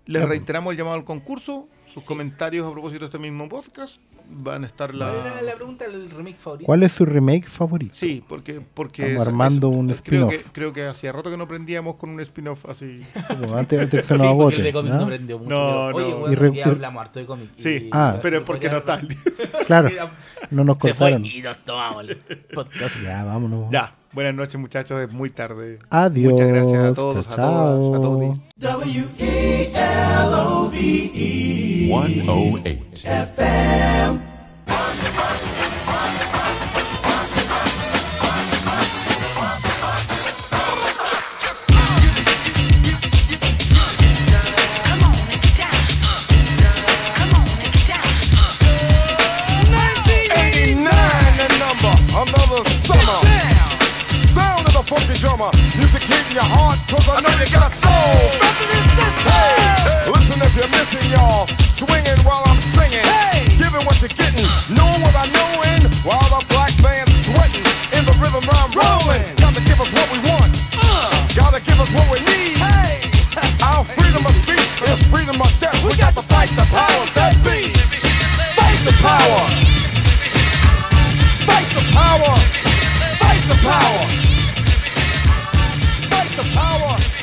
[SPEAKER 3] Les reiteramos el llamado al concurso. Sus comentarios a propósito de este mismo podcast van a estar la.
[SPEAKER 4] ¿Cuál era la pregunta del remake favorito?
[SPEAKER 2] ¿Cuál es su remake favorito?
[SPEAKER 3] Sí, porque, porque
[SPEAKER 2] Estamos armando
[SPEAKER 3] es-
[SPEAKER 2] un
[SPEAKER 3] es- creo que,
[SPEAKER 2] spin-off.
[SPEAKER 3] creo que hacía rato que no prendíamos con un spin-off así.
[SPEAKER 2] Bueno, antes, antes que se
[SPEAKER 4] Sí,
[SPEAKER 2] nos
[SPEAKER 4] porque el
[SPEAKER 2] agote.
[SPEAKER 4] de cómic
[SPEAKER 2] ¿no?
[SPEAKER 4] no prendió mucho.
[SPEAKER 3] No,
[SPEAKER 4] Oye, bueno,
[SPEAKER 2] Y re-
[SPEAKER 4] ya
[SPEAKER 2] y-
[SPEAKER 4] hablamos harto de cómic.
[SPEAKER 3] Sí,
[SPEAKER 4] y-
[SPEAKER 2] Ah.
[SPEAKER 3] pero es porque no
[SPEAKER 4] ya-
[SPEAKER 3] está el día.
[SPEAKER 2] Claro, no nos
[SPEAKER 4] Se fue
[SPEAKER 2] cortaron.
[SPEAKER 4] y nos tomamos el podcast.
[SPEAKER 2] Ya, vámonos.
[SPEAKER 3] Ya, buenas noches muchachos, es muy tarde.
[SPEAKER 2] Adiós.
[SPEAKER 3] Muchas gracias a todos,
[SPEAKER 2] chao,
[SPEAKER 3] a todas, a
[SPEAKER 2] chao.
[SPEAKER 3] todos.
[SPEAKER 6] W-E-L-O-V-E
[SPEAKER 7] 108.
[SPEAKER 8] the funky drummer. Music hitting your heart, cause I know you got a soul. Hey, listen if you're missing, y'all. Swinging while I'm singing. Hey. Giving what you're getting. Knowing what I knowin'. While the black band's sweating. In the rhythm I'm rolling. Gotta give us what we want. Uh. Gotta give us what we need. Hey. Our freedom of speech is freedom of death. We, we got, got to fight the powers that be. Fight the power. Fight the power. Fight the power the power.